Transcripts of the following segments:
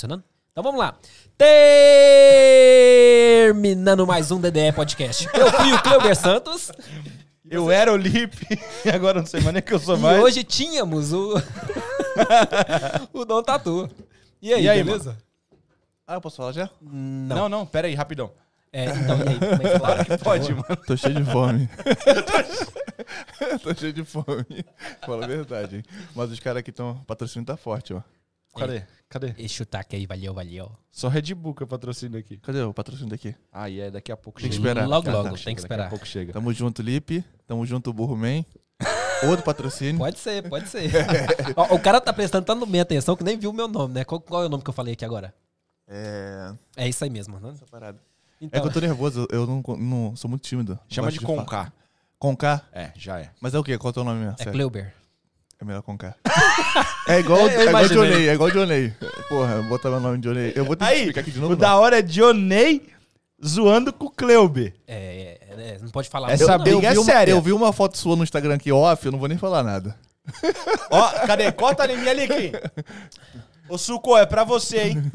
funcionando? Então vamos lá. Terminando mais um DDE Podcast. Eu fui o Cleuber Santos. Eu era o Lipe e agora não sei mais nem que eu sou E mais. hoje tínhamos o. o Dom Tatu. E aí, E aí, beleza? Ah, eu posso falar já? Não. Não, não, pera aí, rapidão. É, então, e aí? Como é que Claro que pode, mano. Tô cheio de fome. Tô cheio de fome. Fala a verdade, hein? Mas os caras aqui estão. patrocínio tá forte, ó. Cadê? Cadê? Deixa o taque aí, valeu, valeu. Só Red Bull que eu patrocínio aqui. Cadê o patrocínio daqui? Ah, e é daqui a pouco Tem que chega. esperar. Logo, Ah, tá. logo, tem Chega, que Daqui a esperar. pouco chega. Tamo junto, Lipe. Tamo junto, Burro Man. Outro patrocínio. Pode ser, pode ser. Ó, o cara tá prestando tanto bem atenção que nem viu o meu nome, né? Qual, qual é o nome que eu falei aqui agora? É. É isso aí mesmo, né? Essa parada. É Então, que eu tô nervoso, eu não, não sou muito tímido. Chama de. Conká. Conká? É, já é. Mas é o quê? Qual é o teu nome mesmo? é Sério. Kleuber. É melhor Conká. É igual, Eu é igual. Johnny, é igual Johnny. Porra, eu botar meu nome de Johnny. Eu vou ter que Aí, explicar aqui de novo. o da hora é Dionei zoando com o Cleuber. É, é, é, não pode falar Essa muito, briga é uma, séria. eu vi uma foto sua no Instagram aqui off, eu não vou nem falar nada. Ó, cadê? Corta em mim ali aqui. Ô, Suco, é pra você, hein?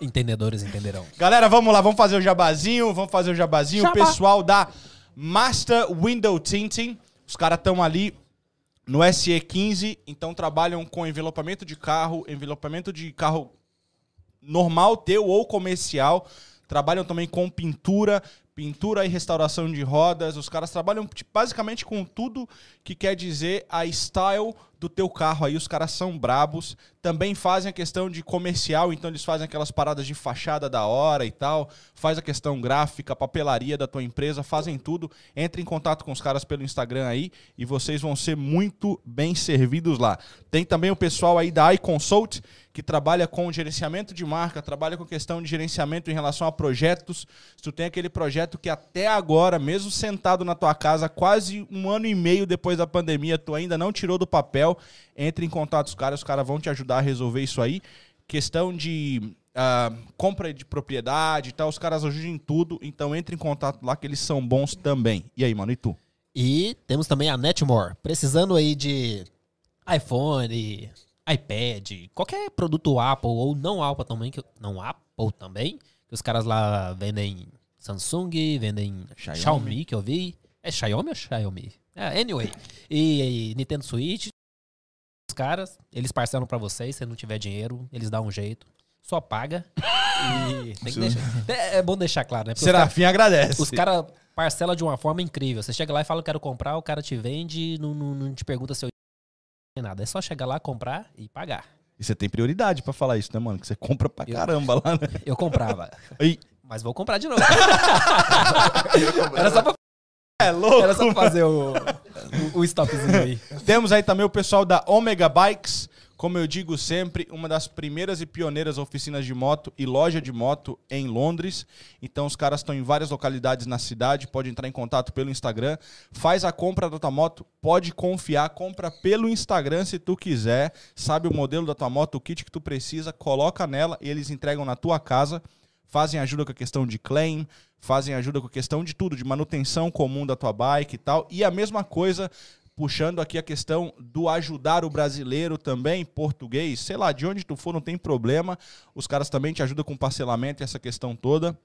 Entendedores entenderão. Galera, vamos lá, vamos fazer o jabazinho, vamos fazer o jabazinho. Jabá. O pessoal da Master Window Tinting, os caras estão ali no SE15, então trabalham com envelopamento de carro, envelopamento de carro normal teu ou comercial. Trabalham também com pintura, pintura e restauração de rodas. Os caras trabalham tipo, basicamente com tudo que quer dizer a style do teu carro aí. Os caras são brabos. Também fazem a questão de comercial, então eles fazem aquelas paradas de fachada da hora e tal. Faz a questão gráfica, papelaria da tua empresa, fazem tudo. Entre em contato com os caras pelo Instagram aí e vocês vão ser muito bem servidos lá. Tem também o pessoal aí da iConsult, que trabalha com gerenciamento de marca, trabalha com questão de gerenciamento em relação a projetos. Se tu tem aquele projeto que até agora, mesmo sentado na tua casa, quase um ano e meio depois da pandemia, tu ainda não tirou do papel, entre em contato com os caras, os caras vão te ajudar a resolver isso aí. Questão de ah, compra de propriedade e tal, os caras ajudam em tudo, então entre em contato lá que eles são bons também. E aí, mano, e tu? E temos também a Netmore, precisando aí de iPhone, iPad, qualquer produto Apple ou não Apple também, que, não Apple também, que os caras lá vendem Samsung, vendem Xiaomi. Xiaomi, que eu vi. É Xiaomi ou Xiaomi? É, anyway. E, e Nintendo Switch, os caras, eles parcelam pra vocês, se não tiver dinheiro, eles dão um jeito. Só paga. E tem que deixar, é, é bom deixar claro, né? Porque Serafim agradece. os caras parcelam de uma forma incrível. Você chega lá e fala, quero comprar, o cara te vende, não, não, não te pergunta se eu nada. É só chegar lá, comprar e pagar. E você tem prioridade pra falar isso, né, mano? Que você compra pra Eu- caramba lá, né? Eu comprava. Aí. Mas vou comprar de novo. era, só pra, É louco. era só fazer o, o, o stopzinho aí. Temos aí também o pessoal da Omega Bikes. Como eu digo sempre, uma das primeiras e pioneiras oficinas de moto e loja de moto em Londres. Então os caras estão em várias localidades na cidade, pode entrar em contato pelo Instagram. Faz a compra da tua moto, pode confiar, compra pelo Instagram se tu quiser. Sabe o modelo da tua moto, o kit que tu precisa, coloca nela e eles entregam na tua casa. Fazem ajuda com a questão de claim, fazem ajuda com questão de tudo, de manutenção comum da tua bike e tal. E a mesma coisa puxando aqui a questão do ajudar o brasileiro também, português, sei lá, de onde tu for, não tem problema. Os caras também te ajudam com parcelamento e essa questão toda.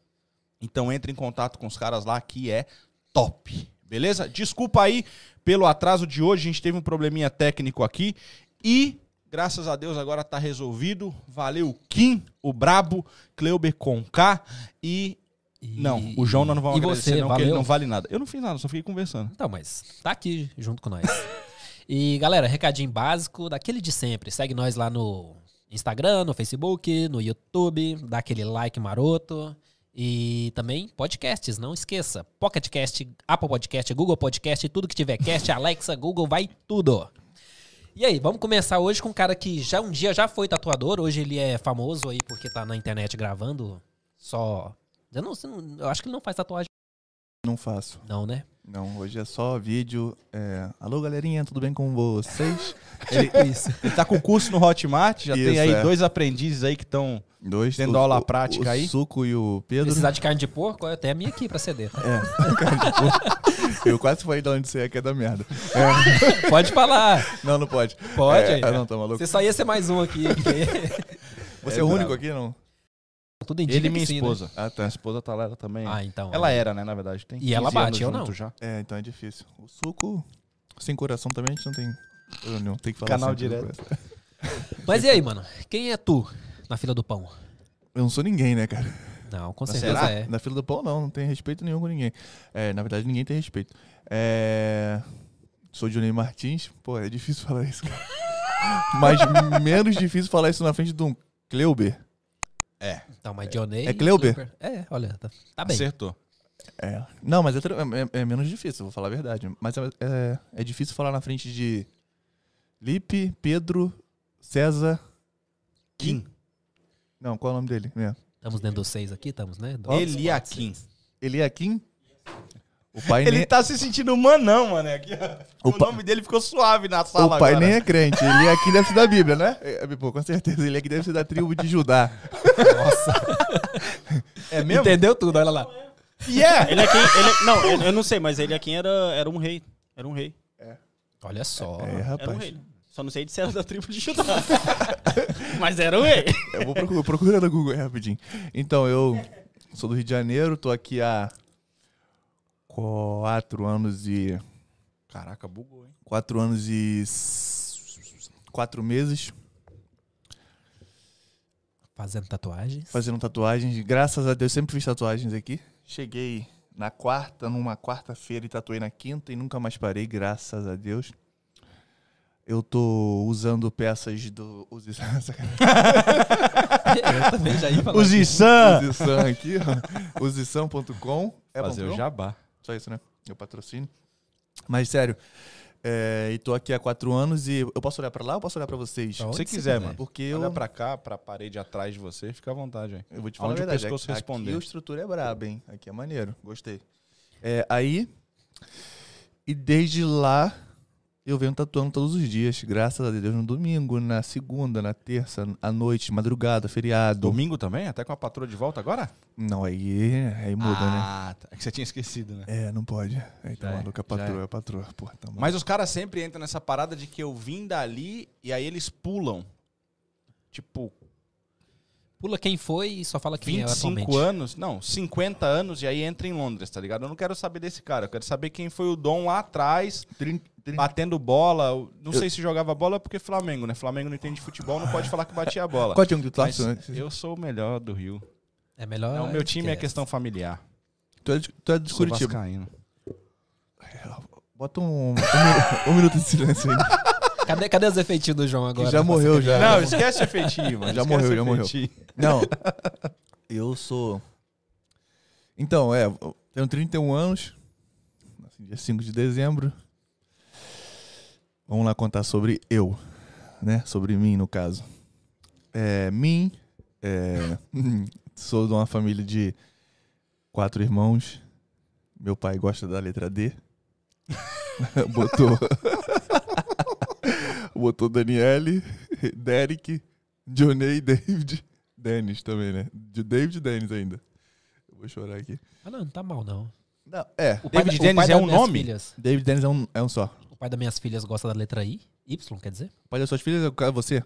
Então entre em contato com os caras lá que é top. Beleza? Desculpa aí pelo atraso de hoje, a gente teve um probleminha técnico aqui e graças a Deus agora tá resolvido. Valeu Kim, o brabo, Kleuber com K e E- não, o João nós não vamos e agradecer você, não, porque ele valeu? não vale nada. Eu não fiz nada, só fiquei conversando. Então, mas tá aqui junto com nós. E galera, recadinho básico daquele de sempre. Segue nós lá no Instagram, no Facebook, no YouTube, dá aquele like maroto. E também podcasts, não esqueça. Pocketcast, Apple Podcast, Google Podcast, tudo que tiver cast, Alexa, Google, vai tudo. E aí, vamos começar hoje com um cara que já um dia já foi tatuador, hoje ele é famoso aí porque tá na internet gravando só. Eu, não, eu acho que ele não faz tatuagem, Não faço. não, né? Não, hoje é só vídeo. é, Alô, galerinha, tudo bem com vocês? Isso. Ele tá com curso no Hotmart, já tem Isso, aí é. dois aprendizes aí que estão. Dois. Tendo o- aula o- prática o aí? Suco e o Pedro. Precisar de carne de porco, eu tenho a minha aqui pra ceder. tá? É, cara, tipo, eu quase falei de onde você é que é da merda. Pode falar. Não, não pode. Pode É, aí. ah, não, tá maluco. Você só ia ser mais um aqui. porque- Você é, o único aqui, não? Tudo indica Ele e minha sim, né? esposa. Ah, tá. Minha esposa tá lá ela também. Ah, então. ela é. era, né, na verdade. Tem E ela 15 bate, eu não. Já. É, então é difícil. O suco, sem coração também, a gente não tem. Não tem que falar Canal direto. Mas e aí, mano? Quem é tu na fila do pão? Eu não sou ninguém, né, cara? Não, com Será? certeza é. Na fila do pão, não. Não tem respeito nenhum com ninguém. É, na verdade, ninguém tem respeito. É... Sou Johnny Martins. Pô, é difícil falar isso, cara. Mas menos difícil falar isso na frente de um Kleuber. Então, mas Johnny. É Kleuber? Super- É, olha, tá, tá bem. Acertou. É. Não, mas é, tra- é- é menos difícil, vou falar a verdade. Mas é, é- é difícil falar na frente de Lipe, Pedro, César. Kim. Não, qual é o nome dele? É. Estamos dentro dos seis aqui, estamos, né? Eliakim. Eliakim. O pai Ele nem, tá se sentindo manão, mano. Aqui, ó. O o pa- nome dele ficou suave na sala o pai agora. nem é crente. Eliakim deve ser da Bíblia, né? É, pô, com certeza. Eliakim deve ser da tribo de Judá. É mesmo? Entendeu tudo, olha lá. Yeah! Ele é quem. Ele, não, eu, não sei, mas ele é quem era, era um rei. Era um rei. Olha só. É, Era um rapaz. rei. Só não sei de se era da tribo de Judá. mas era um rei. Eu vou procurar, procurar no Google aí rapidinho. Então, eu sou do Rio de Janeiro, tô aqui há quatro anos e. Caraca, bugou, hein? Quatro anos e. Quatro meses Fazendo tatuagens. fazendo tatuagens. Graças a Deus, sempre fiz tatuagens aqui. Cheguei na quarta, numa quarta-feira e tatuei na quinta e nunca mais parei, graças a Deus. Eu tô usando peças do. Uzi- Sacanagem. Eu também já ia falar. Uzisan aqui, ó. Uzisan.com. É Fazer ponto o jabá. Só isso, né? Eu patrocínio. Mas sério, é, e tô aqui há quatro anos e eu posso olhar pra lá ou posso olhar pra vocês? Pra Se onde você quiser, mano. Porque eu, Olha pra cá, pra parede atrás de você, fica à vontade, aí. eu vou te falar Onde a o verdade. pescoço aqui, responder. aqui a estrutura é braba, hein? Aqui é maneiro. Gostei. É, aí, e desde lá, eu venho tatuando todos os dias. Graças a Deus, no domingo, na segunda, na terça, à noite, madrugada, feriado. Domingo também? Até com a patroa de volta agora? Não, aí, aí muda, né? ah, tá. É que você tinha esquecido, né? É, não pode. Aí tá é, maluco, a patroa, é. a patroa. Porra, tá maluco. Mas os caras sempre entram nessa parada de que eu vim dali e aí eles pulam. Tipo, Pula quem foi e só fala quem é 25 atualmente. anos, não, 50 anos e aí entra em Londres, tá ligado? Eu não quero saber desse cara, eu quero saber quem foi o Dom lá atrás, Trin- trin- batendo bola. Não Eu- sei se jogava bola porque Flamengo, né? Flamengo não entende de futebol, não pode falar que batia a bola. Qual time que tu eu sou o melhor do Rio. É melhor. É, o meu time é esquece. questão familiar. Tu é de, tu é de Curitiba. vascaíno. Bota um, um, um minuto de silêncio aí. Cadê, cadê os efeitinhos do João agora? Que já morreu, já. Não, esquece o efetivo, mano. Já esquece morreu, já morreu. Não. Eu sou. Então, é, tenho 31 anos. Nasci dia 5 de dezembro. Vamos lá contar sobre eu, né? Sobre mim, no caso. É, mim, é, sou de uma família de quatro irmãos. Meu pai gosta da letra D. Botou. Botou Daniele, Derek, Johnny e David. Dennis também, né? De David Dennis ainda. Eu vou chorar aqui. Ah, não, não tá mal, não. Não, é. O pai David da- o pai Dennis é um nome? Filhas, David Dennis é um, é um só. o pai das minhas filhas gosta da letra I. Y, quer dizer? O pai das suas filhas é você?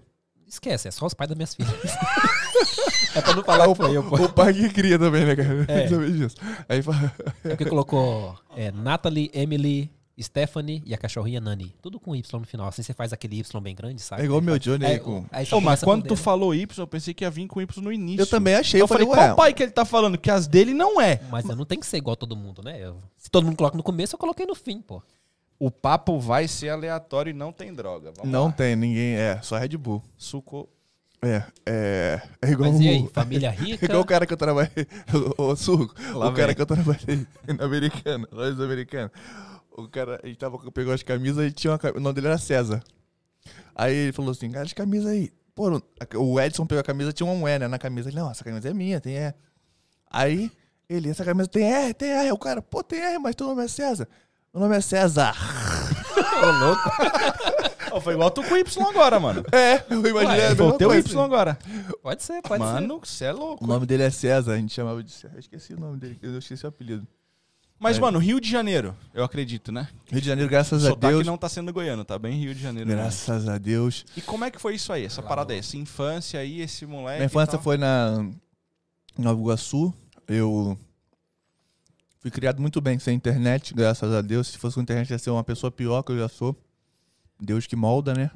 Esquece, é só os pais das minhas filhas. é pra não falar que foi eu, pô. O pai que cria também, né, cara? É. Disso. Aí fala. É porque colocou é, Natalie, Emily, Stephanie e a cachorrinha Nani. Tudo com Y no final. Assim você faz aquele Y bem grande, sabe? É igual meu Johnny aí É, com. aí Ô, mas quando tu falou Y, eu pensei que ia vir com Y no início. Eu também achei. Eu, falei, ué. qual pai que ele tá falando? Que as dele não é. Mas eu não tem que ser igual todo mundo, né? Eu- se todo mundo coloca no começo, eu coloquei no fim, pô. O papo vai ser aleatório e não tem droga. Vamos Não lá. tem ninguém. É, só Red Bull. Suco. É, é. É igual Mas e aí? Família É rica. igual o cara que eu trabalhei. O, o Suco. Lá o cara vem. que eu trabalhei na Americana, lojas americanas. O cara, ele tava, pegou as camisas e tinha uma O nome dele era César. Aí ele falou assim: cara, as camisas aí. Pô, o Edson pegou a camisa, tinha um E, né, na camisa. Ele, não, essa camisa é minha, tem E. Aí ele, essa camisa tem R, tem R. O cara, pô, tem R, mas teu nome é César. Meu nome é César. Ô, louco. Ô, foi igual tu com Y agora, mano. É, eu imaginei Ué, mesma o. Y agora. Pode ser, pode ser. Mano, você é louco. O nome dele é César, a gente chamava de César. Eu esqueci o nome dele, eu esqueci o apelido. Mas, É. mano, Rio de Janeiro, eu acredito, né? Rio de Janeiro, graças o a sotaque Deus. não tá sendo goiano, tá bem Rio de Janeiro. mesmo. Graças a Deus. E como é que foi isso aí, essa parada aí? Essa infância aí, esse moleque Minha e infância tal? foi na Nova Iguaçu. Eu fui criado muito bem sem internet, graças a Deus. Se fosse com internet, ia ser uma pessoa pior que eu já sou. Deus que molda, né?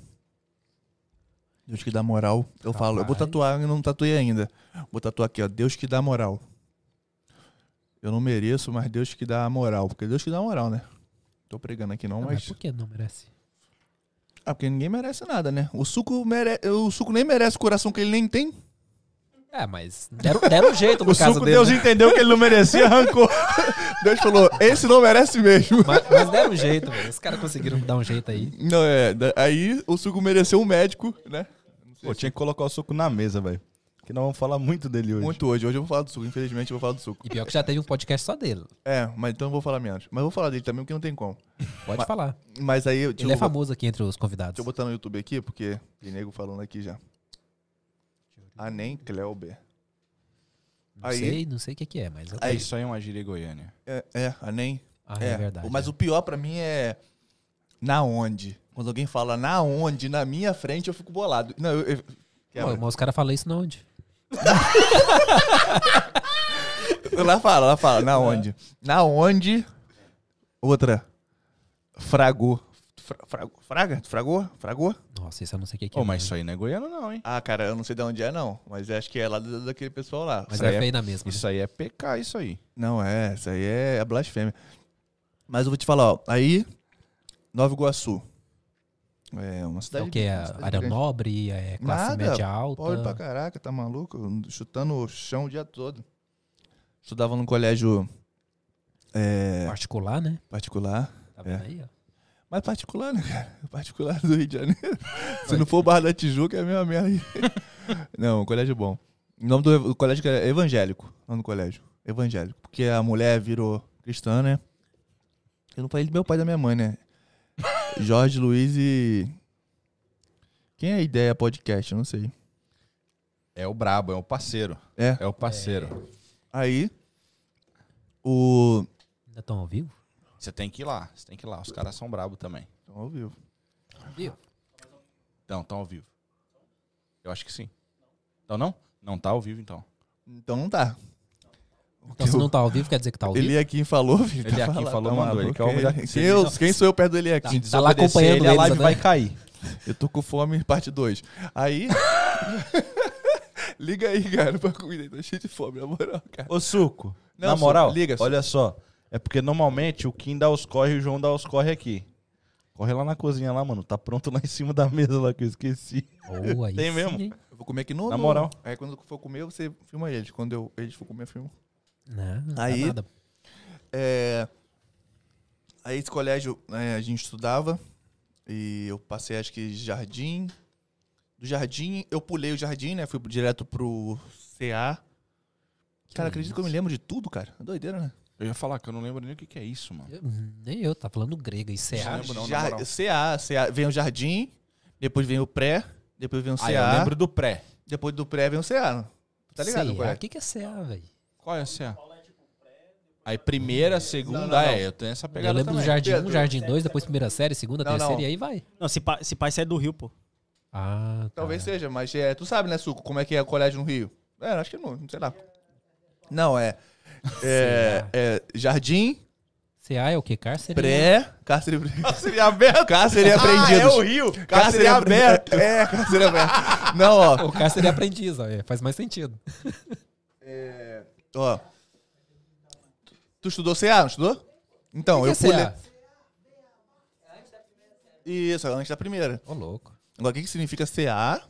Deus que dá moral. Eu falo, eu vou Rapaz. tatuar, eu não tatuei ainda. Vou tatuar aqui, ó. Deus que dá moral. Eu não mereço, mas Deus que dá a moral. Porque Deus que dá moral, né? Tô pregando aqui não, Não, mas mas. por que não merece? Ah, porque ninguém merece nada, né? O suco, mere... o suco nem merece o coração que ele nem tem. É, mas deram, deram um jeito no O caso suco dele. Deus né? entendeu que ele não merecia, arrancou. Deus falou, esse não merece mesmo. mas, mas deram um jeito, velho. Os caras conseguiram dar um jeito aí. Não, é. Aí o suco mereceu um médico, né? Pô, tinha que colocar o suco na mesa, velho. Que nós vamos falar muito dele hoje. Muito hoje. Hoje eu vou falar do suco. Infelizmente eu vou falar do suco. E pior que já teve um podcast só dele. É, mas então eu vou falar menos. Mas eu vou falar dele também, porque não tem como. Pode Mas- falar. Mas aí, Ele é eu, famoso aqui entre os convidados. deixa eu botar no YouTube aqui, porque tem nego falando aqui já. Anem Cleuber. Não aí- sei, não sei o que, que é, mas. É, isso aí é uma gíria goiânia. É, é, Anem. Ah, é, verdade. Mas é. o pior pra mim é. Na onde? Quando alguém fala na onde, na minha frente, eu fico bolado. Não, eu. eu Pô, mas os caras falam isso na onde? Lá fala, lá fala. Na onde? Na onde. Outra. Fragou. Fra, fragou. Fraga? Fragou? Fragou? Nossa, isso eu não sei o que, é. mas não. isso aí não é goiano não, hein? Ah, cara, eu não sei de onde é, não. Mas acho que é lá do- daquele pessoal lá. Mas isso é aí é- feio na mesma. né? Isso aí é PK, isso aí. Não, é. Isso aí é a blasfêmia. Mas eu vou te falar, ó. Aí, Nova Iguaçu. É uma É cidade. o que? É área grande. nobre? É classe Nada, média alta? Pobre pra caraca, tá maluco? Chutando o chão o dia todo. Estudava num colégio é, Particular, né? particular. Tá vendo É. aí, ó? Mas particular, né, cara? Particular do Rio de Janeiro. Se não for o Barra da Tijuca, é a mesma merda aí. Não, um colégio bom. O nome do o colégio é evangélico. O nome do colégio. Evangélico. Porque a mulher virou cristã, né? Eu não falei do meu pai e da minha mãe, né? Jorge Luiz e. Quem é a ideia podcast? Eu não sei. É o brabo, é o parceiro. É. É o parceiro. Aí. O. Ainda estão ao vivo? Você tem que ir lá, você tem que ir lá. Os caras são brabos também. Então, ao vivo. Viu? Então, estão ao vivo. Eu acho que sim. Então não? Não tá ao vivo, então. Então não tá. Então se não tá ao vivo, quer dizer que tá ao vivo? Ele aqui falou, filho. Ele tá aqui falando, falou, tá mandou. Ele que quem, sou eu perto dele aqui? Tá lá acompanhando ele, a live né? vai cair. Eu tô com fome, parte 2. Aí. liga aí, cara, pra comida. aí, Tô cheio de fome, na moral, cara. Ô, Suco, Não, na Suco, moral, liga, Suco. olha só. É porque normalmente o Kim dá os corre e o João dá os corre aqui. Corre lá na cozinha lá, mano. Tá pronto lá em cima da mesa lá que eu esqueci. Oh, aí Tem sim, mesmo? Eu vou comer aqui no. Na no- moral. Aí quando for comer, você filma eles. Quando eu, eles for comer, eu filmo. Não, não Aí- dá nada. É, Aí esse colégio né, a gente estudava e eu passei acho que jardim. Do jardim, eu pulei o jardim, né? Fui direto pro CA. Cara, acredito que eu me lembro de tudo, cara. É doideira, né? Eu ia falar que eu não lembro nem o que, que é isso, mano. Eu- nem eu, tá falando grego. Isso é Não lembro não. CA, CA, vem o jardim, depois vem o pré, depois vem o CA, Ah, eu lembro do pré. depois do pré vem o CA. Tá ligado? CA? é? O que, que é CA, velho? Qual é a CA? Aí primeira, segunda, Não, não, não. é, eu tenho essa Eu pegada lembro do também. Jardim 1, Pedro. Jardim 2, depois primeira série, segunda, Não, terceira não. e aí vai. Não, se pai, se pai sai do Rio, pô. Ah, tá. Talvez seja, mas é, tu sabe, né, Suco, como é que é o colégio no Rio? É, acho que não, sei lá. Não, é. É, é jardim, CA é o quê? Cárcere? pré, cárcere. Seria aberto? Cárcere Ah, apreendidos. é o Rio. Cárcere Cárcere aberto. É, cárcere aberto. Não, ó. O cárcere é aprendiz, ó. é, Faz mais sentido. Ó. Tu estudou CA, não estudou? Então, eu que é pulei. CA? Isso, antes da primeira. Ô, louco. Agora, o que, que significa CA?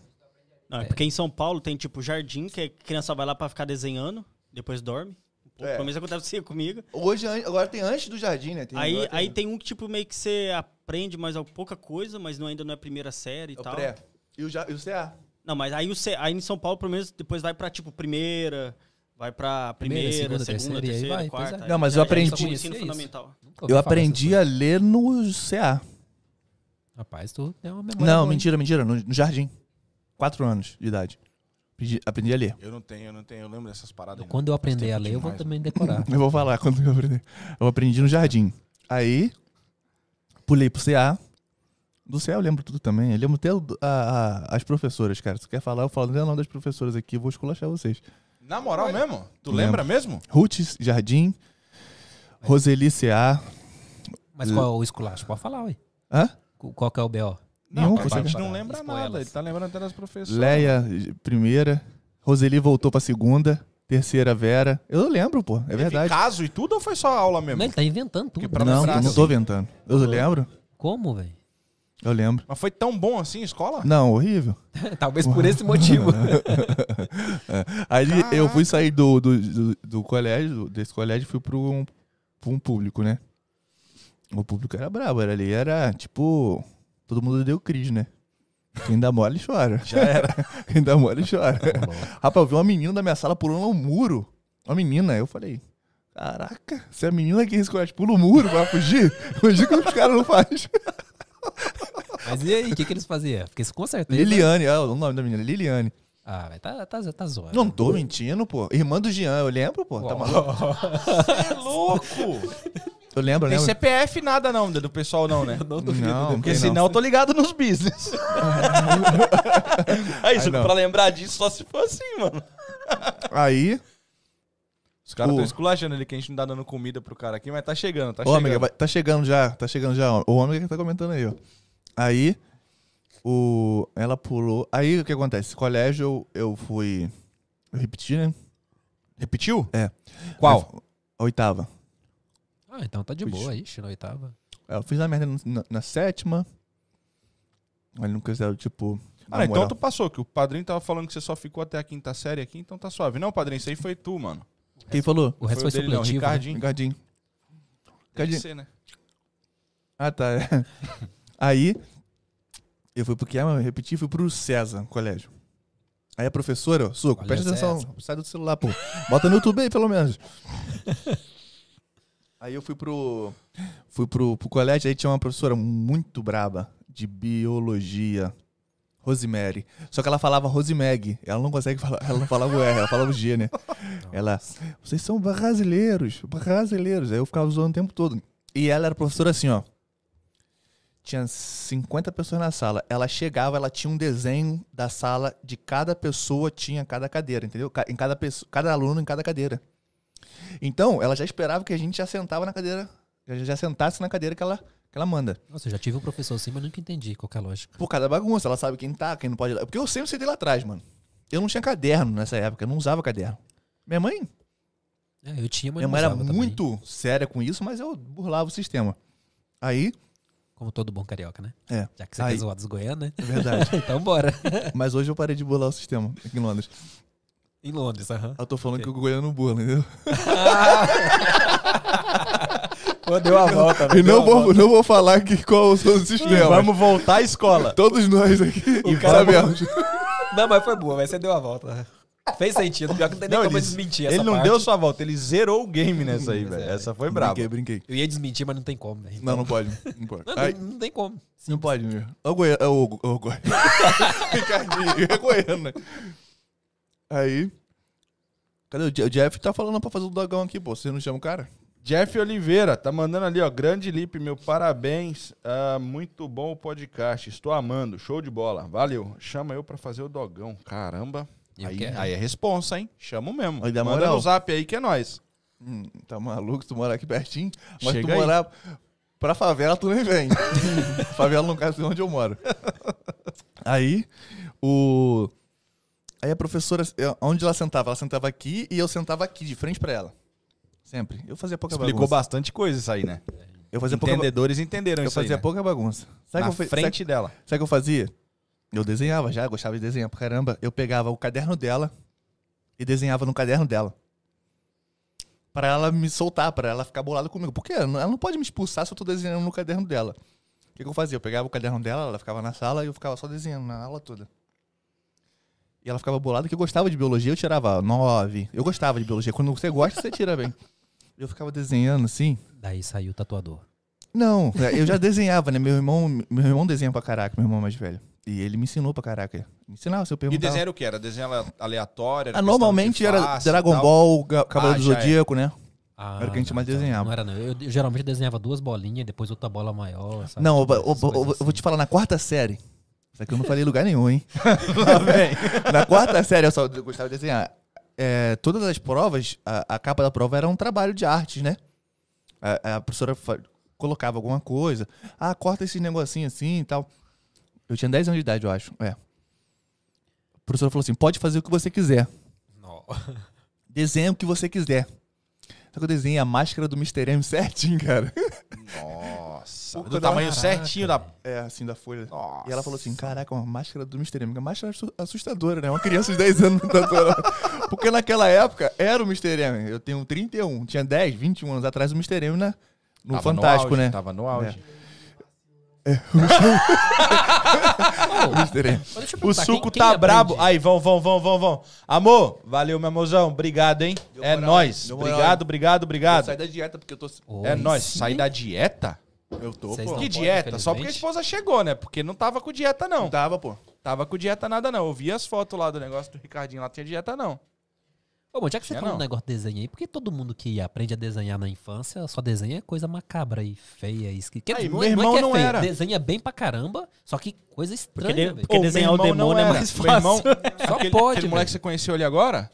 Não, é porque em São Paulo tem tipo jardim, que a criança vai lá pra ficar desenhando, depois dorme. Pô, É. Pelo menos acontece comigo. Hoje, an- agora tem antes do jardim, né? Tem, Aí, agora aí tem um que tipo meio que você aprende mais al- pouca coisa, mas não, ainda não é primeira série e É o tal. pré. E o, ja- e o CA. Não, mas aí, o C, aí em São Paulo, pelo menos, depois vai pra tipo primeira, vai pra Primeira, primeira, segunda, segunda, terceira, e aí terceira, vai, pois quarta. é. Não, mas já- eu aprendi- Conhecia ensino isso. fundamental. Eu aprendi a ler no CA. Rapaz, tu tem uma memória Não, boa, hein? mentira, mentira. No, no jardim. Quatro anos de idade. Aprendi, aprendi a ler. Eu não tenho, eu não tenho, eu lembro dessas paradas. não. Quando eu aprender a ler, eu vou demais, também decorar. Eu vou falar quando eu aprendi. Eu aprendi no jardim. Aí, pulei pro CA. Do CA eu lembro tudo também. Eu lembro até a- a- as professoras, cara. Se tu quer falar, eu falo o nome das professoras aqui. Eu vou esculachar vocês. Na moral mesmo? Tu Lembro. lembra mesmo? Ruth Jardim. Roseli CA. Mas qual é o esculacho? Pode falar, ué. Hã? Qu- Qual que é o BO? Nenhum, a você gente não lembra nada. Ele tá lembrando até das professoras. Leia, primeira. Roseli voltou pra segunda. Terceira, Vera. Eu lembro, pô. É Teve verdade. caso e tudo ou foi só aula mesmo? Não, ele tá inventando tudo. pra Não, eu não assim. tô inventando. Eu lembro. Como, velho? Eu lembro. Mas foi tão bom assim a escola? Não, horrível. Talvez por esse motivo. Aí eu fui sair do, do, do, do colégio, desse colégio, e fui pro um, um público, né? O público era brabo, era ali, era tipo. Todo mundo deu crise, né? Quem dá mole chora. Já era. Quem dá mole chora. Rapaz, eu vi uma menina da minha sala pulando um muro. Uma menina, eu falei. Caraca, se a menina aqui nesse colégio pula o muro pra fugir, fugir que os caras não fazem. Mas e aí, o que, que eles faziam? Porque isso com certeza. Liliane, é o nome da menina, Liliane. Ah, velho, tá, tá, tá zoando. Não tô mentindo, pô. Irmã do Jean, eu lembro, pô. Tá maluco? É louco! Eu lembro, eu Tem lembro. CPF nada não, do pessoal não, né? Não duvido. Não, depois. Porque senão eu tô ligado nos business. é isso, Ai, não. pra lembrar disso só se for assim, mano. Aí, Os caras O- estão esculachando ali que a gente não tá dando comida pro cara aqui, mas tá chegando, tá Ô, chegando. amiga, vai- tá chegando já, tá chegando já. O ômega que tá comentando aí, ó. Aí, o, ela pulou. Aí, o que acontece? Colégio, eu, eu fui... Eu repeti, né? Repetiu? É. Qual? A oitava. Ah, então tá de boa aí, na oitava. É, Eu fiz a merda na, na sétima. Aí não quiseram, tipo... Ah, então tu passou, que o padrinho tava falando que você só ficou até a quinta série aqui, então tá suave. Não, padrinho, isso aí foi tu, mano. Quem falou? O resto foi, dele, não, supletivo. né? Ricardinho. Ricardinho. Ricardinho. ser, né? Ah, tá. é. Aí, eu fui pro que? Eu repeti, fui pro César, colégio. Aí a professora, ó, Suco, Olha, presta atenção, sai do celular, pô. Bota no YouTube aí, pelo menos. aí eu fui pro, fui pro, pro colégio, aí tinha uma professora muito braba de biologia, Rosemary. Só que ela falava Rosemeg, ela não consegue falar, ela não falava o R, ela falava o G, né? Ela, vocês são brasileiros, brasileiros. Aí eu ficava zoando o tempo todo. E ela era professora assim, ó. Tinha 50 pessoas na sala. Ela chegava, ela tinha um desenho da sala de cada pessoa, tinha cada cadeira, entendeu? Em cada, pessoa, cada aluno em cada cadeira. Então, ela já esperava que a gente já sentava na cadeira, já, já sentasse na cadeira que ela, que ela manda. Nossa, eu já tive um professor assim, mas nunca entendi qual que é a lógica. Por cada bagunça, ela sabe quem tá, quem não pode. Porque eu sempre sentei lá atrás, mano. Eu não tinha caderno nessa época, eu não usava caderno. Minha mãe É, eu tinha, mas Minha mãe era também, muito séria com isso, mas eu burlava o sistema. Aí, Como todo bom carioca, né? é, Já que você Aí. quer zoar dos goianos, né? é verdade. então bora. mas hoje eu parei de burlar o sistema aqui em Londres. em Londres, aham. Eu tô falando que o goiano burla, entendeu? Pô, deu a volta, E não vou, não vou falar que qual são os sistemas. Vamos voltar à escola. Todos nós aqui O cara sabemos. Não, mas foi boa, mas você deu a volta. Fez sentido, pior que não tem nem Não, como ele- desmentir essa Ele não parte. deu sua volta, ele zerou o game nessa aí, Pois velho. é. Essa foi braba. Brinquei, brinquei. Eu ia desmentir, mas não tem como, velho. Não, não pode. Não pode. Não, Aí, não, não tem como. não pode, meu. Ô, goiano. Ô, ô, goiano. Ricardinho, é goiano, né? Aí. Cadê o, o Jeff? Tá falando pra fazer o dogão aqui, pô. Você não chama o cara? Jeff Oliveira, tá mandando ali, ó. Grande Lipe, meu parabéns. Ah, muito bom o podcast. Estou amando. Show de bola. Valeu. Chama eu pra fazer o dogão. Caramba. Eu Aí, quero. aí é responsa, hein? Chama mesmo. Dá Manda moral. no zap aí que é nóis. Hum, tá maluco? Tu mora aqui pertinho? Mas Chega tu aí. morar pra favela, tu nem vem. favela, no caso, é onde eu moro. Aí, o... Aí a professora, eu- onde ela sentava? Ela sentava aqui e eu sentava aqui, de frente pra ela. Sempre. Eu fazia pouca Explicou bagunça. bastante coisa isso aí, né? Eu fazia pouca, Entendedores entenderam eu isso aí, fazia né? pouca bagunça. Sabe Na que eu frente dela. Sabe sabe o que eu fazia? Eu desenhava já, gostava de desenhar pra caramba. Eu pegava o caderno dela e desenhava no caderno dela. Pra ela me soltar, pra ela ficar bolada comigo. Porque ela não pode me expulsar se eu tô desenhando no caderno dela. O que, que eu fazia? Eu pegava o caderno dela, ela ficava na sala e eu ficava só desenhando na aula toda. E ela ficava bolada que eu gostava de biologia, eu tirava nove. Eu gostava de biologia. Quando você gosta, você tira bem. Eu ficava desenhando assim. Daí saiu o tatuador. Não, eu já desenhava, né? Meu irmão, meu irmão desenha pra caraca, meu irmão mais velho. E ele me ensinou pra caraca. Me ensinava, se eu E perguntava. desenho era o quê? Era desenho ale- aleatório? Era Ah, normalmente era e Dragon? Ball, Cavaleiro Ah, do é. Zodíaco, né? Ah, Era o que a gente não, mais então desenhava. Não era, não. Eu, eu geralmente desenhava duas bolinhas, depois outra bola maior. sabe? Não, Tipo, eu, eu- essas eu- vou te assim. falar, na quarta série. Isso aqui eu não falei em lugar nenhum, hein? Lá vem. Na quarta série, eu só gostava de desenhar. É, todas as provas, a, a capa da prova era um trabalho de artes, né? A, a professora colocava alguma coisa. Ah, corta esse negocinho assim e tal. Eu tinha 10 anos de idade, eu acho. É. A professora falou assim: pode fazer o que você quiser. Não. Desenha o que você quiser. Só que eu desenhei a máscara do Mr. M certinho, cara. Nossa. Do tamanho caraca. certinho da... É, assim, da folha. Nossa. E ela falou assim: caraca, uma máscara do Mr. M. Uma máscara assu- assustadora, né? Uma criança de 10 anos tatuando. Porque naquela época era o Mr. M. Eu tenho 31, tinha 10, 21 anos atrás o Mr. M na, no Tava Fantástico, auge, né? Tava no auge. O Mr. M. Mas deixa eu O perguntar, suco quem- quem tá aprende? brabo. Aí, vão, vão, vão, vão, vão. Amor, valeu, meu amorzão. Obrigado, hein? Deu é moral, nóis. Obrigado, obrigado, obrigado. Sai da dieta porque eu tô. Oi, É nóis. Sai da dieta? Eu tô, Vocês pô. não que dieta? Só porque a infelizmente. esposa chegou, né? Porque não tava com dieta, não. Não tava, pô. Tava com dieta nada, não. Eu vi as fotos lá do negócio do Ricardinho lá, tinha dieta, não. Ô, mas já que você falou um não. negócio de desenho aí, por que todo mundo que aprende a desenhar na infância só desenha coisa macabra e feia? E esqui... Quer Aí, dizer, não, meu é, não é irmão que é não era. desenha bem pra caramba, só que coisa Porque, estranha, de- velho. porque Ô, desenhar o meu irmão não demônio é era. mais Meu irmão, fácil. Só aquele, pode, aquele velho. moleque que você conheceu ali agora,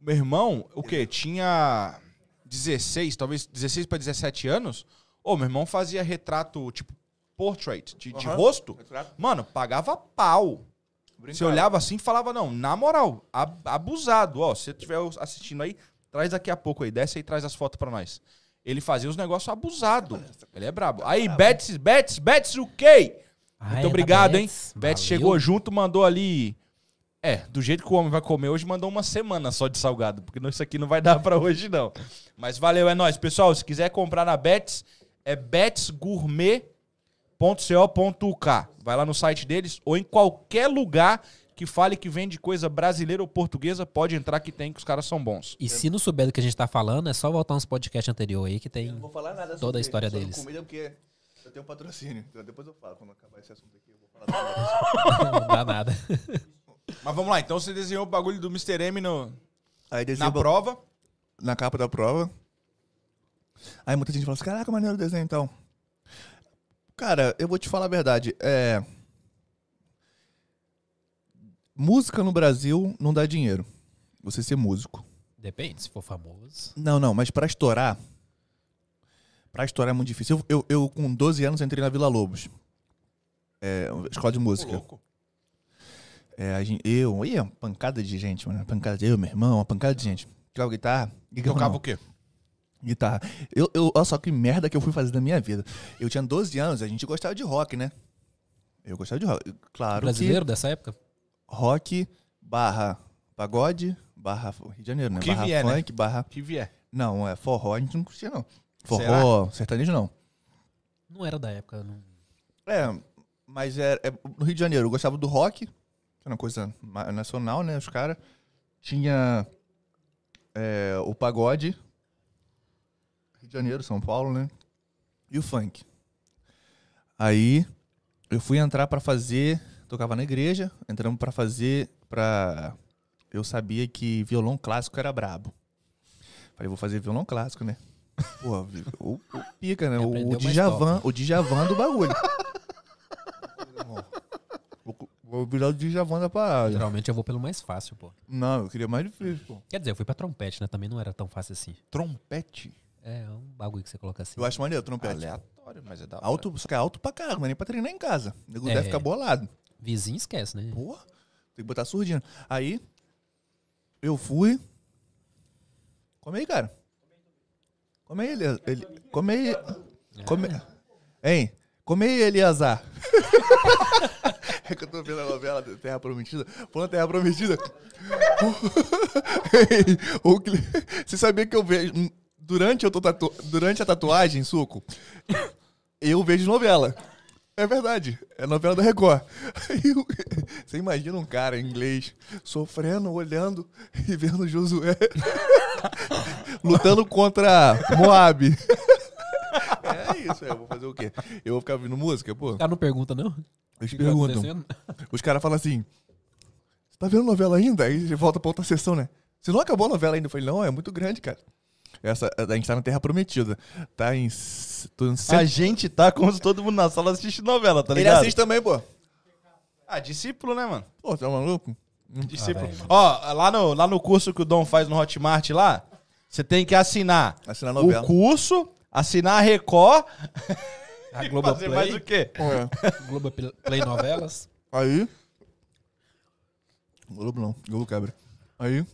meu irmão, o quê? Tinha 16, talvez 16 pra 17 anos. Ô, meu irmão fazia retrato, tipo, portrait, de, de Aham. rosto. Mano, pagava pau. Você olhava assim e falava, não, na moral, ab- abusado. Ó, se você estiver assistindo aí, traz daqui a pouco aí, desce aí e traz as fotos pra nós. Ele fazia os negócios abusado. Ele é brabo. Aí, Bets, Bets, Bets o quê? Ah, Muito é obrigado, hein? Valeu. chegou junto, mandou ali. É, do jeito que o homem vai comer hoje, mandou uma semana só de salgado, porque isso aqui não vai dar pra hoje, não. Mas valeu, é nóis. Pessoal, se quiser comprar na Bets, é betsgourmet.co.uk. Vai lá no site deles ou em qualquer lugar que fale que vende coisa brasileira ou portuguesa, pode entrar que tem, que os caras são bons. E se não souber do que a gente tá falando, é só voltar uns podcasts anteriores aí que tem. Não vou falar nada Toda a história sobre deles. comida porque eu tenho um patrocínio. Então depois eu falo. Quando acabar esse assunto aqui, eu vou falar. não dá nada. Mas vamos lá, então você desenhou o bagulho do Mr. M no, Aí na prova. na capa da prova. Aí muita gente fala assim, caraca, maneiro o desenho então. Cara, eu vou te falar a verdade. É... Música no Brasil não dá dinheiro. Você ser músico. Depende, se for famoso. Não, não, mas pra estourar. Pra estourar é muito difícil. Eu, eu, eu, com 12 anos, entrei na Vila Lobos. É, escola de música. É, a gente, eu, ia, uma pancada de gente, mano. Pancada de eu, meu irmão, uma pancada de gente. Tocava guitarra. Tocava não. o quê? Guitarra. Eu, eu, olha só que merda que eu fui fazer da minha vida. Eu tinha 12 anos, a gente gostava de rock, né? Eu gostava de rock. Claro Brasileiro dessa época? que rock barra pagode barra Rio de Janeiro, né? Que barra vier, né? funk, barra... Que vier. Não, é forró, a gente não curtia, não. Forró, sertanejo, não. Não era da época. Não... É, mas é, é- no Rio de Janeiro eu gostava do rock, que era uma coisa nacional, né? Os caras. Tinha é, o pagode. Rio de Janeiro, São Paulo, né? E o funk. Aí eu fui entrar pra fazer. Tocava na igreja, entramos pra fazer. Pra, eu sabia que violão clássico era brabo. Falei, vou fazer violão clássico, né? Pô, o, o pica, né? O, o Djavan, o Djavan do bagulho. Vou- Vou virar o Djavan da parada. Geralmente eu vou pelo mais fácil, pô. Não, eu queria mais difícil, pô. Quer dizer, eu fui pra trompete, né? Também não era tão fácil assim. Trompete. É um bagulho que você coloca assim. Eu acho maneiro, trompete. Aleatório, mas é da hora. Alto, só que é alto pra caralho, mas nem pra treinar em casa. O nego É. deve ficar bolado. Vizinho esquece, né? Porra, tem que botar surdina. Aí, eu fui. Come aí, cara. Come aí, Elias. Ele... Come aí. Come... Hein? Come aí, Eliasar. é que eu tô vendo a novela Terra Prometida. Falando Terra Prometida. Você sabia que eu vejo. Durante, eu tô tatu... Durante a tatuagem, suco, eu vejo novela. É verdade. É novela da Record. Você imagina um cara em inglês sofrendo, olhando e vendo Josué lutando contra Moab. É, isso, é, eu vou fazer o quê? Eu vou ficar ouvindo música, pô? O cara não pergunta, não? Eles que perguntam. Os caras falam assim: Você tá vendo novela ainda? Aí volta pra outra sessão, né? Você não acabou a novela ainda? Eu falei: Não, é muito grande, cara. Essa, a gente tá na Terra Prometida. Tá em. em A gente tá como se todo mundo na sala assiste novela, tá Ele ligado? assiste também, pô. Ah, discípulo, né, mano? Pô, tá maluco? Discípulo. velho. Ó, lá no, lá no curso que o Dom faz no Hotmart lá, você tem que assinar Assinar novela. o curso, assinar a Record A e fazer mais o quê? É. Globoplay Novelas. Aí. Globo não, Globo Cabra. Aí,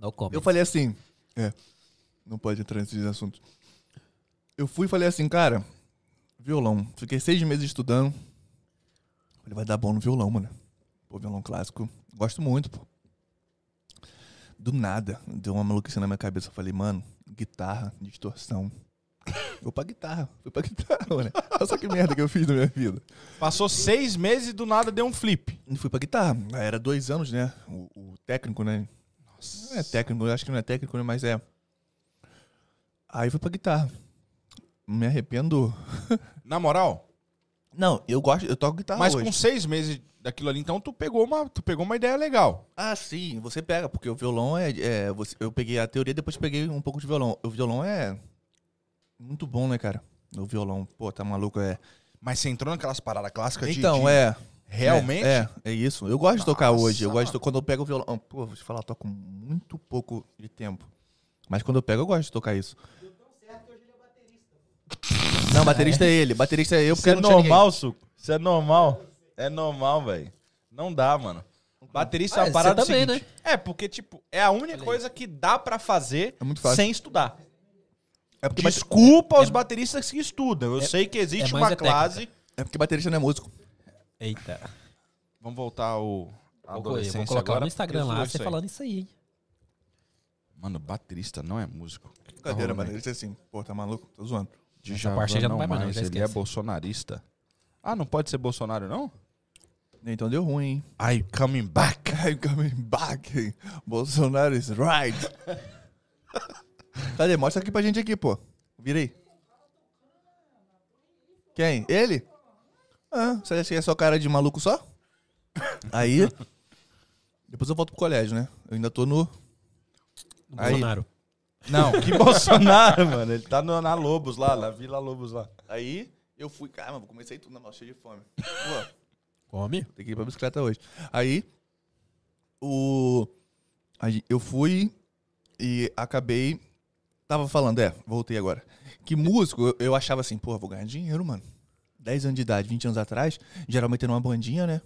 No comment. eu falei assim: É, não pode entrar nesses assuntos. Eu fui e falei assim, cara, violão. Fiquei seis meses estudando. Falei, vai dar bom no violão, mano. Pô, violão clássico. Gosto muito, pô. Do nada, deu uma maluquice na minha cabeça. Eu falei, mano, guitarra, distorção. Vou pra guitarra, fui pra guitarra, mano. Olha só que merda que eu fiz na minha vida. Passou seis meses e do nada deu um flip. Fui pra guitarra. Era dois anos, né? O, o técnico, né? Não é técnico, eu acho que não é técnico, né? Mas é. Aí fui pra guitarra. Me arrependo. Na moral, Não, eu gosto, eu toco guitarra mas hoje. com seis meses daquilo ali, então tu pegou uma, tu pegou uma ideia legal. Ah, sim, você pega, porque o violão é. é você- eu peguei a teoria, depois peguei um pouco de violão. O violão é muito bom, né, cara? O violão, pô, tá maluco, é. Mas você entrou naquelas paradas clássicas de- Então, de... é. Realmente? É, é, é isso. Eu gosto de tocar Nossa, hoje. Eu gosto de, quando eu pego o violão. Pô, vou te falar, eu toco muito pouco de tempo. Mas quando eu pego, eu gosto de tocar isso. Não, baterista é ele. Baterista é eu, Isso porque é não tinha ninguém. normal, Suco. Isso é normal. É normal, velho. Não dá, mano. Baterista é Ah, uma parada você também, seguinte. É, porque, tipo, é a única coisa que dá pra fazer É muito fácil. sem estudar. É porque, Desculpa aos bateristas que estudam. Eu sei que existe é uma é classe. é porque baterista não é músico. Eita. Vamos voltar ao. adolescência vou colocar agora, no Instagram lá, você aí. falando isso aí. hein? Mano, baterista não é músico. Que que tá Cadeira, rolando aí? baterista é assim. Pô, tá maluco? Tô zoando. Djavan parte já não vai mais, não, já Ele é bolsonarista. Ah, não pode ser Bolsonaro, não? Então deu ruim, hein? I coming back. I'm coming back. Bolsonaro is right. Cadê? Mostra aqui pra gente aqui, pô. Vira aí. Quem? Ele? Ah, você acha que é só cara de maluco só? Aí. Depois eu volto pro colégio, né? Eu ainda tô no. Do Aí. Bolsonaro. Não, que Bolsonaro, mano. Ele tá no- na Lobos lá, na Vila Lobos lá. Aí eu fui. Caramba, comecei tudo na mão, cheio de fome. Pô, Come. tem que ir pra bicicleta hoje. Aí. O. eu fui e acabei. Tava falando, é, voltei agora. Que músico, eu, eu achava assim, porra, vou ganhar dinheiro, mano. 10 anos de idade, 20 anos atrás, geralmente era uma bandinha, né?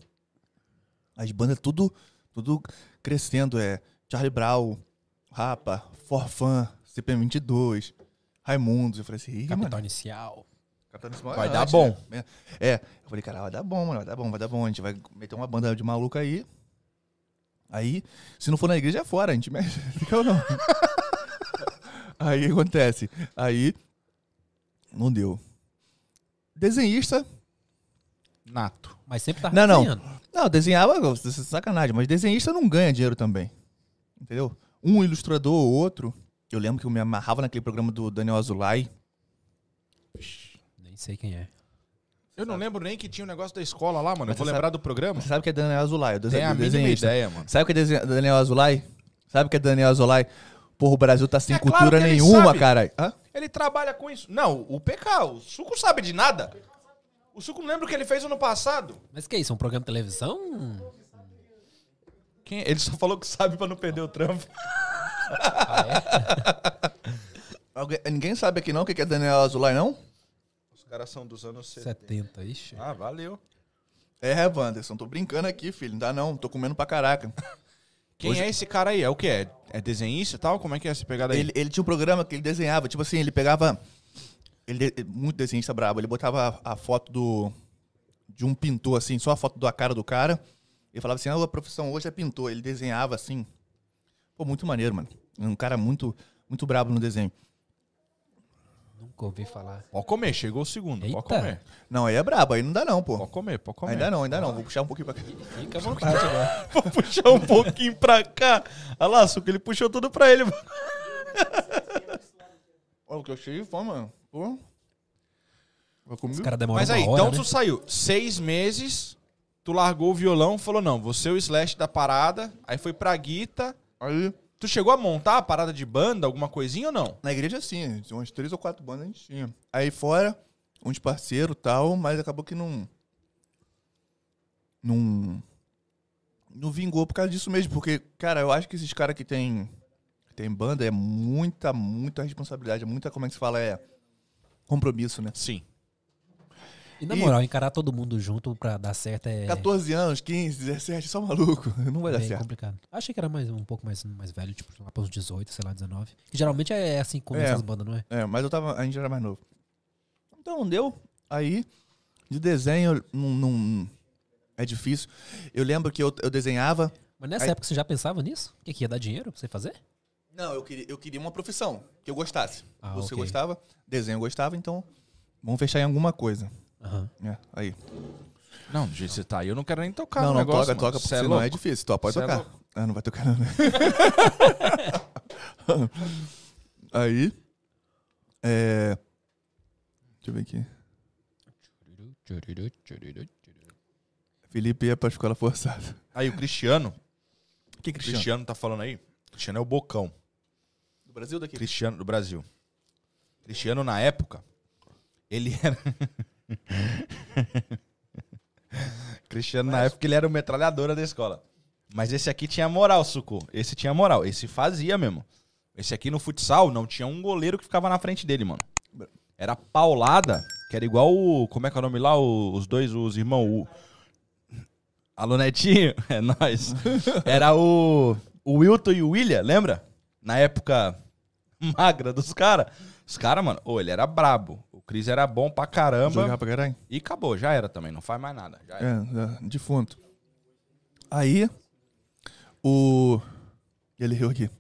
As bandas tudo, tudo crescendo, é Charlie Brown, Rapa, Forfã, CPM 22, Raimundos. Eu falei assim, ih, mano, Capital inicial. Capitão Nacional Vai é dar antes, bom. né? É. Eu falei, cara, vai dar bom, mano, vai dar bom, vai dar bom. A gente vai meter uma banda de maluco aí. Aí, se não for na igreja, é fora, a gente mexe. Fica ou não? aí acontece. Aí, não deu. Desenhista. Nato. Mas sempre tá Não, não. desenhando. Não, desenhava, isso é sacanagem, mas desenhista não ganha dinheiro também. Entendeu? Um ilustrador ou outro. Eu lembro que eu me amarrava naquele programa do Daniel Azulay. Nem sei quem é. Eu não lembro nem que tinha um negócio da escola lá, mano. Eu Mas vou você lembrar do programa. Você sabe o que é Daniel Azulay? Tem a mínima ideia, mano. Sabe o que é Daniel Azulay? Sabe o que é Daniel Azulay? Porra, o Brasil tá sem É claro cultura ele nenhuma, sabe. caralho. Hã? Ele trabalha com isso. Não, o PK, o Suco sabe de nada. O Suco não lembra o que ele fez ano passado. Mas que é isso? Um programa de televisão? Quem? Ele só falou que sabe pra não perder o trampo. Alguém- ninguém sabe aqui não o que que é Daniel Azulay, não? Os caras são dos anos 70. 70, ixi. Ah, valeu. É, Wanderson, tô brincando aqui, filho. Não dá não, tô comendo pra caraca. Quem Hoje- é esse cara aí? É o quê? É, é desenhista e tal? Como é que é essa pegada aí? Ele, ele tinha um programa que ele desenhava, tipo assim, ele pegava. Ele muito desenhista brabo, ele botava a, a foto do. de um pintor, assim, só a foto da cara do cara. E falava assim: ah, a profissão hoje é pintor. Ele desenhava assim. Pô, muito maneiro, mano. Um cara muito, muito brabo no desenho. Nunca ouvi falar. Pode comer, chegou o segundo. Eita. Pode comer. Não, aí é brabo, aí não dá não, pô. Pode comer, pode comer. Ainda não, ainda não. Vou puxar um pouquinho pra cá. Fica à vontade agora. Vou puxar um pouquinho pra cá. Olha lá, Suco, ele puxou tudo pra ele. Olha Pô, que eu cheio de fome, mano. Pô. Caras demoram Mas uma aí, hora, então né? tu saiu seis meses, tu largou o violão, falou, não, você é o slash da parada, aí foi pra guita. Aí, Tu chegou a montar a parada de banda, alguma coisinha ou não? na igreja, sim. Umas três ou quatro bandas a gente tinha. Aí fora, uns parceiros e tal, mas acabou que não... Não... Não vingou por causa disso mesmo. Porque, cara, eu acho que esses caras que tem, que tem banda é muita, muita responsabilidade. É muita, como é que se fala? É compromisso, né? Sim. E na E- moral, encarar todo mundo junto pra dar certo é 14 anos, 15, 17, só maluco. Não vai dar bem certo. complicado. Achei que era mais, um pouco mais, mais velho, tipo, lá pra uns 18, sei lá, 19. Que geralmente é assim que começa É. as bandas, não é? É, mas eu tava. A gente era mais novo. Então deu. Aí, de desenho, não. não- é difícil. Eu lembro que eu, eu desenhava. Mas nessa Aí- época você já pensava nisso? O que, que ia dar dinheiro pra você fazer? Não, eu queria, eu queria uma profissão que eu gostasse. Ah, Você ok. gostava, desenho eu gostava, então vamos fechar em alguma coisa. Aham. É, aí. Não, do jeito que você tá aí, eu não quero nem tocar não, no não, negócio, toca, mano. toca, porque é senão é difícil. Tu pode Cê é tocar. louco. ah, não vai tocar, não. aí. É. Deixa eu ver aqui. Felipe ia pra escola forçada. Aí o Cristiano, Que o Cristiano tá falando aí, Cristiano é o bocão. Do Brasil daqui? Cristiano do Brasil. Cristiano, na época, ele era. Cristiano, na época, ele era o metralhadora da escola. Mas esse aqui tinha moral, Suco. Esse tinha moral. Esse fazia mesmo. Esse aqui no futsal não tinha um goleiro que ficava na frente dele, mano. Era paulada, que era igual o. Como é que é o nome lá? O- os dois, os irmãos. O... Alô, Netinho? É nóis. Era o. O Wilton e o William, lembra? Na época magra dos caras. Os caras, mano, ô, ele era brabo. O Cris era bom pra caramba. Jogar pra caralho? E acabou, já era também, não faz mais nada. Já era. É, já, defunto. Aí, o. Ele riu aqui.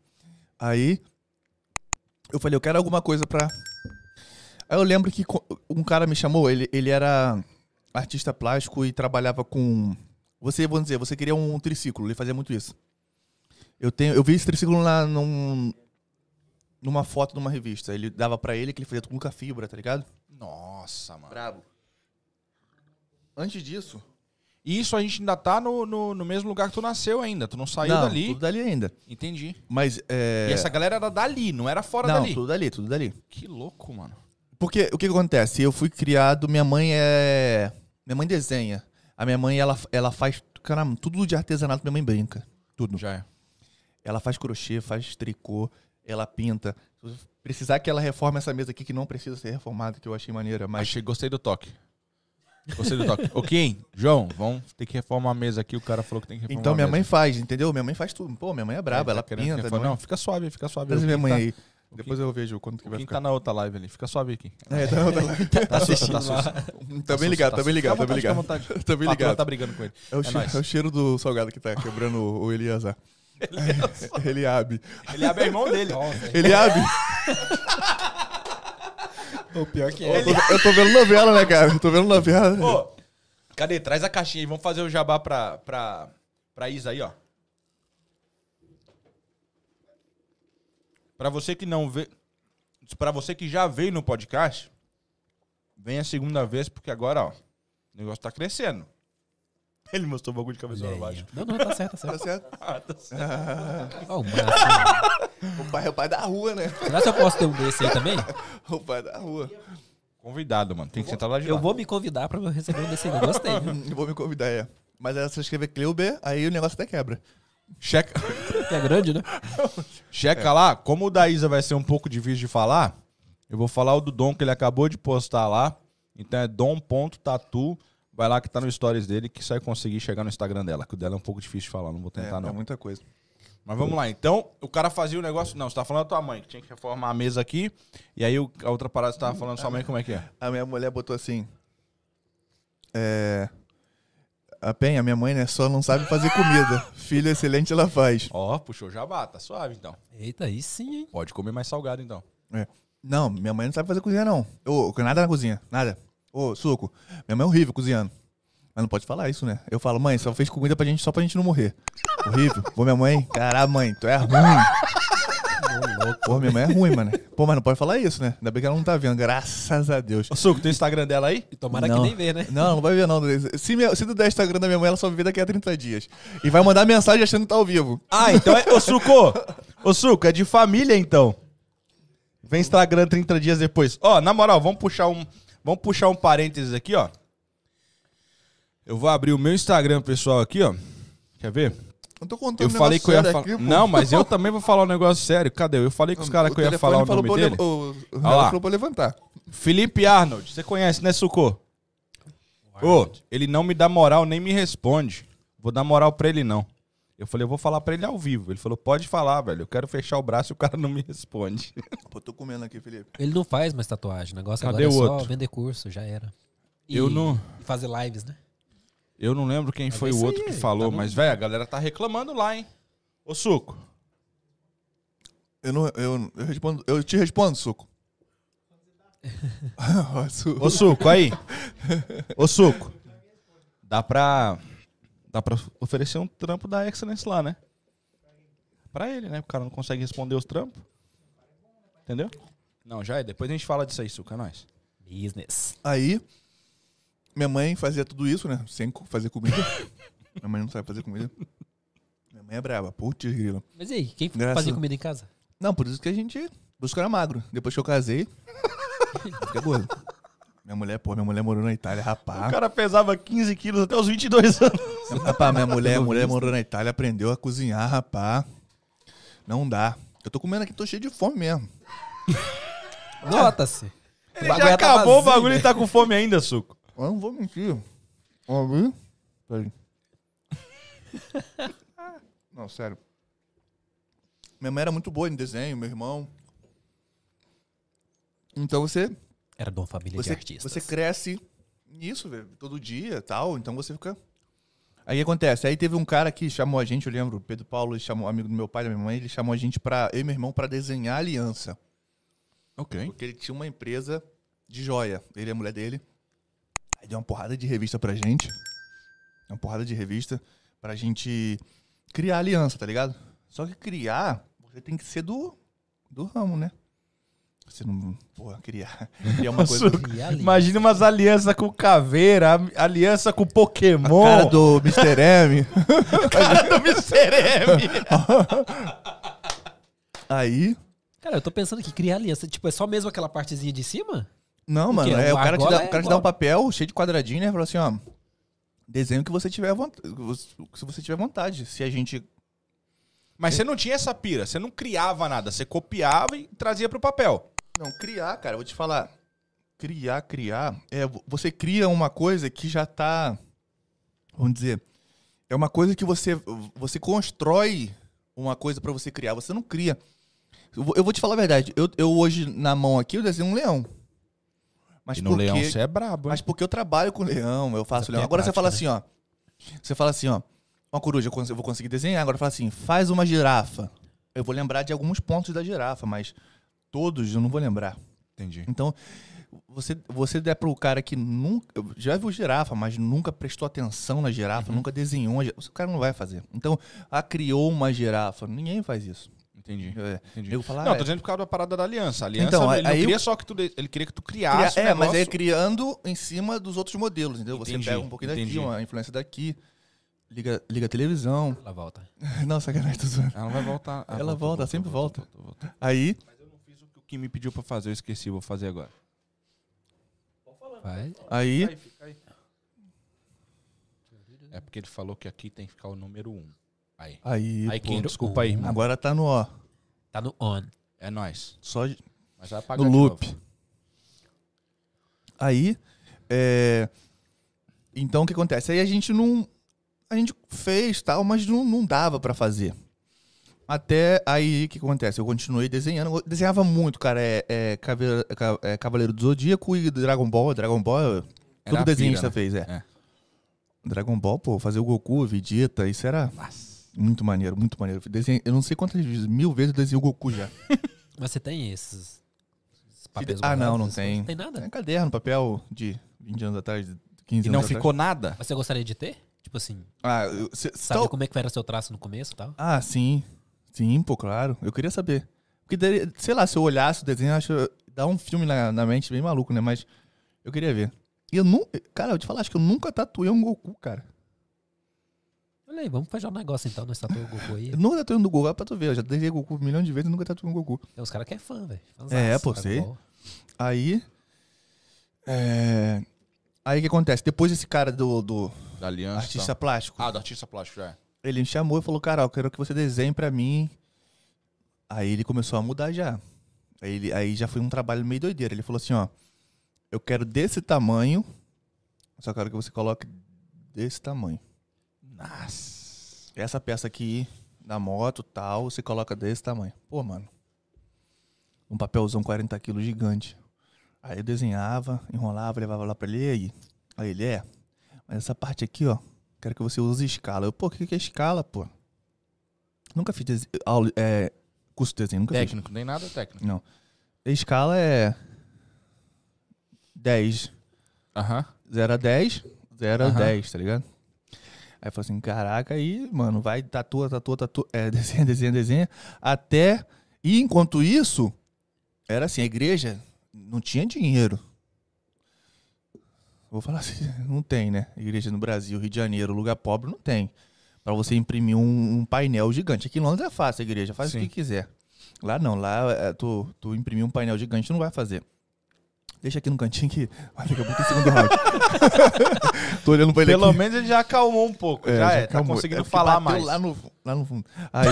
Aí, eu falei, eu quero alguma coisa pra. Aí eu lembro que um cara me chamou, ele, ele era artista plástico e trabalhava com. Você, vamos dizer, você queria um triciclo, ele fazia muito isso. Eu, tenho, eu vi esse triciclo lá num, numa foto numa revista. Ele dava pra ele que ele fazia tudo com a fibra, tá ligado? Nossa, mano. Brabo. Antes disso. E isso a gente ainda tá no, no, no mesmo lugar que tu nasceu ainda. Tu não saiu não, dali. tudo dali ainda. Entendi. Mas é. E essa galera era dali, não era fora não, dali. tudo dali, tudo dali. Que louco, mano. Porque o que, que acontece? Eu fui criado, minha mãe é. Minha mãe desenha. A minha mãe, ela, ela faz. Caramba, tudo de artesanato, minha mãe brinca. Tudo. Já é. Ela faz crochê, faz tricô, ela pinta. Se precisar que ela reforme essa mesa aqui, que não precisa ser reformada, que eu achei maneira, mas. Achei, gostei do toque. Gostei do toque. ok, João, vamos ter que reformar a mesa aqui. O cara falou que tem que reformar Então minha mãe faz, entendeu? Minha mãe faz tudo. Pô, minha mãe é braba, É, tá ela querendo pinta. reformar- Não, fica suave, fica suave. Traz minha mãe tá- aí. Depois eu vejo quanto que vai ficar. tá na outra live ali. Fica suave aqui. É, tá, tá, Tá assistindo Tá lá. susto. tá bem ligado, tá bem ligado, tá bem ligado. Tá bem ligado. tá brigando com ele. É o, É cheiro, é o cheiro do salgado que tá quebrando o o Eliazar. Eliabe. Ele abre irmão dele. Eliabe. O pior que Eu tô, eu tô vendo novela, né, cara? Eu tô vendo novela. Ô, cadê? Traz a caixinha aí. Vamos fazer o jabá pra, pra, pra Isa aí, ó. Pra você que não vê... Pra você que já veio no podcast, vem a segunda vez, porque agora, ó, o negócio tá crescendo. Ele mostrou o bagulho de cabeça pra baixo. Não, não, tá certo, tá Tá certo. certo? Ah, tá certo. Ó, o braço. O pai é o pai da rua, né? Será que eu posso ter um desse aí também? O pai da rua. Convidado, mano. Tem que sentar lá de Eu lá. vou me convidar pra eu receber um desse aí. Eu gostei. viu? Eu vou me convidar, é. Mas é só escrever Cleuber, aí o negócio até quebra. Checa, Que é grande, né? checa lá. Como o da Isa vai ser um pouco difícil de falar, eu vou falar o do Dom que ele acabou de postar lá. Então é dom.tatu. Vai lá que tá no stories dele que vai conseguir chegar no Instagram dela. Que o dela é um pouco difícil de falar, não vou É, tentar não. é muita coisa. Mas vamos lá. Então, o cara fazia o negócio... Não, você tá falando da tua mãe, que tinha que reformar a mesa aqui. E aí a outra parada você tava falando sua mãe como é que é. A minha mulher botou assim. É. A Penha, minha mãe, né, só não sabe fazer comida. Filho excelente ela faz. Ó, puxou jabá, tá suave então. Eita, aí sim, hein? Pode comer mais salgado então. É. Não, minha mãe não sabe fazer cozinha, não. Ô, nada na cozinha, nada. Ô, suco, minha mãe é horrível cozinhando. Mas não pode falar isso, né? Eu falo, mãe, só fez comida pra gente, só pra gente não morrer. Horrível. Vou minha mãe, caralho, mãe, tu é ruim. louco. Pô, minha mãe é ruim, mano. Pô, mas não pode falar isso, né? Ainda bem que ela não tá vendo, graças a Deus. Ô, Suco, tem o Instagram dela aí? E tomara Não. que nem vê, né? Não, não vai ver, não. Se, minha, se tu der Instagram da minha mãe, ela só ver daqui a 30 dias. E vai mandar mensagem achando que tá ao vivo. Ah, então é. Ô, Suco! Ô, Suco, é de família então. Vem Instagram 30 dias depois. Ó, na moral, vamos puxar um. Vamos puxar um parênteses aqui, ó. Eu vou abrir o meu Instagram, pessoal, aqui, ó. Quer ver? Eu tô contando Eu um falei que eu ia falar. Não, mas eu também vou falar um negócio sério. Cadê? Eu falei com os caras que eu ia falar o falou nome dele. le- O, falou pra eu levantar. Felipe Arnold. Você conhece, né, Suco? Ô, ele não me dá moral nem me responde. Vou dar moral pra ele, não. Eu falei, eu vou falar pra ele ao vivo. Ele falou, pode falar, velho. Eu quero fechar o braço e o cara não me responde. Pô, tô comendo aqui, Felipe. Ele não faz mais tatuagem. O negócio Cadê agora é o só outro? vender curso, já era. E Eu não- e fazer lives, né? Eu não lembro quem Mas foi o outro aí, que falou, tá mas, velho, a galera tá reclamando lá, hein? Ô, Suco. Eu, não, eu, eu, respondo, eu te respondo, Suco. Ô, Suco, aí. Ô, Suco. Dá pra. Dá pra oferecer um trampo da Excellence lá, né? Pra ele, né? O cara não consegue responder os trampos. Entendeu? Não, já é. Depois a gente fala disso aí, Suco. É nóis. Business. Aí, minha mãe fazia tudo isso, né? Sem fazer comida. minha mãe não sabe fazer comida. Minha mãe é brava. Putz, grilo. Mas e aí, quem Graças- fazia comida em casa? Não, por isso que a gente buscou era magro. Depois que eu casei, fiquei gordo. Minha mulher, pô, minha mulher morou na Itália, O rapaz. cara pesava 15 quilos até os 22 anos. Rapaz, minha mulher, mulher morou na Itália, aprendeu a cozinhar, rapaz. Não dá. Eu tô comendo aqui, tô cheio de fome mesmo. Nota-se. O Ele já tá acabou o bagulho e né? tá com fome ainda, Suco. Eu não vou mentir. Ó? Peraí. Não, sério. Minha mãe era muito boa em desenho, meu irmão. Então você, Era Dom Família você, de Artistas. você cresce nisso, velho, todo dia e tal. Então você fica. Aí o que acontece? Aí teve um cara que chamou a gente, eu lembro, o Pedro Paulo, ele chamou, amigo do meu pai e da minha mãe, ele chamou a gente pra. Eu e meu irmão pra desenhar aliança. Ok. Porque ele tinha uma empresa de joia. Ele e a mulher dele. Aí deu uma porrada de revista pra gente. Uma porrada de revista pra gente criar aliança, tá ligado? Só que criar, você tem que ser do, do ramo, né? Você não. Porra, criar. Criar uma coisa. Imagina umas alianças com caveira, a- aliança com Pokémon. Cara do Mr. M. cara do Mr. M. Aí. Cara, eu tô pensando aqui, criar aliança. Tipo, é só mesmo aquela partezinha de cima? Não, O mano, é, o A cara te dá, é o cara te dá um papel cheio de quadradinho, né? Falou assim, ó. Desenho que você tiver vontade. Se você tiver vontade. Se a gente Mas você não tinha essa pira, você não criava nada, você copiava e trazia pro papel. Não, criar, cara, vou te falar. Criar, criar. É, vo- você cria uma coisa que já tá. Vamos dizer. É uma coisa que você. Você constrói uma coisa pra você criar. Você não cria. Eu vou, te falar a verdade. Eu, eu hoje, na mão aqui, eu desenho um leão. Mas e no porque, leão você é brabo, hein? mas porque eu trabalho com leão, eu faço Você leão. Agora você prática, fala né? assim, ó. Você fala assim, ó. Uma coruja eu vou conseguir desenhar. Agora fala assim, faz uma girafa. Eu vou lembrar de alguns pontos da girafa, mas todos eu não vou lembrar. Entendi. Então, você, você der pro cara que nunca. Já viu girafa, mas nunca prestou atenção na girafa, Uhum. nunca desenhou uma girafa. O cara não vai fazer. Então, ah, criou uma girafa. Ninguém faz isso. Entendi. É, Entendi. nego fala, Não, ah, tô dizendo por causa da parada da aliança. A aliança, Então, ele não aí queria eu- só que tu... Ele queria que tu cria- criasse é, um mas é criando em cima dos outros modelos, entendeu? Você Entendi, pega um pouquinho entendi. daqui, uma influência daqui, liga, liga a televisão. Ela volta. Não, sacanagem, tô zoando. Ela vai voltar. Ah, Ela volta, sempre volta. voltou, voltou. Aí, Mas eu não fiz o que me pediu pra fazer, eu esqueci, vou fazer agora. Vai. aí. É porque ele falou que aqui tem que ficar o número um. Aí. Aí, Aí, pô, Kim, desculpa aí. agora tá no ó. Tá no on. É nóis. Só de- Mas vai apagar no loop. novo. Aí, é... Então, o que acontece? Aí a gente não... A gente fez tal, mas não, não dava pra fazer. Até aí, o que acontece? Eu continuei desenhando. Eu desenhava muito, cara. É, é, Caveira- é Cavaleiro do Zodíaco e Dragon Ball. Dragon Ball, Era todo desenhista né? fez, é. É. Dragon Ball, pô, fazer o Goku, o Vegeta, isso era muito maneiro, muito maneiro. Eu Desenhei, eu não sei quantas vezes, mil vezes eu desenhei o Goku já. Mas você tem esses, esses papéis Ah, não, guardados, não tem. coisas? Não tem nada? É caderno, papel de 20 anos atrás, 15 E anos não atrás. ficou nada? Mas você gostaria de ter? Tipo assim, Ah, eu- cê- saber tal- como é que era seu traço no começo e tal? ah, sim. Sim, pô, claro. Eu queria saber. Porque, sei lá, se eu olhasse o desenho, eu acho. Dá um filme na, na mente bem maluco, né? Mas eu queria ver. E eu nunca. Cara, eu vou te falar, acho que eu nunca tatuei um Goku, cara. Olha aí, vamos fazer um negócio então no Estatua Goku aí. Eu nunca tatuei um do Goku, é pra tu ver. Eu já desenhei Goku um milhão de vezes e nunca tatuei um Goku. Tem uns caras que é fã, velho. É, pô, sei. Aí. É. Aí o que acontece? Depois esse cara do, do Da aliança. artista tá. plástico, Ah, do artista plástico, já é. Ele me chamou e falou: Cara, eu quero que você desenhe pra mim. Aí ele começou a mudar já. Aí, ele, aí já foi um trabalho meio doideiro. Ele falou assim: Ó, eu quero desse tamanho, só quero que você coloque desse tamanho. Nossa. Essa peça aqui na moto tal, você coloca desse tamanho. Pô, mano. Um papelzão 40 quilos gigante. Aí eu desenhava, enrolava, levava lá pra ele. E aí? Aí ele é. Mas essa parte aqui, ó. Quero que você use escala. Eu, pô, o que, que é escala, pô? Nunca fiz dese- aula, é, curso de desenho, nunca fiz. Técnico, nem nada técnico. Não. Escala é 10. Aham. 0 a 10, 0 a Aham. 10, tá ligado? Aí eu falei assim, caraca, aí, mano, vai, tatua, tatua, tatua, é, desenha, desenha, desenha, até... E enquanto isso, era assim, a igreja não tinha dinheiro. Vou falar assim, não tem, né? Igreja no Brasil, Rio de Janeiro, lugar pobre, não tem. Pra você imprimir um, um painel gigante. Aqui em Londres é fácil, a igreja faz Sim. o que quiser. Lá não, lá é, tu, tu imprimir um painel gigante, tu não vai fazer. Deixa aqui no cantinho que daqui a pouco tem segundo round. Tô olhando pra ele Pelo aqui. menos ele já acalmou um pouco. É, já já é, tá conseguindo É falar mais. Lá no, lá no fundo. Aí,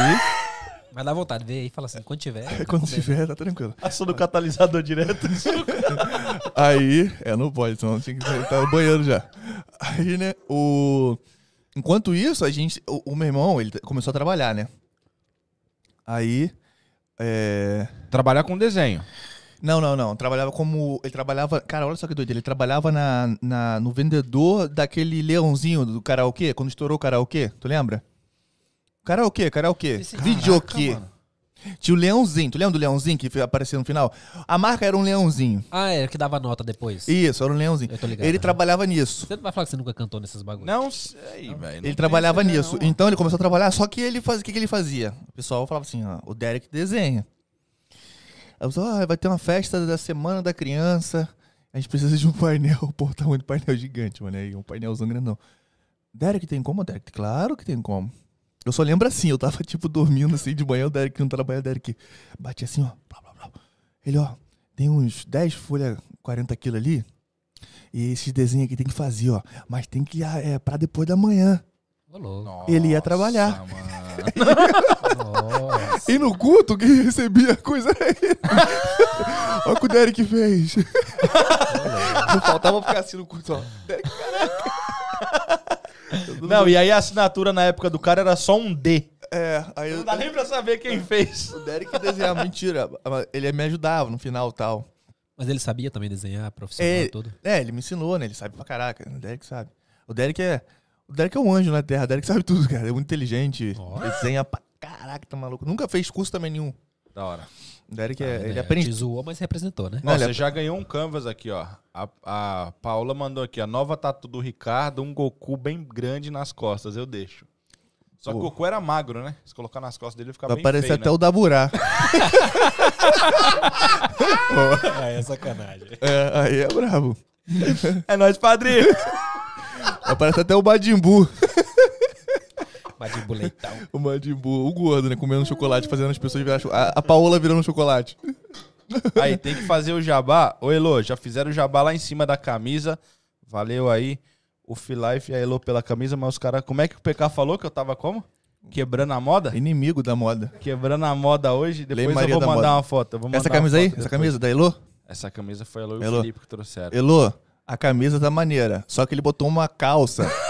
Mas dá vontade, vê aí e fala assim, quando tiver. quando tiver, tá tranquilo. Passou do catalisador direto. Aí, é, não pode, senão tinha que estar no banheiro já. Aí, né, o... Enquanto isso, a gente... O, o meu irmão, ele começou a trabalhar, né? Aí, é... Trabalhar com desenho. Não, não, não. Trabalhava como... Ele trabalhava... Cara, olha só que doido. Ele trabalhava na, na, no vendedor daquele leãozinho do karaokê, quando estourou o karaokê. Tu lembra? Karaokê, karaokê. Esse- Videokê. Tinha o leãozinho. Tu lembra do leãozinho que apareceu no final? A marca era um leãozinho. Ah, era que dava nota depois. Isso, era um leãozinho. Eu tô ligado. Ele né? trabalhava nisso. Você não vai falar que você nunca cantou nesses bagulhos. Não sei, velho. Ele trabalhava nisso. Então ele começou a trabalhar, só que ele fazia. O que, que ele fazia? O pessoal falava assim, ó, o Derek desenha. Aí eu falei, ah, vai ter uma festa da semana da criança. A gente precisa de um painel, pô, tamanho do painel gigante, mano. Aí um painelzão grandão. Derek tem como, Derek? Claro que tem como. Eu só lembro assim, eu tava tipo dormindo assim de manhã, o Derek não trabalha, o Derek batia assim, ó. Blá, blá, blá. Ele, ó, tem uns 10 folhas 40 quilos ali. E esse desenho aqui tem que fazer, ó. Mas tem que ah, é pra depois da manhã. Louco. Ele ia trabalhar. Mano. Nossa. E no culto, quem recebia a coisa era ele. Olha o que o Derek fez. Não faltava ficar assim no culto, ó. Derek, Não, e aí a assinatura na época do cara era só um D. É, aí Não eu, dá nem pra saber quem fez. o Derek desenhava, mentira. Ele me ajudava no final e tal. Mas ele sabia também desenhar, profissional É, e tudo. é, ele me ensinou, né? Ele sabe pra caraca. O Derek sabe. O Derek é. O Derek é um anjo na Terra. O Derek sabe tudo, cara. É muito inteligente. Ó. Desenha pra caraca, tá maluco. Nunca fez curso também nenhum. Da hora. Derek é. Tá ele? Te aprende. zoou, mas representou, né? Não, ele você já ganhou um canvas aqui, ó. A, a Paula mandou aqui, a nova tatu do Ricardo, um Goku bem grande nas costas, eu deixo. Só que o. Goku era magro, né? Se colocar nas costas dele, fica Vai bem parecer feio, até né? o Daburá. Ah, é sacanagem. É, aí é brabo. É nóis, padrinho! Vai parecer até o Badimbu. Badimbu leitão. O Badimbu, o gordo, né? Comendo chocolate, fazendo as pessoas virar cho- a, a Paola virando chocolate. Aí, tem que fazer o jabá. Ô, Elo, já fizeram o jabá lá em cima da camisa. Valeu aí o Filife e a Elo pela camisa, mas os caras... Como é que o PK falou que eu tava como? Quebrando a moda? Inimigo da moda. Quebrando a moda hoje. Depois eu Maria vou da mandar moda. uma foto. eu vou Essa mandar uma camisa aí? Essa depois. camisa da Elô? Essa camisa foi a Elo e o Elo. Felipe que trouxeram. Elô, a camisa tá maneira. Só que ele botou uma calça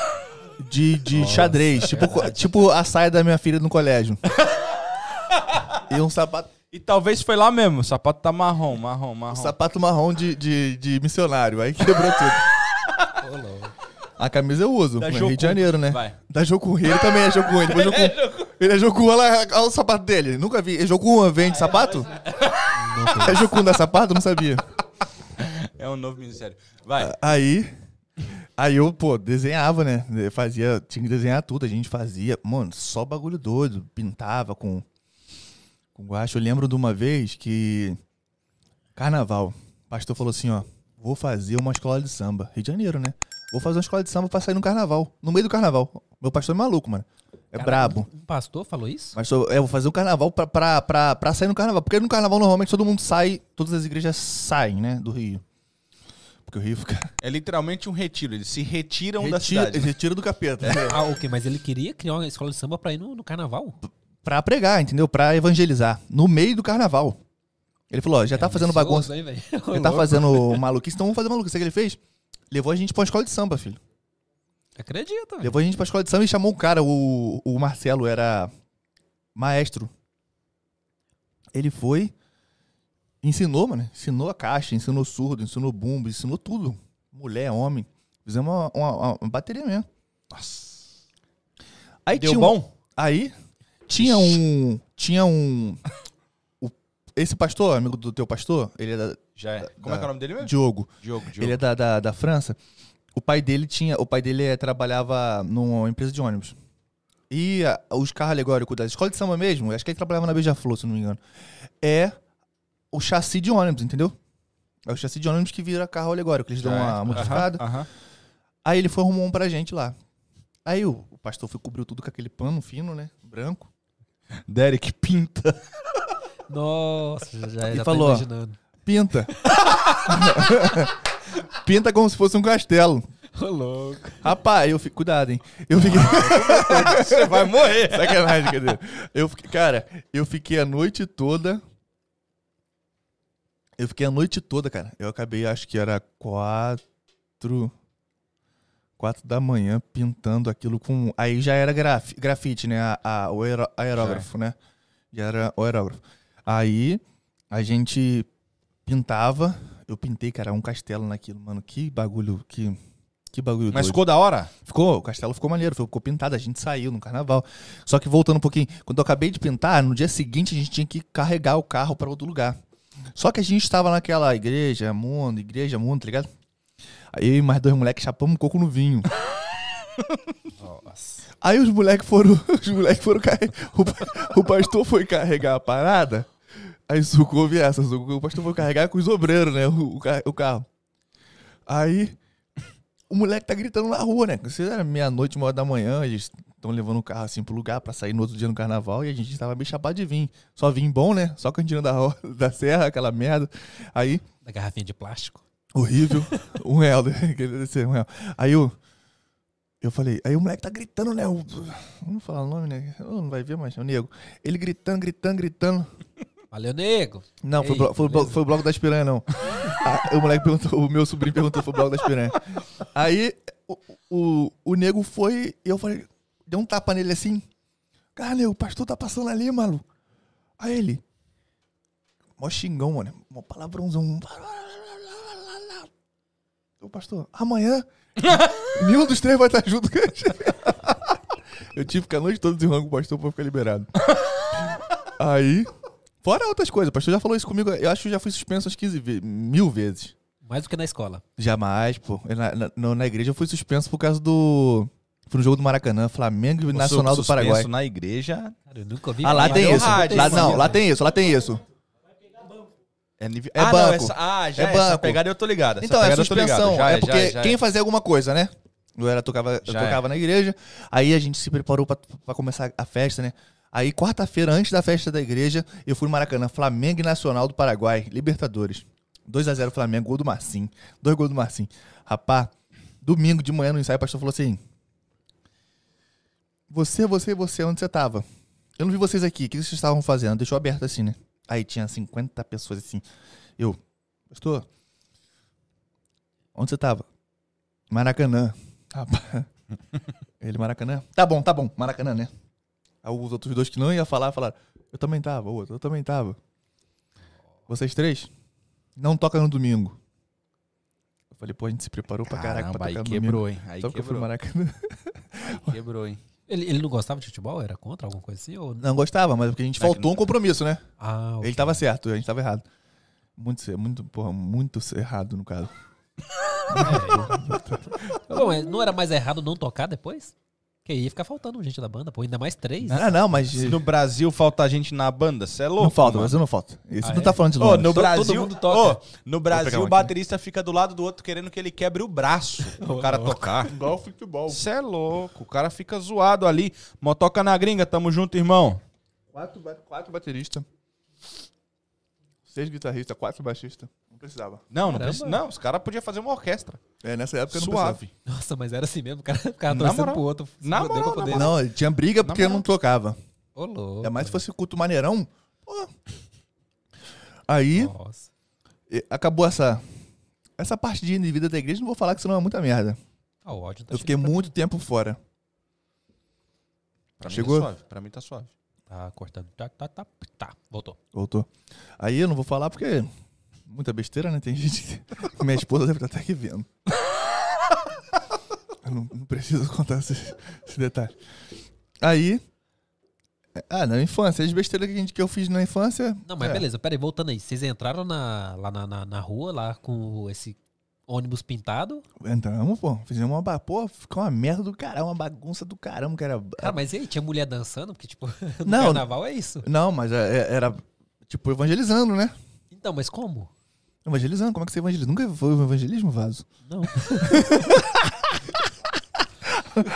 de, de xadrez. Tipo, tipo a saia da minha filha no colégio. e um sapato, E talvez foi lá mesmo. O sapato tá marrom, marrom, marrom. um sapato marrom de, de, de missionário. Aí quebrou tudo. A camisa eu uso. Da no Jocum. Rio de Janeiro, né? Vai. Da Jocum. Ele também é Jocum. Ele, foi Jocum. ele é Jocum. Olha lá olha o sapato dele. Nunca vi. Jocum vende sapato? É Jocum da sapato? Não sabia. É um novo ministério. Vai. Aí, aí eu, pô, desenhava, né? Eu Fazia, tinha que desenhar tudo, a gente fazia, mano, só bagulho doido. Pintava com, Com guache. Eu lembro de uma vez que. Carnaval. O pastor falou assim: ó, vou fazer uma escola de samba. Rio de Janeiro, né? Vou fazer uma escola de samba pra sair no carnaval. No meio do carnaval. Meu pastor é maluco, mano. É Cara, brabo. Um pastor falou isso? Mas eu, eu vou fazer um carnaval pra, pra, pra, pra sair no carnaval. Porque no carnaval normalmente todo mundo sai, todas as igrejas saem, né? Do Rio. Porque o Rio fica. É literalmente um retiro. Eles se retiram da Retira, cidade. retira do capeta. Ah, ok, mas ele queria criar uma escola de samba pra ir no, no carnaval. Pra pregar, entendeu? Pra evangelizar. No meio do carnaval. Ele falou: ó, já tá fazendo bagunça. Velho? Já tá fazendo maluquice, então vamos fazer maluquice. Sabe o que ele fez? Levou a gente pra uma escola de samba, filho. Acredita, velho. Levou a gente pra escola de samba e chamou um cara, o, o Marcelo, era maestro. Ele foi, ensinou, mano. Ensinou a caixa, ensinou surdo, ensinou bumbo, ensinou tudo. Mulher, homem. Fizemos uma, uma- uma bateria mesmo. Aí Deu tinha um- bom? Aí tinha um. Tinha um. o- esse pastor, amigo do teu pastor, ele é da, Já é. Como é que é o nome dele mesmo? Diogo. Diogo, Diogo. Ele é da, da, da França. O pai dele tinha. O pai dele eh, trabalhava numa empresa de ônibus. E ah, os carros alegóricos da escola de samba mesmo, acho que ele trabalhava na Beija-Flor, se não me engano. É o chassi de ônibus, entendeu? É o chassi de ônibus que vira carro alegórico. Eles dão Já é. uma modificada. Aham, aham. Aí ele foi arrumar um pra gente lá. Aí o, o pastor foi cobriu tudo com aquele pano fino, né? Branco. Derek Pinta. Nossa, já, E já falou, tô ó, imaginando. Pinta. Pinta como se fosse um castelo. Ô, louco. Rapaz, eu fiquei. Cuidado, hein? Eu fiquei. Você vai morrer. Sacanagem, cadê? Eu fiquei, cara, eu fiquei a noite toda. Eu fiquei a noite toda, cara. Eu acabei, acho que era quatro. Quatro da manhã pintando aquilo com. Aí já era graf, grafite, né? A, a- o aero- aerógrafo, né? Já era o aerógrafo. Aí a gente pintava. Eu pintei, cara, um castelo naquilo, mano. Que bagulho, que. Que bagulho Mas doido. ficou da hora? Ficou, o castelo ficou maneiro, ficou pintado, a gente saiu no carnaval. Só que voltando um pouquinho, quando eu acabei de pintar, no dia seguinte a gente tinha que carregar o carro para outro lugar. Só que a gente estava naquela igreja, mundo, igreja, mundo, tá ligado? Aí eu e mais dois moleques chapamos um coco no vinho. Nossa. Aí os moleques foram, os moleques foram carregar, o, o pastor foi carregar a parada, aí sucou essa, sucou, o pastor foi carregar com os obreiros, né, o, o carro. Aí o moleque tá gritando na rua, né, você era meia-noite, uma hora da manhã, eles estão levando o carro assim pro lugar pra sair no outro dia no carnaval e a gente tava bem chapado de vinho. Só vinho bom, né, só cantina da, da serra, aquela merda. Aí Da garrafinha de plástico. Horrível. Um real, né? Um real. Aí eu. Eu falei, aí o moleque tá gritando, né? O, vamos falar o nome, né? Oh, não vai ver, mas é o nego. Ele gritando, gritando, gritando. Valeu, nego. Não, foi, o Ei, foi, o blo- beleza. foi o bloco das piranha, não. Ah, o moleque perguntou, o meu sobrinho perguntou, foi o bloco das piranha. Aí o, o, o nego foi e eu falei, deu um tapa nele assim. Cara, o pastor tá passando ali, maluco. Aí ele. Mó xingão, mano. Mó palavrãozão. Ô, pastor, amanhã nenhum dos três vai estar junto com a gente. Eu tive que a noite toda com o pastor pra ficar liberado. Aí, fora outras coisas, o pastor já falou isso comigo, eu acho que eu já fui suspenso umas 15 ve- mil vezes. Mais do que na escola. Jamais, pô. Na, na, na igreja eu fui suspenso por causa do. Foi no jogo do Maracanã, Flamengo e Nacional do Paraguai. na igreja. Cara, eu nunca ouvi Ah, lá tem isso. rádio, Lá, isso não, lá tem isso, lá tem isso. É, nível... É ah, não, banco. essa... ah, já É é essa banco. pegada eu tô ligado. Essa Então, é suspensão. Já é porque já já quem é. fazia alguma coisa, né? Eu era, tocava, eu é. tocava na igreja. Aí a gente se preparou pra, pra começar a festa, né? Aí, quarta-feira, antes da festa da igreja, eu fui no Maracanã, Flamengo e Nacional do Paraguai, Libertadores. 2x0 Flamengo, gol do Marcinho. Dois gols do Marcinho. Rapá, domingo de manhã no ensaio, o pastor falou assim: Você, você, você, onde você tava? Eu não vi vocês aqui, o que vocês estavam fazendo? Deixou aberto assim, né? Aí tinha 50 pessoas assim. Eu, pastor, onde você tava? Maracanã. Rapaz. Ele, Maracanã? Tá bom, tá bom, Maracanã, né? Aí os outros dois que não iam falar, falaram, eu também tava, o outro, eu também tava. Vocês três? Não toca no domingo. Eu falei, pô, a gente se preparou pra caraca Caramba, pra aí tocar no quebrou, domingo. hein? Aí Só que eu fui quebrou. Maracanã. Aí quebrou, hein? Ele, ele não gostava de futebol? Era contra alguma coisa assim? Ou... Não gostava, mas porque a gente É faltou um compromisso, né? Ah, ok. Ele tava certo, a gente tava errado. Muito, muito, porra, muito errado no caso. Bom, mas não era mais errado não tocar depois? Porque aí ia ficar faltando gente da banda, pô. Ainda mais três. Ah, não, mas. Se no Brasil falta gente na banda, você é louco. Não falta, mano. mas eu não falta. Isso Ah, não é? tá falando de Ô, longe. no Todo- Brasil, todo mundo toca. Ô, no Brasil o aqui. baterista fica do lado do outro querendo que ele quebre o braço pro cara tocar. Igual futebol. Você é louco, o cara fica zoado ali. Motoca na gringa, tamo junto, irmão. Quatro, ba- quatro bateristas. Seis guitarristas, quatro baixistas. Não precisava. Não, não, Caramba. precisa, não os caras podiam fazer uma orquestra. É, nessa época eu não Suave. Nossa, mas era assim mesmo. O cara ficava Na torcendo moral. pro outro. Na moral, na poder-. Não, tinha briga porque eu não tocava. Ô, louco. Ainda mais se fosse culto maneirão. Pô. Aí, Nossa. acabou essa, essa parte de vida da igreja. Não vou falar que senão é muita merda. Ah, o ódio tá Eu fiquei chegando pra muito tempo fora. Pra Chegou? mim tá suave. Pra mim tá suave. Tá cortando. Tá, tá, tá. Tá, voltou. Voltou. Aí eu não vou falar porque. Muita besteira, né? Tem gente. que- Minha esposa deve estar até aqui vendo. Eu não, não preciso contar esse, esse detalhe. Aí. Ah, na infância, as besteiras que, a gente, que eu fiz na infância. Não, mas é, beleza, peraí, voltando aí. Vocês entraram na, lá na, na, na rua, lá com esse ônibus pintado. Entramos, pô. Fizemos uma. Pô, ficou uma merda do caramba, uma bagunça do caramba, que era. Cara, mas e aí? Tinha mulher dançando? Porque, tipo, no Não. carnaval é isso. Não, mas é- é- era. Tipo, evangelizando, né? Então, mas como? Evangelizando, como é que você evangeliza? Nunca foi o evangelismo, Vaso? Não.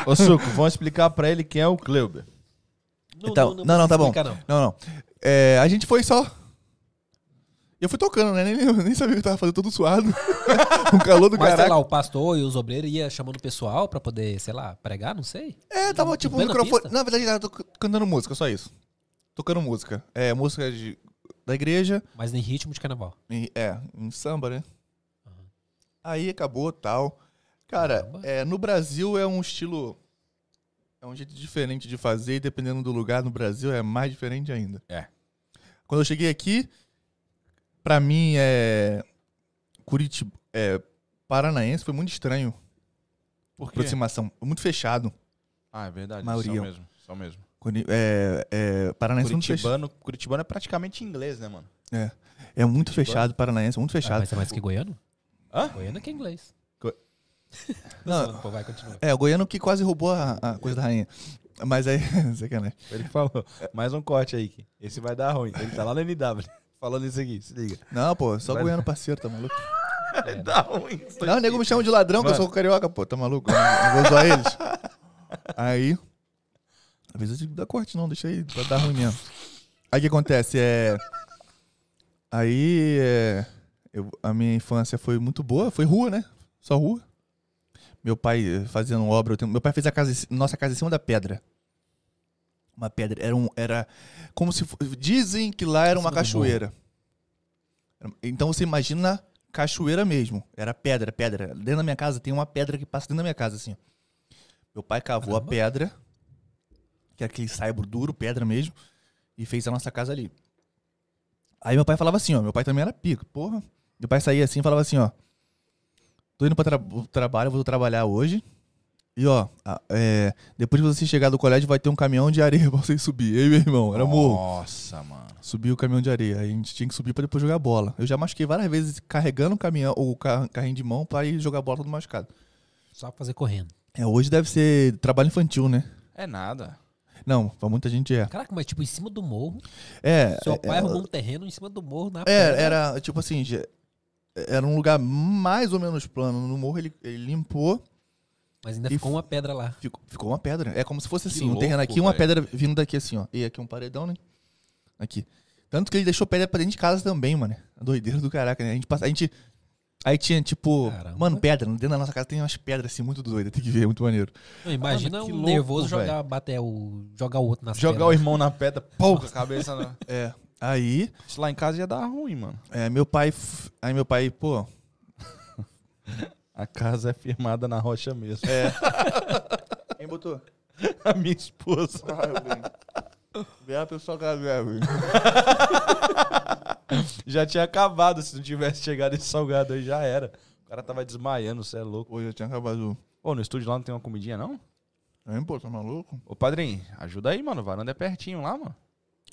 Ô, Suco, vamos explicar pra ele quem é o Kleuber. Não, Então, não, não, tá bom. explica, não. Não, não. É, a gente foi só. Eu fui tocando, né? Nem, nem sabia que eu tava fazendo todo suado. um calor do Mas, sei lá, o pastor e os obreiros ia chamando o pessoal pra poder, sei lá, pregar, não sei. É, tava tipo um microfone. Na verdade, tava toc- cantando música, só isso. Tocando música. É, música de, da igreja. Mas em ritmo de carnaval. em- é, em samba, né? Aham. Aí acabou tal. Cara, é, no Brasil é um estilo. É um jeito diferente de fazer, e dependendo do lugar no Brasil é mais diferente ainda. É. Quando eu cheguei aqui, pra mim é. Curitiba. É, Paranaense foi muito estranho. Por quê? Aproximação. Muito fechado. Ah, é verdade. Maioria. São mesmo. São mesmo. Curi- É, é, Paranaense muito fechado. Curitibano, Curitibano é praticamente inglês, né, mano? É muito fechado, Paranaense, muito Ah, fechado. mas é mais que goiano? Hã? Goiano é que é inglês. Go- Não, Pô, vai, continua. é, o goiano que quase roubou a, a coisa da rainha. Mas aí, sacanagem. Ele falou. Mais um corte aí, que esse vai dar ruim. Ele tá lá no NW falando isso aqui, se liga. Não, pô, só Vai- goiano parceiro, tá maluco? É, Dá ruim. Não, o nego me chama de ladrão, que eu Mano. sou carioca, pô, tá maluco? Não, não vou zoar eles. Aí. Às vezes eu digo, dá corte, não, deixa aí, pra dar ruim mesmo. Aí o que acontece? É. Aí. É... eu- a minha infância foi muito boa, foi rua, né? Só rua. Meu pai fazendo obra. tenho- Meu pai fez a casa, nossa casa em cima da pedra. Uma pedra. Era, um, era como se. Dizem que lá era uma do cachoeira. Então você imagina cachoeira mesmo. Era pedra, pedra. Dentro da minha casa tem uma pedra que passa dentro da minha casa, assim. Meu pai cavou a Caramba. pedra, que é aquele saibro duro, pedra mesmo, e fez a nossa casa ali. Aí meu pai falava assim, ó. Meu pai também era pico, porra. Meu pai saía assim e falava assim, ó. Tô indo pra tra trabalho, vou trabalhar hoje. E ó, a- é, depois de você chegar do colégio, vai ter um caminhão de areia pra vocês subir. Eu e meu irmão, era morro. Nossa, mano. Subiu o caminhão de areia. Aí a gente tinha que subir pra depois jogar bola. Eu já machuquei várias vezes carregando o caminhão, ou o ca- carrinho de mão pra ir jogar bola todo machucado. Só pra fazer correndo. É, hoje deve ser trabalho infantil, né? É nada. Não, pra muita gente é. Caraca, mas tipo, em cima do morro. É, Seu é, pai é, arrumou um terreno em cima do morro na é, pedra. era tipo assim, era um lugar mais ou menos plano. No morro ele, ele limpou, Mas ainda ficou uma pedra lá. ficou, ficou uma pedra. É como se fosse Que assim, um terreno louco, aqui e uma pedra vindo daqui assim, ó. E aqui um paredão, né? Aqui. Tanto que ele deixou pedra pra dentro de casa também, mano. A doideira do caraca, né? A gente, passa, a gente Aí tinha, tipo, Caramba. mano, pedra. Dentro da nossa casa tem umas pedras assim, muito doidas. Tem que ver, é muito maneiro. Não, imagina Mano, que um louco, nervoso jogar, bater o. jogar o outro nas Jogar o irmão na pedra, pô, com a cabeça na... É. Aí, Isso lá em casa ia dar ruim, mano. é, meu pai. f- Aí meu pai, pô. A casa é firmada na rocha mesmo. É. Quem botou? A minha esposa. Vê a pessoa velho. Já tinha acabado se não tivesse chegado esse salgado aí, já era. O cara tava desmaiando, você é louco. Hoje eu tinha acabado. Ô, no estúdio lá não tem uma comidinha, não? Hein, pô, tá maluco? Ô, padrinho, ajuda aí, mano. O varanda é pertinho lá, mano.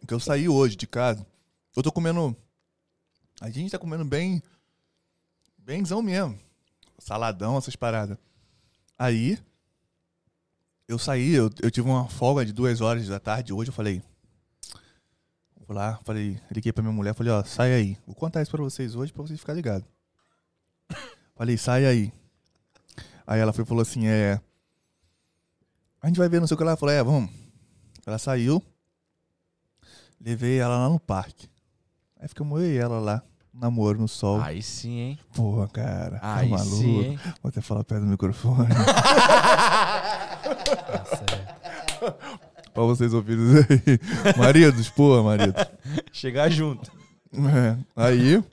Que eu saí hoje de casa. Eu tô comendo. A gente tá comendo bem. Benzão mesmo. Saladão, essas paradas. Aí. Eu saí, eu, eu tive uma folga de duas horas da tarde hoje, eu falei. Vou lá, falei, liguei pra minha mulher, falei, ó, sai aí. Vou contar isso pra vocês hoje pra vocês ficarem ligados. Falei, sai aí. Aí ela foi falou assim, é. A gente vai ver, não sei o que ela falou, é, vamos. Ela saiu. Levei ela lá no parque. Aí ficamos eu e ela lá, namoro no sol. Aí sim, hein? Porra, cara. tá Aí maluco. sim, hein? Vou até falar perto do microfone. Nossa, é. pra vocês ouvirem aí. Maridos, porra, marido. Chegar junto. É, aí.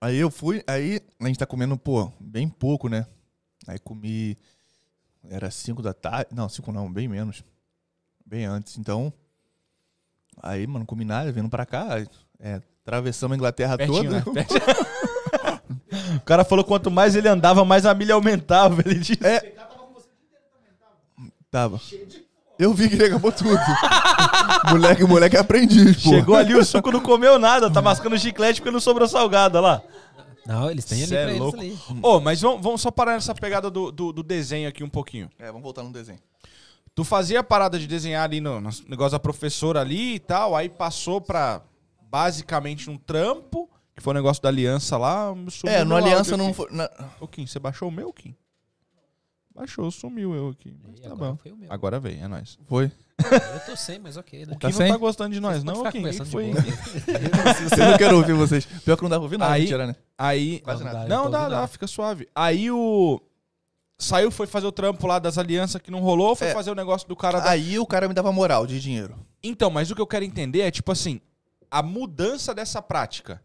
Aí eu fui, aí a gente tá comendo, pô, bem pouco, né? Aí comi. Era 5 da tarde. Não, 5 não, bem menos. Bem antes. Então. Aí, mano, comi nada, vindo pra cá. É, atravessamos a Inglaterra Pertinho, toda. né? O cara falou que quanto mais ele andava, mais a milha aumentava. Ele disse. É. Tava. Eu vi que ele acabou tudo. moleque, moleque aprendi, pô. Chegou ali, o suco não comeu nada, tá mascando chiclete porque não sobrou salgado, olha lá. Não, eles têm ali Cê é pra eles louco. ali. Ô, mas vamos, vamos só parar nessa pegada do, do, do desenho aqui um pouquinho. É, vamos voltar no desenho. Tu fazia a parada de desenhar ali no, no negócio da professora ali e tal, aí passou pra basicamente um trampo, que foi o negócio da aliança lá. É, no Aliança áudio não foi. na- Ô, Kim, você baixou o meu, Kim? Baixou, sumiu eu aqui. Mas tá agora bom. foi o meu. Agora veio, é nóis. Foi. Eu tô sem, mas ok, né? O Kim Tá não sem? tá gostando de nós, não, Kim? Foi? Eu não quero ouvir vocês. Pior que não dá pra ouvir nada, Aí- mentira, né? Aí. Quase Não, nada. dá, eu Não, dá, dá, fica suave. Aí o. Saiu, foi fazer o trampo lá das alianças que não rolou, foi É. fazer o negócio do cara da. Aí o cara me dava moral de dinheiro. Então, mas o que eu quero entender é, tipo assim, a mudança dessa prática.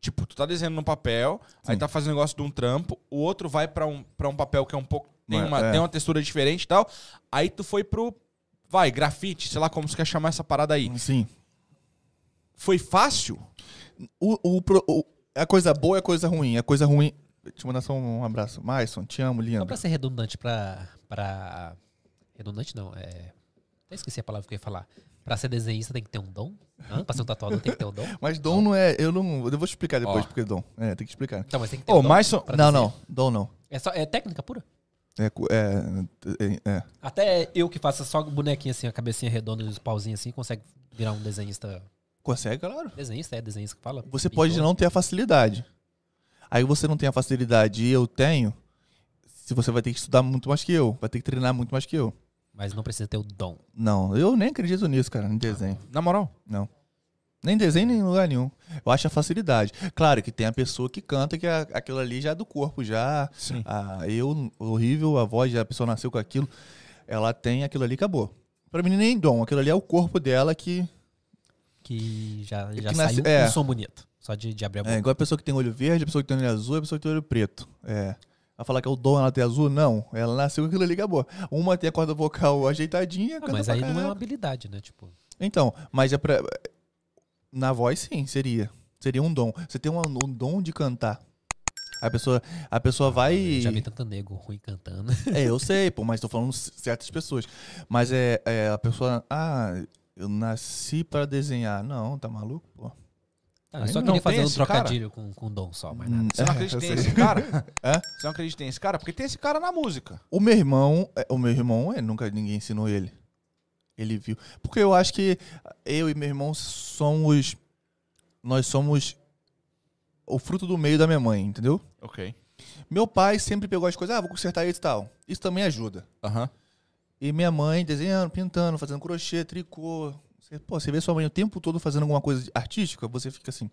Tipo, tu tá desenhando no papel, aí Sim. tá fazendo negócio de um trampo, o outro vai pra um, pra um papel que é um pouco. Tem Mas, uma, é. tem uma textura diferente e tal. Aí tu foi pro. Vai, grafite, sei lá como você quer chamar essa parada aí. Sim. Foi fácil? O, o, o- a coisa boa é a coisa ruim. A coisa ruim. Te mandar só um abraço. Maison, te amo, Só lindo. pra ser redundante pra. pra... Redundante não, é. Até esqueci a palavra que eu ia falar. Pra ser desenhista tem que ter um dom? Hã? Pra ser um tatuador tem que ter um dom? Mas dom não é. Eu não. Eu vou te explicar depois Ó. porque é dom. É, tem que explicar. Então, mas tem que ter Ô, um dom. pra Não, não. Dom não. É, só, é técnica pura. É, é, é, é. Até eu que faço só bonequinho assim, a cabecinha redonda e os pauzinhos assim, consegue virar um desenhista. Consegue, claro. Desenhista, é desenhista que fala? Você pode não ter a facilidade. Aí você não tem a facilidade e eu tenho. Se você vai ter que estudar muito mais que eu, vai ter que treinar muito mais que eu. Mas não precisa ter o dom. Não, eu nem acredito nisso, cara, em desenho. Na moral. Não. Nem desenho, nem em lugar nenhum. Eu acho a facilidade. Claro que tem a pessoa que canta, que é aquilo ali já é do corpo, já. Sim. A, eu, horrível, a voz, a pessoa nasceu com aquilo. Ela tem aquilo ali, acabou. Pra mim, nem dom. Aquilo ali é o corpo dela que. Que já, já que saiu nasce- é. um som bonito. Só de, de abrir a boca. É igual a pessoa que tem olho verde, a pessoa que tem olho azul, a pessoa que tem olho preto. É. Ela falar que é o dom ela ter azul, não. Ela nasceu com aquilo ali, acabou. Uma tem a corda vocal ajeitadinha, Ah, mas aí não é uma habilidade, né? Tipo, Então, mas é pra. Na voz, sim, seria. Seria um dom. Você tem um, um dom de cantar. A pessoa, a pessoa vai. eu já vi tanto nego ruim cantando. É, eu sei, pô, mas tô falando certas pessoas. Mas é, é a pessoa. Ah, eu nasci pra desenhar. Não, tá maluco, pô? Ah, só não queria tem fazer um cara? trocadilho com, com dom só, mas nada. Hum, Você não é, acredita eu que sei. tem esse cara? É? Você não acredita nesse cara? Porque tem esse cara na música. O meu irmão, é, o meu irmão, é, nunca ninguém ensinou ele. Ele viu. Porque eu acho que eu e meu irmão somos. Nós somos o fruto do meio da minha mãe, entendeu? Ok. Meu pai sempre pegou as coisas, ah, vou consertar isso e tal. Isso também ajuda. Aham. E minha mãe desenhando, pintando, fazendo crochê, tricô. Você, pô, você vê sua mãe o tempo todo fazendo alguma coisa artística, você fica assim.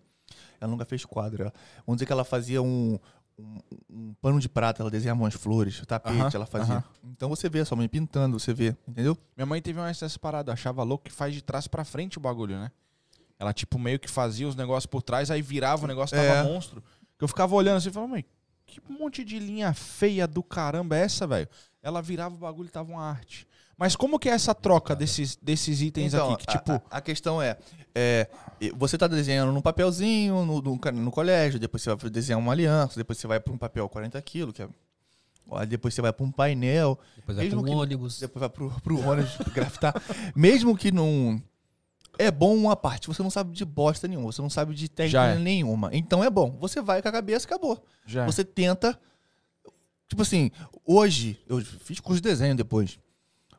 Ela nunca fez quadro. Vamos dizer que ela fazia um, um, um pano de prata, ela desenhava umas flores, tapete, Aham, ela fazia. aham. Então você vê a sua mãe pintando, você vê, entendeu? Minha mãe teve uma dessas paradas, achava louco que faz de trás pra frente o bagulho, né? Ela, tipo, meio que fazia os negócios por trás, aí virava o negócio, tava É. monstro. Que eu ficava olhando assim e falava, mãe, que monte de linha feia do caramba é essa, velho? Ela virava o bagulho e tava uma arte. Mas como que é essa troca desses, desses itens Então, aqui? Que, a- tipo, a, a questão é, é, você tá desenhando num papelzinho no, no, no colégio, depois você vai desenhar uma aliança, depois você vai para um papel 40 quilos, que é, depois você vai para um painel, Depois vai pro que- ônibus. depois vai pro, pro ônibus grafitar. Mesmo que não. É bom uma parte, você não sabe de bosta nenhuma, você não sabe de técnica é. nenhuma. Então é bom. Você vai com a cabeça e acabou. já. Você tenta Tipo assim, hoje, eu fiz curso de desenho depois.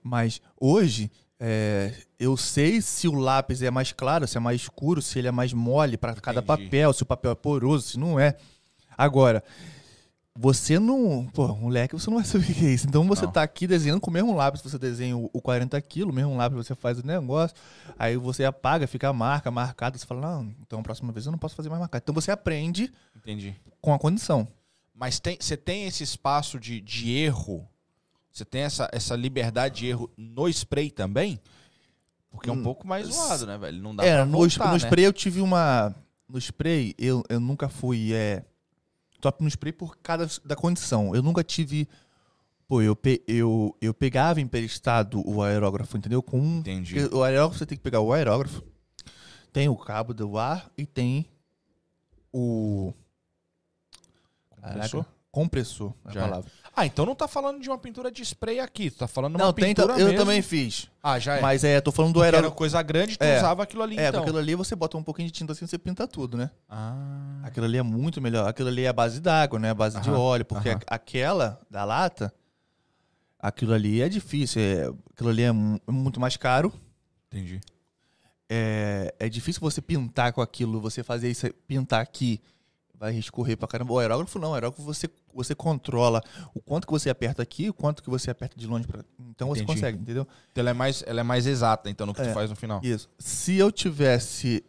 Mas hoje, é, eu sei se o lápis é mais claro, se é mais escuro, se ele é mais mole para cada papel, se o papel é poroso, se não é. Agora, você não. Pô, moleque, você não vai saber o que é isso. Então você Não. tá aqui desenhando com o mesmo lápis, você desenha o o 40 quilos, o mesmo lápis você faz o negócio, aí você apaga, fica a marca marcada, você fala, não, então a próxima vez eu não posso fazer mais marcado. Então você aprende Entendi. com a condição. Mas tem, você tem esse espaço de, de erro? Você tem essa, essa liberdade de erro no spray também? Porque é um Hum, pouco mais zoado, né, velho? Não dá é, pra no, voltar, no né? spray eu tive uma. No spray, eu, eu nunca fui é, top no spray por causa da condição. Eu nunca tive. Pô, eu, pe, eu, eu pegava emprestado o aerógrafo, entendeu? Com um- Entendi. O aerógrafo você tem que pegar o aerógrafo, tem o cabo do ar e tem o. Caraca, compressor, é a Já é. palavra. Ah, então não tá falando de uma pintura de spray aqui. Tu tá falando de Não, uma tem, pintura eu mesmo. também fiz. Ah, já é. Mas é, tô falando do Porque era coisa grande, tu É. usava aquilo ali, É, então. porque aquilo ali você bota um pouquinho de tinta assim você pinta tudo, né? Ah, Aquilo ali é muito melhor. Aquilo ali é a base d'água, né? A base de Aham, óleo. Porque aham. aquela da lata, aquilo ali é difícil. é- aquilo ali é mu- muito mais caro. entendi. É, é difícil você pintar com aquilo, você fazer isso, pintar aqui, vai escorrer pra caramba. O aerógrafo não, o aerógrafo você, você controla o quanto que você aperta aqui, o quanto que você aperta de longe. Pra... Então você Entendi. consegue, entendeu? Então ela é mais, ela é mais exata, então, no que tu É. faz no final. Isso. Se eu tivesse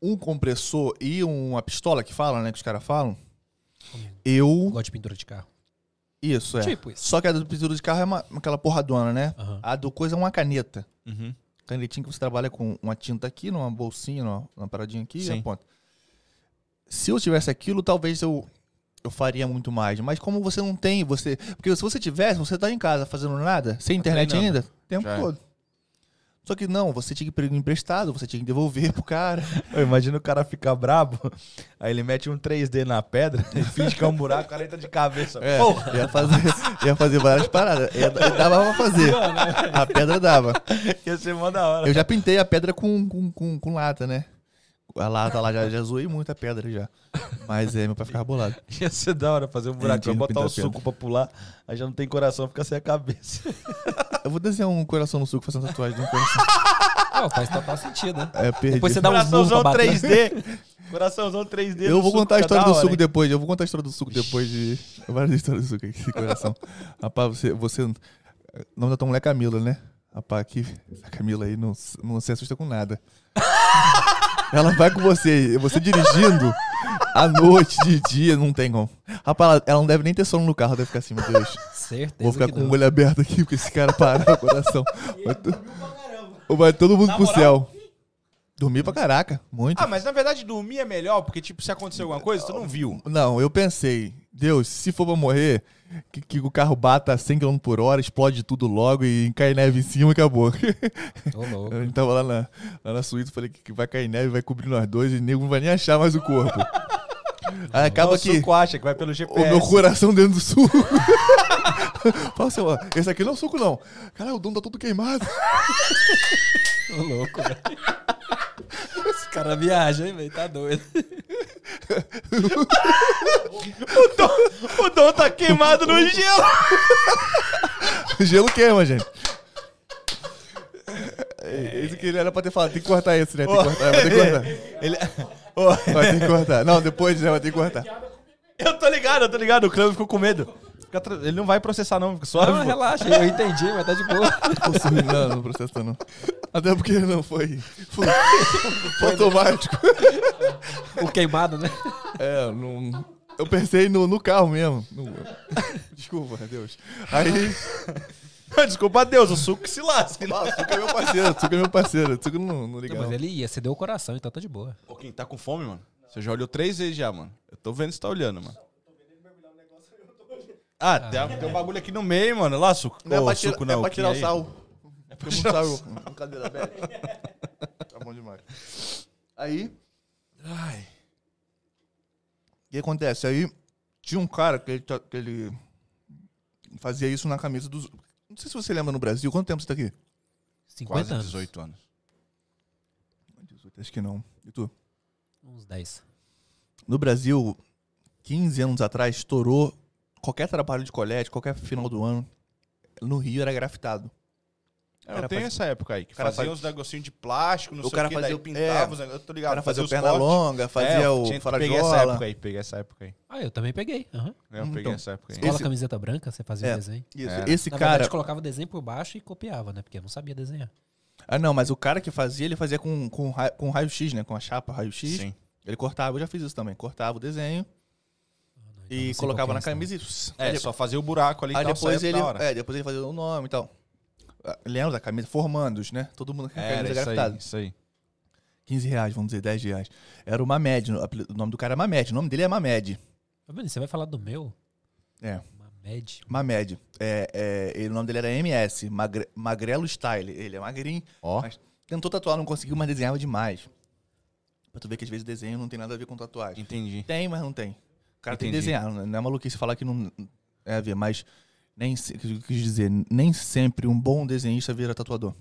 um compressor e uma pistola que fala, né, que os caras falam, eu... Gosto de pintura de carro. Isso, é. Tipo isso. Só que a do pintura de carro é uma, aquela porradona, né? Aham. A do coisa é uma caneta. Uhum. Canetinha que você trabalha com uma tinta aqui, numa bolsinha, numa, numa paradinha aqui e Sim. aponta. Se eu tivesse aquilo, talvez eu, eu faria muito mais. Mas como você não tem, você. Porque se você tivesse, você tá em casa fazendo nada, sem internet treinando. ainda, o tempo Já é. todo. Só que não, você tinha que pegar emprestado, você tinha que devolver pro cara. Imagina o cara ficar brabo, aí ele mete um 3D na pedra e finge que é um buraco, o cara entra de cabeça. É, Porra! ia fazer, ia fazer várias paradas. Ia, dava pra fazer. A pedra dava. Ia ser mó da hora. Eu já pintei a pedra com, com, com, com lata, né? A lata lá, já, já zoei muito a pedra já. Mas é, meu pai ficava bolado. Ia ser da hora fazer um que botar o suco pra pular, aí já não tem coração, fica sem a cabeça. Eu vou desenhar um coração no suco, fazer uma tatuagem de um coração. Não, faz total sentido, né? É, perdi. Depois você dá pra Coraçãozão bater. 3D. Coraçãozão 3D. Eu vou suco, contar a história do hora, suco hein? depois. Eu vou contar a história do suco depois de. Várias histórias do suco aqui, esse coração. Rapaz, você. você... O nome da tua mulher é Camila, né? Rapaz, aqui, essa Camila aí não, não se assusta com nada. Ela vai com você, você dirigindo à noite, de dia, não tem como. Rapaz, ela, não deve nem ter sono no carro, deve ficar assim, meu Deus. Certeza Vou ficar que com o olho aberto aqui, porque esse cara parou o coração. Vai, to- vai todo mundo pro céu. Dormir pra caraca, muito. Ah, mas na verdade dormir é melhor, porque tipo, se acontecer alguma coisa, tu não viu. Não, eu pensei, Deus, se for pra morrer, que, que o carro bata a 100 km por hora, explode tudo logo e cai neve em cima e acabou. Louco. A gente tava lá na, lá na Suíça, falei que, vai cair neve, vai cobrir nós dois e nego não vai nem achar mais o corpo. Aí acaba o que acha que vai pelo o GPS. meu coração dentro do suco. Fala assim, ó, esse aqui não é o suco não. Cara, o dono tá todo queimado. Ô, louco, velho. Esse cara viaja, hein, velho? Tá doido. O Dom tá queimado no gelo. Gelo queima, gente. É, Isso que ele era pra ter falado, tem que cortar esse, né? Tem que cortar, vai ter que cortar. Ele... Vai ter que cortar. Não, depois né, vai ter que cortar. eu tô ligado, eu tô ligado. O Cleo ficou com medo. Fica tra- Ele não vai processar, não. Fica suave. Não, pô. relaxa, eu entendi, mas tá de boa. Posso- Não, não processa não. Até porque não foi. Foi, foi automático. O queimado, né? É, não. Eu pensei no, no carro mesmo. No- Desculpa, Deus. Aí. Desculpa, Deus, o suco que se lasca. né? Ah, o Suco é meu parceiro, o Suco é meu parceiro. O Suco não, não liga Não, mas não. ele ia, cedeu o coração, então tá de boa. Ô, quem tá com fome, mano? Você já olhou três vezes já, mano. Eu tô vendo se tá olhando, mano. Ah, tem, a- tem um bagulho aqui no meio, mano. Lá, suco. Não é Ô, pra tirar, suco não é pra tirar o sal. É pra Tem tirar o sal. Brincadeira, velho. Tá bom demais. Aí, Ai. o que acontece? Aí, tinha um cara que ele, tá- que ele fazia isso na camisa dos. Não sei se você lembra no Brasil. Quanto tempo você tá aqui? 50 Quase anos. 18 anos. 18, acho que não. E tu? Uns 10. No Brasil, 15 anos atrás, estourou qualquer trabalho de colégio, qualquer final do ano, no Rio era grafitado. É, cara eu tenho faz- essa época aí, que o cara fazia faz- uns negocinhos de plástico, não O sei cara o que, fazia daí o- pintava é, os negócios, eu tô O ligado, cara fazia o os perna longa, fazia É, o tinha- peguei essa época aí, peguei essa época aí. Ah, eu também peguei. aham. Eu peguei então. essa época aí. Escola Esse- camiseta branca, você fazia É. o desenho. Isso, Era. Esse Na cara. verdade, colocava desenho por baixo e copiava, né? Porque eu não sabia desenhar. Ah, não, mas o cara que fazia, ele fazia com, com, ra- com raio-x, né? Com a chapa raio-x. Sim. Ele cortava, eu já fiz isso também. Cortava o desenho Então e colocava qual na é camisa e. É, aí só fazia o buraco ali aí e tal, depois ele. É, depois ele fazia o nome e tal. Ah, Lembra da camisa? Formandos, né? Todo mundo com a Era camisa isso grafitada. aí, isso aí. 15 reais, vamos dizer, 10 reais. Era o Mamed, o nome do cara é Mamed. O nome dele é Mamed. Você vai falar do meu? É. Mamed. Mamed. É, é, ele- o nome dele era MS, Magre- Magrelo Style. Ele é magrinho. Ó, Mas tentou tatuar, não conseguiu, mas desenhava demais. Pra tu ver que às vezes desenho não tem nada a ver com tatuagem. entendi. Tem, mas não tem. O cara tem que Entendi. desenhar. Não é maluquice falar que não é a ver, mas nem se- o que eu quis dizer, nem sempre um bom desenhista vira tatuador.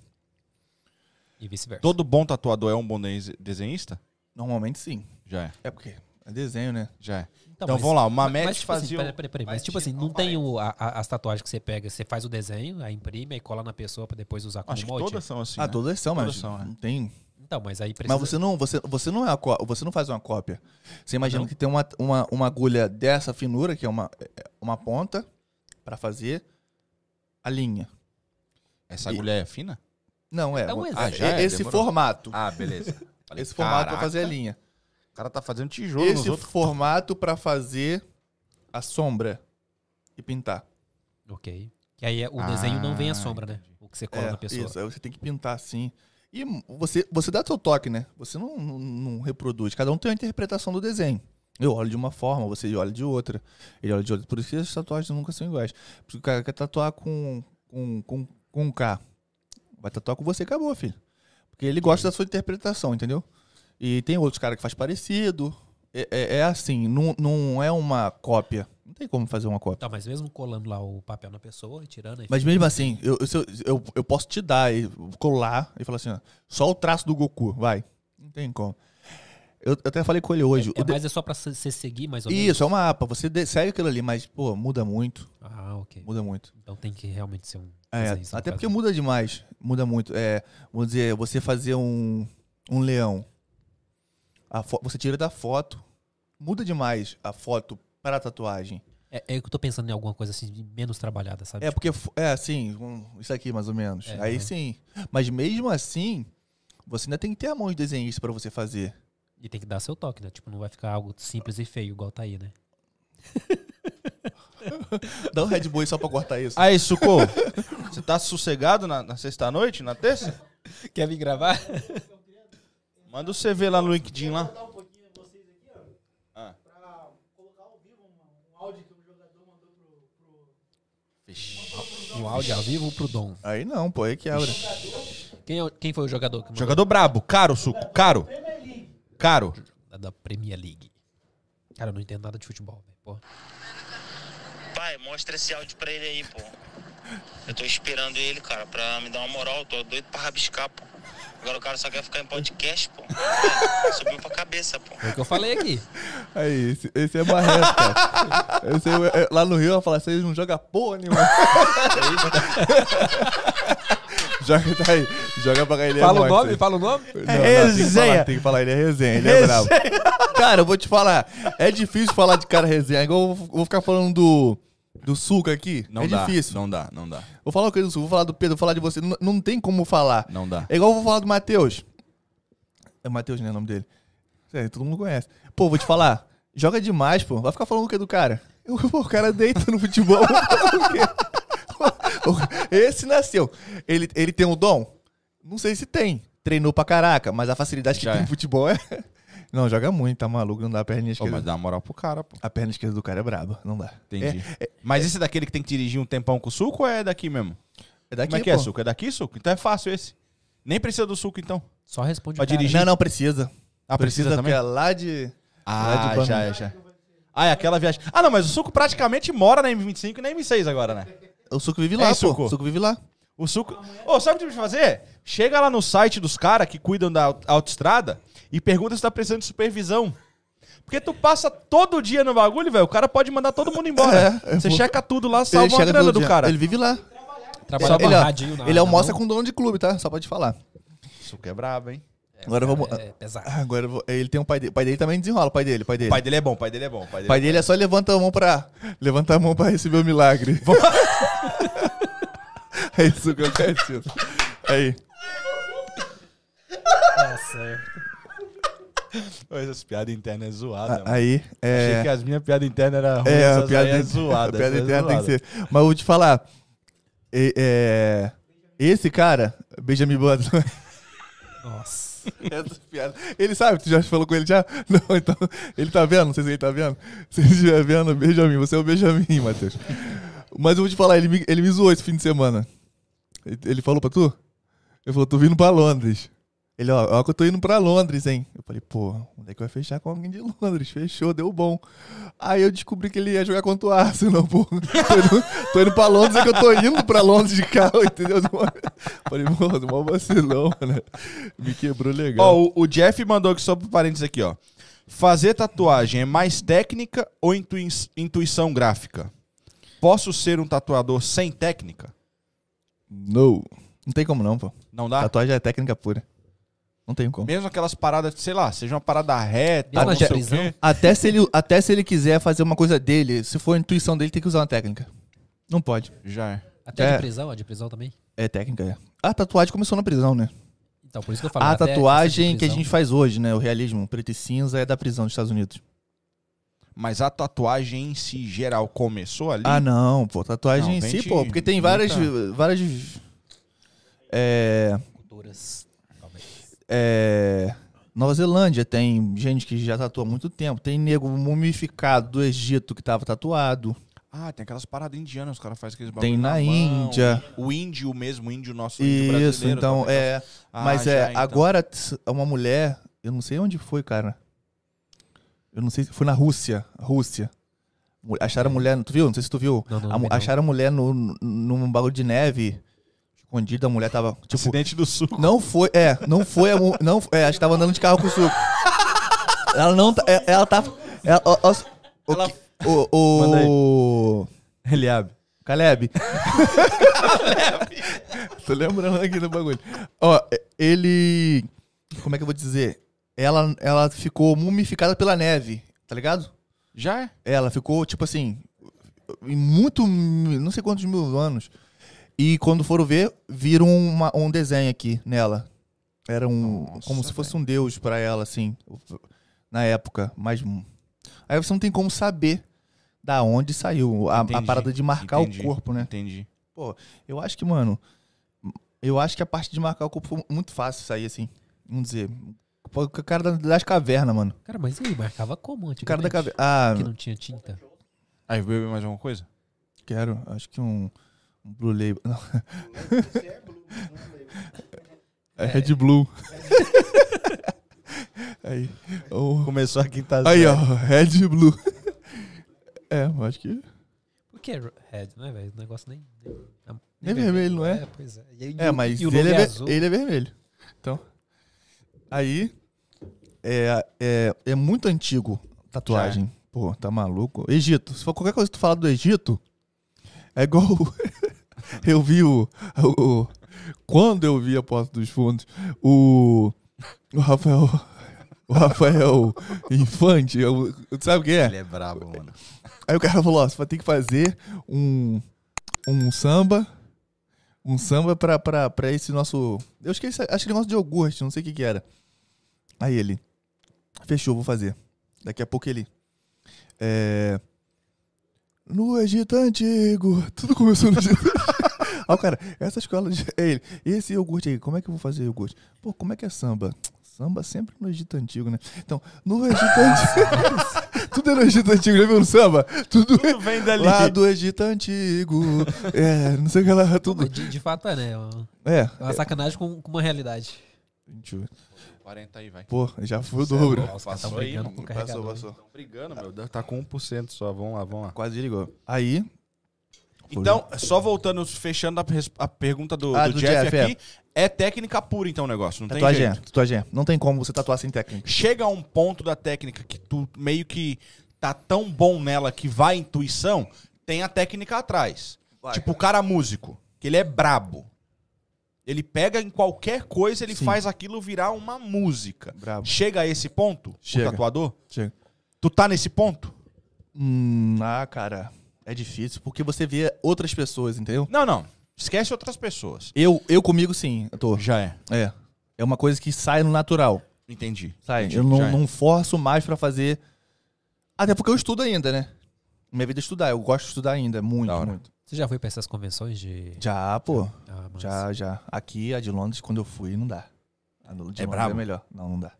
E vice-versa. Todo bom tatuador é um bom dese- desenhista? Normalmente sim. Já é, É porque é desenho, né? já é. Então, Então mas- vamos lá, o mas, Mamed mas, tipo assim, fazia... o- peraí, peraí, peraí, mas Mas tipo assim, tinha- não não tem o, a- a- as tatuagens que você pega, você faz o desenho, aí imprime, aí cola na pessoa pra depois usar como Acho que molde? todas são assim, ah, né? todas são, mas Todas são, é. não tem. Então, mas aí precisa... Mas você não, você, você não é a có- você não faz uma cópia. Você imagina Não? que tem uma, uma, uma agulha dessa finura, que é uma, é uma ponta, pra fazer a linha. Essa E- agulha é fina? Não, é. É um exemplo. Ah, já é? esse Demorou. formato. Ah, beleza. Falei, esse formato pra fazer a linha. O cara tá fazendo tijolo nos Esse outros. formato pra fazer a sombra e pintar. Ok. Que aí é- o desenho não vem a Ah, sombra, né? O que você cola É, na pessoa. Isso, aí você tem que pintar assim. E você, você dá seu toque, né? Você não, não, não reproduz. Cada um tem uma interpretação do desenho. Eu olho de uma forma, você olha de outra. Ele olha de outra. Por isso que as tatuagens nunca são iguais. Porque o cara quer tatuar com, com, com, com um K. Vai tatuar com você, acabou, filho. Porque ele gosta da sua interpretação, entendeu? E tem outros caras que faz parecido. É, é- é assim, não, não é uma cópia. Não tem como fazer uma cópia. Tá, mas mesmo colando lá o papel na pessoa e tirando... Aí Mas mesmo assim, eu, eu, eu, eu, posso te dar e colar e falar assim, ó, só o traço do Goku, vai. Não tem como. Eu, eu até falei com ele hoje. É, o de- mas é só pra você seguir mais ou menos? Isso, é um mapa. Você segue aquilo ali, mas, pô, muda muito. Ah, ok. Muda muito. Então tem que realmente ser um É, até porque muda demais. Muda muito. É, vamos dizer, você fazer um, um leão. Você tira da foto. Muda demais a foto para a tatuagem. É, é que eu tô pensando em alguma coisa assim, menos trabalhada, sabe? É porque, é assim, um- isso aqui mais ou menos. É, Aí uhum. sim. Mas mesmo assim, você ainda tem que ter a mão de desenhista para você fazer. E tem que dar seu toque, né? Tipo, não vai ficar algo simples e feio, igual tá aí, né? Dá um Red Bull aí só pra cortar isso. Aí, Suco, você tá sossegado na, na sexta-noite, na terça? Quer vir gravar? Manda o CV lá no LinkedIn lá. um pouquinho a vocês aqui, ó. Pra colocar ao vivo áudio que jogador mandou pro. pro... Áudio ao vivo pro Dom. Aí não, pô, aí quebra. Quem, é quem foi o jogador que mandou? Jogador brabo, caro, Suco, caro. Premier League. Caro. Da- da Premier League. Cara, eu não entendo nada de futebol, velho. Pô. Pai, mostra esse áudio pra ele aí, pô. Eu tô esperando ele, cara, pra me dar uma moral. Tô doido pra rabiscar, pô. Agora o cara só quer ficar em podcast, pô. É, subiu pra cabeça, pô. Foi o que eu falei aqui. Aí, esse, esse é Barreto, cara. Esse é- é- lá no Rio, eu falo, vocês não jogam porra nenhuma. joga, tá aí. Joga pra cá, ele é Fala o nome, fala o nome. Não, não, tem que resenha. falar, Tem que falar, ele é resenha, ele é bravo. Cara, eu vou te falar, é difícil falar de cara resenha. Igual eu vou, vou ficar falando do, do Suco aqui. Não é dá, difícil. não dá, não dá, Vou falar o que do Suco, vou falar do Pedro, vou falar de você. Não, não tem como falar. não dá. É igual eu vou falar do Matheus. É Matheus, né? O nome dele. É, todo mundo conhece. Pô, vou te falar. Joga demais, pô. Vai ficar falando o que do cara? Eu- Pô, o cara deita no futebol. o? Esse nasceu. Ele, ele tem um dom? Não sei se tem. Treinou pra caraca, mas a facilidade que Já tem é. no futebol é. Não, joga muito, tá maluco. Não dá a perna Ô, esquerda. mas dá uma moral pro cara, pô. A perna esquerda do cara é braba. Não dá. Entendi. É, Mas esse é daquele que tem que dirigir um tempão com o suco ou é daqui mesmo? é daqui, Como é que é, pô. suco? É daqui, suco? Então é fácil esse. Nem precisa do suco, então. Só responde Pra o cara. dirigir. Não, não, precisa. Ah, precisa, também? porque é lá de... lá de Ah, já, é, já. Ah, é aquela viagem. Ah, não, mas o suco praticamente mora na M25 e na M6 agora, né? O Suco vive É, lá, pô. Suco. O Suco vive lá. O suco. Ô, sabe o que tem que fazer? Chega lá no site dos caras que cuidam da aut- autoestrada e pergunta se tá precisando de supervisão. Porque tu passa todo dia no bagulho, velho. O cara pode mandar todo mundo embora. É, Você eu vou- checa tudo lá, salva Ele uma chega grana do dia. cara. Ele vive lá. Trabalha ele, amarradinho na- ele almoça com dono de clube, tá? Só pode falar. Isso que é brabo, hein? Agora vamos. mão. É pesado. Agora eu vou- ele tem um pai dele. O pai dele também desenrola, o pai dele, o pai O dele. pai dele é bom, o pai dele é bom. O pai O dele pai dele é só levanta a mão pra. Levanta a mão pra receber o milagre. é isso que eu quero dizer. Aí. Tá certo. Essas piadas internas é zoada, mano. Aí. Achei É. que as minhas piadas internas eram ruins, É, a piada, é zoada. a piada é interna tem que zoada. ser. Mas eu vou te falar. é- é, esse cara, Benjamin Button. Nossa. Essa piada. Ele sabe, tu já falou com ele já? Não, então. Ele tá vendo? Não sei se ele tá vendo. Se ele estiver vendo, Benjamin, você é o Benjamin, Matheus. Mas eu vou te falar, ele me, ele me zoou esse fim de semana. Ele, ele falou pra tu? Ele falou, tô vindo pra Londres. Ele, ó, ó que eu tô indo pra Londres, hein? Eu falei, pô, onde é que vai fechar com alguém de Londres? Fechou, deu bom. Aí eu descobri que ele ia jogar contra o Arsenal, pô. Tô indo, tô indo pra Londres, é que eu tô indo pra Londres de carro, entendeu? Falei, pô, mó vacilão, né? Me quebrou legal. Ó, o, o Jeff mandou aqui só pro parênteses aqui, ó. Fazer tatuagem é mais técnica ou intui- intuição gráfica? Posso ser um tatuador sem técnica? No. Não tem como não, pô. Não dá? Tatuagem é técnica pura. Não tem como. Mesmo aquelas paradas, sei lá, seja uma parada reta, não sei o prisão? quê. Até se, ele, até se ele quiser fazer uma coisa dele, se for a intuição dele, tem que usar uma técnica. Não pode. Já é. Até É. de prisão, a de prisão também. É técnica, é. A tatuagem começou na prisão, né? Então, por isso que eu falo. A tatuagem que a gente faz hoje, né? O realismo preto e cinza é da prisão dos Estados Unidos. Mas a tatuagem em si, geral, começou ali? Ah, não, pô. Tatuagem Não, em si, pô. Porque tem várias. muita- várias é, Culturas. É, Nova Zelândia tem gente que já tatua há muito tempo. Tem nego mumificado do Egito que tava tatuado. Ah, tem aquelas paradas indianas, os caras fazem aqueles Tem bagulho na mão. Índia. O índio mesmo, o índio nosso, índio Isso, brasileiro. então também. é. Ah, Mas já, é, então. agora uma mulher, eu não sei onde foi, cara. Eu não sei se foi na Rússia. Rússia. Acharam a mulher, tu viu? Não sei se tu viu. Não, não, A não. acharam a mulher no, no- num bagulho de neve, escondida, a mulher tava. Tipo, Acidente do sul. não foi, é, não foi a não, é, acho que tava andando de carro com suco. Ela não, tá- é, ela tava, ela, ó, ó, o, Ela- o, o, Ele abre. Caleb. Tô lembrando aqui do bagulho. Ó, ele. Como é que eu vou dizer? Ela, ela ficou mumificada pela neve, tá ligado? Já é? Ela ficou, tipo assim, em muito. não sei quantos mil anos. E quando foram ver, viram uma- um desenho aqui nela. Era um. Nossa, como se fosse velho. um deus pra ela, assim. Na época. Mas. Aí você não tem como saber da onde saiu a, a parada de marcar entendi. o corpo, né? Entendi. Eu acho que, mano. Eu acho que a parte de marcar o corpo foi muito fácil sair, assim. Vamos dizer. Pô, O cara da- das cavernas, mano. Cara, mas ele marcava como O cara da caverna. Ah, Que não tinha tinta. Aí, bebeu mais alguma coisa? quero. Acho que um. Blue Label. Não. É Red Blue. Aí. o- Começou a quinta Aí, ó. Red Blue. É, eu acho que. Por que red, né, velho? O negócio nem... Nem, Nem vermelho, não é? pois é. E, É, e o- mas e o ele, é é azul. ele é vermelho. Então. Aí. É, é, é muito antigo tatuagem. Pô, tá maluco? Egito. Se for qualquer coisa que tu falar do Egito, é igual. eu vi o, o- Quando eu vi a Porta dos Fundos, o. O Rafael. O Rafael Infante, eu, sabe quem é? Ele é brabo, mano. Aí o cara falou, ó, você vai ter que fazer um, um samba, um samba pra, pra, pra esse nosso... Eu esqueci, acho que negócio de iogurte, não sei o que que era. Aí ele, fechou, vou fazer. Daqui a pouco ele, é... No Egito Antigo, tudo começou no Egito Aí o cara, essa escola de... Ele, esse iogurte aí, como é que eu vou fazer iogurte? Pô, como é que é samba? Samba sempre no Egito Antigo, né? Então, no Egito Antigo... tudo é no Egito Antigo, já viu no samba? Tudo, Tudo vem dali. Lá do Egito Antigo. É, não sei o que lá, tudo. de, de fato é, né? É uma- É. é uma sacanagem com, com uma realidade. 28. 40 aí, vai. Pô, já foi o é dobro. Os caras tão Passou aí, mano. Passou, passou. Estão brigando, meu. Tá com 1% só. Vamos lá, vamos lá. Quase ligou. Aí, Então, só voltando, fechando a, a pergunta do, Ah, do do Jeff, Jeff, aqui, é. técnica pura então o negócio, não Tatuagem tem é, jeito. tatuagem é. Não tem como você tatuar sem técnica. Chega a um ponto da técnica que tu meio que tá tão bom nela que vai a intuição, tem a técnica atrás. Vai, tipo o cara músico, que ele é brabo. Ele pega em qualquer coisa, ele Sim. faz aquilo virar uma música. Brabo. Chega a esse ponto, Chega. o tatuador? Chega. Tu tá nesse ponto? Hum, ah, cara, é difícil, porque você vê outras pessoas, entendeu? Não, não. Esquece outras pessoas. Eu, eu comigo sim, eu tô. Já é. É. É uma coisa que sai no natural. Entendi. Sai. Entendi, eu não, é. não forço mais pra fazer. Até porque eu estudo ainda, né? Minha vida é estudar. Eu gosto de estudar ainda. Muito, muito. Você já foi pra essas convenções de. Já, pô. Ah, mas- Já, já. Aqui, a de Londres, quando eu fui, não dá. A de Londres brabo? é melhor. Não, não dá.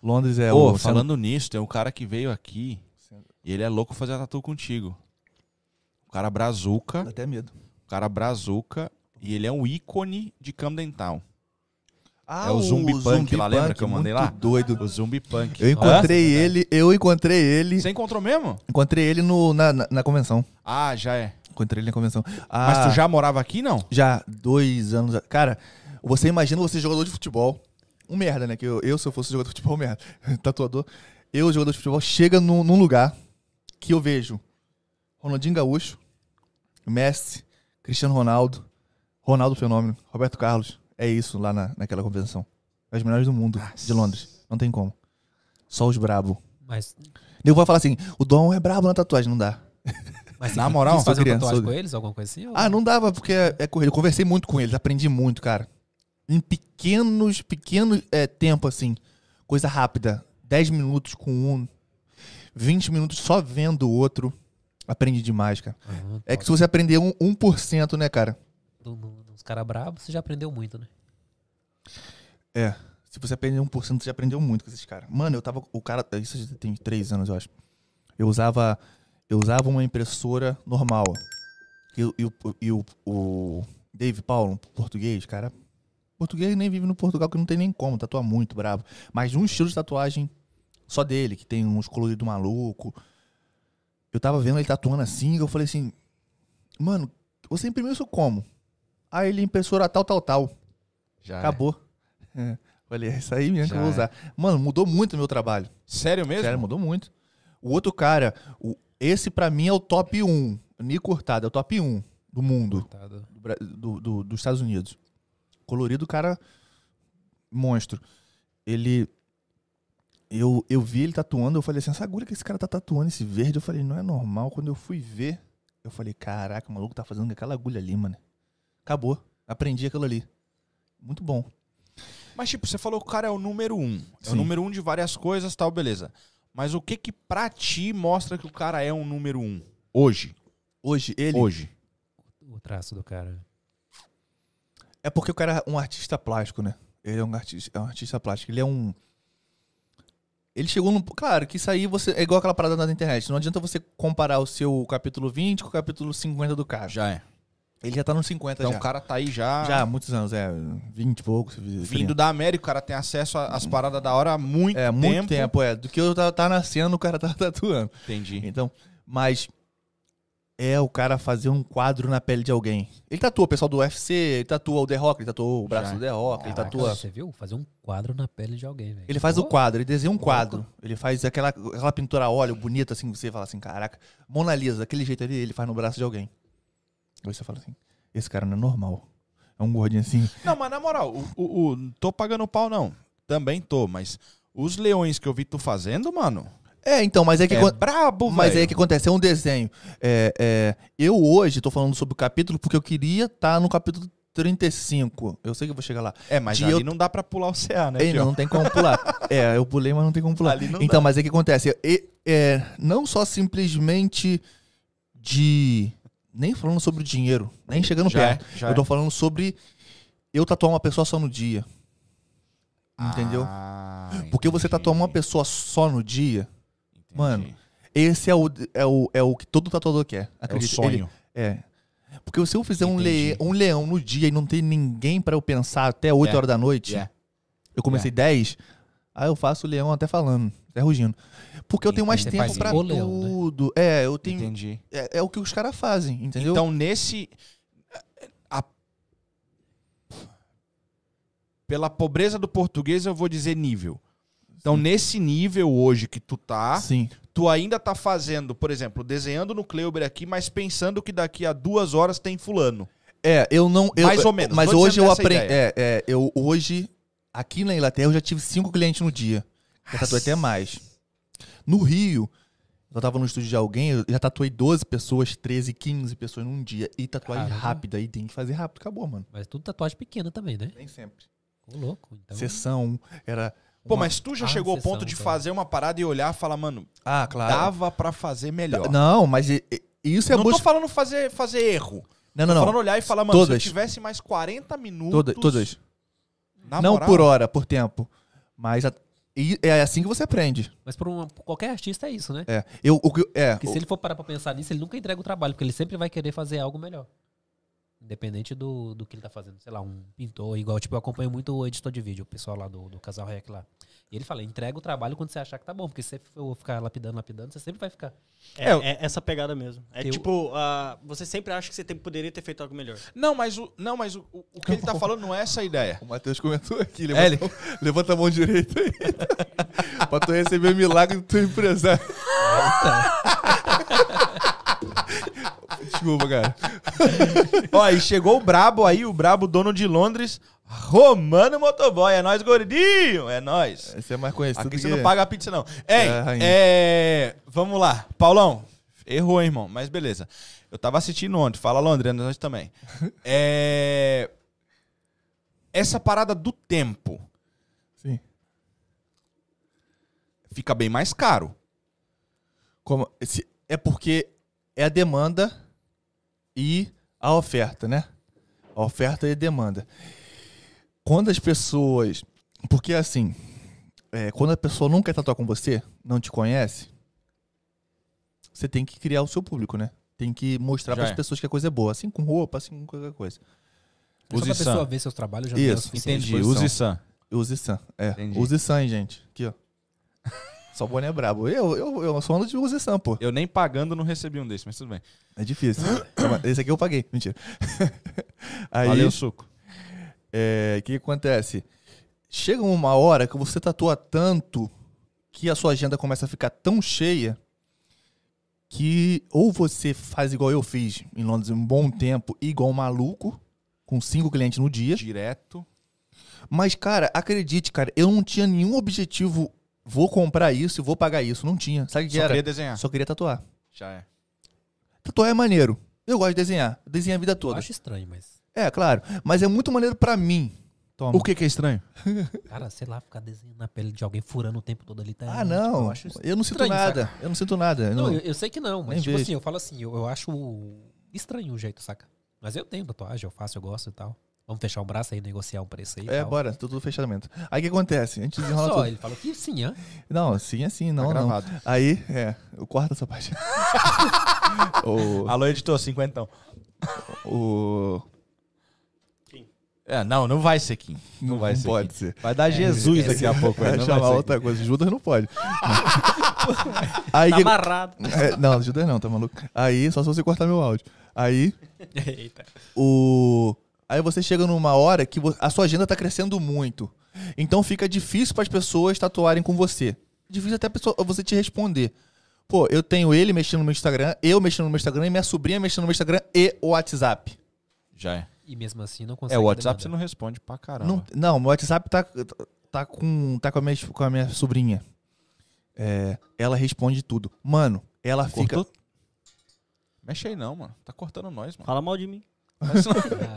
Londres é Ô, o. falando nisso, tem um cara que veio aqui e ele é louco fazer tatu contigo. O cara brazuca, Dá até medo. o cara brazuca e ele é um ícone de Camden Town. Ah, É o Zumbi Punk lá, lembra que eu mandei lá? doido. O Zumbi Punk. Eu encontrei Nossa, ele, eu encontrei ele. Você encontrou mesmo? Encontrei ele no, na, na, na convenção. Ah, já é. Encontrei ele na convenção. Ah, Mas tu já morava aqui, não? Já, dois anos. Cara, você imagina você jogador de futebol. Um merda, né? Que eu, eu se eu fosse jogador de futebol, merda. Tatuador. Eu, jogador de futebol, chega num, num lugar que eu vejo Ronaldinho Gaúcho, Messi, Cristiano Ronaldo, Ronaldo Fenômeno, Roberto Carlos. É isso lá na, naquela convenção. Os melhores do mundo, de Londres. Não tem como. Só os brabo. Mas, Eu vou falar assim, o Dom é brabo na tatuagem, não dá. mas Na você moral, quis fazer criança, tatuagem sou- com eles, alguma coisa assim? ou- Ah, não dava, porque é, é corrido. Eu conversei muito com eles, aprendi muito, cara. Em pequenos, pequenos é, tempo, assim. Coisa rápida. 10 minutos com um, 20 minutos só vendo o outro. Aprendi demais, cara. Ah, É que se você aprender um, 1%, né, cara? do- do- dos caras brabos, você já aprendeu muito, né? É. Se você aprender 1%, você já aprendeu muito com esses caras. Mano, eu tava. O cara. Isso já tem 3 anos, eu acho. Eu usava. Eu usava uma impressora normal. E, o- e e o, o Dave Paulo, português, cara. Português nem vive no Portugal, que não tem nem como, tatua muito bravo. Mas um estilo de tatuagem só dele, que tem uns coloridos maluco. Eu tava vendo ele tatuando assim, eu falei assim, mano, você imprimiu isso como? Aí ele impressora tal, tal, tal. Já Acabou. É. Falei, é isso aí mesmo que eu vou Já é. usar. Mano, mudou muito o meu trabalho. Sério mesmo? Sério, mudou muito. O outro cara, o- esse pra mim é o top 1. Nico Hurtado, é o top 1 do mundo, do- do- dos Estados Unidos. Colorido, cara, monstro. Ele. Eu, eu vi ele tatuando, eu falei assim, essa agulha que esse cara tá tatuando, esse verde, eu falei, não é normal. Quando eu fui ver, eu falei, caraca, o maluco tá fazendo aquela agulha ali, mano. Acabou. Aprendi aquilo ali. Muito bom. Mas, tipo, você falou que o cara é o número um. É o Sim. número um de várias coisas tal, beleza. Mas o que que pra ti mostra que o cara é um número um? Hoje. Hoje, ele. Hoje. O traço do cara. É porque o cara é um artista plástico, né? Ele é um artista, é um artista plástico. Ele é um. Ele chegou no. Claro que isso aí você. É igual aquela parada na internet. Não adianta você comparar o seu capítulo 20 com o capítulo 50 do cara. Já é. Ele já tá no 50 Então já. o cara tá aí já. Já muitos anos, é. 20 e poucos. Vindo da América, o cara tem acesso às paradas da hora há muito É, tempo. muito tempo, é. Do que eu tá, tá nascendo, o cara tá tatuando. Entendi. Então, mas é o cara fazer um quadro na pele de alguém. Ele tatua o pessoal do UFC, ele tatua o The Rock, ele tatua o braço Já. do The Rock, ele Caraca, tatua. Você viu? Fazer um quadro na pele de alguém, velho. Ele faz o quadro, ele desenha um quadro. Ele faz aquela, aquela pintura a óleo bonita, assim, você fala assim, caraca. Mona Lisa, daquele jeito ali, ele faz no braço de alguém. Aí você fala assim, esse cara não é normal. É um gordinho assim. Não, mas na moral, o, o- o- tô pagando pau, não. Também tô, mas os leões que eu vi tu fazendo, mano. É, então, mas é que... É acon- brabo, Mas velho. aí o que acontece? É um desenho. É, é, eu hoje tô falando sobre o capítulo porque eu queria estar no capítulo 35. Eu sei que eu vou chegar lá. É, mas de ali eu- não dá pra pular o CA, né, Ei, não, não tem como pular. é, eu pulei, mas não tem como pular. Então, mas é que acontece. E- é, não só simplesmente de. Nem falando sobre dinheiro, nem chegando Já é, perto. já eu tô é. falando sobre eu tatuar uma pessoa só no dia. Entendeu? Ah, Porque você tatuar uma pessoa só no dia, Entendi. mano, esse é o, é o, é o que todo tatuador quer. é o sonho. Ele- é. Porque se eu fizer um, Entendi. le, um leão no dia e não ter ninguém pra eu pensar até 8 Yeah. horas da noite, Yeah. eu comecei 10, Aí eu faço o leão até falando, até rugindo. Porque eu tenho mais Você tempo leão, né? tudo. É, eu tenho. Entendi. É, é o que os caras fazem, entendeu? Então, nesse. a- pela pobreza do português, eu vou dizer nível. Então, nesse nível hoje que tu tá, Sim. tu ainda tá fazendo, por exemplo, desenhando no Kleuber aqui, mas pensando que daqui a duas horas tem fulano. É, eu não. eu- Mais ou menos, Mas hoje eu aprendi. É, é, eu hoje, aqui na Inglaterra, eu já tive cinco clientes no dia. Já tatuei até mais. No Rio, eu tava no estúdio de alguém, eu já tatuei 12 pessoas, 13, 15 pessoas num dia. E tatuagem Caramba. rápida, aí tem que fazer rápido, acabou, mano. Mas tudo tatuagem pequena também, né? Nem sempre. Ô, louco. Então, Sessão, era. Pô, uma- mas tu já Ah, chegou ao ponto de tá. fazer uma parada e olhar e falar, mano, Ah, claro. dava pra fazer melhor. Não, mas isso é não bus- tô falando fazer, fazer erro. Não, Tô não, falando não. olhar e falar, mano, se Todas. eu tivesse mais 40 minutos. Todas. todas. na não moral, por hora, por tempo. Mas a- e é assim que você aprende. Mas pra uma- qualquer artista é isso, né? É. Eu, o que- é, Porque se ele for parar pra pensar nisso, ele nunca entrega o trabalho, porque ele sempre vai querer fazer algo melhor. Independente do, do que ele tá fazendo. Sei lá, um pintor, igual, tipo, eu acompanho muito o editor de vídeo, o pessoal lá do, do Casal Rec lá. E ele fala, entrega o trabalho quando você achar que tá bom, porque se você for ficar lapidando, lapidando, você sempre vai ficar. É, É, é essa pegada mesmo. É Eu- tipo, ah, você sempre acha que você tem- poderia ter feito algo melhor. Não, mas o, não, mas o, o- o que ele tá falando não é essa a ideia. O Matheus comentou aqui. É, Levanta, levanta a mão direita aí. pra tu receber milagre do teu empresário. Desculpa, cara. Ó, e chegou o brabo aí, o brabo dono de Londres, Romano Motoboy. É nóis, gordinho. É nóis. Esse é mais conhecido Aqui que... você não paga a pizza, não. Ei, É, é, Vamos lá. Paulão, errou, hein, irmão. Mas beleza. Eu tava assistindo ontem. Fala, Londrina, nós também. é... Essa parada do tempo Sim. fica bem mais caro. Como, é porque é a demanda e a oferta, né? A oferta e a demanda. Quando as pessoas. Porque assim, é, quando a pessoa não quer tatuar com você, não te conhece, você tem que criar o seu público, né? Tem que mostrar para as é. pessoas que a coisa é boa. Assim com roupa, assim com qualquer coisa. Só Use pra pessoa ver seus trabalhos já é Isso. Entendi. Use Sam. Use Sam. É, Entendi. use Sam, gente. Aqui, ó. Só boné brabo. Eu, eu, eu só ando de Sam, pô. Eu nem pagando não recebi um desse, mas tudo bem. É difícil. Esse aqui eu paguei. Mentira. Aí, Valeu, suco. é, o que acontece? Chega uma hora que você tatua tanto que a sua agenda começa a ficar tão cheia que ou você faz igual eu fiz em Londres um bom tempo, igual um maluco, com cinco clientes no dia. Direto. Mas, cara, acredite, cara, eu não tinha nenhum objetivo. Vou comprar isso e vou pagar isso. Não tinha. Sabe o que Só era? queria desenhar. Só queria tatuar. Já é. Tatuar é maneiro. Eu gosto de desenhar. Eu desenho a vida Eu toda. acho estranho, mas. É, claro. Mas é muito maneiro pra mim. Toma. O que que é estranho? Cara, sei lá, ficar desenhando na pele de alguém furando o tempo todo ali. Tá, Ah, tipo, não. eu acho Eu não sinto estranho, nada. saca? Eu não sinto nada. Eu Não, não- eu, eu sei que não, mas Nem tipo vejo. assim, eu falo assim, eu, eu acho estranho o jeito, saca? Mas eu tenho tatuagem, eu faço, eu gosto e tal. Vamos fechar um braço aí, negociar um preço aí. É, tal. bora. Tô tudo fechamento. Aí o que acontece? A gente desenrola Só, tudo. ele falou que sim, hã? Não, sim, assim, não, tá não. gravado. Aí, é. Eu corto essa parte. o, Alô, editor, cinquentão. o... É, não, não vai ser Kim. Não, vai ser. pode Kim. ser. Vai dar Jesus daqui a pouco. Vai não chamar vai outra coisa. Judas não pode. Aí, Tá que- amarrado. É, não, Judas não, tá maluco? Aí, só se você cortar meu áudio. Aí, Eita. o... Aí você chega numa hora que a sua agenda tá crescendo muito. Então fica difícil para as pessoas tatuarem com você. Difícil até a pessoa, você te responder. Pô, eu tenho ele mexendo no meu Instagram, eu mexendo no meu Instagram e minha sobrinha mexendo no meu Instagram e o WhatsApp. Já é. E mesmo assim não consegue. É, o WhatsApp você demandar. não responde pra caramba. Não, não, meu WhatsApp tá, tá, com, tá com, a minha, com a minha sobrinha. É, ela responde tudo. Mano, ela fica. Cortou? Mexe aí não, mano. Tá cortando nós, mano. Fala mal de mim.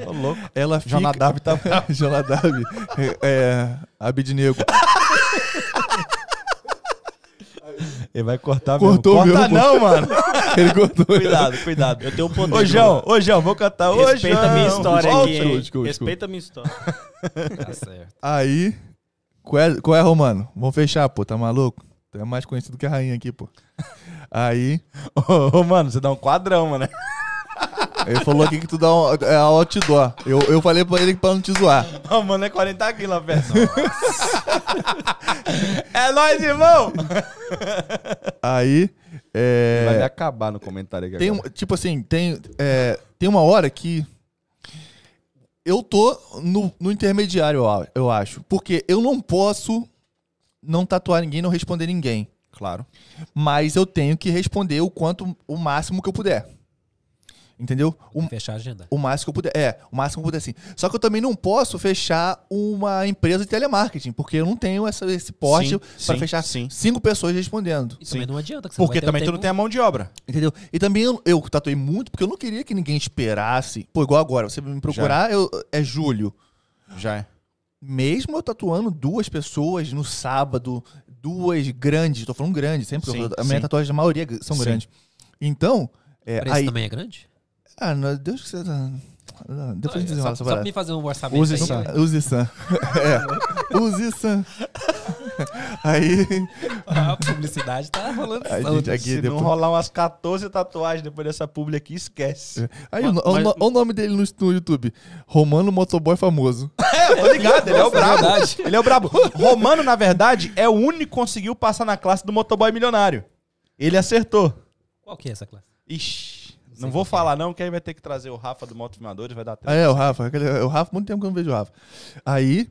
Ô, louco. Ela fica. Jonadab tá Jonadab. É, é, Abidnego. Ele vai cortar Cortou mesmo. Corta mesmo, não, mano. Ele cortou. cuidado, cuidado. Eu tenho um poder. Ô, João, ô, João, vou cantar. Ô, Respeita a minha história aqui, desculpa, Respeita a minha história. Tá certo. Aí. Qual é, qual é, Romano? Vamos fechar, pô. Tá maluco? Tu é mais conhecido que a rainha aqui, pô. Aí. Ô, ô, mano, você dá um quadrão, mano. Ele falou aqui que tu dá um, é outdoor. Eu, eu falei pra ele pra não te zoar. Ô, mano, é 40 quilos a peça. é nóis, irmão! Aí. é, Vai me acabar no comentário aqui Tem, agora. tipo assim, tem, é, tem uma hora que eu tô no, no intermediário, a- eu acho. Porque eu não posso não tatuar ninguém, não responder ninguém. Claro. Mas eu tenho que responder o quanto, o máximo que eu puder. Entendeu? O, Fechar a agenda. o máximo que eu puder. É, o máximo que eu puder sim. Só que eu também não posso fechar uma empresa de telemarketing, porque eu não tenho essa, esse porte para fechar sim. cinco pessoas respondendo. E também não adianta. Que você Porque também tu tempo- não tem a mão de obra. Entendeu? E também eu, eu tatuei muito porque eu não queria que ninguém esperasse. Pô, igual agora, você me procurar, eu, é julho. Já é. Mesmo eu tatuando duas pessoas no sábado, duas grandes, tô falando grande, sempre. Sim, a minha sim. tatuagem, a maioria são Sim. grandes. Então, é, O preço aí. também é grande? Ah, não, Deus que você. tá- Depois a gente só, desenrola essa só pra me fazer um orçamento Use essa- ué. Use Sam. é. Use Sam. Aí. A publicidade tá rolando. A gente aqui Se depois. não rolar umas 14 tatuagens depois dessa publi aqui, esquece. Aí, Mas- o, mas- o nome dele no, YouTube: Romano Motoboy Famoso. É, tô ligado, ele é o é brabo. ele é o brabo. Romano, na verdade, é o único que conseguiu passar na classe do motoboy milionário. Ele acertou. Qual que é essa classe? Ixi, não vou falar não, que aí vai ter que trazer o Rafa do Moto Filmadores, vai dar tempo. Ah, é, o Rafa. aquele- o Rafa, muito tempo que eu não vejo o Rafa. Aí.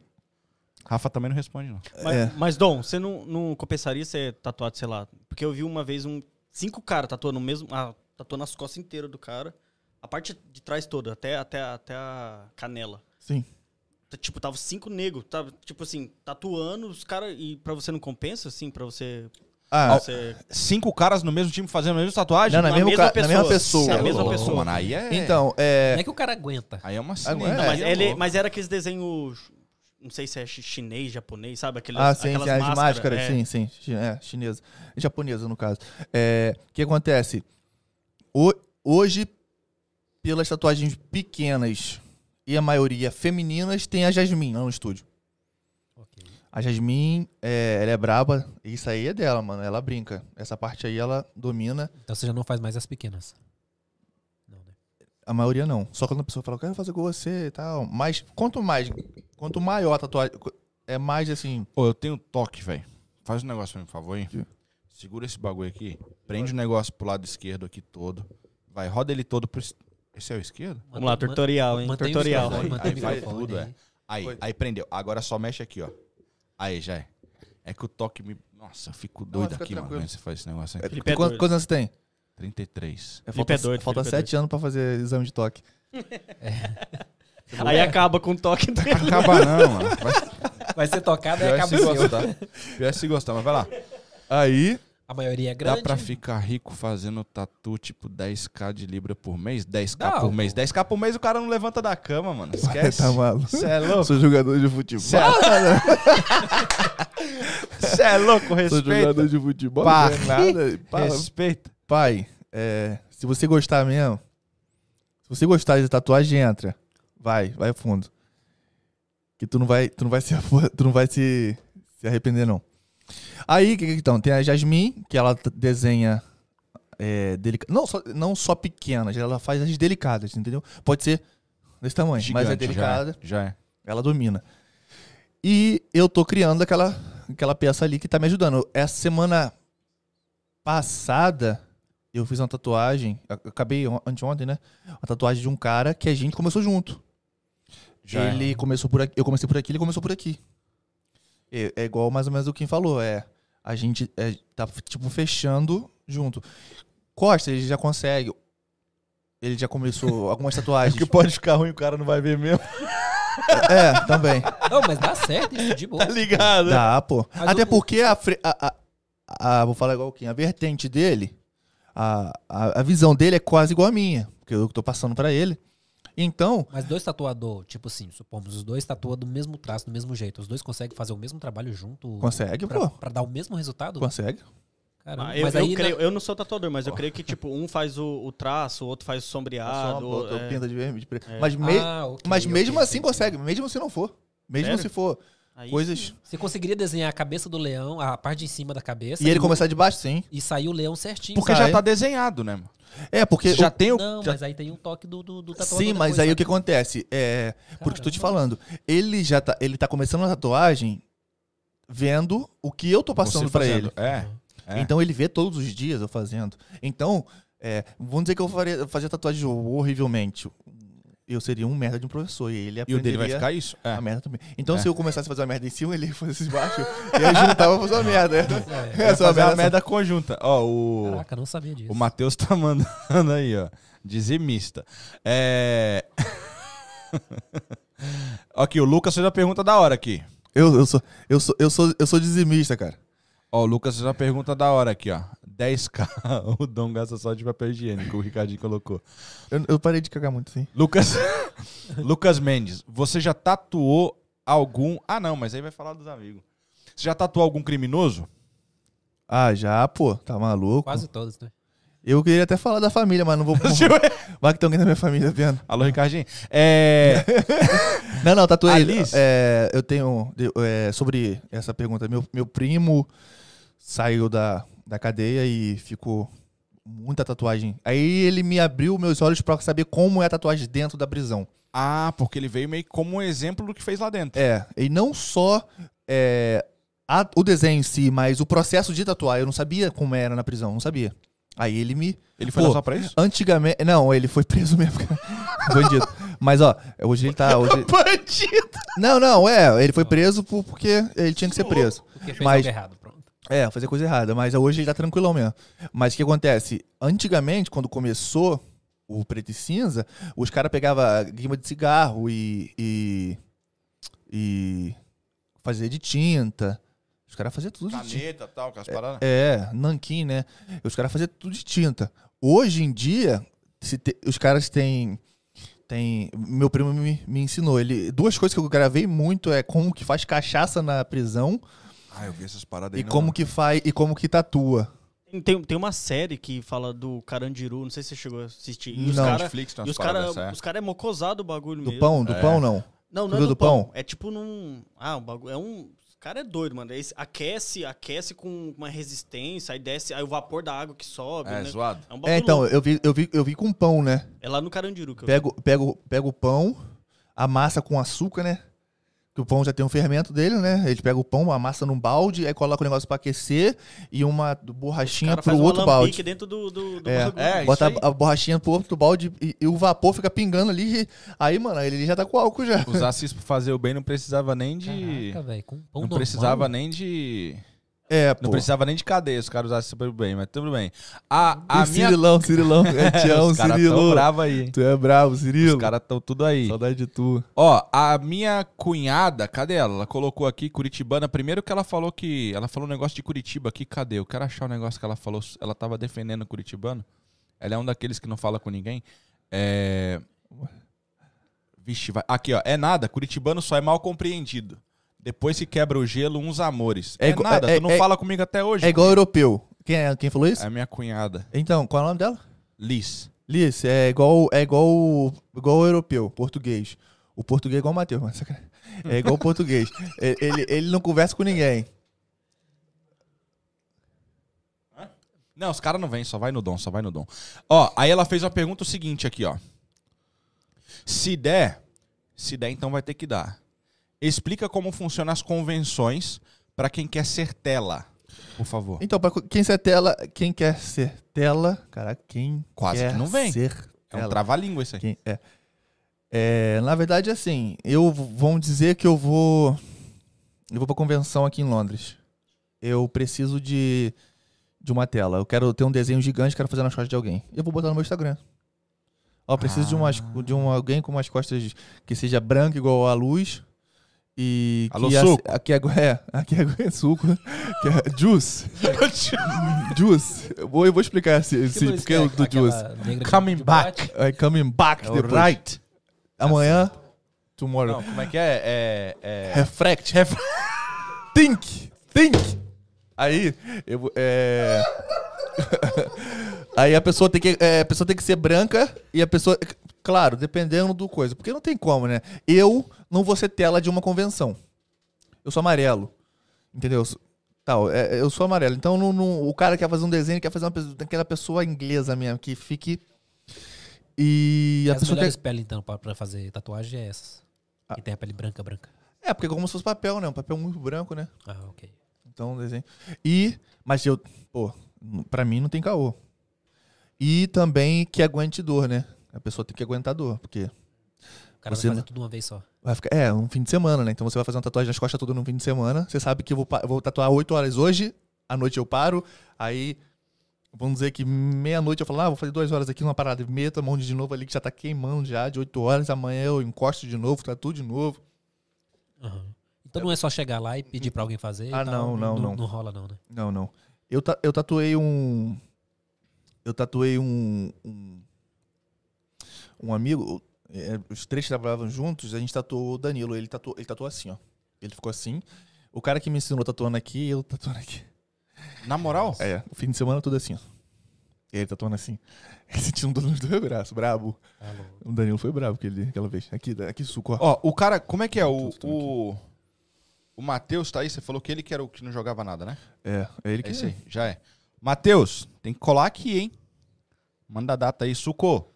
Rafa também não responde, não. Mas, É. mas, Dom, você não, não compensaria ser tatuado, sei lá? Porque eu vi uma vez um. Cinco caras tatuando o mesmo. Ah, tatuando as costas inteiras do cara. A parte de trás toda, até, até, até a canela. Sim. Tipo, tava cinco negros, tava, tipo assim, tatuando os caras. E pra você não compensa, assim, pra você. Ah, você... Cinco caras no mesmo time fazendo a mesma tatuagem? não, na, na mesma, mesma ca- na mesma pessoa. pessoa. É a mesma pessoa. Mano, aí é... Então, é. Como é que o cara aguenta? Aí é uma É, cinema. Não, mas, é ele, mas era aqueles desenhos. Não sei se é chi- chinês, japonês, sabe? Aqueles, Ah, sim, aquelas sim, as máscaras, máscaras, é. sim, sim. É, chinesa. Japonesa, no caso. É, O que acontece? Ho- hoje, pelas tatuagens pequenas e a maioria femininas, tem a Jasmine lá no estúdio. A Jasmine, é, ela é braba. Isso aí é dela, mano. Ela brinca. Essa parte aí ela domina. Então você já não faz mais as pequenas. Não, né? A maioria não. Só quando a pessoa fala, eu quero fazer com você e tal. Mas quanto mais, quanto maior a tatuagem, é mais assim. Pô, eu tenho toque, velho. Faz um negócio pra mim, por favor, hein? Que? Segura esse bagulho aqui. Prende o negócio pro lado esquerdo aqui todo. Vai, roda ele todo pro... es- Esse é o esquerdo? Vamos lá, tutorial, hein? Mantém Tutorial. o Aí vai tudo, aí. é. Aí, Foi. aí prendeu. Agora só mexe aqui, ó. Aí, já é. É que o toque me... Nossa, eu fico doido fica aqui, mano, tranquilo. quando você faz esse negócio aí. É, é quantos, quantos anos você tem? 33. É, falta é doido, falta Felipe é sete anos pra fazer exame de toque. Aí acaba com o toque dele. Acaba não, mano. Vai, Vai ser tocado e é acaba se gostar. Pior é se gostar, mas vai lá. Aí, A maioria é Dá grande. pra ficar rico fazendo tatu, tipo, 10k de libra por mês? 10k Dá, por mês. 10k por mês o cara não levanta da cama, mano. Esquece. tá maluco. Você é louco? Sou jogador de futebol. Cê é- Você é louco, Sou respeita. jogador de futebol. Pá. É nada. Pá, Respeita. pai, é, se você gostar mesmo, se você gostar de tatuagem, entra. Vai, vai fundo. Que tu não vai, tu não vai se, tu não vai se, se arrepender, não. Aí, que, que então? Tem a Jasmine, que ela desenha é, não, só, não só pequenas, ela faz as delicadas, entendeu? Pode ser desse tamanho, mas é Gigante, delicada. Já é. já é. Ela domina. E eu tô criando aquela, aquela peça ali que tá me ajudando. Essa semana passada, eu fiz uma tatuagem, ac- acabei on- anteontem, né? Uma tatuagem de um cara que a gente começou junto. Já é. ele começou por aqui, eu comecei por aqui, ele começou por aqui. É, é igual mais ou menos o que falou, é a gente é, tá tipo fechando junto. Costa, ele já consegue. Ele já começou algumas tatuagens. que pode ficar ruim, o cara não vai ver mesmo. é, também. Não, mas dá certo isso, de boa. Tá ligado? Dá, pô. Mas Até o- porque a, fre- a, a- a- Vou falar igual o Kim. A vertente dele, a, a, a visão dele é quase igual a minha. Porque eu tô passando pra ele. Então, Mas dois tatuador, tipo assim, supomos, os dois tatuam do mesmo traço, do mesmo jeito. Os dois conseguem fazer o mesmo trabalho junto consegue, pra, pô. pra dar o mesmo resultado? Consegue. Caramba, Ah, eu, mas eu aí creio- na- eu não sou tatuador, mas eu creio que, tipo, um faz o, o traço, o outro faz o sombreado. É. pinta de vermelho. de preto. É. Mas, me- Ah, ok, mas mesmo assim entendi. consegue. Mesmo se não for. Mesmo Sério? se for Aí coisas. Você conseguiria desenhar a cabeça do leão, a parte de cima da cabeça. E ele o- começar de baixo, sim. E sair o leão certinho. Porque Sai. já tá desenhado, né, mano? É, porque. Já tem o. Não, já- mas aí tem um toque do, do, do tatuador. Sim, mas aí sabe? o que acontece? É. Porque eu tô te Caramba. falando. Ele já tá. Ele tá começando a tatuagem vendo o que eu tô passando fazendo. ele. É. é. Então ele vê todos os dias eu fazendo. Então, é, vamos dizer que eu faria, fazia tatuagem horrivelmente. Eu seria um merda de um professor. E ele E o dele vai ficar isso? É. a merda também. Então, É. se eu começasse a fazer uma merda em cima, ele fosse embaixo, e aí juntava pra fazer uma merda. É, só uma fazer a merda. merda conjunta. Ó, o. Caraca, não sabia disso. O Matheus tá mandando aí, ó. Dizimista. É. aqui, o Lucas fez uma pergunta da hora aqui. Eu, eu, sou, eu, sou, eu, sou, eu sou dizimista, cara. Ó, o Lucas fez uma pergunta da hora aqui, ó. 10k, o Dom gasta só de papel higiênico, o Ricardinho colocou. Eu, eu parei de cagar muito, sim. Lucas, Lucas Mendes, você já tatuou algum... Ah, não, mas aí vai falar dos amigos. Você já tatuou algum criminoso? Ah, já, pô, tá maluco? Quase todos, né? Eu queria até falar da família, mas não vou. Vai que tem alguém da minha família vendo. Alô, Ricardinho? É... Não, não, tatuei. Alice? É, eu tenho. é, sobre essa pergunta, meu, meu primo saiu da, da cadeia e ficou muita tatuagem. Aí ele me abriu meus olhos pra saber como é a tatuagem dentro da prisão. Ah, porque ele veio meio como um exemplo do que fez lá dentro. É, e não só é, a- o desenho em si, mas o processo de tatuar. Eu não sabia como era na prisão, não sabia. Aí ele me. Ele foi Pô, lá só pra isso? Antigamente. Não, ele foi preso mesmo. Bandido. Mas, ó, hoje ele tá. Hoje... Bandido! Não, não, é. Ele foi preso por- porque ele tinha que ser preso. Porque fez Mas- algo errado. É, fazer coisa errada. Mas hoje ele tá tranquilão mesmo. Mas o que acontece? Antigamente, quando começou o preto e cinza, os caras pegavam guima de cigarro e. e. e fazia de tinta. Os caras faziam tudo de tinta. Caneta tal, com as paradas. É, nanquim, né? Os caras faziam tudo de tinta. Hoje em dia, se te- os caras têm. Tem, meu primo me, me ensinou. Ele, duas coisas que eu gravei muito é como que faz cachaça na prisão Ah, eu vi essas paradas aí. e não- como que faz e como que tatua. Tem, tem, uma série que fala do Carandiru, não sei se você chegou a assistir. E os Não. caras Netflix e os cara, paradas dessa, é. os cara é mocosado o bagulho Do mesmo. pão, do É. pão não. Não, não é do do pão. pão? É tipo num. Ah, o bagulho. É um. Cara é doido, mano. Esse aquece, aquece com uma resistência, aí desce, aí o vapor da água que sobe. É, né? zoado. É um bagulho. É, então, eu vi, eu vi, eu vi com pão, né? É lá no Carandiru que eu Pego, pego, pego o pão, amassa com açúcar, né? Que o pão já tem um fermento dele, né? Ele pega o pão, amassa num balde, aí coloca o negócio pra aquecer e uma borrachinha pro faz outro balde. dentro do, do, do É. É, Bota isso aí. a, a borrachinha pro outro balde e, e o vapor fica pingando ali. aí, mano, ele já tá com álcool já. Usasse isso pra fazer o bem, não precisava nem de. Caraca, velho, com pão não normal. precisava nem de. É, pô. Não precisava nem de cadeia os caras usassem super bem, mas tudo bem. A, a E minha. Cirilão, Cirilão. É, amo, os caras tão bravos aí. Tu é bravo, Cirilo. Os caras tão tudo aí. Saudade de tu. Ó, a minha cunhada, cadê ela? Ela colocou aqui Curitibana. Primeiro que ela falou que. Ela falou um negócio de Curitiba aqui, cadê? Eu quero achar o negócio que ela falou. Ela tava defendendo o Curitibano. Ela é um daqueles que não fala com ninguém. É. Vixe, vai. Aqui, ó. É nada, Curitibano só é mal compreendido. Depois que quebra o gelo, uns amores. É É, igu- nada, é- tu não é- fala comigo até hoje. É igual europeu. Quem, é, quem falou isso? É minha cunhada, Então, qual é o nome dela? Liz. Liz, é igual, é igual, igual o europeu, português. O português é igual o Matheus, mas sacanagem. é igual o português. Ele, ele não conversa com ninguém. Não, os caras não vêm, só vai no dom, só vai no dom. Ó, aí ela fez uma pergunta o seguinte aqui, ó. Se der, se der, então vai ter que dar. Explica como funcionam as convenções pra quem quer ser tela, por favor. Então, pra quem ser tela, quem quer ser tela, caraca, quem Quase quer que não vem. ser É um tela. trava-língua isso aí. Quem- é. É, na verdade, assim, eu vão dizer que eu vou. Eu vou pra convenção aqui em Londres. Eu preciso de, de uma tela. Eu quero ter um desenho gigante, quero fazer nas costas de alguém. Eu vou botar no meu Instagram. Ó, eu preciso de, umas, Ah. de um, alguém com umas costas que seja branco igual a luz. E Alô, que suco? aqui é, é, aqui é suco. Que é juice. juice. Eu vou, eu vou explicar esse, Que esse porque é o do juice. de- Coming back. É coming back É o depois. right. Amanhã, tomorrow. Não, como é que é? É. é... Refract. Think. Think. Aí, eu, vou- é... Aí a pessoa tem que é, a pessoa tem que ser branca e a pessoa, claro, dependendo do coisa, porque não tem como, né? Eu não vou ser tela de uma convenção. Eu sou amarelo. Entendeu? Tal, é, eu sou amarelo. Então não- não- o cara quer fazer um desenho, quer fazer uma pessoa, aquela pessoa inglesa mesmo, que fique. E a As pessoa melhores quer. peles, então, pra, pra fazer tatuagem é essas. Ah. Que tem a pele branca, branca. É, porque é como se fosse papel, né? Um papel muito branco, né? Ah, ok. Então, desenho. E. Mas eu. Pô, pra mim não tem caô. E também que aguente dor, né? A pessoa tem que aguentar dor, porque O cara Você vai fazer não- tudo uma vez só. Vai ficar. É, um fim de semana, né? Então você vai fazer uma tatuagem nas costas toda num fim de semana. Você sabe que eu vou, vou tatuar 8 horas hoje, à noite eu paro, aí. Vamos dizer que meia-noite eu falo, ah, vou fazer duas horas aqui numa parada, meto a mão de novo ali que já tá queimando já, de 8 horas, amanhã eu encosto de novo, tatuo de novo. Aham. Então não é só chegar lá e pedir pra alguém fazer. Ah, tal, não, não, não. Não rola, não, né? Não, não. Eu, ta- eu tatuei um. Eu tatuei um. Um, um amigo. É, os três trabalhavam juntos, a gente tatuou o Danilo. Ele tatuou, ele tatuou assim, ó. Ele ficou assim. O cara que me ensinou tatuando aqui, eu tatuando aqui. Na moral? É, o fim de semana tudo assim, ó. Ele tatuando assim. Ele sentiu um dor nos dois braços, brabo. Alô. O Danilo foi brabo aquele, aquela vez. Aqui, aqui suco, ó. Ó, o cara, como é que é? O, o, o Matheus tá aí, você falou que ele que era o que não jogava nada, né? É, é ele que É isso aí, já é. Matheus, tem que colar aqui, hein? Manda a data aí, Suco.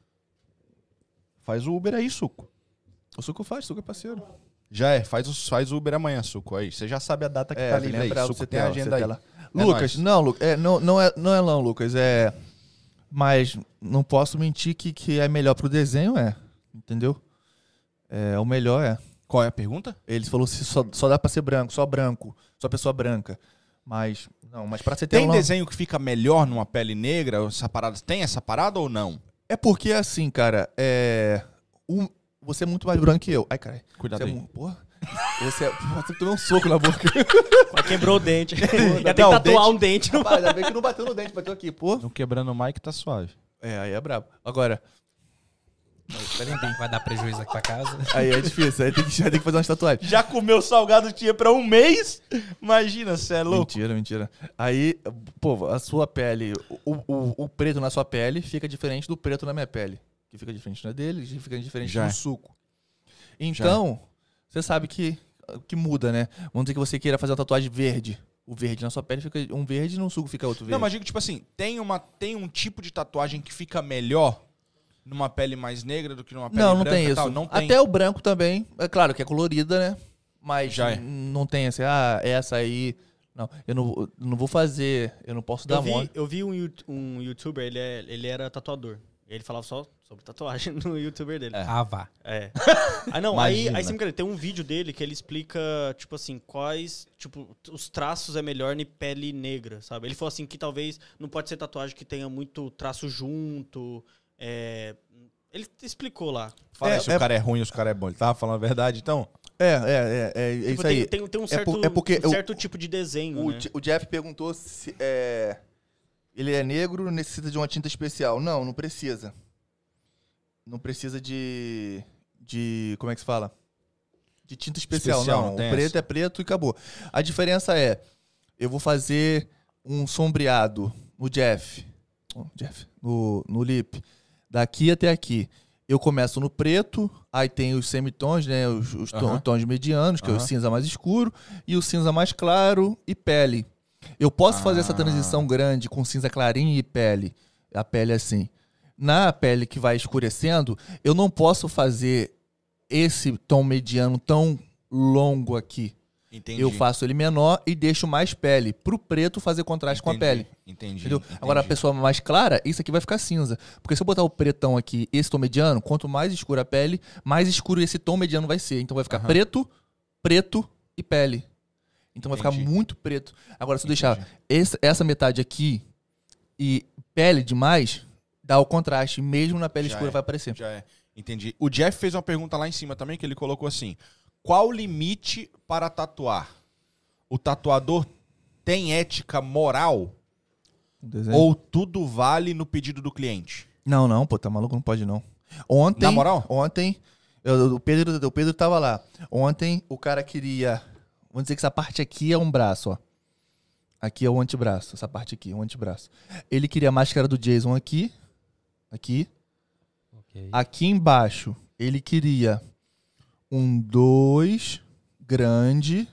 Faz o Uber aí, Suco. O suco faz, o suco é parceiro. Já é, faz o, faz o Uber amanhã, Suco. Aí, você já sabe a data que É, tá ele livre é aí. brabo, Suco você tem a agenda aí. lá. É Lucas, nóis. não, Lu- é, não, não, é, não é não, Lucas. É. Mas não posso mentir que, que é melhor pro desenho, é. Entendeu? É, o melhor é. Qual é a pergunta? Ele falou se só, só dá pra ser branco, só branco, só pessoa branca. Mas, não, mas pra você ter Tem um- desenho que fica melhor numa pele negra? Essa parada, tem essa parada ou não? É porque, assim, cara, é. um- você é muito mais branco que eu. Ai, cara. Cuidado Você é aí. mu- Porra. Você é. Porra, Você tomou um soco na boca. Mas quebrou o dente. Ia ter que tatuar um dente. Rapaz, ainda bem que não bateu no dente, bateu aqui, pô. Não quebrando o mic, tá suave. É, aí é brabo. Agora. Vai dar, vai dar prejuízo aqui pra casa. Aí é difícil, aí tem que, ter que fazer umas tatuagens. Já comeu salgado tinha pra um mês? Imagina, você é louco. Mentira, mentira. Aí, pô, a sua pele, o, o, o preto na sua pele fica diferente do preto na minha pele. Que fica diferente na dele, que fica diferente Já no suco. Então, você sabe que, que muda, né? Vamos dizer que você queira fazer uma tatuagem verde. O verde na sua pele fica um verde e no suco fica outro verde. Não, mas digo, tipo assim, tem, uma, tem um tipo de tatuagem que fica melhor numa pele mais negra do que numa pele não, não branca tem e isso. tal? Não tem. Até o branco também. É claro que é colorida, né? Mas Já é. não tem assim, ah, essa aí. Não, eu não, não vou fazer, eu não posso dar Eu vi, mole. eu vi um, um youtuber, ele, é, ele era tatuador. Ele falava só sobre tatuagem no youtuber dele. Ah, vá. É. Ah, não, aí, aí sem querer, tem um vídeo dele que ele explica, tipo assim, quais, tipo, os traços é melhor em pele negra, sabe? Ele falou assim que talvez não pode ser tatuagem que tenha muito traço junto, é... Ele explicou lá. Fala É, se é- o cara é ruim ou se o cara é bom. Ele tava falando a verdade, então? É, é, é, é, é Tipo, isso tem, aí. tem, tem um É certo, por- é porque um o- certo tipo de desenho, O, né? O Jeff perguntou se é, ele é negro, necessita de uma tinta especial. Não, não precisa. Não precisa de. de. como é que se fala? De tinta especial, Especial, não. não preto essa. é preto e acabou. A diferença é: eu vou fazer um sombreado no Jeff. oh, Jeff, no, no lip. Daqui até aqui. Eu começo no preto, aí tem os semitons, né? Os, os tons medianos, que é o cinza mais escuro, e o cinza mais claro e pele. Eu posso fazer essa Ah. transição grande com cinza clarinho e pele. A pele assim. Na pele que vai escurecendo, eu não posso fazer esse tom mediano tão longo aqui. Entendi. Eu faço ele menor e deixo mais pele. Pro preto fazer contraste com a Entendi, pele. Entendi. Entendeu? entendi. Agora a pessoa mais clara, isso aqui vai ficar cinza. Porque se eu botar o pretão aqui, esse tom mediano, quanto mais escura a pele, mais escuro esse tom mediano vai ser. Então vai ficar Aham. preto, preto e pele. Então vai Entendi. ficar muito preto. Agora, se eu deixar Entendi. esse- essa metade aqui e pele demais, dá o contraste. Mesmo na pele Já escura é. vai aparecer. Já é. Entendi. O Jeff fez uma pergunta lá em cima também, que ele colocou assim: qual o limite para tatuar? O tatuador tem ética moral desenho- ou tudo vale no pedido do cliente? Não, não, pô, tá maluco? Não pode não. Ontem. Na moral? Ontem. eu- o, Pedro, o Pedro tava lá. Ontem o cara queria. Vamos dizer que essa parte aqui é um braço, ó. Aqui é o antebraço. Essa parte aqui, o antebraço. Ele queria a máscara do Jason aqui. Aqui. Ok. Aqui embaixo, ele queria um 2 grande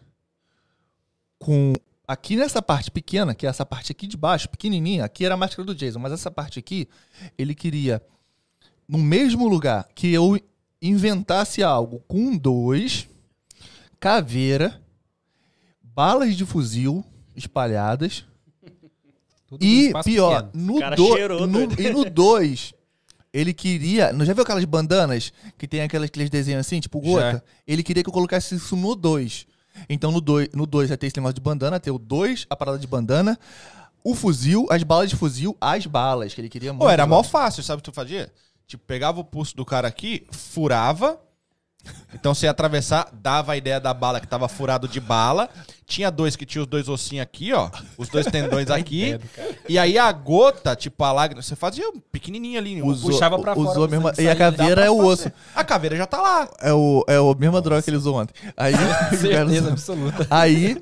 com aqui nessa parte pequena, que é essa parte aqui de baixo, pequenininha, aqui era a máscara do Jason, mas essa parte aqui, ele queria, no mesmo lugar, que eu inventasse algo com dois, caveira, balas de fuzil espalhadas, Tudo e pior, pequeno. no cara 2, cheirou, doido. e no 2, ele queria, não já viu aquelas bandanas que tem aquelas, aqueles desenhos assim, tipo gota? Ele queria que eu colocasse isso no 2. Então no 2 no dois vai ter esse negócio de bandana, ter o 2, a parada de bandana, o fuzil, as balas de fuzil, as balas, que ele queria muito. Pô, era mó fácil, sabe o que tu fazia? Tipo, pegava o pulso do cara aqui, furava. Então você ia atravessar, dava a ideia da bala que tava furado de bala. Tinha dois que tinha os dois ossinhos aqui, ó. Os dois tendões aqui. E aí a gota, tipo a lágrima, você fazia pequenininha ali. Usou, puxava pra fora usou mesmo, sangue E a caveira é o osso. A caveira já tá lá. É, o, é a mesma droga que ele usou ontem. Aí, Certeza absoluta. Aí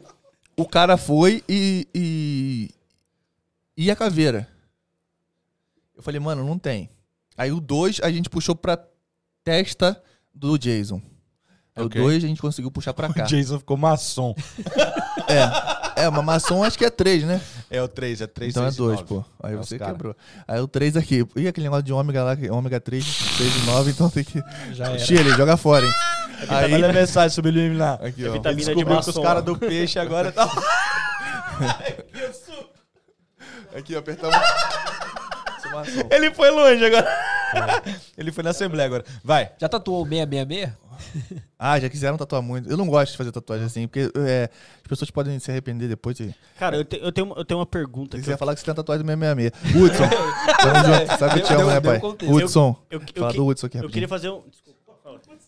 o cara foi e, e. E a caveira? Eu falei, mano, não tem. Aí o 2 a gente puxou pra testa do Jason. Aí Ok. o 2 a gente conseguiu puxar pra cá. O Jason ficou maçom. É, uma maçom acho que é 3, né? É o 3, é 3, Então é 2, pô. Aí É você cara. quebrou. Aí o 3 aqui. E aquele negócio de ômega lá, que- ômega 3, 6 e 9, então tem que. Já era. Chile, joga fora, hein? Aí, Olha a mensagem subliminar. aqui, É ó. vitamina de Descobriu que os caras do peixe agora tá... Aqui, apertamos. Ele foi longe agora. Ele foi na Assembleia agora. Vai. Já tatuou o 666? Ah, já quiseram tatuar muito. Eu não gosto de fazer tatuagem assim, porque é, as pessoas podem se arrepender depois. De... Cara, eu, te- eu tenho, eu tenho uma pergunta. Você ia eu, falar que você tem tatuagem do 666. Hudson, tamo junto. Sabe que eu te amo, né, pai? Hudson. eu, eu, Fala do Hudson aqui, eu queria fazer um. Desculpa.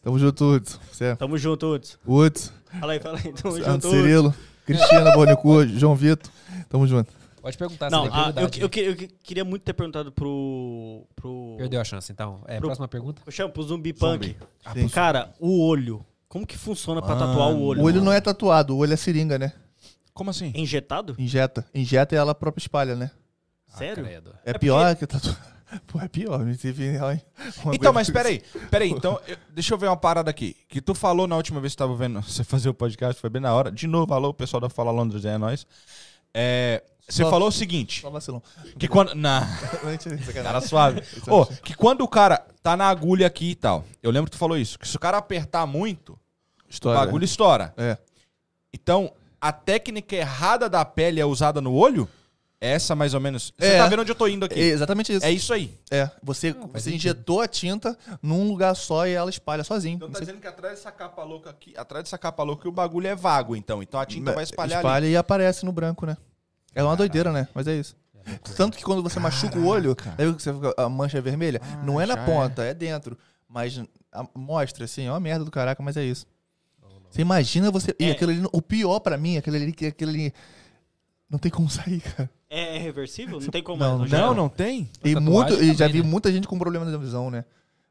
Tamo junto, Hudson. Você é Tamo junto, Hudson. Hudson, Fala aí, fala aí. Tamo Sandro junto, Hudson. Cirilo, Cristina Bornicu, João Vitor. Tamo junto. Pode perguntar Não, se tem ah, eu, eu, eu que- queria muito ter perguntado pro. pro Perdeu a chance, então. É, Pro- próxima pergunta. Eu chamo pro Zumbi Punk. Sim. Cara, o olho. Como que funciona pra tatuar o olho? O olho mano? não é tatuado, o olho é seringa, né? Como assim? É injetado? Injeta. Injeta e ela própria espalha, né? Sério? Ah, credo. É, pior que tatuar. Pô, é pior. Me teve? Uma Então, mas peraí, peraí, então, eu- deixa eu ver uma parada aqui. Que tu falou na última vez que tava vendo você fazer o podcast, foi bem na hora. De novo, alô, pessoal da Fala Londres, é nóis. É, você falou o seguinte, Só vacilão. que quando... Na, cara suave. Ô, que quando o cara tá na agulha aqui e tal, eu lembro que tu falou isso, que se o cara apertar muito, o História. bagulho estoura. É. Então, a técnica errada da pele é usada no olho? Essa, mais ou menos. Você É. tá vendo onde eu tô indo É aqui? exatamente isso. É isso aí. É, você, você injetou a tinta num lugar só e ela espalha sozinho. Então tá Você dizendo que atrás dessa capa louca aqui, atrás dessa capa louca, o bagulho é vago, então. Então a tinta vai espalhar ali. espalha e aparece no branco, né? É uma doideira, né? Mas é isso. Tanto que quando você machuca o olho, aí você fica- a mancha é vermelha, não é na já ponta, é. dentro. Mas a- mostra, assim, é uma merda do caraca, mas é isso. Você imagina você. E É. aquele ali, o pior pra mim, aquele ali, que aquele ali. Não tem como sair, cara. É, é reversível? Não tem como. Não, não? Não, não tem? E, muito, e já vi né? muita gente com problema da visão, né?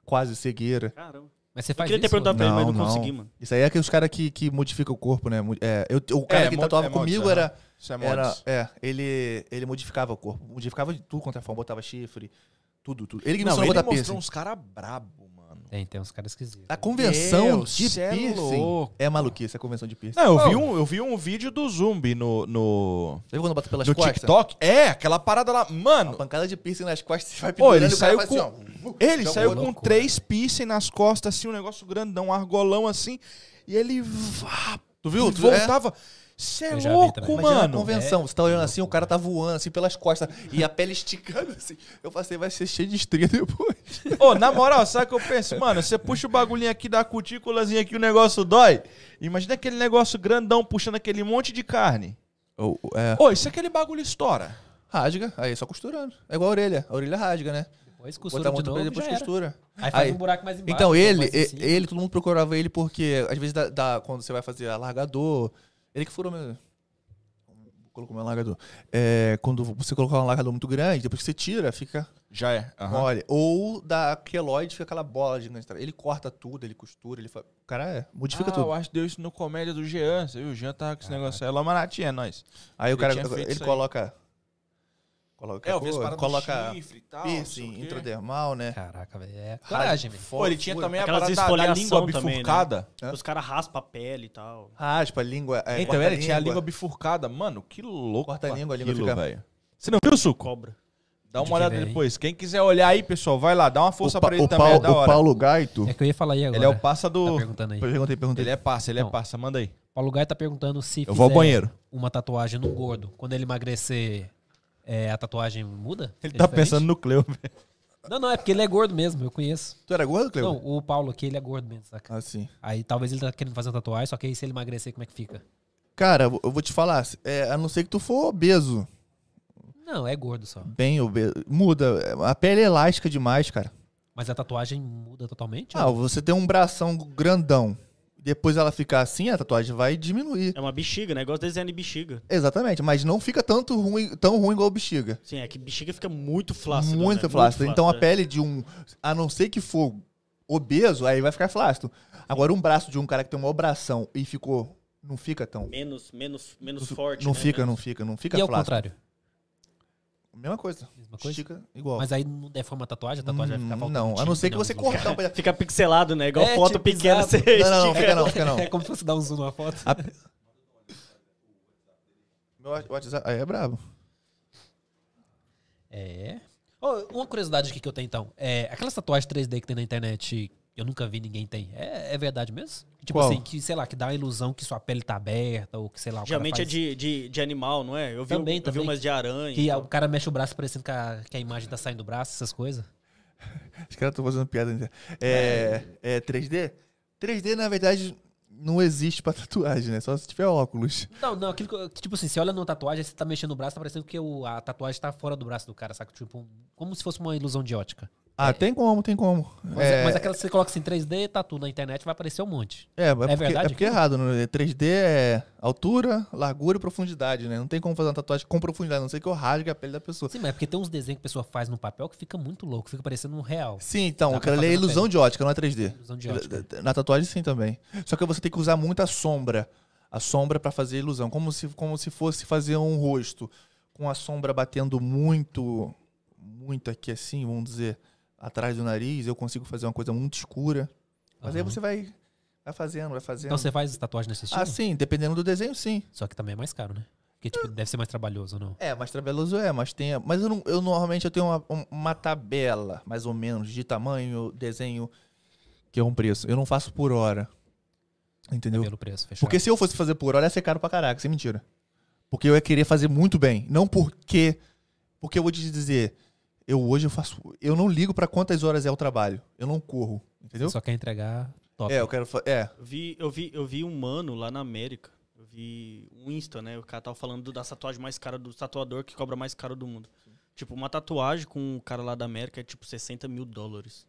Quase cegueira. Caramba. Mas você Eu faz queria ter isso? perguntado pra ele, mas Não, não, não. consegui, mano. Isso aí é aqueles caras que, que modificam o corpo, né? É, eu, o cara É, que mod- tatuava é comigo era. É Era, mods. é, ele, ele modificava o corpo. Modificava de tudo quanto é forma. Botava chifre, tudo, tudo. Ele que Não, não, ele mostrou piercing. uns caras brabo, mano. Tem, tem uns caras esquisitos. A convenção Meu, de é piercing louco. é maluquice, a convenção de piercing. Não, eu vi, um, eu vi um vídeo do Zumbi no, no, Já viu quando bota pelas no costas? TikTok. É, aquela parada lá. Uma Mano, pancada de piercing nas costas, você vai Pô, ele saiu com- assim, ó. ele saiu com três piercing nas costas, assim, um negócio grandão, um argolão assim. E ele. Vá, Tu viu? Tu- é. Você é louco, mano. a convenção, você tá olhando assim, o cara tá voando assim pelas costas e a pele esticando assim. Eu passei, vai ser cheio de estria depois. Ô, na moral, sabe o que eu penso? Mano, você puxa o bagulhinho aqui da cutículazinha aqui, o negócio dói. Imagina aquele negócio grandão puxando aquele monte de carne. É, Ô, e se aquele bagulho estoura? rasga, aí só costurando. É igual a orelha, a orelha rasga, né? Depois costura Botar de novo depois costura. Aí faz Aí- um buraco mais embaixo. Então ele, mais em e- cima. ele, todo mundo procurava ele porque às vezes dá, dá- quando você vai fazer alargador, ele que furou mesmo. Colocou meu alargador. É, quando você colocar um alargador muito grande, depois que você tira, fica Já é. aham. mole. Ou da queloide, fica aquela bola gigante. Ele corta tudo, ele costura, ele faz. O cara é, modifica ah, tudo. eu acho que deu isso no comédia do Jean. Você viu? O Jean tava com esse negócio aí. Lá Maratinha, é nóis. Aí o ele cara, tinha feito ele coloca. Coloca, É, cor, paradas coloca do chifre e tal. o piercing, intradermal, né? Caraca, velho. É coragem, velho. Pô, ele tinha também a Aquelas parada da, língua também, né? bifurcada. Hã? Os caras raspam a pele e tal. Raspa a língua. É, Então, ele tinha a língua bifurcada. Mano, que louco. Corta a língua, a língua fica- velho. Você não viu, Suco? Cobra. Dá uma que olhada hein? depois. Quem quiser olhar aí, pessoal, vai lá. Dá uma força o, pa- pra ele o também, Paulo, é da o. Paulo Gaito. É que eu ia falar aí agora. Ele é o passa Tá do... perguntando aí. Perguntei, perguntei. Ele é passa, ele é Não. passa. Manda aí. Paulo Gai tá perguntando se Eu vou ao banheiro. uma tatuagem no gordo, quando ele emagrecer, é, a tatuagem muda? Ele É tá diferente? pensando no Cleo. Não, não, é porque ele é gordo mesmo, eu conheço. Tu era gordo, Cleo? Não, o Paulo aqui, ele é gordo mesmo, saca? Ah, sim. Aí talvez ele tá querendo fazer uma tatuagem, só que aí se ele emagrecer, como é que fica? Cara, eu vou te falar, é, a não ser que tu for obeso, Não, é gordo só. bem obeso, muda. A pele é elástica demais, cara. Mas a tatuagem muda totalmente? Ah, você tem um bração grandão, depois ela ficar assim, a tatuagem vai diminuir. É uma bexiga, né? Igual desenho de bexiga. Exatamente, mas não fica tanto ruim, tão ruim igual bexiga. Sim, é que bexiga fica muito flácido. muito né? flácido. Então a é. pele de um, a não ser que for obeso, aí vai ficar flácido. Agora um braço de um cara que tem um obração e ficou, não fica tão Menos, menos, menos forte. não né? fica, não fica, não fica E ao flácido. contrário? Mesma coisa. Mesma coisa? Estica igual. Mas aí não deforma a tatuagem, a tatuagem vai ficar Hum, faltando não, a tinta, não ser que você cortar um lugares. pedaço. Fica pixelado, né? Igual É, foto tipo, pequena, exato. você Não, não, fica não, fica não. É como se fosse dar um zoom numa foto. A- Meu WhatsApp aí é brabo. É. Ô, uma curiosidade aqui que eu tenho então. É, aquelas tatuagens 3D que tem na internet, eu nunca vi ninguém tem. É, é verdade mesmo? Tipo Qual? assim, que, sei lá, que dá a ilusão que sua pele tá aberta, ou que, sei lá, Geralmente é faz- de, de, de animal, não é? Eu vi, Também, eu vi também. umas de aranha. Que e o cara mexe o braço parecendo que a, que a imagem tá saindo do braço, essas coisas. Os caras estão fazendo piada. ainda. É, é 3D? 3D, na verdade, não existe pra tatuagem, né? Só se tiver óculos. Não, não, aquilo que, que, tipo assim, você olha numa tatuagem, você tá mexendo o braço, tá parecendo que o- a tatuagem tá fora do braço do cara, saca? Tipo, como se fosse uma ilusão de ótica. Ah, tem como, tem como. Mas, é, mas aquela que você coloca assim 3D, tatu na internet, vai aparecer um monte. é, é porque, verdade é porque é errado. Né? 3D é altura, largura e profundidade, né? Não tem como fazer uma tatuagem com profundidade, a não sei que eu rasgue a pele da pessoa. Sim, mas é porque tem uns desenhos que a pessoa faz no papel que fica muito louco, fica parecendo um real. Sim, então, aquela ali é ilusão de ótica, não é 3D. Ilusão de ótica. Na tatuagem sim também. Só que você tem que usar muita sombra. A sombra pra fazer ilusão. Como se, como se fosse fazer um rosto com a sombra batendo muito, muito aqui assim, vamos dizer, atrás do nariz. Eu consigo fazer uma coisa muito escura. Mas aí Aham. você vai, vai fazendo, vai fazendo. Então você faz tatuagem nesse estilo? ah, sim, dependendo do desenho, sim. Só que também é mais caro, né? Porque, tipo, deve ser mais trabalhoso, não? É, mais trabalhoso é, mas tem. Mas eu, não- eu normalmente eu tenho uma, uma tabela, mais ou menos, de tamanho, desenho, que é um preço. Eu não faço por hora. Entendeu? Pelo preço, fechado. Porque se eu fosse fazer por hora, ia ser caro pra caraca, sem mentira. Porque eu ia querer fazer muito bem. Não porque. Porque eu vou te dizer, eu hoje eu faço. Eu não ligo pra quantas horas é o trabalho. Eu não corro. Entendeu? Você só quer entregar top. É, eu quero. É. Eu vi, eu, vi, eu vi um mano lá na América. Eu vi um Insta, né? O cara tava falando da tatuagem mais cara do tatuador que cobra mais caro do mundo. Tipo, uma tatuagem com o cara lá da América é tipo 60 mil dólares.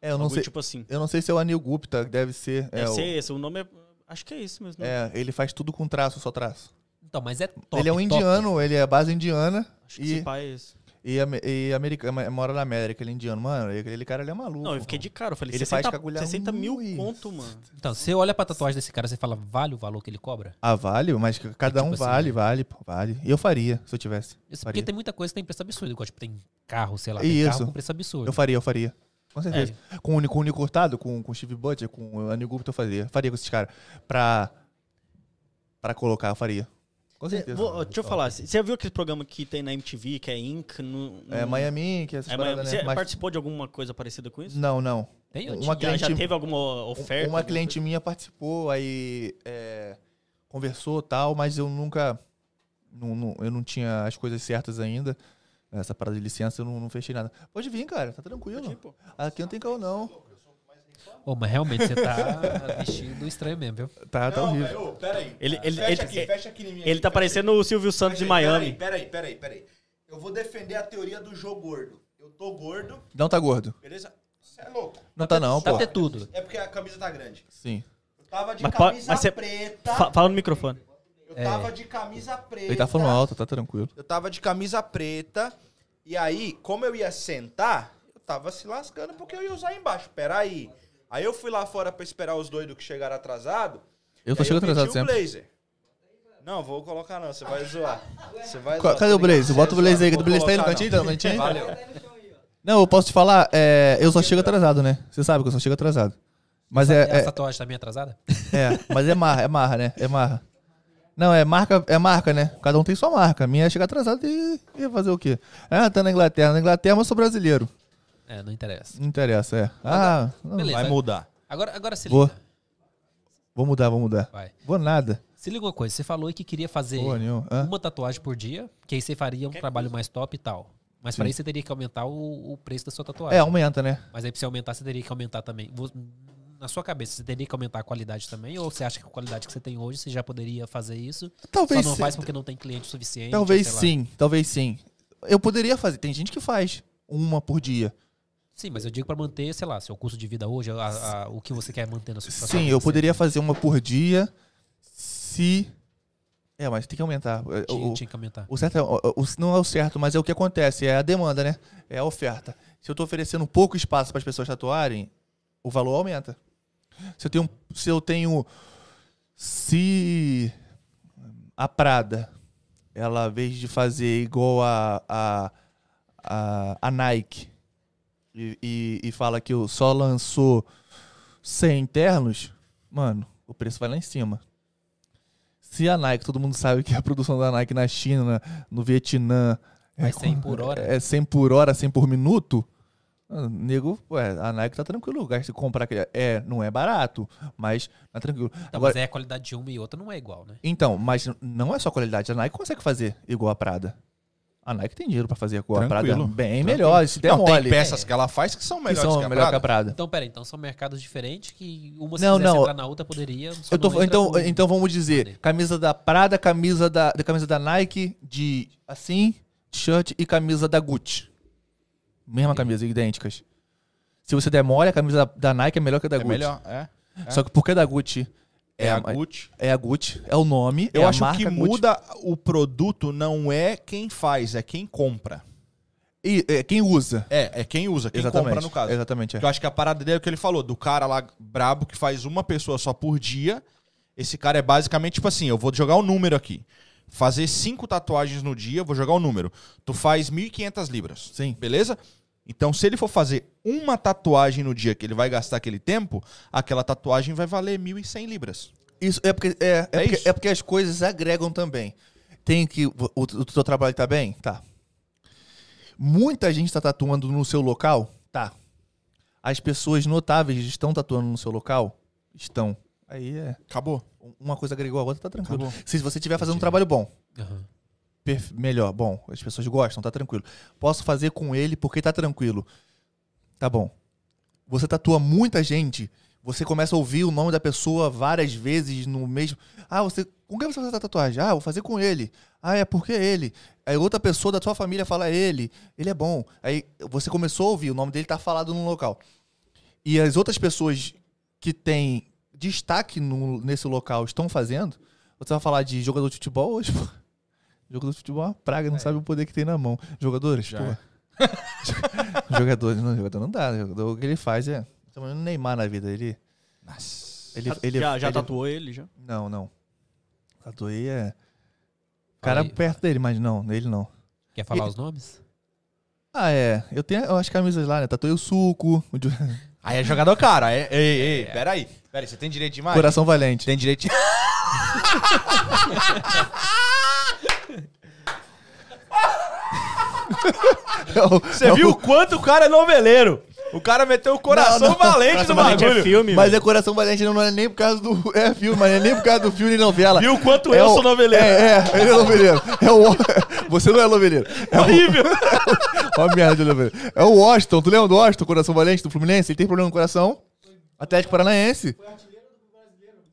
É, eu não sei. Tipo assim. Eu não sei se é o Anil Gupta, deve ser. É, Deve o- ser esse. O nome é. Acho que é esse mesmo. é, ele faz tudo com traço, só traço. Então, mas é top. ele é um top. indiano, ele é base indiana Acho que e, esse pai é esse. E, e americano, mora na América, ele é indiano. Mano, aquele cara ali é maluco. Não, eu fiquei de cara. Eu falei, Ele 60, faz cagulhar 60 mil conto, mano. Então, você olha pra tatuagem desse cara, você fala, vale o valor que ele cobra? Ah, vale, mas cada um tipo assim, vale, vale, pô, vale. E eu faria, se eu tivesse. Isso Faria. porque tem muita coisa que tem preço absurdo. Igual, tipo, tem carro, sei lá, tem Isso. carro com preço absurdo. Eu faria, eu faria. Com certeza. É. Com, o com o Cortado, com, com o Steve Butcher, com o Anil Gupta, eu faria. Faria com esses caras. Pra, pra colocar, eu faria. Com certeza. vou- deixa eu falar. Você já viu aquele programa que tem na MTV, que é Inc? No, no- É Miami, que é essas É, paradas, Miami. né? Você Mas- participou de alguma coisa parecida com isso? Não, não. Tem, Uma tinha- Já, já cliente- teve alguma oferta? Uma cliente minha participou, aí é, conversou tal, mas eu nunca. Não, não- eu não tinha as coisas certas ainda. Essa parada de licença, eu não, não fechei nada. Pode vir, cara, tá tranquilo. coisa? Aqui não tem caô, não. Ô, mas realmente você tá vestido estranho mesmo, viu? Tá, tá horrível. peraí. Ele- ele- fecha ele- aqui, fecha aqui em mim. ele tá parecendo o Silvio Santos de Miami. Peraí, peraí, peraí. Eu vou defender a teoria do jogo gordo. Eu tô gordo, Não tá gordo. beleza? Você é louco. Não tá, não, Tá pô. ter tudo. É porque a camisa tá grande. Sim. Eu tava de Mas camisa mas você- preta. Fa- fala no microfone. Eu tava de camisa preta. Ele tá falando alto, tá tranquilo. Eu tava de camisa preta. E aí, como eu ia sentar, eu tava se lascando porque eu ia usar embaixo. Peraí. Aí eu fui lá fora pra esperar os doidos que chegaram atrasados. Eu tô aí chegando meti atrasado o sempre. blazer. Não, vou colocar não, você vai zoar. Você vai Ca- zoar, Cadê o Blaze? ligado, Bota o você Blaze aí. O Blaze tá aí no cantinho? Tá no cantinho? Valeu. Não, eu posso te falar, é, eu só chego atrasado, né? Você sabe que eu só chego atrasado. Mas E é, a é, tatuagem tá meio atrasada? é, mas é marra, é marra, né? É marra. Não, é marca, é marca, né? Cada um tem sua marca. A minha é chegar atrasado e, e fazer o quê? Ah, tá na Inglaterra. Na Inglaterra, mas eu sou brasileiro. É, não interessa. Não interessa, é. Ah, não, Beleza. Vai mudar. Agora, agora se Vou. liga. vou mudar, vou mudar. Vai. Vou nada. Se liga uma coisa, você falou que queria fazer uma tatuagem por dia, que aí você faria um trabalho mais top e tal. Mas pra Sim. isso você teria que aumentar o, o preço da sua tatuagem. É, aumenta, né? Mas aí pra você aumentar, você teria que aumentar também. Na sua cabeça, você teria que aumentar a qualidade também? Ou você acha que a qualidade que você tem hoje, você já poderia fazer isso? Talvez só não faz porque não tem cliente suficiente? Talvez sim, talvez sim. Eu poderia fazer. Tem gente que faz uma por dia. Sim, mas eu digo pra manter, sei lá, seu custo de vida hoje, a- a- o que você quer manter na sua Sim, eu poderia fazer uma por dia se. É, mas tem que aumentar. Tinha, o- tinha que aumentar. O certo é, o- o- não é o certo, mas é o que acontece, é a demanda, né? É a oferta. Se eu tô oferecendo pouco espaço para as pessoas tatuarem, o valor aumenta. Se eu tenho, se eu tenho, se a Prada, ela, ao vez de fazer igual a, a, a, a Nike e, e, e fala que só lançou 100 internos, mano, o preço vai lá em cima. Se a Nike, todo mundo sabe que a produção da Nike na China, no Vietnã. Vai 100 por hora? É 100 por hora, 100 por minuto. Nego, ué, a Nike tá tranquilo. Gasta comprar. aquele- É, não é barato, mas tá tranquilo. Tá, Agora, mas aí a qualidade de uma e outra não é igual, né? Então, mas não é só qualidade. A Nike consegue fazer igual a Prada. A Nike tem dinheiro pra fazer a Prada. Tranquilo. Bem melhor. Se der Não, tem mole. peças que ela faz que são que melhores são que a melhor que a Prada. Prada. Então, peraí, então são mercados diferentes que uma se Não, não. entrar na outra poderia. Eu tô, então, então vamos dizer, camisa da Prada, camisa da, da camisa da Nike, de assim, shirt e camisa da Gucci. Mesma camisa, idênticas. Se você der mole, a camisa da, da Nike é melhor que a da É Gucci. melhor, é. Só que porque da Gucci É, é, a a, Gucci. é a Gucci, é o nome, Eu é acho que Gucci. muda o produto não é quem faz, é quem compra. E, é, quem usa. É, é quem usa, quem exatamente. compra no caso. Exatamente. é. Eu acho que a parada dele é o que ele falou, do cara lá brabo que faz uma pessoa só por dia. Esse cara é basicamente tipo assim, eu vou jogar o número aqui. Fazer cinco tatuagens no dia, vou jogar o número. Tu faz 1.500 libras. Sim. Beleza? Então, se ele for fazer uma tatuagem no dia que ele vai gastar aquele tempo, aquela tatuagem vai valer 1.100 libras. Isso é porque, é, é, É porque, isso. é porque as coisas agregam também. Tem que. O, o, o teu trabalho tá bem? Tá. Muita gente tá tatuando no seu local? Tá. As pessoas notáveis estão tatuando no seu local? Estão. Aí é. Acabou. Uma coisa agregou a outra, tá tranquilo. Acabou. Se você estiver fazendo um trabalho bom, Aham. Perfe- melhor, bom, as pessoas gostam, tá tranquilo. Posso fazer com ele porque tá tranquilo. Tá bom. Você tatua muita gente, você começa a ouvir o nome da pessoa várias vezes no mesmo. Ah, você. Com quem você vai a tatuagem? Ah, vou fazer com ele. Ah, é porque ele. Aí outra pessoa da sua família fala ele. Ele é bom. Aí você começou a ouvir, o nome dele tá falado no local. E as outras pessoas que têm destaque no- nesse local estão fazendo. Você vai falar de jogador de futebol hoje. Jogador de futebol é uma praga, não sabe o poder que tem na mão. Jogadores, Já pô. é. jogadores, não, jogador não dá. Jogador, o que ele faz é. Tá vendo o Neymar na vida. Ele. Nossa. ele, Já, ele já, já ele- tatuou ele, já? Não, não. Tatuei é. Cara aí. perto dele, mas não, nele não. Quer falar E- os nomes? Ah, é. Eu tenho as camisas lá, né? Tatuei o suco, o de- Aí é jogador cara. É, ei, ei, peraí. Peraí, você tem direito de imagem? Coração Valente. Tem direito de... Você viu o quanto o cara é noveleiro? O cara meteu o coração Não, não. valente Coração no Valente bagulho. é filme, Mas velho. é Coração Valente não é nem por causa do. É filme, mas é nem por causa do filme e novela. Viu o quanto É eu o- sou noveleiro? É, é, ele é noveleiro. É o, você não é noveleiro. É Horrível. Ó a merda de noveleiro. É o Washington, tu lembra do Washington, Coração Valente, do Fluminense? Ele tem problema no coração. Atlético Paranaense.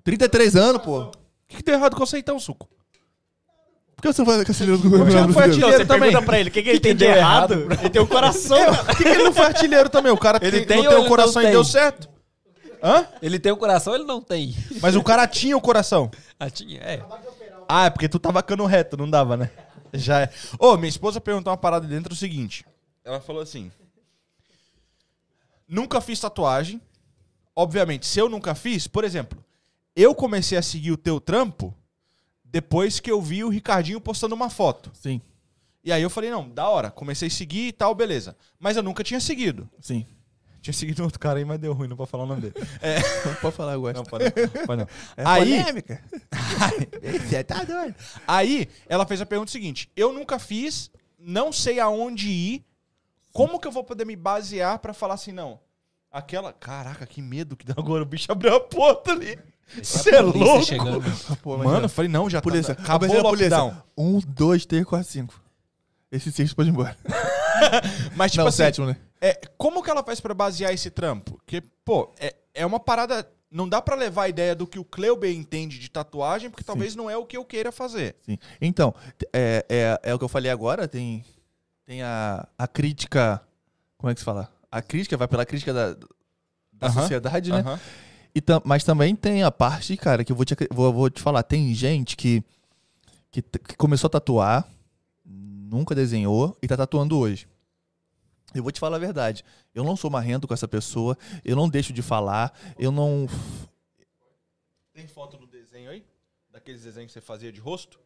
33 anos, pô. O que, que tem errado com você então, Suco? Por que você não foi artilheiro do já Campeonato foi Brasileiro? artilheiro Você também. pergunta pra ele, o que, que ele tem de deu errado? errado, ele tem o coração. Por que, que ele não foi artilheiro também? O cara Ele tem, tem não tem o coração não e deu certo. Hã? Ele tem o coração ele não tem? Mas o cara tinha o coração. Ah, tinha, é. Ah, é porque tu tava cano reto, não dava, né? Já é. Ô, minha esposa perguntou uma parada dentro do seguinte. Ela falou assim: Nunca fiz tatuagem. Obviamente, se eu nunca fiz, por exemplo, eu comecei a seguir o teu trampo depois que eu vi o Ricardinho postando uma foto. Sim, E aí eu falei, não, da hora. Comecei a seguir e tal, beleza. Mas eu nunca tinha seguido. sim. Tinha seguido um outro cara aí, mas deu ruim, não vou falar o nome dele. Não pode falar, eu gosto. Não, pode não. Pode não. É aí, polêmica. Você tá doido. aí, ela fez a pergunta seguinte: Eu nunca fiz, não sei aonde ir. Como que eu vou poder me basear pra falar assim, não? Aquela. Caraca, que medo que dá agora. O bicho abriu a porta ali. Você é louco? chegando. Pô, Mano, eu falei, não, já polícia, tá. Acabou a polícia. lockdown. Um, dois, três, quatro, cinco. Esse seis pode ir embora. Mas, tipo Não, assim, sétimo, né? É, como que ela faz pra basear esse trampo? Porque, pô, é, é uma parada. Não dá pra levar a ideia do que o Cleuber entende de tatuagem, porque talvez não é o que eu queira fazer. Sim. Então, é, é, é o que eu falei agora, tem, tem a, a crítica. Como é que se fala? A crítica vai pela crítica da, da Aham, sociedade, né? Aham. E tam- mas também tem a parte, cara, que eu vou te, vou, vou te falar. Tem gente que, que, que começou a tatuar, nunca desenhou e tá tatuando hoje. Eu vou te falar a verdade. Eu não sou marrento com essa pessoa, eu não deixo de falar, eu não. Tem foto do desenho aí? Daqueles desenhos que você fazia de rosto?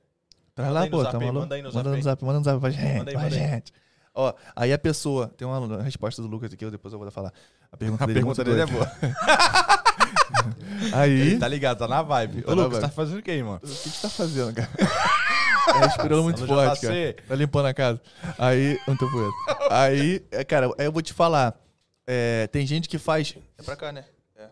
Traz lá, aí pô, tá aí, maluco? manda aí no manda zap no aí. zap, manda no zap pra gente. Manda aí, pra manda aí. gente. Ó, aí a pessoa, tem uma resposta do Lucas aqui, eu depois eu vou falar. A pergunta A dele, pergunta é, muito dele é boa. Aí, Ele tá ligado, tá na vibe. Tá Ô, Lucas, tá fazendo o que aí, mano? o que que você tá fazendo, cara? Tá respirando muito forte, cara. Tá limpando a casa. Aí, não tô poeira. Aí, é, cara, aí eu vou te falar. É, tem gente que faz. É pra cá, né? É.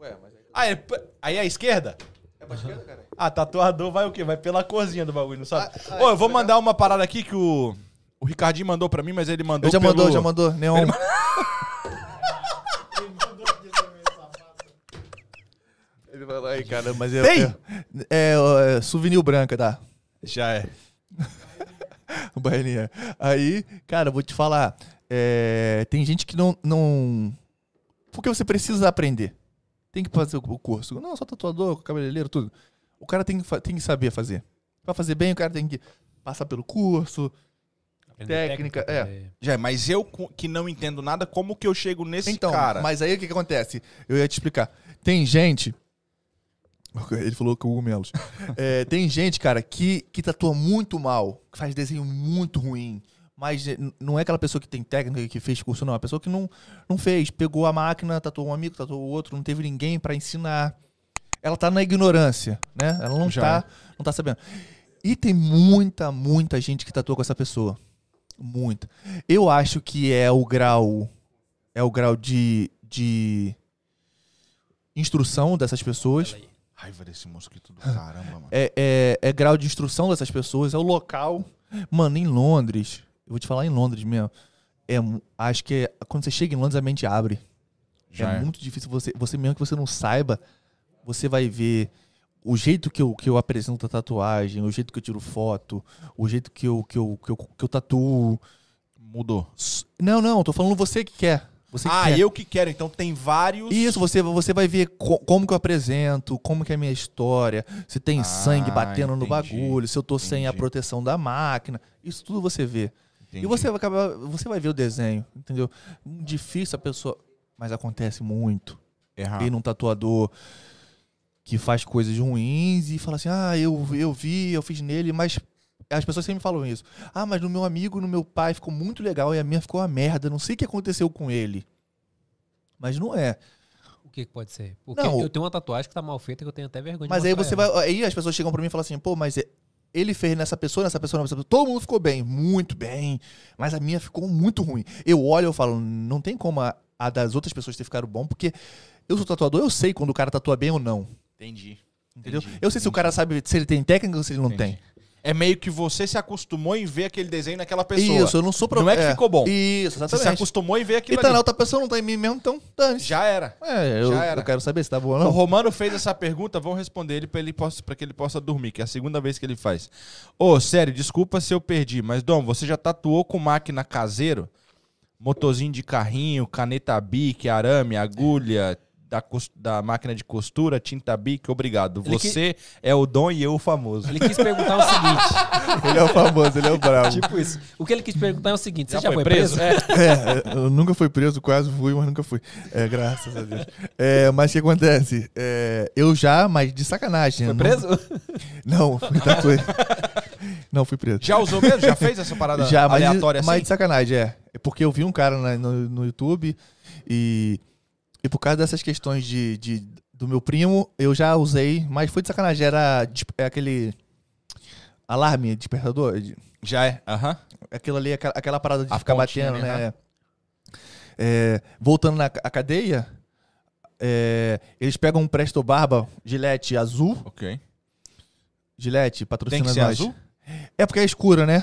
Ué, mas aí. Ah, é, aí é a esquerda? É pra esquerda, cara? Ah, tatuador vai o quê? Vai pela corzinha do bagulho, não sabe? Ah, ah, Ô, eu vou legal. mandar uma parada aqui que o, o Ricardinho mandou pra mim, mas ele mandou Eu já pelo... mandou, já mandou. Neon. Ele vai lá aí, cara, mas é. Tem? É, é, é souvenir branca, tá? Já é. Baianinha. Aí, cara, eu vou te falar. é, tem gente que não, não. Porque você precisa aprender. Tem que fazer o curso. Não, só tatuador, cabeleireiro, tudo. O cara tem que, tem que saber fazer. Pra fazer bem, o cara tem que passar pelo curso. Aprender Técnica, é. aprender- Já é, mas eu que não entendo nada, como que eu chego nesse Então, cara? mas aí o que, que acontece? Eu ia te explicar. Tem gente. Ele falou cogumelos. É, tem gente, cara, que, que tatua muito mal, que faz desenho muito ruim. Mas não é aquela pessoa que tem técnica, que fez curso, não. É a pessoa que não, não fez. Pegou a máquina, tatuou um amigo, tatuou o outro, não teve ninguém pra ensinar. Ela tá na ignorância, né? Ela não Já tá, não tá sabendo. E tem muita, muita gente que tatua com essa pessoa. Muita. Eu acho que é o grau é o grau de, de instrução dessas pessoas. Raiva desse mosquito do caramba, mano. É, é, é grau de instrução dessas pessoas, é o local. Mano, em Londres, eu vou te falar em Londres mesmo. É, acho que é- quando você chega em Londres, a mente abre. Já é, é. muito difícil você, você mesmo que você não saiba, você vai ver o jeito que eu, que eu apresento a tatuagem, o jeito que eu tiro foto, o jeito que eu, que eu, que eu, que eu tatuo. Mudou. Não, não, tô falando você que quer. Você Ah, quer. eu que quero. Então tem vários... Isso, você, você vai ver co- como que eu apresento, como que é a minha história, se tem Ah, sangue batendo no entendi, bagulho, se eu tô sem a entendi. proteção da máquina. Isso tudo você vê. Entendi. E você vai acabar, você vai ver o desenho, entendeu? Difícil a pessoa, mas acontece muito. Errar. Tem um tatuador que faz coisas ruins e fala assim: "Ah, eu eu vi, eu fiz nele", mas as pessoas sempre falam isso. Ah, mas no meu amigo, no meu pai ficou muito legal e a minha ficou uma merda, não sei o que aconteceu com ele. Mas não é. O que que pode ser? Porque Não, eu tenho uma tatuagem que tá mal feita que eu tenho até vergonha Mas de aí mostrar você ela. vai. Aí as pessoas chegam pra mim e falam assim, pô, mas ele fez nessa pessoa, nessa pessoa, nessa pessoa. Todo mundo ficou bem, muito bem. Mas a minha ficou muito ruim. Eu olho e eu falo, não tem como a, a das outras pessoas ter ficado bom, porque eu sou tatuador, eu sei quando o cara tatua bem ou não. Entendi. Entendeu? Entendi, eu sei se o entendi. cara sabe se ele tem técnica ou se ele não Entendi. tem. É meio que você se acostumou em ver aquele desenho naquela pessoa. Isso, eu não sou pro... Não é que ficou bom. Isso, Você se exatamente. acostumou em ver E aquilo tá na ali. outra pessoa, não tá em mim mesmo, então dane-se. Já era. É, eu, Já era. eu quero saber se tá bom ou O não. Romano fez essa pergunta, vamos responder ele pra, ele possa, pra que ele possa dormir, que é a segunda vez que ele faz. Ô, sério, desculpa se eu perdi, mas Dom, você já tatuou com máquina caseiro? Motorzinho de carrinho, caneta bic, arame, agulha, da, da máquina de costura, Tinta Bic, obrigado. Ele que- Você é o dom e eu o famoso. Ele quis perguntar o seguinte. Ele é o famoso, ele é o bravo. tipo isso. O que ele quis perguntar é o seguinte: você Já já, foi foi preso? preso? É. É, eu nunca fui preso, quase fui, mas nunca fui. É, graças a Deus. É, mas o que acontece? É, eu já, mas de sacanagem. Foi preso? Não, não fui, fui. Não, fui preso. Já usou mesmo? Já fez essa parada Já, mas, de, aleatória mas assim? de sacanagem, é. É porque eu vi um cara na- no, no YouTube e, e por causa dessas questões de, de- do meu primo, eu já usei, mas foi de sacanagem. Era é aquele alarme, despertador. de- Já é. Aham. aquilo ali, aquela, aquela parada de A ficar pontinha batendo, né? É, voltando na cadeia, é, eles pegam um Presto Barba Gillette azul. Ok. Gillette, Tem patrocina que ser nós. azul? É porque é escura, né?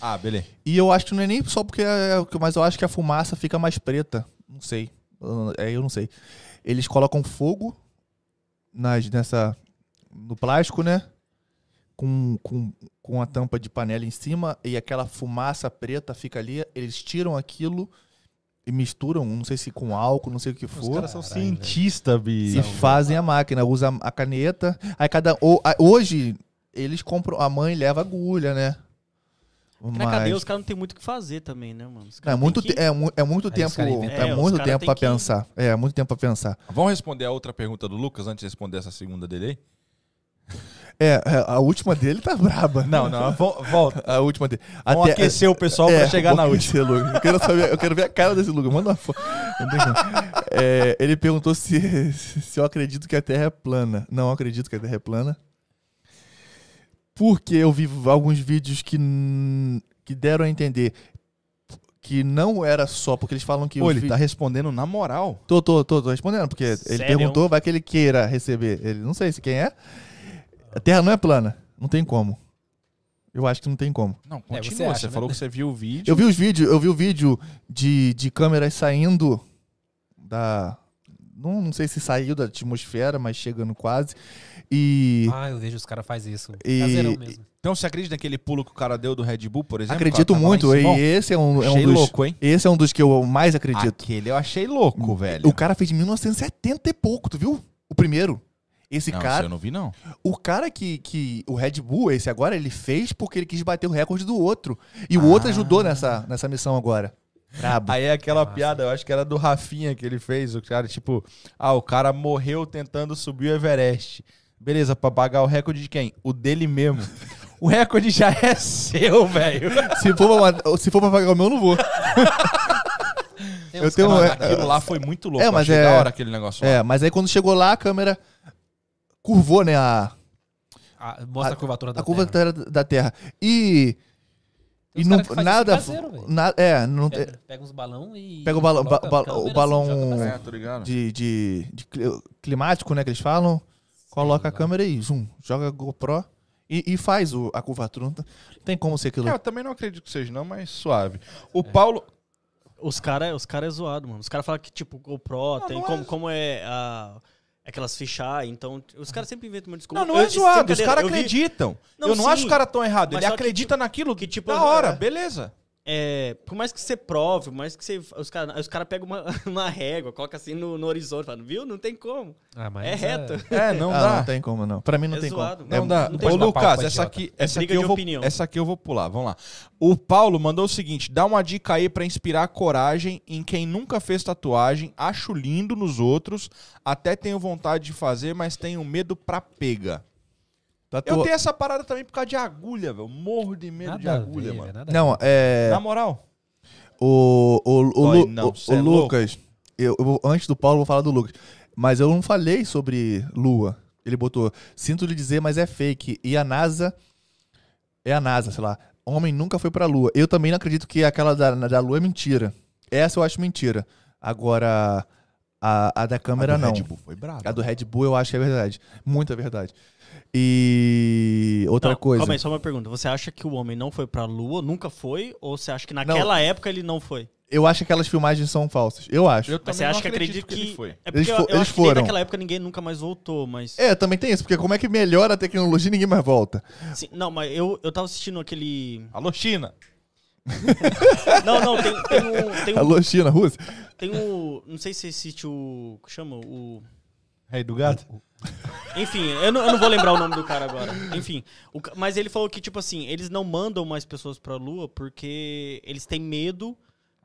Ah, beleza. E eu acho que não é nem só porque é, mas eu acho que a fumaça fica mais preta. Não sei. É, eu não sei. Eles colocam fogo nas, nessa, no plástico, né? Com, com, com a tampa de panela em cima e aquela fumaça preta fica ali. Eles tiram aquilo e misturam, não sei se com álcool, não sei o que Os for. caras são cientistas, bicho. E fazem a máquina, usa a caneta. Aí cada. hoje, eles compram. A mãe leva agulha, né? Porque Na cadeia os caras não tem muito o que fazer também, né, mano? Os É caras muito, que- é, é muito Aí tempo. É, É, muito tempo pra que- pensar. É, muito tempo pra pensar. Vamos responder a outra pergunta do Lucas antes de responder essa segunda dele aí? É, é, a última dele tá braba. Não, não, vo- volta. A última dele. Vamos aquecer o pessoal pra chegar na última. Eu quero, saber, eu quero ver a cara desse Lucas. Manda uma foto. É, ele perguntou se, se eu acredito que a Terra é plana. Não acredito que a Terra é plana. Porque eu vi alguns vídeos que, que deram a entender que não era só porque eles falam que Pô, ele vi- tá respondendo na moral. Tô, tô, tô, tô respondendo, porque ele Sério? perguntou, vai que ele queira receber. Ele não sei se quem é. A Terra não é plana. Não tem como. Eu acho que não tem como. Não, É, continua. você você acha, né? falou que você viu o vídeo. Eu vi os vídeos, eu vi o vídeo de, de câmeras saindo da. Não, não sei se saiu da atmosfera, mas chegando quase. E. Ah, eu vejo os caras fazem isso. E- Caseirão mesmo. Então você acredita naquele pulo que o cara deu do Red Bull, por exemplo? acredito lá em muito. E esse é um, é um Achei dos. louco, hein? Esse é um dos que eu mais acredito. Aquele eu achei louco, velho. O cara fez em 1970 e pouco, tu viu? O primeiro. Esse não, cara. esse eu não vi, não. O cara que, que. O Red Bull, esse agora, ele fez porque ele quis bater o recorde do outro. E o Ah. outro ajudou nessa, nessa missão agora. Brabo. Aí é aquela Massa. piada, eu acho que era do Rafinha que ele fez. O cara, tipo, ah, o cara morreu tentando subir o Everest. Beleza, pra pagar o recorde de quem? O dele mesmo. o recorde já é seu, velho. Se for, pra, se for pra pagar o meu, eu não vou. Eu tenho- é-. Aquilo lá foi muito louco. É, mas achei é- da hora aquele negócio lá. É, mas aí quando chegou lá, a câmera curvou, né? A, Ah, mostra a, a- curvatura da a Terra. da, da Terra. E. E não, cara que faz nada. isso caseiro, na- é, não tem. Pega, pega uns balão e. Pega o balão- coloca ba- ba- câmera o assim, balão- É, ligado. De, de, de cli- climático, né? Que eles falam. Coloca a lá. câmera e zoom, joga GoPro e, e faz o, a curvatura. Não tem- não tem como ser aquilo. É, eu também não acredito que seja, não, mas suave. O Paulo. Os caras os cara é zoado, mano. Os caras falam que, tipo, GoPro tem não é. como, como é a, aquelas fichar, então. Os caras sempre inventam uma desculpa. Não, não é Eu- zoado. Os caras eu vi- acreditam. Não, eu não sim, acho os caras tão errados. mas Ele só que, acredita naquilo que, tipo, tipo, da hora, é- beleza. É, por mais que você prove, por mais que você. Os caras os cara pegam uma, uma régua, coloca assim no, no horizonte, fala, viu? Não tem como. Ah, mas é reto. É, não ah, dá. não tem como, não. Pra mim não É tem zoado. como. Não dá. não tem Ô, Lucas, pra essa aqui, É essa, aqui eu vou, opinião. essa aqui eu vou pular. Vamos lá. O Paulo mandou o seguinte: dá uma dica aí pra inspirar coragem em quem nunca fez tatuagem, acho lindo nos outros, até tenho vontade de fazer, mas tenho medo pra pega. Tatu- Eu tenho essa parada também por causa de agulha, velho. Morro de medo de Nada a agulha, ver, mano. Não, é. Na moral. O, o, o, Dói não, o- o é. Lucas, eu, eu antes do Paulo, eu vou falar do Lucas. Mas eu não falei sobre Lua. Ele botou, sinto lhe dizer, mas é fake. E a NASA. É a NASA, sei lá. Homem nunca foi pra Lua. Eu também não acredito que aquela da, da Lua é mentira. Essa eu acho mentira. Agora, a, a da câmera A do não. Red Bull foi brabo. A do Red Bull eu acho que é verdade. Muita verdade. E outra Não, coisa. Calma aí, só uma pergunta. Você acha que o homem não foi pra lua, nunca foi? Ou você acha que naquela época ele não foi? Eu acho que aquelas filmagens são falsas. Eu acho. Eu Mas você não acha que acredito acredita que. ele foi. É porque Eles eu, eu eles que foram. naquela época ninguém nunca mais voltou, mas. É, também tem isso, porque como é que melhora a tecnologia e ninguém mais volta? Sim, não, mas eu, eu tava assistindo aquele. Alô, China. Não, não, tem, tem um. Tem um, Alô, China, Rússia. tem um não sei se existe o. que chama? O. Rei do gato? Enfim, eu não, eu não vou lembrar o nome do cara agora. Enfim, o mas ele falou que, tipo assim, eles não mandam mais pessoas pra Lua porque eles têm medo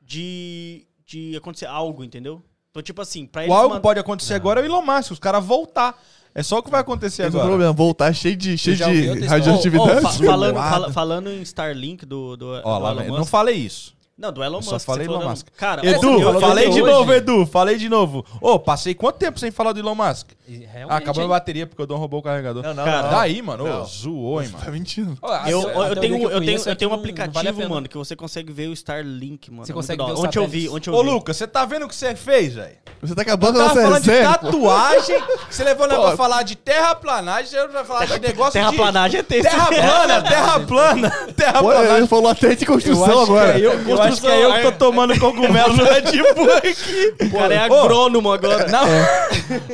de, de acontecer algo, entendeu? Então, tipo assim, pra eles. O algo man- pode acontecer agora é o Elon Musk, os caras voltar. É só o que vai acontecer o agora. problema, voltar cheio de, cheio de outra Ô, ô, radioatividade. fa- falando, fala- falando em Starlink do, do, Ó, do lá, Elon eu Musk. não falei isso. Não, do Elon Eu Musk. só você falei Elon Musk. Cara, Edu, eu- eu- falei eu- de hoje- novo, Edu. Falei de novo. Ô, passei quanto tempo sem falar do Elon Musk? Realmente, Ah, acabou a bateria porque o Dom roubou o carregador. Não, não, Cara, não. Daí, mano. Ô, Não. zoou, hein, mano. Tá mentindo. Ó, a- Eu, eu, tenho, que eu, tenho, é eu tenho um aplicativo, vale mano, que você consegue ver o Starlink, mano. Você É consegue ver Ontem eu vi, ontem eu Ô, vi. Lucas, você tá vendo o que você fez, velho? Você tá acabando Eu a tava nossa falando de tatuagem, você levou nós pra falar de terraplanagem, você vai falar de negócio Terraplanagem é de... texto. Terra plana, terra plana, Pô, terraplanagem. ele falou até de Eu construção agora. é eu, eu acho que é eu que tô tomando cogumelo no Red Bull aqui. O cara é Ô, agrônomo agora. Não.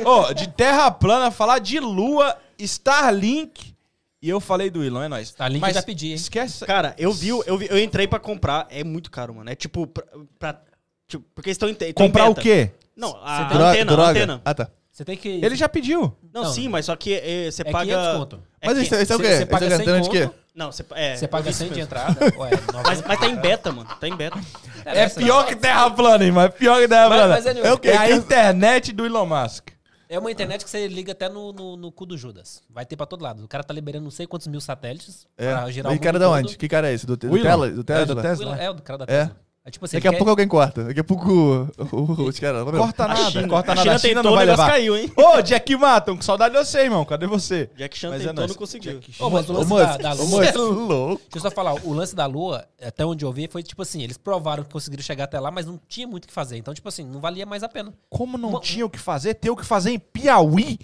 Ô, de terra plana, falar de lua, Starlink. E eu falei do Elon, é nóis. Starlink eu já pedi, hein? Esquece. Cara, eu vi, eu vi, eu entrei pra comprar, é muito caro, mano. É tipo, pra, pra- tipo, porque eles estão em, tão em Comprar o beta. quê? Não, a, tem- a antena, a antena. Ah, tá. Você tem que. Ele já pediu. Não, Não, sim, mas só que é, você é paga... 500 conto. É Mas que- esse é o Você- quê? você é paga garantendo 100 de quê? conto, Não, você, é, Você paga vi isso 100 de mesmo. entrada. Ué, 90 Mas, mas tá em beta, mano. Tá em beta. É pior que terra plana, hein? Mas pior que terra Mas- plana. mas é o quê? É a internet do Elon Musk. É uma internet que você liga até no, no, no cu do Judas. Vai ter pra todo lado. O cara tá liberando não sei quantos mil satélites É. pra girar Mas o que cara mundo da onde? Que cara é esse? Do, do, O Elon. Tesla? Do É, do O Tesla. É, o do cara da É. Tesla. É tipo assim, Daqui a ele pouco quer- alguém corta. Daqui a pouco os caras... Corta A nada, China, corta a nada. China A China tentou, não o vai negócio levar. caiu, hein? Ô, Jack Maton, com saudade de você, irmão. Cadê você? Jack Chan Mas é tentou, nóis. não conseguiu. Ô, mas o Ô, lance moço, da, da ô, Lua... moço, é louco. Deixa eu só falar, o lance da Lua, até onde eu vi, foi tipo assim, eles provaram que conseguiram chegar até lá, mas não tinha muito o que fazer. Então, tipo assim, não valia mais a pena. Como não Uma- tinha o que fazer? Ter o que fazer em Piauí?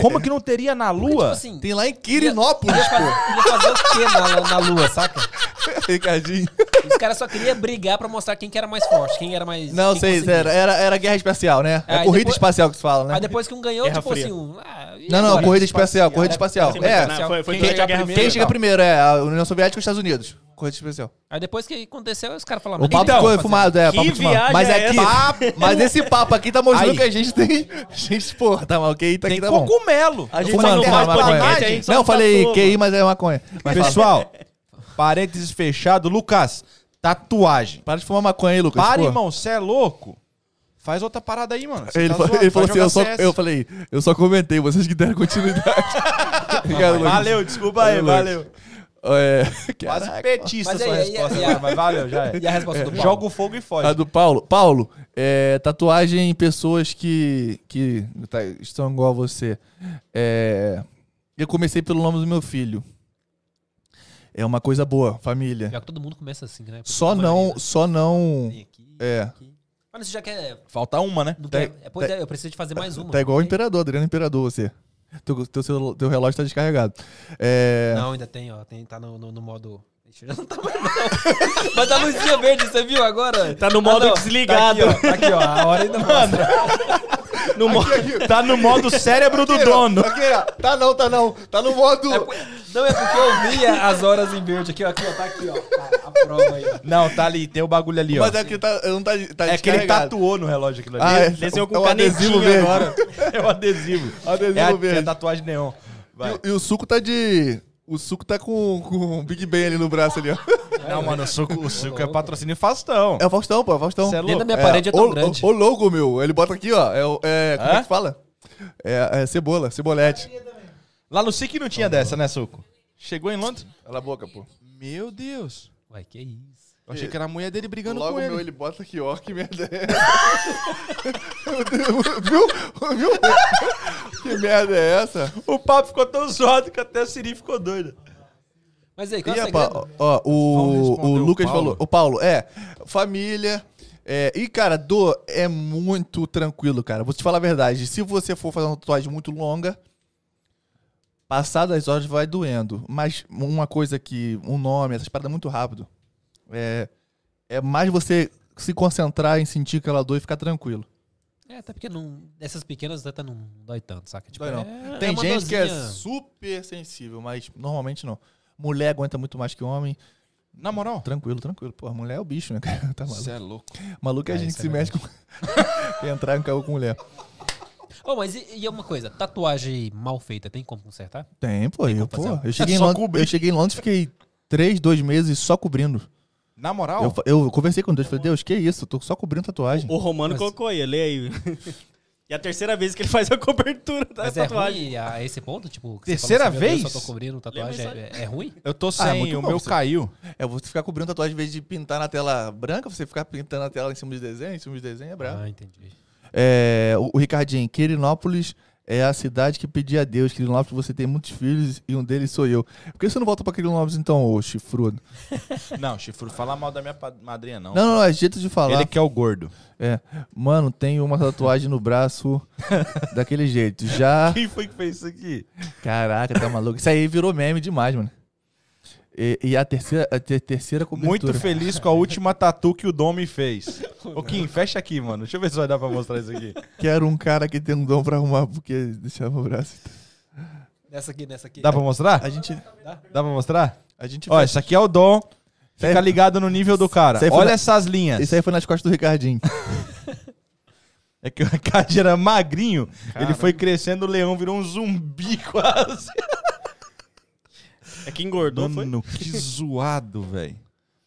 Como que não teria na Porque, tipo Lua? assim, Tem lá em Quirinópolis, ia, fazer, ia fazer o quê na, na Lua, saca? Ricardinho. Os caras só queriam brigar pra mostrar quem que era mais forte, quem era mais... Não, sei, era, era, era guerra espacial, né? É Aí corrida depois- espacial que se fala, né? Aí depois que um ganhou, Guerra tipo Fria. assim, um... ah, e Não, não, agora? corrida espacial, corrida espacial. É, não, foi, foi quem, durante a Guerra quem chega primeiro é a União Soviética ou os Estados Unidos? Corrida espacial. Aí depois que aconteceu, os caras falaram... O papo então, ficou fumado, é. Papo fumado. Mas é aqui, mas esse papo aqui tá mostrando Aí. que a gente tem. A gente, porra, tá mal, ok? Tá aqui, tá bom. cogumelo. A gente Fumando, não fumando gente só Não, QI, mas é maconha. Mas fala. Pessoal, parênteses fechado. Lucas, tatuagem. Para de fumar maconha aí, Lucas. Para, porra. irmão, você é louco? Faz outra parada aí, mano. Cê Ele, tá falou- ele falou assim, eu só, eu falei, eu só comentei, vocês que deram continuidade. Obrigado, Lucas. Valeu, desculpa aí, Valeu, valeu. É, Quase petista Mas a sua resposta, mas valeu, já é. E a resposta do Paulo? Joga o fogo e foge. A do Paulo. Paulo, é, tatuagem em pessoas que, que tá- estão igual a você. É, eu comecei pelo nome do meu filho. É uma coisa boa, família. Já que todo mundo começa assim, né? Só A não, maioria, só não. Tem aqui, É. aqui. Mas você já quer... Falta uma, né? Não Tá- quer é, pois tá- é, eu preciso de fazer mais uma. Tá igual o imperador, Adriano Imperador, você. Teu, teu, celu- teu relógio tá descarregado. É, Não, ainda tem, ó. Tem, tá no, no, no modo. Não tá mais, não. Mas a luzinha verde, você viu agora? Tá no modo não, desligado. Tá aqui, ó. Tá aqui, ó. A hora ainda mostra. No modo... Tá no modo cérebro do dono. Aqui, ó. Tá não, tá não. Tá no modo. É não, é porque eu via as horas em verde aqui, ó. Aqui, ó. Tá aqui, ó. Tá, a prova aí, ó. Não, tá ali, tem o bagulho ali, ó. Mas aqui tá, não tá, tá É que ele tatuou no relógio aquilo ali. Ah, é, Desenhou com é um adesivo verde. agora. É o adesivo. Adesivo É a, verde. é a tatuagem neon. Vai. E, e o suco tá de. O suco tá com, com o Big Ben ali no braço ali, ó. Não, mano, o suco, o suco é patrocínio Faustão. É o Faustão, pô, é o Faustão. Cê é Dentro da louco. minha parede é tão o, grande. O, o logo, meu, ele bota aqui, ó. É, o- é, como Hã? é que fala? É, é cebola, cebolete. Lá no SIC não tinha dessa, né, Suco? Chegou em Londres? Cala a boca, pô. Meu Deus. Ué, que isso? Eu achei que era a mulher dele brigando Logo, com ele. meu, ele bota aqui, ó. Que merda é essa? Viu? Viu? Que merda é essa? O papo ficou tão zoado que até a Siri ficou doida. Mas aí, qual E, é segredo? ó, o, o Lucas Paulo. falou. O Paulo, é. Família. É, e, cara, dor é muito tranquilo, cara. Vou te falar a verdade. Se você for fazer uma tatuagem muito longa, passadas as horas vai doendo. Mas uma coisa que. Um nome, essas paradas é muito rápido. É, é mais você se concentrar em sentir aquela dor e ficar tranquilo. É, até porque não, essas pequenas até não dói tanto, saca? Tipo, Dói não. é- Tem é gente que é super sensível, mas normalmente não. Mulher aguenta muito mais que homem. Na moral. Tranquilo, tranquilo. Pô, a mulher é o bicho, né, cara? Tá maluco. Você é louco. Maluco é a É, gente isso que é se mexe com. Quer entrar em carro com mulher. Ô, mas e, e uma coisa, tatuagem mal feita, tem como consertar? Tem, pô. Eu, pô, eu, cheguei, É Londres, eu cheguei em Londres e fiquei três, dois meses só cobrindo. Na moral. Eu, eu conversei com Deus, falei, Deus, que isso? Eu tô só cobrindo tatuagem. O Romano Mas- colocou aí, lê aí. e é a terceira vez que ele faz a cobertura da Mas é tatuagem. ruim a esse ponto? Tipo, que você Terceira falou assim, meu Deus, vez? só tô cobrindo tatuagem. Lembra É, é ruim? Eu tô Ah, sem, muito o bom, meu você- caiu. É, você ficar cobrindo tatuagem em vez de pintar na tela branca, você ficar pintando a tela em cima de desenho, em cima de desenho é brabo. Ah, entendi. É, o, o Ricardinho, Quirinópolis é a cidade que pedia a Deus. Quirinópolis, você tem muitos filhos e um deles sou eu. Por que você não volta pra Quirinópolis então, ô chifrudo? Não, Chifru, fala mal da minha madrinha, não. Não, não, não, é jeito de falar. Ele que é o gordo. É, mano, tem uma tatuagem no braço daquele jeito. Já. Quem foi que fez isso aqui? Caraca, tá maluco. Isso aí virou meme demais, mano. E, e a terceira, a ter- terceira cobertura. Muito feliz com a última tatu que o Dom me fez. Ô, Kim, fecha aqui, mano. Deixa eu ver se vai dar pra mostrar isso aqui. Quero um cara que tem um dom pra arrumar, porque deixava o braço. Nessa aqui, nessa aqui. Dá pra mostrar? A gente. Dá pra mostrar? A gente Ó, isso aqui é o Dom. Fica ligado no nível do cara. Olha na- essas linhas. Isso aí foi nas costas do Ricardinho. É que o Ricardo era magrinho. Ele foi crescendo, o leão virou um zumbi quase. É que engordou, foi? Mano, que zoado, velho.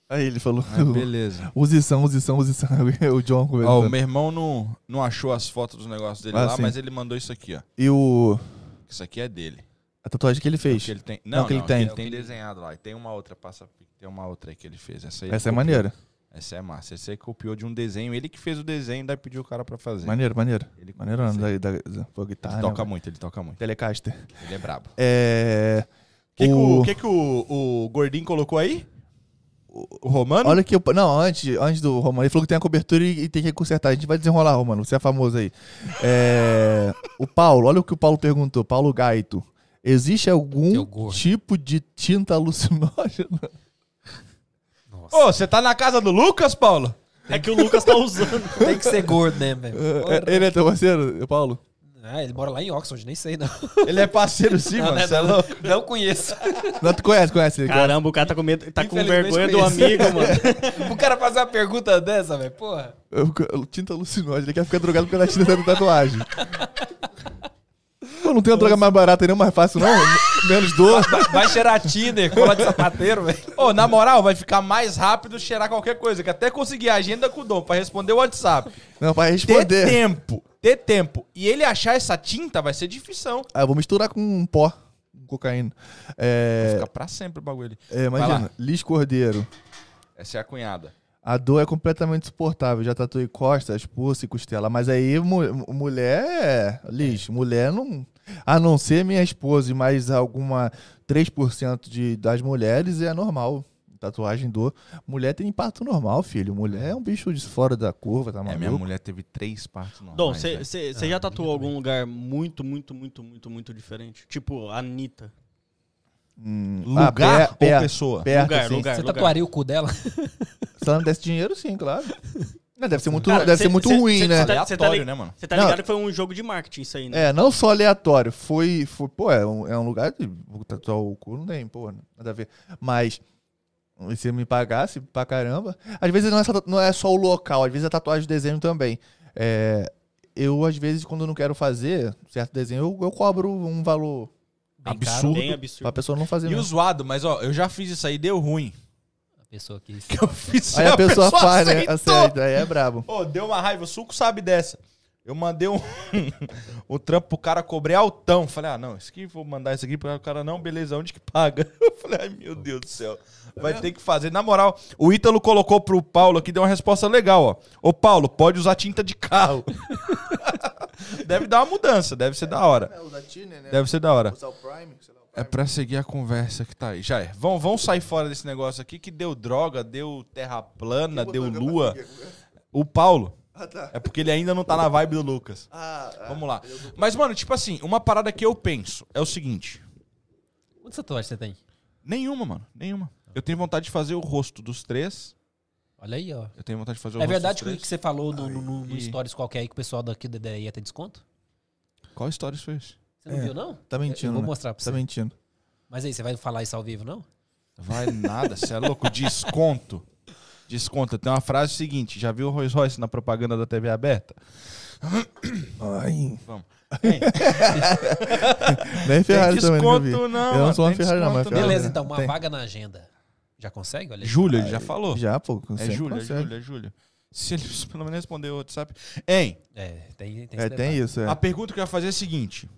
Aí ele falou. Ah, beleza. Usição, usição, usição. o John Ó, o meu irmão não, não achou as fotos dos negócios dele Ah, lá, sim. mas ele mandou isso aqui, ó. E o. Isso aqui é dele. A tatuagem que ele fez. Que ele tem. Não, Não, que ele não, tem. Ele tem desenhado lá. E tem uma outra, passa. Tem uma outra aí que ele fez. Essa aí Essa é copiou. maneira. Essa é massa. Essa aí copiou de um desenho. Ele que fez o desenho, daí pediu o cara pra fazer. Maneiro, maneiro. Ele Maneiro da, da, da, pô, guitarra. Ele né, toca mano? muito, ele toca muito. Telecaster. Ele é brabo. É. O que, que, o, o- que, que o, o Gordinho colocou aí? O, Romano? Olha que eu. Não, antes, antes do Romano, ele falou que tem a cobertura e, e tem que consertar. A gente vai desenrolar, Romano. Você é famoso aí. É, o Paulo, olha o que o Paulo perguntou. Paulo Gaito. Existe algum tipo de tinta alucinógena? Nossa. Ô, você tá na casa do Lucas, Paulo? É que o Lucas tá usando. Tem que ser gordo, né, velho? É, Ele é teu parceiro, Paulo? Ah, ele mora lá em Oxford, nem sei, não. Ele é parceiro sim, Não, mano. não, Você é não, louco. não conheço. Não, tu conhece, conhece ele. Caramba, o cara tá com, medo, tá com vergonha do conheço. amigo, mano. o cara fazer uma pergunta dessa, velho, porra. Eu- eu- Tinta alucinógena, ele quer ficar drogado porque a tinta da tatuagem. Pô, não tem uma droga mais barata e nem mais fácil, não? Menos dor. Vai, vai cheirar Tinder, cola de sapateiro, velho. Ô, na moral, vai ficar mais rápido cheirar qualquer coisa, que até conseguir a agenda com o Dom pra responder o WhatsApp. Não, pra Ter responder. tempo, ter tempo. E ele achar essa tinta vai ser difícil. Ah, eu vou misturar com um pó, com cocaína. É, Fica pra sempre o bagulho ali. é, Vai imagina, Liz Cordeiro. Essa é a cunhada. A dor é completamente insuportável. Já tatuei costas, pulso e costela. Mas aí, mu- mulher é. Liz, mulher não. A não ser minha esposa e mais alguma 3% de, das mulheres é normal. Tatuagem dor. Mulher tem impacto normal, filho. Mulher é um bicho de fora da curva, tá É, maluco? minha mulher teve três partes normais. Dom, você já tatuou algum lugar muito, muito, muito, muito, muito diferente? Tipo, a Anitta. Hum, Lugar ah, per- ou per- pessoa? perto, Lugar, assim. lugar. Você tatuaria o cu dela? Se ela não desse dinheiro, sim, claro. Não, deve ser muito, Cara, deve cê- ser muito cê- ruim, cê- né? tá- tá né, mano? Você tá Não. ligado que foi um jogo de marketing isso aí, né? É, não só aleatório. Foi. foi pô, é um, é um lugar de. Vou tatuar o cu, não tem, pô, nada a ver. Mas. Se me pagasse pra caramba. Às vezes não é, só, não é só o local, às vezes é tatuagem de desenho também. É, eu, às vezes, quando eu não quero fazer certo desenho, eu, eu cobro um valor Bem Absurdo. caro. Bem pra absurdo. pessoa não fazer. E mesmo. o zoado, mas ó, eu já fiz isso aí, deu ruim. A pessoa que... Que eu fiz Aí a pessoa, faz, né? aceitou. Aceita, aí é brabo. Ô, deu uma raiva, o suco sabe dessa. Eu mandei um, um trampo pro cara, cobrei altão. Falei, ah, não, isso aqui, vou mandar isso aqui pro cara, não, beleza, onde que paga? Eu falei, ai meu Deus do céu. Vai ter que fazer. Na moral, o Ítalo colocou pro Paulo aqui, deu uma resposta legal, ó. Ô, Paulo, pode usar tinta de carro. deve dar uma mudança, deve ser da hora. Deve ser da hora. É pra seguir a conversa que tá aí. Já é. Vão, vão sair fora desse negócio aqui que deu droga, deu terra plana, deu lua. O Paulo. É porque ele ainda não tá na vibe do Lucas. Vamos lá. Mas, mano, tipo assim, uma parada que eu penso é o seguinte. Quantas tatuagens você tem? Nenhuma, mano. Nenhuma. Eu tenho vontade de fazer o rosto dos três. Olha aí, ó. Eu tenho vontade de fazer o É rosto verdade dos que, três. que você falou no, no, no- no e- stories qualquer aí que o pessoal daqui da ideia ia ter desconto? Qual isso foi isso? Você não É, viu, não? Tá mentindo. Eu vou né? mostrar pra Tá você. mentindo. Mas aí, você vai falar isso ao vivo, não? Vai nada, você é louco. Desconto. Desconto. Tem uma frase seguinte: já viu o Rolls Royce na propaganda da TV aberta? Ai. Vamos. Nem Ferrari vi. desconto, não, Eu não sou uma tem Ferrari, não, mas Ferrari. Beleza, então, uma Tem. vaga na agenda. Já consegue? Olha. Júlio, ele já falou. Já, pô. É sempre Júlio, é consegue. Júlio, é Júlio. Se ele pelo menos responder o WhatsApp. Hein, É, tem, tem É, tem isso, é. a pergunta que eu ia fazer é a seguinte: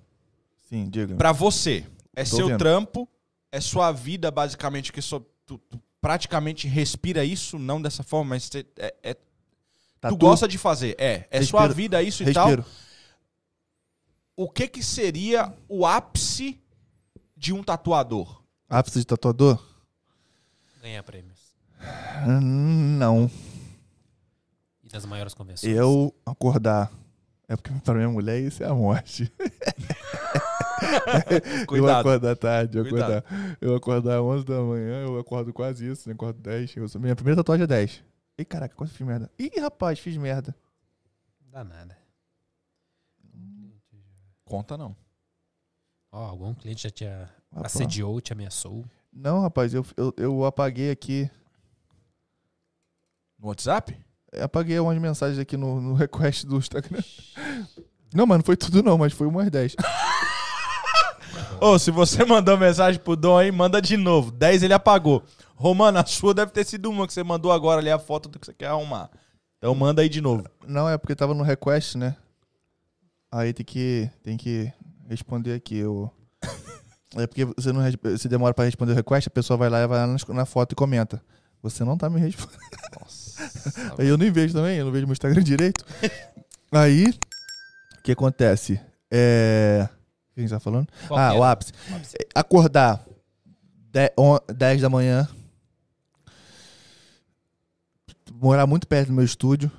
Sim, diga. Pra você, é Tô seu vendo. trampo, é sua vida, basicamente, que só, tu, tu praticamente respira isso, não dessa forma, mas você- é, é- tu Tatu, gosta de fazer. É, é sua Respiro. vida isso e tal. Respiro. O que que seria o ápice de um tatuador? Ápice de tatuador? Ganhar prêmios. Não. E das maiores convenções. Eu acordar. É porque pra minha mulher isso é a morte. Eu Cuidado. acordar tarde, eu Cuidado. acordar. Eu acordar 11 da manhã, eu acordo quase isso, né? Acordo 10. Eu sou- minha primeira tatuagem é 10. Ih, caraca, quase fiz merda. Ih, rapaz, fiz merda. Não dá nada. Conta não. Ó, algum cliente já te a- Rapaz. assediou, te ameaçou. Não, rapaz, eu, eu, eu apaguei aqui. No WhatsApp? Eu apaguei umas mensagens aqui no, no request do Instagram. Não, mano, não foi tudo não, mas foi umas 10. Ô, se você mandou mensagem pro Dom aí, manda de novo. 10 ele apagou. Romano, a sua deve ter sido uma que você mandou agora ali a foto do que você quer arrumar. Então manda aí de novo. Não, é porque tava no request, né? Aí tem que, tem que responder aqui. Eu... É porque você não se demora pra responder o request, a pessoa vai lá e vai lá na foto e comenta. Você não tá me respondendo. Nossa. Aí eu nem vejo também, eu não vejo meu Instagram direito. Aí, o que acontece? É. O que a gente tá falando? Qual ah, que o era? ápice. É, Acordar de- on- 10 da manhã. Morar muito perto do meu estúdio.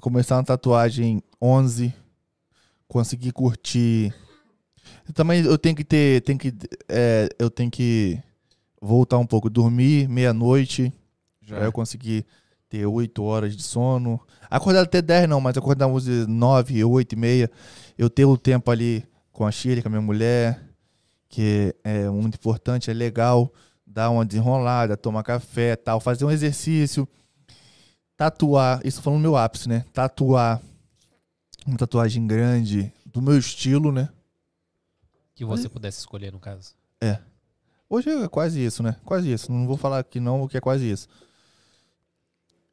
Começar uma tatuagem 11. Conseguir curtir. Também eu tenho que ter. Tenho que, é, eu tenho que voltar um pouco. Dormir meia-noite. Já eu conseguir ter 8 horas de sono. Acordar até 10 não, mas acordar uns 9, 8 e meia. Eu ter o tempo ali com a Shirley, com a minha mulher, que é muito importante, é legal. Dar uma desenrolada, tomar café tal, fazer um exercício. Tatuar, isso falando no meu ápice, né? Tatuar uma tatuagem grande do meu estilo, né? Que você pudesse escolher, no caso. Hoje é quase isso, né? Quase isso. Não vou falar que não, que é quase isso.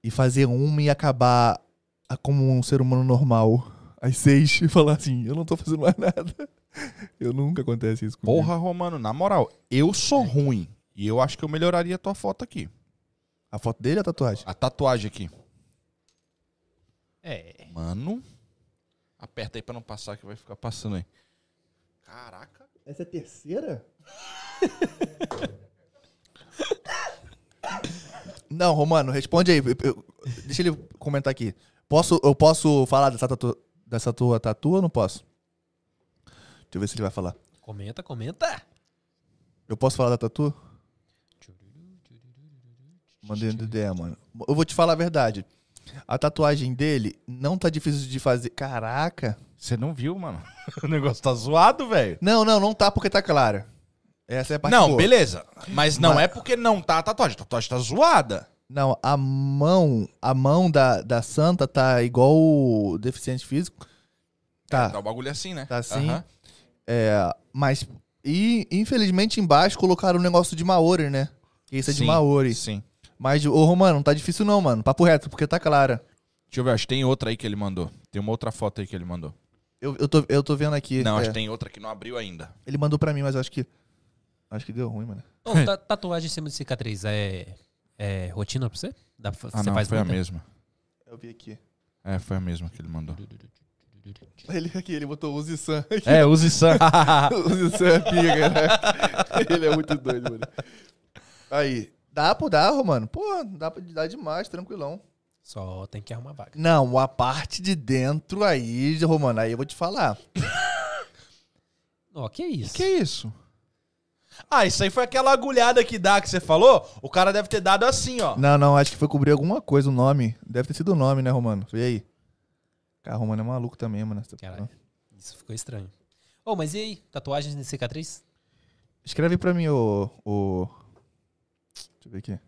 E fazer uma e acabar como um ser humano normal às seis e falar assim, eu não tô fazendo mais nada. Eu nunca acontece isso comigo. Porra, Romano, na moral, eu sou ruim. E eu acho que eu melhoraria a tua foto aqui. A foto dele é a tatuagem? A tatuagem aqui. É. Mano. Aperta aí pra não passar que vai ficar passando aí. Caraca. Essa é a terceira? não, Romano, responde aí. Eu- eu- deixa ele comentar aqui. Posso, eu posso falar dessa, tatu, dessa tua tatu ou não posso? Deixa eu ver se ele vai falar. Comenta, comenta. Eu posso falar da tatu? Mandei no DD, mano. Eu vou te falar a verdade. A tatuagem dele não tá difícil de fazer. Caraca. Você não viu, mano? o negócio tá zoado, velho. Não, não, não tá porque tá clara. Essa é a parte Não, boa. beleza. Mas não Mas- é porque não tá a tatuagem. A tatuagem tá zoada. Não, a mão, a mão da, da santa tá igual o deficiente físico. Tá, Tá o bagulho assim, né? Tá assim. Aham. é, mas e infelizmente embaixo colocaram um negócio de Maori, né? Que isso é de Sim, Maori. Sim. Mas, ô Romano, não tá difícil não, mano. Papo reto, porque tá clara. Deixa eu ver, acho que tem outra aí que ele mandou. Tem uma outra foto aí que ele mandou. Eu, eu, tô, eu tô vendo aqui. Não, é, acho que tem outra que não abriu ainda. Ele mandou pra mim, mas eu acho que. Acho que deu ruim, mano. Ta- tatuagem em cima de cicatriz é, é rotina pra você? Dá pra, Ah, você não, faz foi a muita? mesma. Eu vi aqui. É, foi a mesma que ele mandou. Ele aqui, ele botou Uzi Sam. É, use Sam. Uzi Sam é pica, né? Ele é muito doido, mano. Aí. Dá, pô, dá, Romano. Pô, dá pra dar demais, tranquilão. Só tem que arrumar vaga. Não, a parte de dentro aí, Romano, aí eu vou te falar. Ó, que isso? que isso? Ah, isso aí foi aquela agulhada que dá que você falou? O cara deve ter dado assim, ó. Não, não, acho que foi cobrir alguma coisa, o nome. Deve ter sido o nome, né, Romano? Vê aí. Cara, Romano é maluco também, mano. Caralho. Isso ficou estranho. Ô, mas e aí? Tatuagens de cicatriz? Escreve pra mim, o, o Deixa eu ver aqui.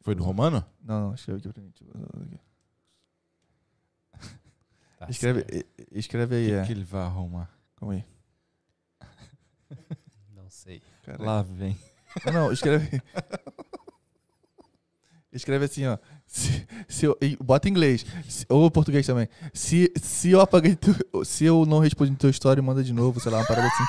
Foi do Romano? Não, não, escreve aqui pra mim. Tá Escreve, e- e- escreve aí, é. que ele vai arrumar? Calma aí. Cara. Lá vem. Não, escreve. escreve assim, ó. Se, se eu, bota em inglês. Se- ou português também. Se, se eu apaguei. Tu, se eu não respondi tua história, manda de novo, sei lá, uma parada assim.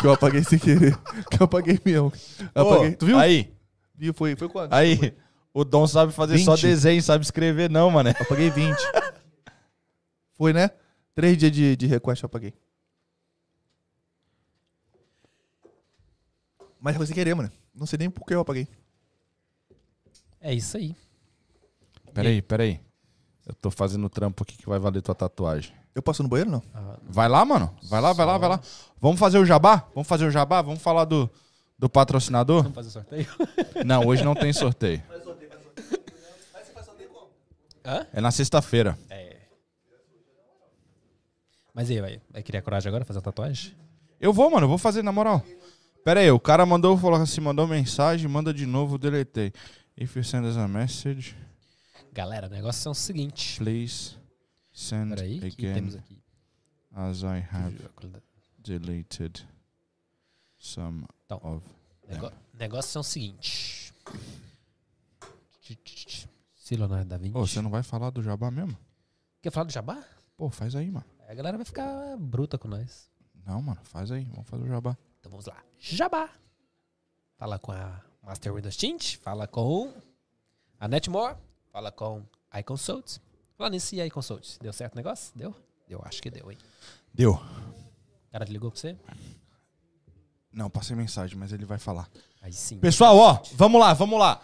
que eu apaguei sem querer. Que eu apaguei mesmo. Eu apaguei. Tu viu? Aí, Viu? Foi, foi quanto? aí. O Dom sabe fazer só 20. desenho, sabe escrever não, mano. Apaguei 20. foi, né? Três dias de, de request eu apaguei. Mas foi sem querer, mano. Não sei nem por que eu apaguei. É isso aí. Peraí, peraí. Eu tô fazendo trampo aqui que vai valer tua tatuagem. Eu passo no banheiro, não? Ah, Vai lá, mano. Vai lá, vai lá, vai lá. Vamos fazer o jabá? Vamos fazer o jabá? Vamos falar do, do patrocinador? vamos fazer o sorteio? Não, hoje não tem sorteio. Hã? É na sexta-feira. É. Mas e aí, vai, vai criar coragem agora, fazer a tatuagem? Eu vou, mano, eu vou fazer na moral. Pera aí, o cara mandou, falou assim, mandou mensagem, manda de novo, deletei. If you send us a message, Galera, o negócio é o seguinte. please send o que temos again aqui? as I have deleted some Então. of Nego negócio é o seguinte. Se Leonardo da Vinci. Ô, você não vai falar do jabá mesmo? Quer falar do jabá? Pô, faz aí, mano. A galera vai ficar bruta com nós. Não, mano, faz aí, vamos fazer o jabá. Então vamos lá. Jabá. Fala com a Master Windows Tint. Fala com a Netmore. Fala com a iConsult. Falando nisso, e a iConsult? Deu certo o negócio? Deu? Eu acho que deu, hein? Deu. O cara ligou pra você? Não, passei mensagem, mas ele vai falar. Aí sim. Pessoal, ó, vamos lá, vamos lá.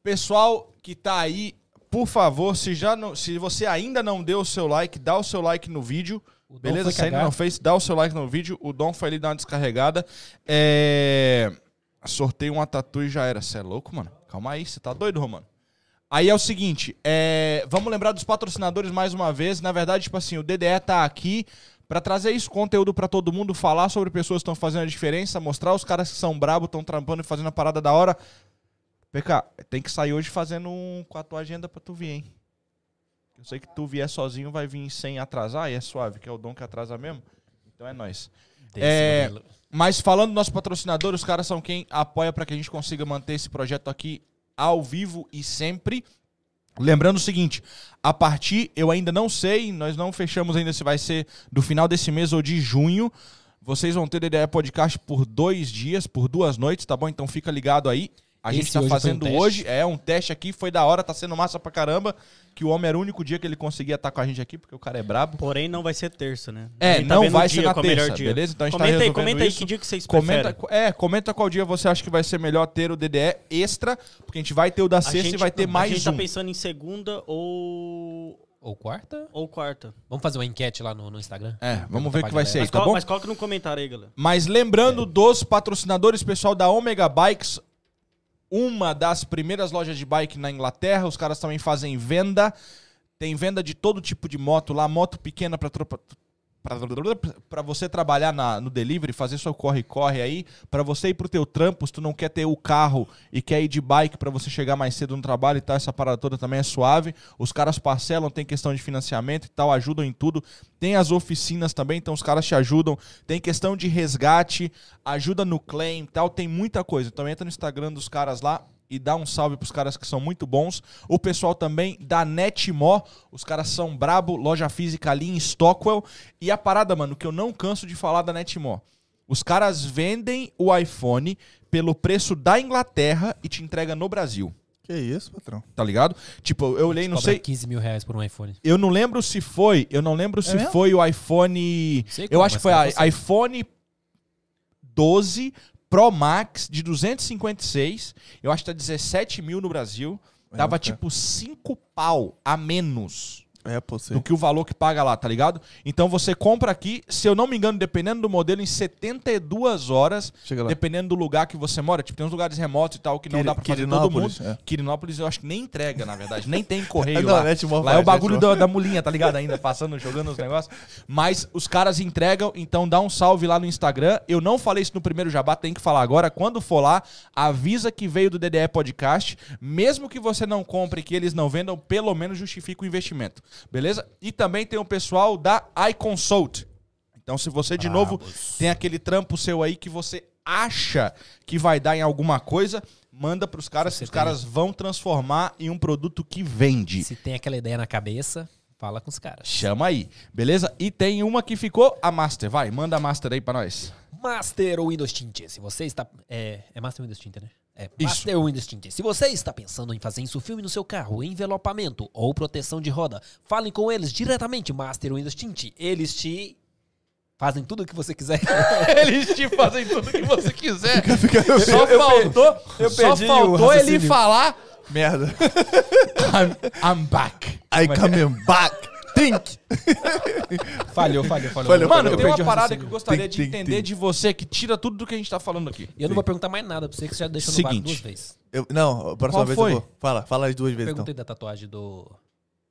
Pessoal que tá aí, por favor, se já não, se você ainda não deu o seu like, dá o seu like no vídeo. O Beleza? Se ainda não fez, dá o seu like no vídeo. O Dom foi ali dar uma descarregada. É... Sorteio uma tatu e já era. Você é louco, mano? Calma aí, você tá doido, Romano? Aí é o seguinte, é... vamos lembrar dos patrocinadores mais uma vez. Na verdade, tipo assim, o DDE tá aqui pra trazer isso, conteúdo pra todo mundo, falar sobre pessoas que estão fazendo a diferença, mostrar os caras que são brabo, estão trampando e fazendo a parada da hora. PK, tem que sair hoje fazendo um com a tua agenda pra tu vir, hein? Eu sei que tu vier sozinho, vai vir sem atrasar, e é suave, que é o dom que atrasa mesmo. Então é nóis. Desse É. Mas falando do nosso patrocinador, os caras são quem apoia para que a gente consiga manter esse projeto aqui ao vivo e sempre. Lembrando o seguinte, a partir, eu ainda não sei, nós não fechamos ainda se vai ser do final desse mês ou de junho. Vocês vão ter DDE Podcast por dois dias, por duas noites, tá bom? Então fica ligado aí. A gente Esse tá hoje um fazendo teste? hoje, é um teste aqui, foi da hora, tá sendo massa pra caramba. Que o homem era o único dia que ele conseguia estar com a gente aqui, porque o cara é brabo. Porém, não vai ser terça, né? É, tá não vai ser na é terça, dia. beleza? Então a gente tá comenta aí, resolvendo comenta aí isso. que dia que vocês Comenta, preferem. é, comenta qual dia você acha que vai ser melhor ter o DDE extra, porque a gente vai ter o da sexta gente- e vai ter não, mais A gente um. tá pensando em segunda ou, Ou quarta? ou quarta. Vamos fazer uma enquete lá no, no Instagram? É, vamos Pergunta ver o que vai galera. ser aí, Mas, tá bom? mas coloca no comentário aí, galera. Mas lembrando dos patrocinadores, pessoal da Omega Bikes, uma das primeiras lojas de bike na Inglaterra. Os caras também fazem venda. Tem venda de todo tipo de moto lá, moto pequena para para você trabalhar na- no delivery, fazer seu corre-corre aí, para você ir pro teu trampo, se tu não quer ter o carro e quer ir de bike para você chegar mais cedo no trabalho e tal, essa parada toda também é suave. Os caras parcelam, tem questão de financiamento e tal, ajudam em tudo. Tem as oficinas também, então os caras te ajudam. Tem questão de resgate, ajuda no claim e tal, tem muita coisa. Então entra no Instagram dos caras lá e dá um salve pros caras que são muito bons. O pessoal também da Netmó, os caras são brabo, loja física ali em Stockwell. E a parada, mano, que eu não canso de falar da Netmó. Os caras vendem o iPhone pelo preço da Inglaterra e te entrega no Brasil. Que isso, patrão? Tá ligado? Tipo, eu olhei, não sei. 15 mil reais por um iPhone. Eu não lembro se foi. Eu não lembro se mesmo? foi o iPhone. Sei eu como, acho que foi cara, a, iPhone 12 Pro Max de 256. Eu acho que tá 17 mil no Brasil. É, Tava cara. tipo 5 pau a menos. É, sei. do que o valor que paga lá, tá ligado? Então você compra aqui, se eu não me engano, dependendo do modelo, em 72 horas, dependendo do lugar que você mora. Tipo, tem uns lugares remotos e tal que não Quiri- dá pra fazer todo mundo. Quirinópolis, é. Quirinópolis eu acho que nem entrega, na verdade. Nem tem correio Não, lá. lá é o bagulho da, da mulinha, tá ligado? Ainda passando, jogando os negócios. Mas os caras entregam, então dá um salve lá no Instagram. Eu não falei isso no primeiro jabá, tem que falar agora. Quando for lá, avisa que veio do DDE Podcast. Mesmo que você não compre, que eles não vendam, pelo menos justifica o investimento. Beleza? E também tem o pessoal da iConsult. Então, se você, de novo, tem aquele trampo seu aí que você acha que vai dar em alguma coisa, manda pros caras, que os caras vão transformar em um produto que vende. Se tem aquela ideia na cabeça, fala com os caras. Chama aí, beleza? E tem uma que ficou, a Master. Vai, manda a Master aí pra nós. Master ou Windows Tint. Se você está. É, é Master ou Windows Tint, né? É, Isso. Master ou Windows Tint. Se você está pensando em fazer insufilme no seu carro, envelopamento ou proteção de roda, falem com eles diretamente, Master Tint. Eles te fazem tudo o que você quiser. Eles te fazem tudo que você quiser. Fica- Só faltou, eu só perdi o faltou ele falar Merda. I'm, I'm back. I coming back. Think. falhou, falhou, falhou. Falhou, Mano, falhou. tem uma parada que eu gostaria Tem, de entender tem. de você que tira tudo do que a gente tá falando aqui. E eu não vou perguntar mais nada pra você, que você já deixou no vácuo Seguinte. duas vezes. Eu, não, a próxima Qual vez foi? eu vou. Fala, fala as duas vezes Perguntei da tatuagem do.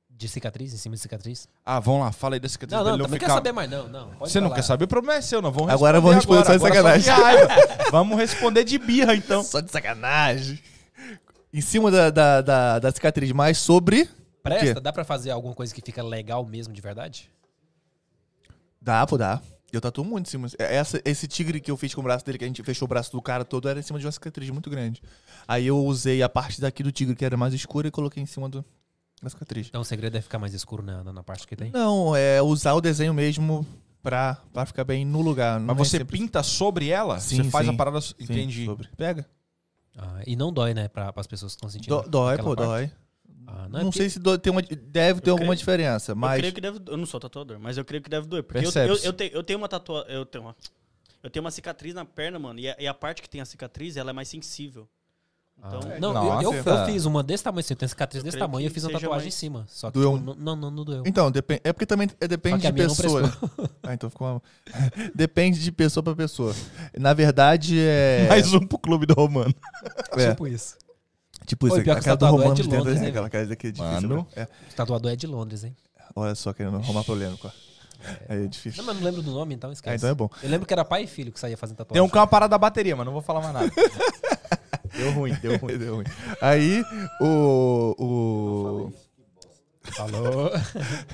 De cicatriz, em cima de cicatriz. Ah, vamos lá, fala aí desse que Não, não, não quer saber mais, não. não. Pode Você não falar. quer saber? O problema é seu, não. Vamos Agora eu vou responder só de agora. sacanagem. Agora só. Vamos responder de birra, então. então. Só de sacanagem. Em cima da, da, da, da cicatriz, mais sobre. Presta, dá pra fazer alguma coisa que fica legal mesmo, de verdade? Dá, pô, dá. Eu tatuo muito em cima. Essa, esse tigre que eu fiz com o braço dele, que a gente fechou o braço do cara todo, era em cima de uma cicatriz muito grande. Aí eu usei a parte daqui do tigre, que era mais escura, e coloquei em cima do, da cicatriz. Então o segredo é ficar mais escuro na, na, na parte que tem? Não, é usar o desenho mesmo pra, pra ficar bem no lugar. Mas Não é você sempre- pinta sobre ela? Sim, você faz sim. a parada. Sim, Entendi. sobre. Pega. Ah, e não dói, né, pra, as pessoas que estão sentindo. Dó- dói, aquela pô, parte. dói. Ah, Não, é porque- sei se dói, tem uma, deve ter Eu alguma creio- diferença, Eu mas. creio que deve. Eu não sou tatuador, mas eu creio que deve doer. Porque eu, eu, eu, tenho, eu tenho uma tatuagem. Eu tenho uma. Eu tenho uma cicatriz na perna, mano. E a, e a parte que tem a cicatriz, ela é mais sensível. Então. Ah, não, eu- eu, eu fiz uma desse tamanho, assim, eu tenho cicatriz Eu desse tamanho, eu que fiz uma tatuagem mais- em cima. Só que Doeu? tipo, não, não, não, não doeu. Então, depende, é porque também é, depende de não pessoa. Ah, então ficou uma... Depende de pessoa pra pessoa. Na verdade, é. Mais um pro clube do Romano. é, Tipo isso. Tipo Pô, isso, pior a que cara do tatuador é Romano de de dentro, Londres, né? né, Aquela cara daqui é difícil. Mano. né? É. O tatuador é de Londres, hein? Olha só, querendo arrumar polêmico. ó. Aí é difícil. Não, mas não lembro do nome, então esquece. Ah, então é bom. Eu lembro que era pai e filho que saía fazendo Tem tatuagem. um que é uma parada da bateria, mas não vou falar mais nada. deu ruim, deu ruim. Deu ruim. Aí, o. O, Falou.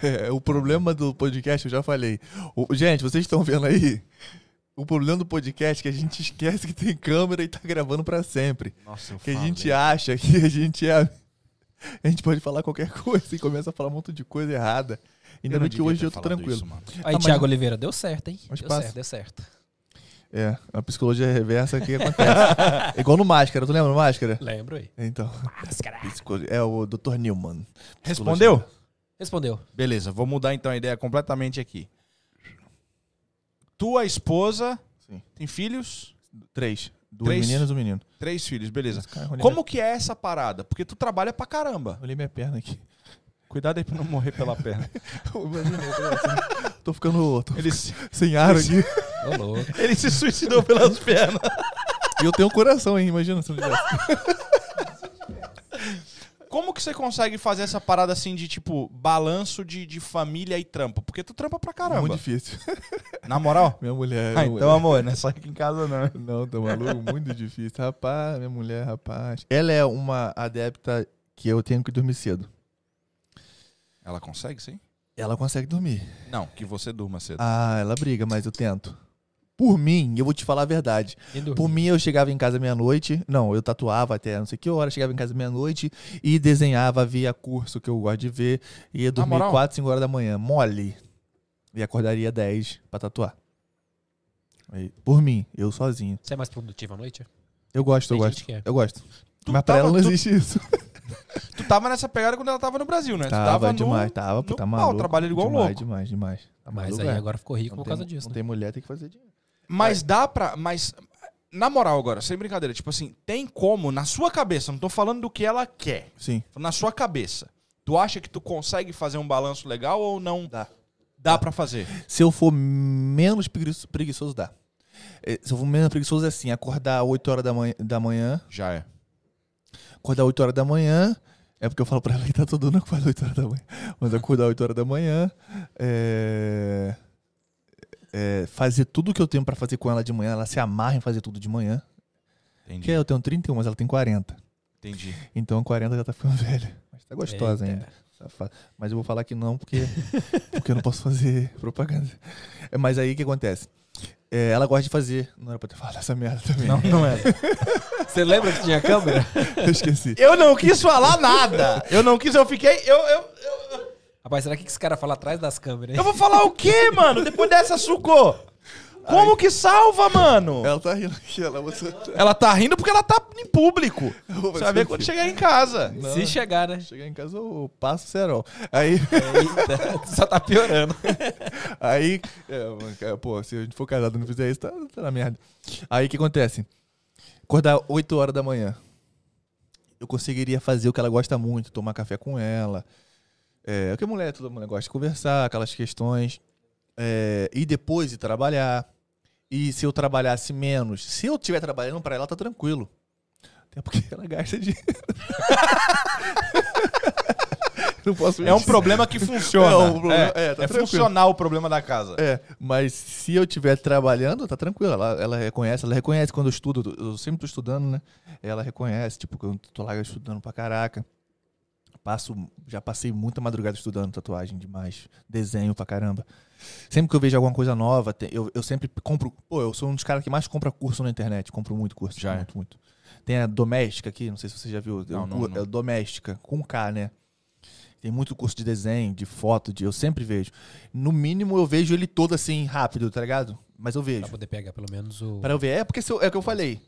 é, o problema do podcast, eu já falei. O- gente, vocês estão vendo aí? O problema do podcast é que a gente esquece que tem câmera e tá gravando pra sempre. Nossa, eu Que a gente acha que a gente é. A gente pode falar qualquer coisa e começa a falar um monte de coisa errada. Ainda bem que hoje eu tô tranquilo. Aí, mas- Thiago Oliveira, deu certo, hein? Mas Deu passa. certo, deu certo. É, a psicologia reversa que acontece. é igual no Máscara, tu lembra no Máscara? Lembro aí. Então, Máscara. é o Dr. Newman. Respondeu? Respondeu. Beleza, vou mudar então a ideia completamente aqui. Tua esposa Sim. tem filhos? Três. Duas Três? meninas e um menino. Três filhos, beleza. Cara, olhei Como que é essa parada? Porque tu trabalha pra caramba. minha- Olhei minha perna aqui. Cuidado aí pra não morrer pela perna. Imagina, eu tô assim, tô ficando tô Ele se, sem ar aqui. Ô, louco. ele se suicidou pelas pernas. E eu tenho um coração, hein? Imagina se não tivesse. Como que você consegue fazer essa parada assim de, tipo, balanço de, de família e trampo? Porque tu trampa pra caramba. Muito difícil. Na moral? Minha mulher. Ah, minha então, mulher- amor, não é só aqui em casa, não. Não, tá maluco? Muito difícil. Rapaz, minha mulher, rapaz. Ela é uma adepta que eu tenho que dormir cedo. Ela consegue, sim? Ela consegue dormir. Não, que você durma cedo. Ah, ela briga, mas eu tento. Por mim, eu vou te falar a verdade. E. Por mim, eu chegava em casa meia-noite. Não, eu tatuava até não sei que hora. Chegava em casa meia-noite e desenhava, via curso que eu gosto de ver. Ia dormir moral? 4, 5 horas da manhã. Mole. E acordaria 10 pra tatuar. Aí, por mim, eu sozinho. Você é mais produtivo à noite? Eu gosto, eu Tem gosto. gente que é. Eu gosto. Tu Mas pra tava- ela não tu- existe isso. Tu tava nessa pegada quando ela tava no Brasil, né? Tu Tava no- demais, tava, pô, no tá pau, maluco. trabalhando igual demais, louco. Demais, demais. Tá Mas maluco, aí é. agora ficou rico Não por tem- causa disso. Não né? tem mulher, tem que fazer dinheiro. Mas dá pra. Mas. Na moral agora, sem brincadeira, tipo assim, tem como, na sua cabeça, não tô falando do que ela quer, Sim. na sua cabeça, Tu acha que tu consegue fazer um balanço legal ou não Dá. dá pra fazer? Se eu for menos pregui- preguiçoso, dá. Eh, Se eu for menos preguiçoso, é assim, acordar 8 horas da manhã, da manhã Já é. acordar 8 horas da manhã. É porque eu falo pra ela que tá todo mundo acordar 8 horas da manhã. Mas acordar 8 horas da manhã. É, é, fazer tudo que eu tenho pra fazer com ela de manhã. Ela se amarra em fazer tudo de manhã. Entendi. Porque eu tenho 31, mas ela tem 40. Entendi. Então 40 já tá ficando velha. Mas tá gostosa Eita. ainda. Mas eu vou falar que não, porque, porque eu não posso fazer propaganda. É, Mas aí o que acontece? É, ela gosta de fazer. Não era pra ter falado essa merda também. Não, não é. Você lembra que tinha câmera? Eu esqueci. Eu não quis falar nada. Eu não quis, eu fiquei. Eu, eu, eu, Rapaz, será que esse cara fala atrás das câmeras? hein? eu vou falar o quê, mano? Depois dessa, Suco? Como que salva, mano? Ela tá rindo aqui, ela você. Ela tá rindo porque ela tá em público. Você vai ver quando chegar em casa. Se chegar, né? Chegar em casa eu passo o cerol. Aí, Eita, só tá piorando. aí, é, cara, pô, se a gente for casado e não fizer isso, tá, tá na merda. Aí o que acontece? Acordar 8 horas da manhã. Eu conseguiria fazer o que ela gosta muito, tomar café com ela. É, o que a mulher, toda mulher gosta de conversar, aquelas questões. É, e depois de trabalhar. E se eu trabalhasse menos, se eu estiver trabalhando pra ela, tá tranquilo. Até porque ela gasta dinheiro. não posso É um problema que funciona. É um problema- é, é, tá é funcional o problema da casa. É, mas se eu estiver trabalhando, tá tranquilo. Ela, ela reconhece, ela reconhece quando eu estudo. Eu sempre tô estudando, né? Ela reconhece, tipo, que eu tô lá estudando pra caraca. Passo, já passei muita madrugada estudando tatuagem demais, desenho pra caramba. Sempre que eu vejo alguma coisa nova, eu, eu sempre compro. Pô, eu sou um dos caras que mais compra curso na internet. Compro muito curso. Já é. muito, muito. Tem a Doméstica aqui, não sei se você já viu. Não, um não, não. é Doméstica, com K, né? Tem muito curso de desenho, de foto, de, eu sempre vejo. No mínimo, eu vejo ele todo assim, rápido, tá ligado? Mas eu vejo. Pra poder pegar pelo menos o. Pra eu ver. É porque eu- é o que eu falei.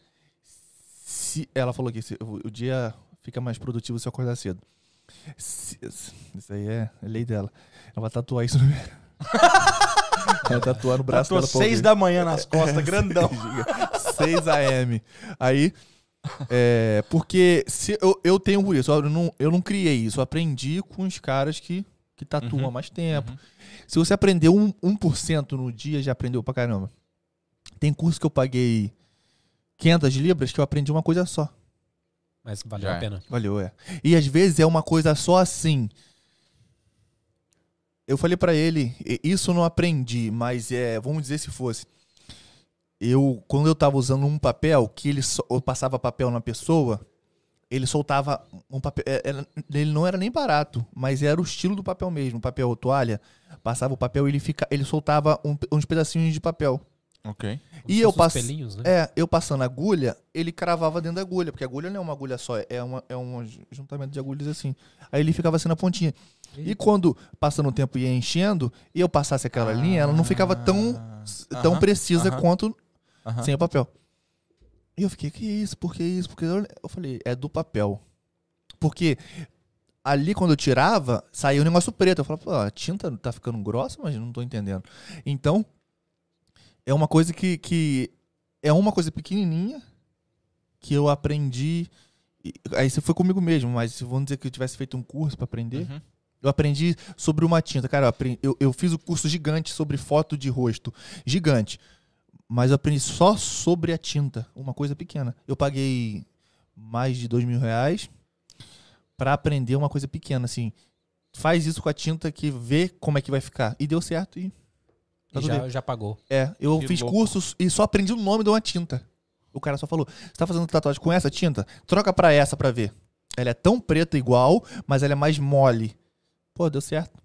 Se, ela falou que se- o, o dia fica mais produtivo se eu acordar cedo. Isso aí é, é lei dela. Ela vai tatuar isso no meu. Vai tatuar no braço Tatuou dela. pra seis ouvir. da manhã nas costas, grandão. 6 AM. Aí, é, porque se eu, eu tenho isso, eu não, eu não criei isso, eu aprendi com os caras que, que tatuam há mais tempo. Se você aprendeu um, 1% no dia, já aprendeu pra caramba. Tem curso que eu paguei 500 libras que eu aprendi uma coisa só. Mas valeu Já a é. pena. Valeu, é. E às vezes é uma coisa só assim. Eu falei pra ele, e- isso eu não aprendi, mas é, vamos dizer se fosse. Eu, quando eu tava usando um papel, que ele só- eu passava papel na pessoa, ele soltava um papel. é, era- ele não era nem barato, mas era o estilo do papel mesmo, papel toalha. Passava o papel e ele, fica, ele soltava um- uns pedacinhos de papel. Ok. E eu passo- pelinhos, né? É, eu passando a agulha, ele cravava dentro da agulha, porque a agulha não é uma agulha só, é, uma, é um juntamento de agulhas assim. Aí ele ficava assim na pontinha. E quando, passando o tempo, ia enchendo, e eu passasse aquela linha, ela não ficava tão, tão precisa quanto sem o papel. E eu fiquei, que isso? Por que isso? Porque eu eu falei, é do papel. Porque ali quando eu tirava, saía um negócio preto. Eu falava, pô, a tinta tá ficando grossa, mas não tô entendendo. Então, é uma coisa que, que é uma coisa pequenininha que eu aprendi. Aí você foi comigo mesmo, mas vamos dizer que eu tivesse feito um curso pra aprender. Uhum. Eu aprendi sobre uma tinta. Cara, eu, aprendi- eu, eu fiz o curso gigante sobre foto de rosto. Gigante. Mas eu aprendi só sobre a tinta. Uma coisa pequena. Eu paguei mais de dois mil reais pra aprender uma coisa pequena, assim. Faz isso com a tinta que vê como é que vai ficar. E deu certo e. Tá já, já pagou. É, eu Que fiz louco. cursos e só aprendi o nome de uma tinta. O cara só falou: Você tá fazendo tatuagem com essa tinta? Troca pra essa pra ver. Ela é tão preta igual, mas ela é mais mole. Pô, deu certo.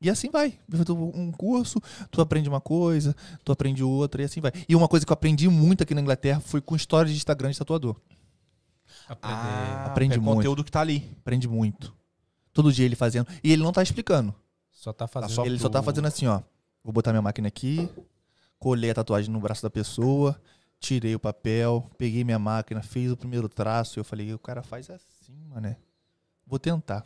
E assim vai. Um curso, tu aprende uma coisa, tu aprende outra, e assim vai. E uma coisa que eu aprendi muito aqui na Inglaterra foi com histórias de Instagram de tatuador. Aprender. Ah, Aprende é muito. conteúdo que tá ali. Aprende muito. Todo dia ele fazendo. E ele não tá explicando. Só tá fazendo. só ele só tá fazendo assim, ó. Vou botar minha máquina aqui, colei a tatuagem no braço da pessoa, tirei o papel, peguei minha máquina, fiz o primeiro traço. Eu falei, o cara faz assim, mané. Vou tentar.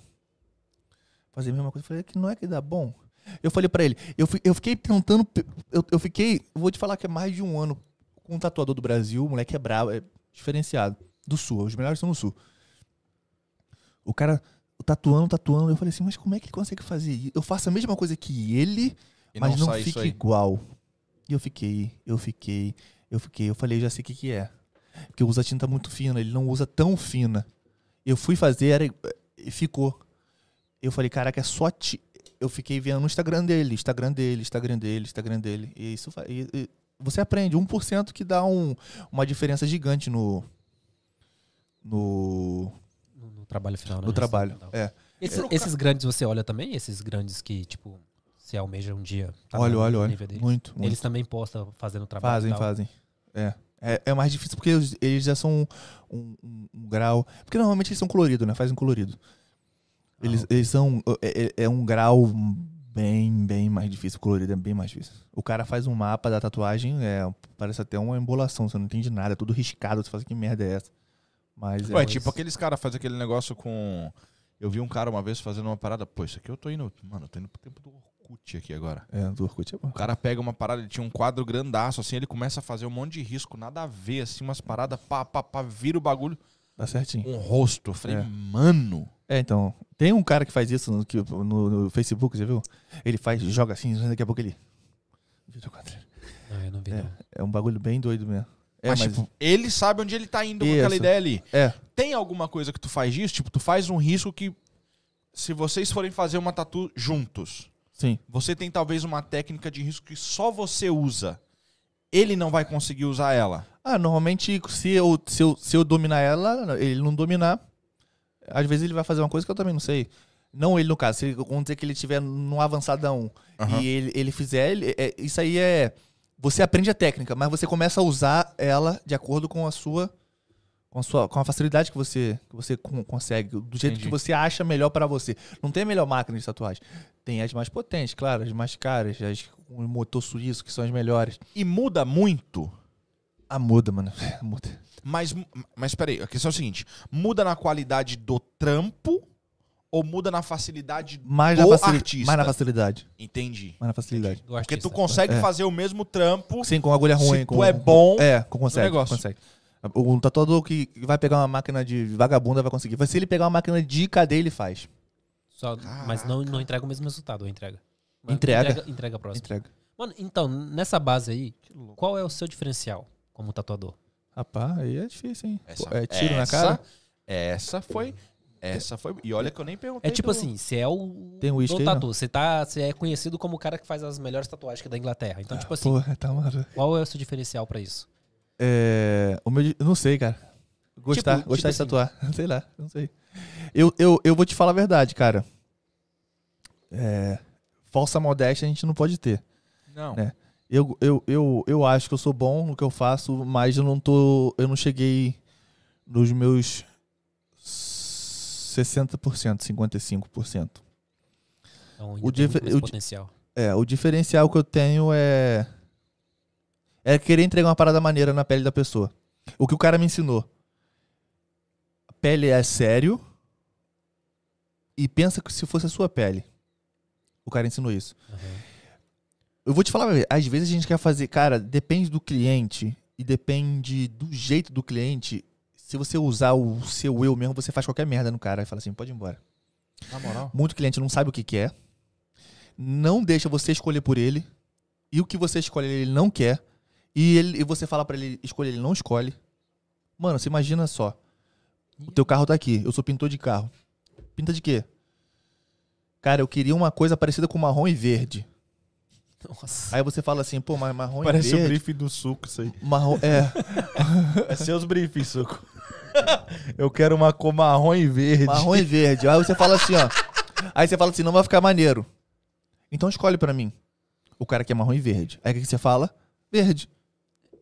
Fazer a mesma coisa. Eu falei, que não é que dá bom? Eu falei pra ele, eu, eu fiquei tentando. Eu, eu fiquei. Vou te falar que é mais de um ano com um tatuador do Brasil, o moleque é brabo, é diferenciado. Do sul, os melhores são no sul. O cara tatuando, tatuando. Eu falei assim, mas como é que ele consegue fazer? Eu faço a mesma coisa que ele, E mas não isso fica aí. igual. E eu fiquei, eu fiquei, eu fiquei. Eu falei, eu já sei o que, que é. Porque usa tinta muito fina, ele não usa tão fina. Eu fui fazer, era, e ficou. Eu falei, caraca, é só ti. Eu fiquei vendo no Instagram dele, Instagram dele, Instagram dele, Instagram dele. E isso e- e você aprende 1% que dá um, uma diferença gigante no no, No, trabalho final, né? no trabalho. É. É. esses grandes você olha também? Esses grandes que, tipo, se almeja um dia. tá olha, olha, olha. Muito, muito. Eles também postam fazendo trabalho. Fazem, e tal. fazem. É. é. É mais difícil porque eles, eles já são um, um- um grau. Porque normalmente eles são coloridos, né? Fazem colorido. Eles, Ah, ok. eles são. É, é- é um grau bem, bem mais difícil. Colorido é bem mais difícil. O cara faz um mapa da tatuagem, é, parece até uma embolação. Você não entende nada, é tudo riscado. Você fala, que merda é essa? Mas é. Ué, tipo aqueles caras fazem aquele negócio com. Eu vi um cara uma vez fazendo uma parada. Pô, isso aqui eu tô indo. Mano, eu tô indo pro tempo do Orkut aqui agora. É, do Orkut é bom. O cara pega uma parada, ele tinha um quadro grandaço, assim, ele começa a fazer um monte de risco, nada a ver, assim, umas paradas, pá, pá, pá, vira o bagulho, Dá certinho. um rosto. Eu falei, É. mano. É, então. Tem um cara que faz isso no, que- no, no Facebook, já viu? Ele faz, joga assim, daqui a pouco ele. Vira o quadrado. Não, eu não vi, É, não. é um bagulho bem doido mesmo. É, mas, mas. tipo, ele sabe onde ele tá indo com aquela Isso. ideia ali. é. Tem alguma coisa que tu faz disso? Tipo, tu faz um risco que, se vocês forem fazer uma tatu juntos, Sim. você tem talvez uma técnica de risco que só você usa. Ele não vai conseguir usar ela. Ah, normalmente, se eu, se, eu, se eu dominar ela, ele não dominar, às vezes ele vai fazer uma coisa que eu também não sei. Não ele, no caso. Se, vamos dizer que ele estiver num avançadão Aham. e ele, ele fizer, ele- é- isso aí é... Você aprende a técnica, mas você começa a usar ela de acordo com a sua... Com a, sua, com a facilidade que você, que você con- consegue, do jeito Entendi. que você acha melhor pra você. Não tem a melhor máquina de tatuagem. Tem as mais potentes, claro, as mais caras, as com motor suíço, que são as melhores. E muda muito. Ah, muda, mano. Muda. Mas, mas peraí, a questão é a seguinte: muda na qualidade do trampo ou muda na facilidade Mais do na, facili- artista? mais na facilidade. Entendi. Mais na facilidade. Do Porque tu consegue É. fazer o mesmo trampo. Sim, com agulha ruim. Se com, tu é bom É, com consegue, negócio. consegue. O tatuador que vai pegar uma máquina de vagabunda vai conseguir. Mas se ele pegar uma máquina de cadeia, ele faz. Só- mas não, não entrega o mesmo resultado, ou entrega? Mas Entrega. Entrega, entrega próximo. Entrega. Mano, então, nessa base aí, qual é o seu diferencial como tatuador? Rapaz, aí é difícil, hein? Essa, Pô, é tiro na essa- cara? Essa foi. Essa foi. E olha que eu nem perguntei. É tipo do- assim, você é o Tem um aí, tatu, você tá, você é conhecido como o cara que faz as melhores tatuagens aqui da Inglaterra. Então, tipo assim, Porra, tá maluco. qual é o seu diferencial pra isso? É. O meu. eu Não sei, cara. Gostar, Tipo- gostar tipo de tatuar. Sei lá, não sei. Eu, eu, eu vou te falar a verdade, cara. É. Falsa modéstia a gente não pode ter. Não. né? Eu, eu, eu, eu acho que eu sou bom no que eu faço, mas eu não tô. Eu não cheguei nos meus 60%, 55%. Então, O mais o potencial. É, o diferencial que eu tenho é. É querer entregar uma parada maneira na pele da pessoa. O que o cara me ensinou. A pele é sério. E pensa que se fosse a sua pele. O cara ensinou isso. Aham. Eu vou te falar, às vezes a gente quer fazer, cara, depende do cliente e depende do jeito do cliente. Se você usar o seu eu mesmo, você faz qualquer merda no cara e fala assim, pode ir embora. Na moral. Muito cliente não sabe o que quer. Não deixa você escolher por ele. E o que você escolhe, ele não quer. E, ele, e você fala pra ele escolher, ele não escolhe. Mano, você imagina só. O teu carro tá aqui. Eu sou pintor de carro. Pinta de quê? Cara, eu queria uma coisa parecida com marrom e verde. Nossa. Aí você fala assim, pô, mas marrom Parece e o verde. briefing do suco, isso aí. Marrom, é. É seus briefings, suco. eu quero uma cor marrom e verde. Marrom e verde. Aí você fala assim, ó. Aí você fala assim, não vai ficar maneiro. Então escolhe pra mim. O cara quer marrom e verde. Aí o que que você fala? Verde.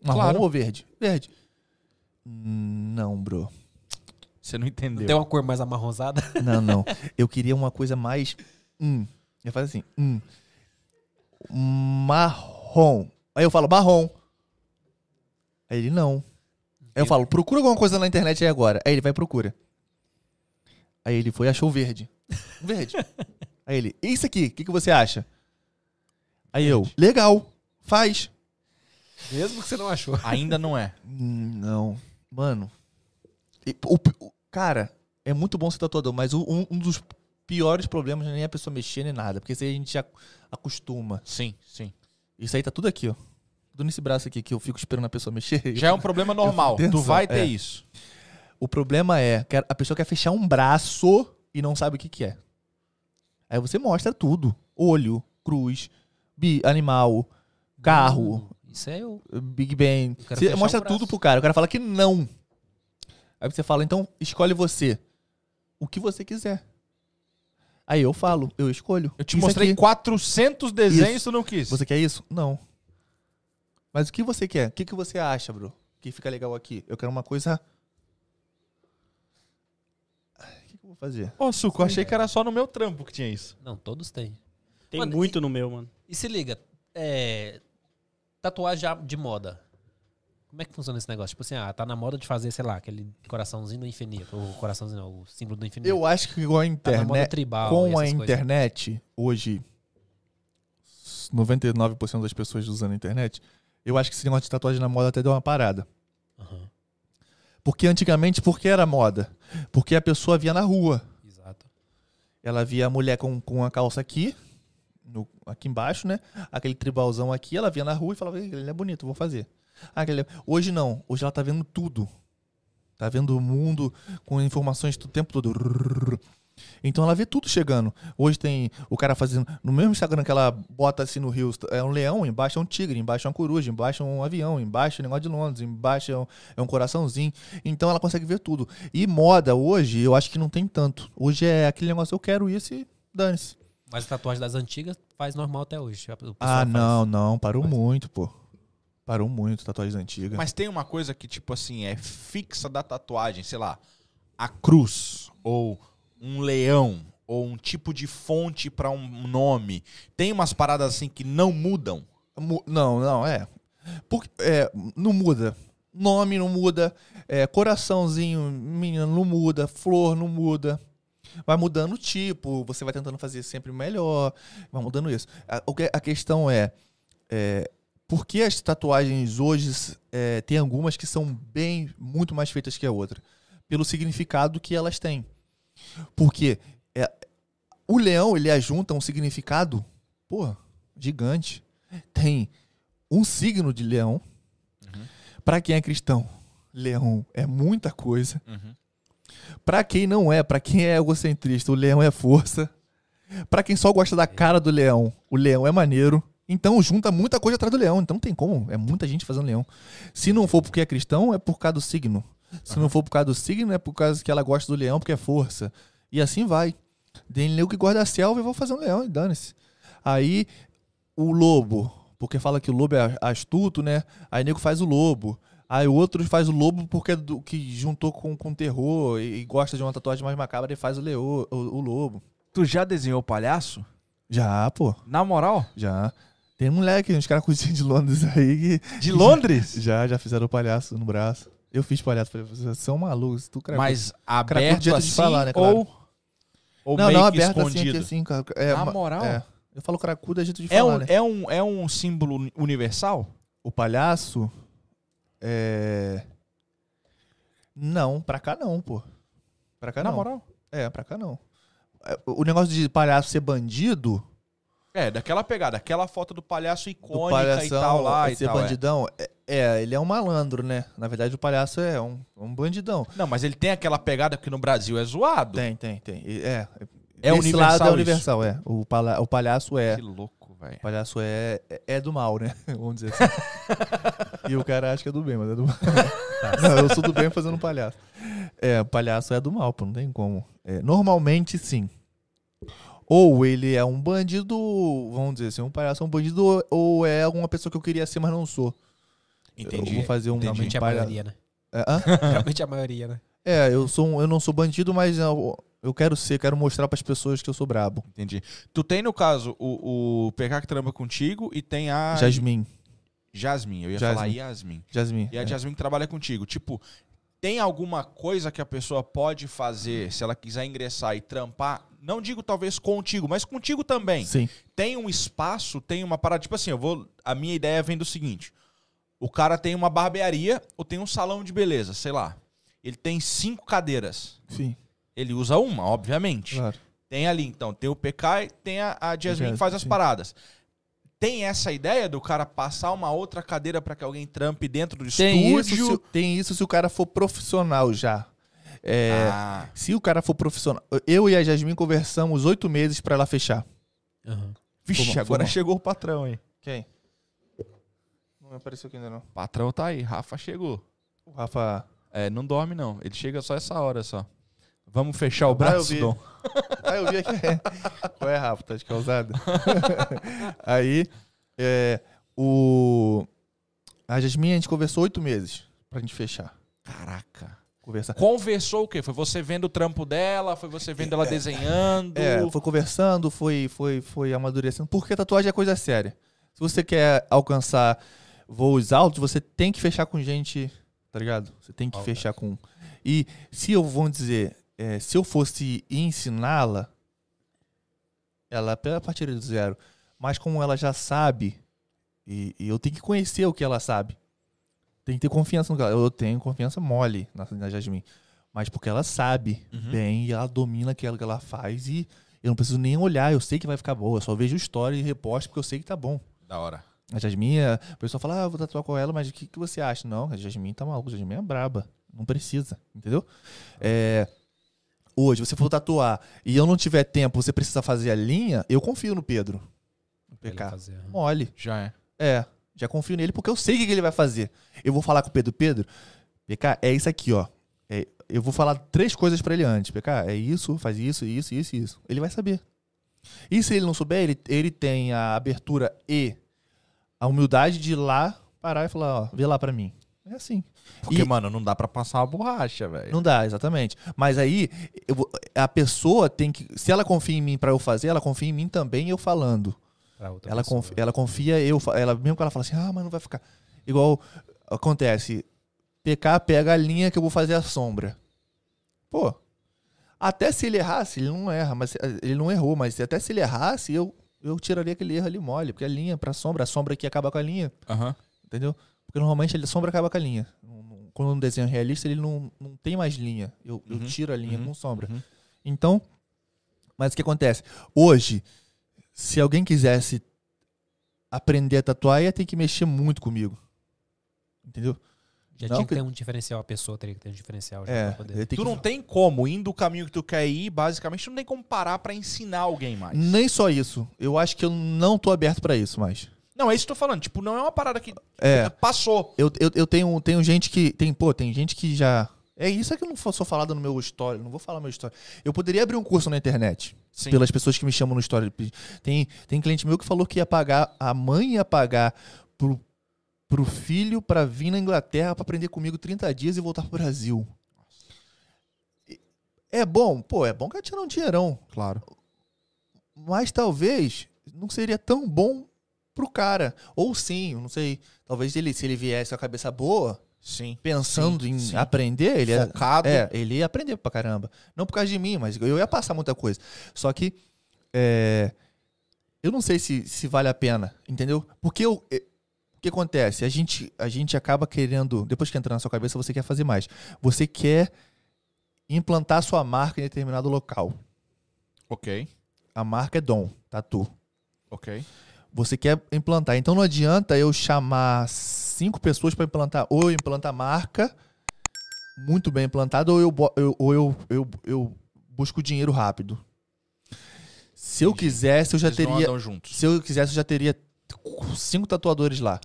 Marrom Claro. ou verde? Verde. Não, bro. Você não entendeu. Tem uma cor mais amarronzada? Não, não. Eu queria uma coisa mais. Hum. Eu faço assim. Hum. Marrom. Aí eu falo, marrom. Aí ele, não. Aí eu falo, procura alguma coisa na internet aí agora. Aí ele vai e procura. Aí ele foi e achou verde. Verde. aí ele, isso aqui, o que, que você acha? Aí eu, legal, faz. Mesmo que você não achou. Ainda não é. Hum, Não. Mano. E, o, o- cara, é muito bom ser tatuador, mas o- um, um dos piores problemas não é nem a pessoa mexer nem nada, porque isso aí a gente já acostuma. Sim, sim. Isso aí tá tudo aqui, ó. Tudo nesse braço aqui que eu fico esperando a pessoa mexer. Já é um problema normal. Tu vai ter é. isso. O problema é que a pessoa quer fechar um braço e não sabe o que, que é. Aí você mostra tudo: olho, cruz, bi, animal, carro, Isso é eu. Big Bang. Eu Você mostra braço. tudo pro cara. O cara fala que não. Aí você fala, então escolhe você. O que você quiser. Aí eu falo, eu escolho. Eu te Isso mostrei aqui. 400 desenhos Isso. tu não quis. Você quer isso? Não. Mas o que você quer? O que, que você acha, bro? Que fica legal aqui? Eu quero uma coisa. O que, que eu vou fazer? Ô, Suco, eu achei que era só no meu trampo que tinha isso. Não, todos têm. Tem Mano, muito no meu, mano. E se liga, é, tatuagem de moda. Como é que funciona esse negócio? Tipo assim, ah, tá na moda de fazer, sei lá, aquele coraçãozinho do infinito. O coraçãozinho, não, o símbolo do infinito. Eu acho que com a tá internet. tribal. com e a essas coisas. internet, hoje, 99% das pessoas usando a internet, eu acho que esse negócio de tatuagem na moda até deu uma parada. Porque antigamente, por que era moda? Porque a pessoa via na rua. exato. Ela via a mulher com, com a calça aqui, no- aqui embaixo, né? Aquele tribalzão aqui, ela via na rua e falava, "Ih, ele é bonito, vou fazer. Ah, aquele... Hoje não, hoje ela tá vendo tudo. Tá vendo o mundo com informações o tempo todo. Então ela vê tudo chegando. Hoje tem o cara fazendo. No mesmo Instagram que ela bota assim no Rio, é um leão, embaixo é um tigre, embaixo é uma coruja, embaixo é um avião, embaixo é um negócio de Londres, embaixo é um, é um coraçãozinho. Então ela consegue ver tudo. E moda hoje, eu acho que não tem tanto. Hoje é aquele negócio, eu quero isso e dane-se. Mas a tatuagem das antigas faz normal até hoje. Ah, faz. não, não, parou muito, pô. Parou muito, tatuagens antigas. Mas tem uma coisa que, tipo assim, é fixa da tatuagem, sei lá, a cruz, ou um leão, ou um tipo de fonte pra um nome. Tem umas paradas assim que não mudam. Mu- Não, não, é. Porque, é. Não muda. Nome não muda. É, coraçãozinho, menina, não muda. Flor não muda. Vai mudando o tipo, você vai tentando fazer sempre melhor. Vai mudando isso. A, o que- a questão é, é. Por que as tatuagens hoje é, tem algumas que são bem, muito mais feitas que a outra? Pelo significado que elas têm. Porque é, o leão, ele ajunta um significado, porra, gigante tem um signo de leão. Pra quem é cristão, leão é muita coisa. Pra quem não é, pra quem é egocentrista, o leão é força. Pra quem só gosta da cara do leão, o leão é maneiro. Então junta muita coisa atrás do leão. Então não tem como. É muita gente fazendo leão. Se não for porque é cristão, é por causa do signo. Se não for por causa do signo, é por causa que ela gosta do leão, porque é força. E assim vai. Tem nego que guarda a selva e vou fazer um leão e dane-se. Aí o lobo, porque fala que o lobo é astuto, né? Aí nego faz o lobo. Aí o outro faz o lobo porque é do que juntou com, com terror e, e gosta de uma tatuagem mais macabra e faz o, leo, o, o lobo. Tu já desenhou palhaço? Já, pô, Na moral? já. Tem moleque, uns caras cozinhos de Londres aí que De Londres? já, já fizeram palhaço no braço. Eu fiz palhaço, falei, vocês são malucos, tu cracudo. Mas aberto jeito assim, de falar, né, claro. ou, ou Não, meio não, aberto assim, escondido? aqui assim, cara. É, Na moral? É. Eu falo cracudo é jeito de É, falar, um, né? é, um, é um símbolo universal? O palhaço é. Não, pra cá não, pô. Pra cá Na não. moral? É, pra cá não. É, O negócio de palhaço ser bandido, É, daquela pegada, aquela foto do palhaço do icônica palhação e tal lá e ser tal. é. bandidão, é. é, ele é um malandro, né? Na verdade, o palhaço é um, um bandidão. Não, mas ele tem aquela pegada que no Brasil é zoado. Tem, tem, tem. É. É Esse universal lado é isso? universal, é. O, o palhaço é. Que louco, velho. O palhaço é, é, é do mal, né? Vamos dizer assim. e o cara acha que é do bem, mas é do mal. não, eu sou do bem fazendo palhaço. É, o palhaço é do mal, pô, não tem como. É, normalmente, sim. Ou ele é um bandido, vamos dizer assim, um palhaço é um bandido, ou- é alguma pessoa que eu queria ser, mas não sou. Entendi. Eu vou fazer um Geralmente é a palha- maioria, né? É, hã? Geralmente é a maioria, né? É, eu, sou um- eu não sou bandido, mas eu, eu quero ser, quero mostrar pras pessoas que eu sou brabo. Entendi. Tu tem, no caso, o, o PK que trampa contigo e tem a Jasmine. Jasmine. Eu ia Jasmine. falar Yasmin. Jasmine. E a é. Jasmine que trabalha contigo. Tipo, tem alguma coisa que a pessoa pode fazer se ela quiser ingressar e trampar? Não digo talvez contigo, mas contigo também. Sim. Tem um espaço, tem uma parada. Tipo assim, eu vou. A minha ideia vem do seguinte: o cara tem uma barbearia ou tem um salão de beleza, sei lá. Ele tem cinco cadeiras. Sim. Ele usa uma, obviamente. Claro. Tem ali, então, tem o PK e tem a, a Jasmine que faz as sim. paradas. Tem essa ideia do cara passar uma outra cadeira pra que alguém trampe dentro do Tem isso, estúdio? se, tem isso se o cara for profissional já. É, Ah, Se o cara for profissional. Eu e a Jasmine conversamos oito meses pra ela fechar. Aham. vixe, Foi mal, agora chegou o patrão, hein? Quem? Não apareceu aqui ainda não. O patrão tá aí, Rafa chegou. O Rafa. É, não dorme não. Ele chega só essa hora só. Vamos fechar o Ah, braço, vi. Dom? Ah, eu vi aqui. Qual é, Rafa? Tá de causada? Aí, é, o. A Jasmine, a gente conversou oito meses pra gente fechar. Caraca. Conversar. Conversou o quê? Foi você vendo o trampo dela? Foi você vendo ela desenhando? É, foi conversando, foi, foi, foi amadurecendo. Porque tatuagem é coisa séria. Se você quer alcançar voos altos, você tem que fechar com gente, tá ligado? Você tem que Alta. fechar com. E se eu vou dizer, é, se eu fosse ensiná-la, ela a partir do zero. Mas como ela já sabe, e, e eu tenho que conhecer o que ela sabe. Tem que ter confiança no que ela. Eu tenho confiança mole na, na Jasmine. Mas porque ela sabe Uhum. bem e ela domina aquilo que ela faz e eu não preciso nem olhar, eu sei que vai ficar boa. Eu só vejo story e reposto porque eu sei que tá bom. Da hora. A Jasmine, a pessoa fala, ah, vou tatuar com ela, mas o que, que você acha? Não, a Jasmine tá maluca, a Jasmine é braba. Não precisa, entendeu? É, hoje, você for tatuar e eu não tiver tempo, você precisa fazer a linha, eu confio no Pedro. No PK. fazer, aham. Mole. Já é. É, já confio nele porque eu sei o que ele vai fazer. Eu vou falar com o Pedro, Pedro, PK, é isso aqui, ó. É, eu vou falar três coisas pra ele antes. PK, é isso, faz isso, isso, isso, isso. Ele vai saber. E se ele não souber, ele, ele tem a abertura e a humildade de ir lá parar e falar, ó, vê lá pra mim. É assim. Porque, E- mano, não dá pra passar uma borracha, velho. Não dá, exatamente. Mas aí, eu a pessoa tem que. Se ela confia em mim pra eu fazer, ela confia em mim também eu falando. Ela, confia, ela confia, eu, ela mesmo que ela fala assim, ah, mas não vai ficar. Igual acontece, PK pega a linha que eu vou fazer a sombra. Pô, até se ele errasse, ele não erra, mas ele não errou, mas até se ele errasse, eu, eu tiraria aquele erro ali mole, porque a linha pra sombra, a sombra aqui acaba com a linha, Aham. entendeu? Porque normalmente a sombra acaba com a linha. Quando um desenho é realista, ele não, não tem mais linha. Eu, eu Uhum, tiro a linha uhum, com sombra. uhum. Então, mas o que acontece? Hoje, se alguém quisesse aprender a tatuar, ia ter que mexer muito comigo. Entendeu? Já Não tinha que ter um diferencial, a pessoa teria que ter um diferencial já É, eu Tu que- não tem como, indo o caminho que tu quer ir, basicamente, tu não tem como parar pra ensinar alguém mais. Nem só isso. Eu acho que eu não tô aberto pra isso mais. Não, é isso que eu tô falando. Tipo, não é uma parada que É. passou. Eu, eu, eu tenho, tenho gente que. Tem, pô, tem gente que já. É isso que eu não sou falado no meu story. Não vou falar meu story. Eu poderia abrir um curso na internet. Sim. Pelas pessoas que me chamam no story. Tem, tem cliente meu que falou que ia pagar. A mãe ia pagar pro, pro filho pra vir na Inglaterra pra aprender comigo 30 dias e voltar pro Brasil. É bom? Pô, é bom que tirar um dinheirão. Claro. Mas talvez não seria tão bom pro cara. Ou sim, não sei. Talvez ele, se ele viesse com a cabeça boa, Sim. pensando Sim, em sim. aprender, ele Focado. é, ele ia aprender pra caramba. Não por causa de mim, mas eu ia passar muita coisa. Só que é, eu não sei se, se vale a pena, entendeu? Porque eu, é, o que acontece? A gente, a gente acaba querendo, depois que entra na sua cabeça, você quer fazer mais. Você quer implantar sua marca em determinado local. Ok. A marca é Dom, Tatu. Ok. Você quer implantar. Então não adianta eu chamar cinco pessoas para implantar. Ou eu implanto a marca muito bem implantada, ou eu, eu- ou eu, eu, eu busco dinheiro rápido. Se eu quisesse, eu já teria. Se eu quisesse, eu já teria cinco tatuadores lá.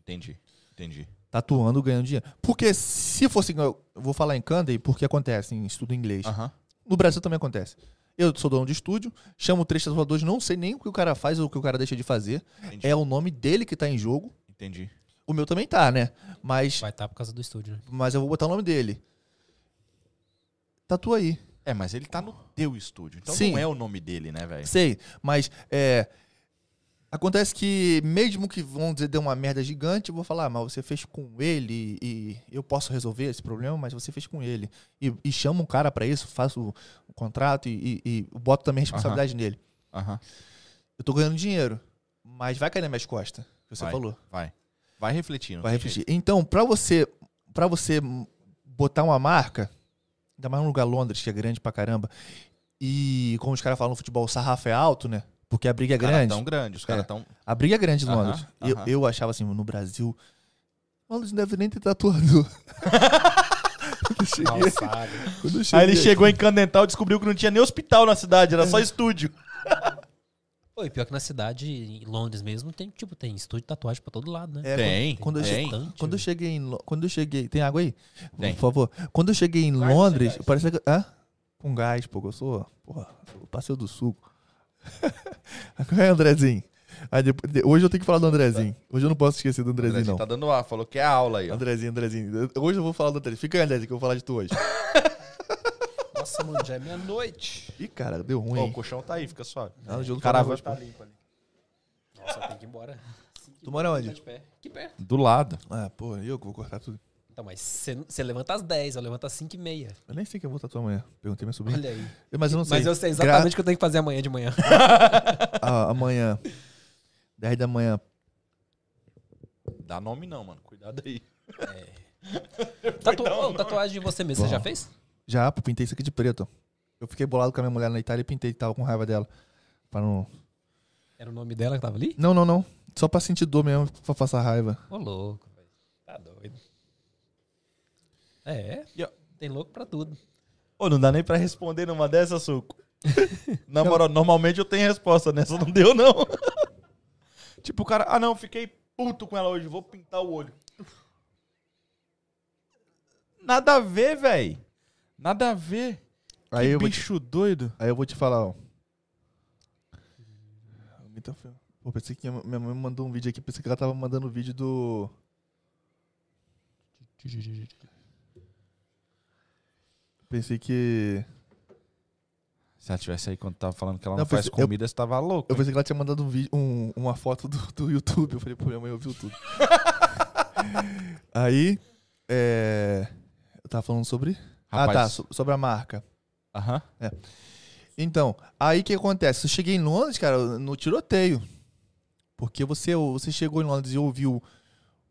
Entendi. Entendi. Tatuando, ganhando dinheiro. Porque se fosse. Eu vou falar em Candy porque acontece em estudo inglês. Aham. No Brasil também acontece. Eu sou dono de estúdio, chamo três tatuadores, não sei nem o que o cara faz ou o que o cara deixa de fazer. Entendi. É o nome dele que tá em jogo. Entendi. O meu também tá, né? Mas, Vai estar por causa do estúdio, né? mas eu vou botar o nome dele. Tatua aí. É, mas ele tá no teu estúdio. Então Sim. não é o nome dele, né, velho? Sei, mas é. Acontece que, mesmo que vão dizer deu uma merda gigante, eu vou falar, ah, mas você fez com ele e eu posso resolver esse problema, mas você fez com ele. E, e chama um cara pra isso, faço o, o contrato e, e, e boto também a responsabilidade nele. Eu tô ganhando dinheiro, mas vai cair nas minhas costas, que você Vai. falou. Vai. Vai refletindo. Vai refletir. Então, pra você, para você botar uma marca, Ainda mais num lugar Londres, que é grande pra caramba. E como os caras falam no futebol, o sarrafo é alto, né? Porque a briga é Os caras grande. os caras É. tão... A briga é grande em Londres. Eu, aham. eu achava assim, no Brasil. Londres não deve nem ter tatuador. quando, eu cheguei, eu Aí ele chegou em Candental e descobriu que não tinha nem hospital na cidade, era só estúdio. Pô, e pior que na cidade, em Londres mesmo, tem, tipo, tem estúdio de tatuagem pra todo lado, né? É, Tem, Quando eu, tem. cheguei, quando eu cheguei em quando eu cheguei, tem água aí? Tem. Por favor. Quando eu cheguei em Londres, parecia que, hã? Com gás, pô, eu sou, porra, do suco. é, Andrezinho. Aí depois- de- hoje eu tenho que falar do Andrezinho. Hoje eu não posso esquecer do Andrezinho, Andrezinho não. tá dando ar, falou que é aula aí, ó. Andrezinho, Andrezinho. Hoje eu vou falar do Andrezinho. Fica aí, Andrezinho, que eu vou falar de tu hoje. Nossa, mano, já é meia-noite. Ih, cara, deu ruim. Ó, hein? o colchão tá aí, fica suave. Ah, no jogo do vai pô. limpo ali. Nossa, tem que ir embora. Tu mora onde? Tá de pé. Que perto. Do lado. Ah, pô, eu que vou cortar tudo. Então, mas você levanta às 10, eu levanto às 5 e meia. Eu nem sei que eu vou tatuar amanhã. Perguntei minha sobrinha. Olha aí. Mas eu não sei. Mas eu sei exatamente o que eu tenho que fazer amanhã de manhã. Ah, amanhã. 10 da manhã. Dá nome não, mano. Cuidado aí. Tatu... ô, tatuagem de você mesmo, você já fez? Já, pô, pintei isso aqui de preto. Eu fiquei bolado com a minha mulher na Itália e pintei, tava com raiva dela. Pra não... Era o nome dela que tava ali? não, não, não. Só pra sentir dor mesmo, pra passar raiva. Ô, louco, velho. Tá doido. É, tem louco pra tudo. Ô, não dá nem pra responder numa dessa, Suco. Na moral, normalmente eu tenho resposta nessa, não deu não. tipo, o cara, ah não, fiquei puto com ela hoje, vou pintar o olho. Nada a ver, velho. Nada a ver. Aí que eu, vou te, bicho doido. aí eu vou te falar, ó. Muito feio. Pô, pensei que minha minha mãe me mandou um vídeo aqui, pensei que ela tava mandando o vídeo do. Pensei que. Se ela tivesse aí quando tava falando que ela Não, não, faz pensei- eu- comida, você tava louco. Eu hein? pensei que ela tinha mandado um vídeo, um- uma foto do, do YouTube. Eu falei, pô, minha mãe ouviu tudo. Aí, é... Eu tava falando sobre... Ah, Rapaz. tá, so- sobre a marca. Aham. Então, aí o que acontece? Eu cheguei em Londres, cara, no tiroteio. Porque você, você chegou em Londres e ouviu...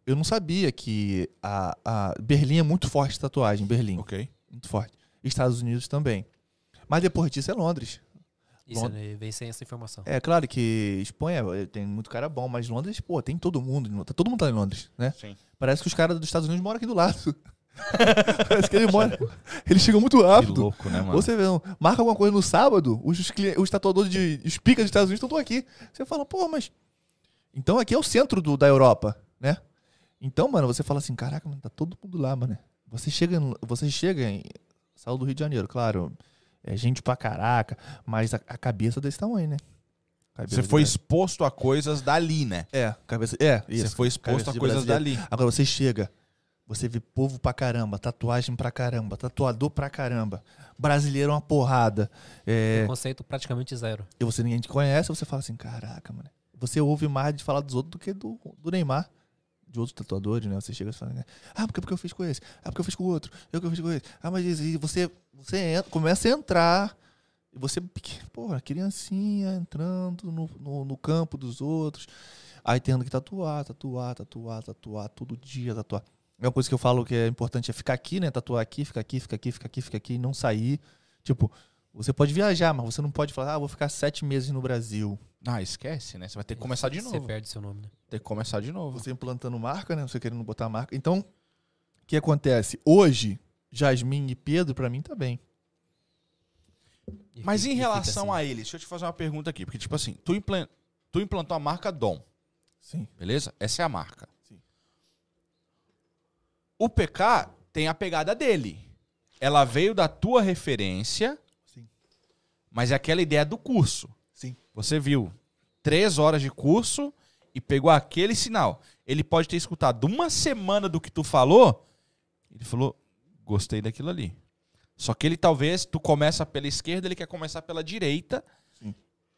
Eu não sabia que a, a Berlim é muito forte tatuagem, Berlim. Ok. Muito forte. Estados Unidos também. Mas depois disso é Londres. Isso, Lond- né, veio sem essa informação. É claro que Espanha eh, tem muito cara bom, mas Londres, pô, tem todo mundo. Londres. Todo mundo tá em Londres, né? Sim. Parece que os caras dos Estados Unidos moram aqui do lado. Parece que eles moram. Eles chegam muito Que rápido. louco, né, mano? Você vê, não, marca alguma coisa no sábado, os, cli- os tatuadores de os picas dos Estados Unidos estão aqui. Você fala, pô, mas. Então aqui é o centro do, da Europa, né? Então, mano, você fala assim, caraca, mano, tá todo mundo lá, mano. Você chega, você chega em. Saiu do Rio de Janeiro, claro. É gente pra caraca, mas a, a cabeça desse tamanho, né? Cabeça Você foi exposto a coisas dali, né? É, cabeça. É, isso. Você foi exposto a coisas brasileiro. dali. Agora você chega, você vê povo pra caramba, tatuagem pra caramba, tatuador pra caramba, brasileiro é uma porrada. É, Conceito praticamente zero. e você ninguém te conhece, você fala assim, caraca, mano. Você ouve mais de falar dos outros do que do, do Neymar. De outros tatuadores, né? Você chega e fala, né? ah, porque, porque eu fiz com esse, ah, porque eu fiz com o outro, eu que eu fiz com esse. Ah, mas e você, você entra, começa a entrar, e você, porra, criancinha entrando no, no, no campo dos outros, aí tendo que tatuar, tatuar, tatuar, tatuar, todo dia tatuar. É uma coisa que eu falo que é importante é ficar aqui, né? Tatuar aqui, ficar aqui, ficar aqui, ficar aqui, ficar aqui, e não sair. Tipo, você pode viajar, mas você não pode falar, ah, vou ficar sete meses no Brasil. Ah, esquece, né? Você vai ter que começar de Você novo. perde seu nome, né? Ter que começar de novo. Você implantando marca, né? Você querendo botar marca. Então, o que acontece? Hoje, Jasmine e Pedro, pra mim, tá bem. Mas em e relação assim. a eles, deixa eu te fazer uma pergunta aqui. Porque, tipo assim, tu, implan- tu implantou a marca Dom, Sim. beleza? Essa é a marca. Sim. O PK tem a pegada dele. Ela veio da tua referência. Mas é aquela ideia do curso. Sim. Você viu três horas de curso e pegou aquele sinal. Ele pode ter escutado uma semana do que tu falou. Ele falou, gostei daquilo ali. Só que ele talvez, tu começa pela esquerda, ele quer começar pela direita.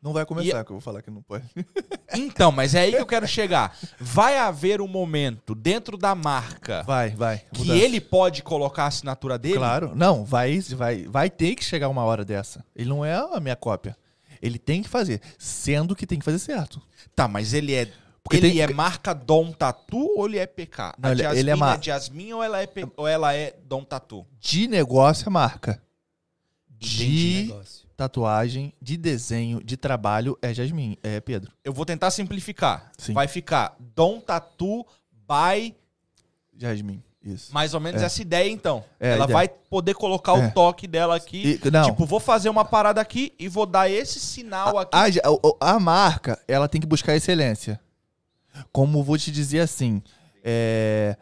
Não vai começar, que eu vou falar que não pode. Então, mas é aí que eu quero chegar. Vai haver um momento dentro da marca Vai, vai. que Mudança. ele pode colocar a assinatura dele? Claro. Não, vai, vai, vai ter que chegar uma hora dessa. Ele não é a minha cópia. Ele tem que fazer. Sendo que tem que fazer certo. Tá, mas ele é Porque ele tem- é marca Dom Tatu ou ele é PK? Não, a ele- Jasmine ele é ma- é Jasmine ou ela é, P- ou ela é Dom Tatu? De negócio é marca. Entendi. De Negócio. Tatuagem, de desenho, de trabalho é Jasmine, é Pedro. Eu vou tentar simplificar. Sim. Vai ficar Dom Tatu by Jasmine, isso. mais ou menos É. essa ideia, então. É, a ela ideia. vai poder colocar É. o toque dela aqui. E-. Tipo, vou fazer uma parada aqui e vou dar esse sinal aqui. A, ja- o- a marca, ela tem que buscar excelência. Como vou te dizer assim, é...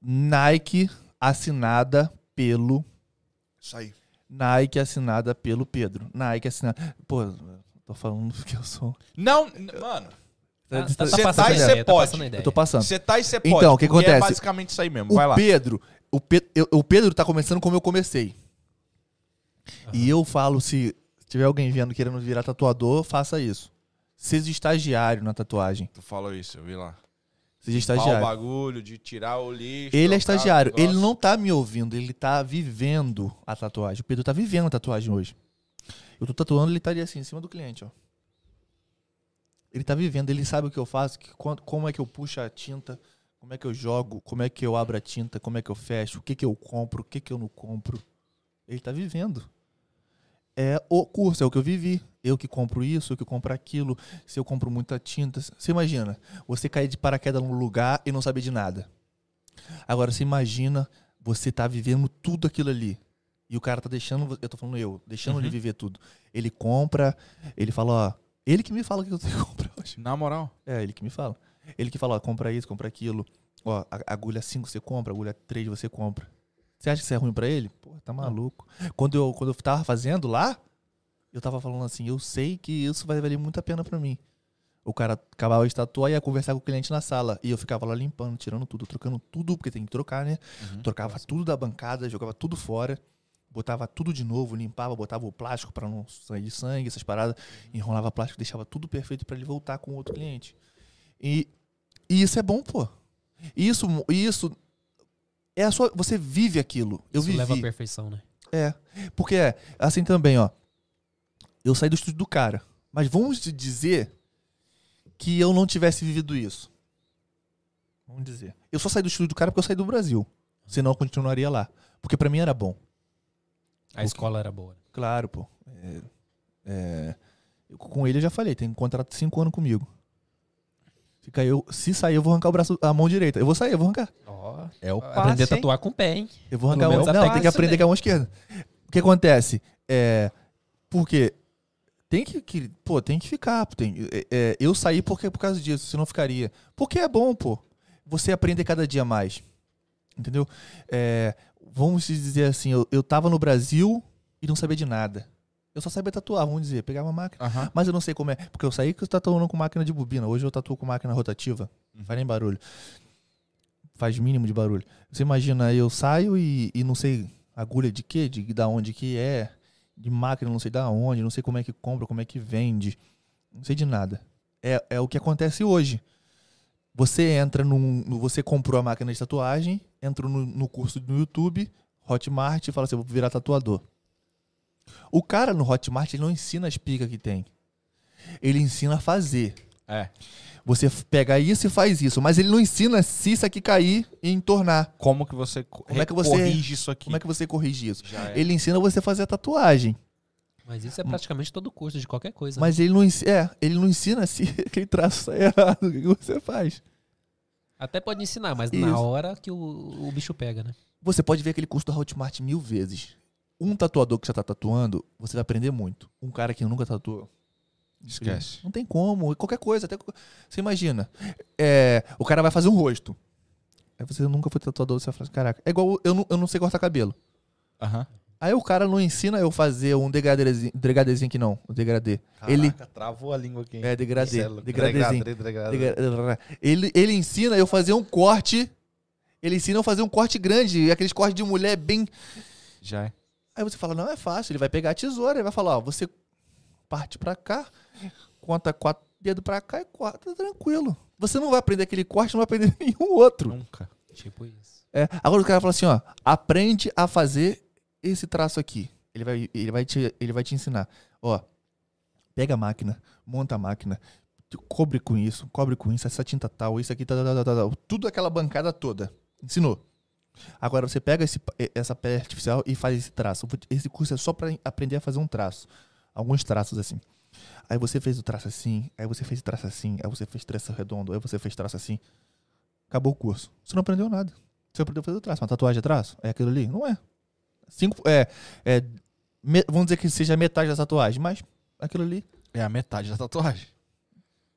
Nike assinada pelo Isso aí. Nike assinada pelo Pedro. Nike assinada. Pô, tô falando que eu sou. Não, mano. Você tá, tá- tá tá e ideia, cê tá pode. Eu tô passando. Você tá e você pode. Então, o que É acontece? basicamente isso aí mesmo. Vai O lá. Pedro, o, Pe- eu- o Pedro tá começando como eu comecei. E eu falo, se tiver alguém vendo querendo virar tatuador, faça isso. Seja estagiário na tatuagem. Tu falou isso, eu vi lá. Seja Limpar o estagiário. bagulho, de tirar o lixo. Ele é estagiário. Ele não tá me ouvindo, ele tá vivendo a tatuagem. O Pedro tá vivendo a tatuagem hoje. Eu tô tatuando, ele estaria assim, em cima do cliente, ó. Ele tá vivendo, ele sabe o que eu faço, que, como é que eu puxo a tinta, como é que eu jogo, como é que eu abro a tinta, como é que eu fecho, o que que eu compro, o que que eu não compro. Ele tá vivendo. É o curso, é o que eu vivi. Eu que compro isso, eu que compro aquilo. Se eu compro muita tinta. Você imagina, você cair de paraquedas num lugar e não saber de nada. Agora você imagina você tá vivendo tudo aquilo ali. E o cara tá deixando, eu tô falando eu, deixando ele Uhum. viver tudo. Ele compra, ele fala, ó, ele que me fala que eu tenho que comprar hoje. Na moral. É, ele que me fala. Ele que fala, ó, compra isso, compra aquilo. Ó, agulha 5 você compra, agulha 3 você compra. Você acha que isso é ruim pra ele? Pô, tá maluco. Quando eu, quando eu tava fazendo lá, eu tava falando assim, eu sei que isso vai valer muito a pena pra mim. O cara acabava de tatuar e ia conversar com o cliente na sala. E eu ficava lá limpando, tirando tudo, trocando tudo, porque tem que trocar, né? Uhum. Trocava tudo da bancada, jogava tudo fora, botava tudo de novo, limpava, botava o plástico pra não sair sangue, essas paradas, enrolava plástico, deixava tudo perfeito pra ele voltar com outro cliente. E, e isso é bom, pô. Isso, isso é a sua, você vive aquilo. Eu Isso vivi. leva à perfeição, né? É. Porque é assim também, ó. Eu saí do estúdio do cara. Mas vamos dizer que eu não tivesse vivido isso. Vamos dizer. Eu só saí do estúdio do cara porque eu saí do Brasil. Senão eu continuaria lá. Porque pra mim era bom. A escola era boa. Claro, pô. É, é, com ele eu já falei, tem um contrato de 5 anos comigo. Se, cair, eu- se sair, eu vou arrancar o braço, a mão direita. Eu vou sair, eu vou arrancar. Ó, É o aprender a tatuar com o pé, hein? Eu vou arrancar a Pelo mão. Não, até tem que aprender né? com a mão esquerda. O que acontece? É. Porque. Tem que, que- Pô, tem que ficar. Tem, é, é, eu saí porque por causa disso, senão ficaria. Porque é bom, pô. Você aprender cada dia mais. Entendeu? É, vamos dizer assim, eu, eu tava no Brasil e não sabia de nada. Eu só sabia tatuar, vamos dizer, pegar uma máquina. Aham. Mas eu não sei como é. Porque eu saí que eu tatuando com máquina de bobina. Hoje eu tatuo com máquina rotativa. Não faz nem barulho. Faz mínimo de barulho. Você imagina, eu saio e, e não sei agulha de quê? De da onde que é. De máquina, não sei da onde. Não sei como é que compra, como é que vende. Não sei de nada. É, é o que acontece hoje. Você entra num. Você comprou a máquina de tatuagem, entra no, no curso no YouTube, Hotmart, e fala assim: eu vou virar tatuador. O cara no Hotmart ele não ensina as picas que tem. Ele ensina a fazer. É. Você pega isso e faz isso, mas ele não ensina se isso aqui cair e entornar. Como que você, co- Como é que você- corrige isso aqui? Como é que você corrige isso? É. Ele ensina você a fazer a tatuagem, Mas isso é praticamente todo curso de qualquer coisa. né? mas ele não ensina, é, ele não ensina se aquele traço sai errado, o que que você faz? Até pode ensinar, mas Isso. na hora que o, o bicho pega, né? Você pode ver aquele curso da Hotmart mil vezes. Um tatuador que já tá tatuando, você vai aprender muito. Um cara que nunca tatuou, Esquece. Não tem como. Qualquer coisa. Até, você imagina. é, o cara vai fazer um rosto. Aí você nunca foi tatuador, você vai falar assim, caraca. É igual eu não, eu não sei cortar cabelo. Aham. Aí o cara não ensina eu fazer um degradezinho, degradezinho aqui não, o degradê. Ele travou a língua aqui. é degradê, é degradezinho. degradê, degradê. Degra- Ele, ele ensina eu fazer um corte. Ele ensina eu fazer um corte grande, aqueles cortes de mulher bem Já é. Aí você fala, não, é fácil. Ele vai pegar a tesoura e vai falar, ó, você parte pra cá, conta quatro dedos pra cá e corta tranquilo. Você não vai aprender aquele corte, não vai aprender nenhum outro. Nunca. Tipo isso. É, agora o cara fala assim, ó, aprende a fazer esse traço aqui. Ele vai, ele vai, te, ele vai te ensinar. Ó, Pega a máquina, monta a máquina, cobre com isso, cobre com isso, essa tinta tal, isso aqui, tal, tal, tal, tal. tudo aquela bancada toda. Ensinou. Agora você pega esse, essa pele artificial e faz esse traço. Esse curso é só para aprender a fazer um traço. Alguns traços assim. Aí você fez o traço assim, aí você fez traço assim, aí você fez traço redondo, aí você fez traço assim. Acabou o curso. Você não aprendeu nada. Você aprendeu a fazer o traço. Uma tatuagem é traço? É aquilo ali? Não é. Cinco, é, é me- vamos dizer que seja metade da tatuagem, mas aquilo ali. É a metade da tatuagem.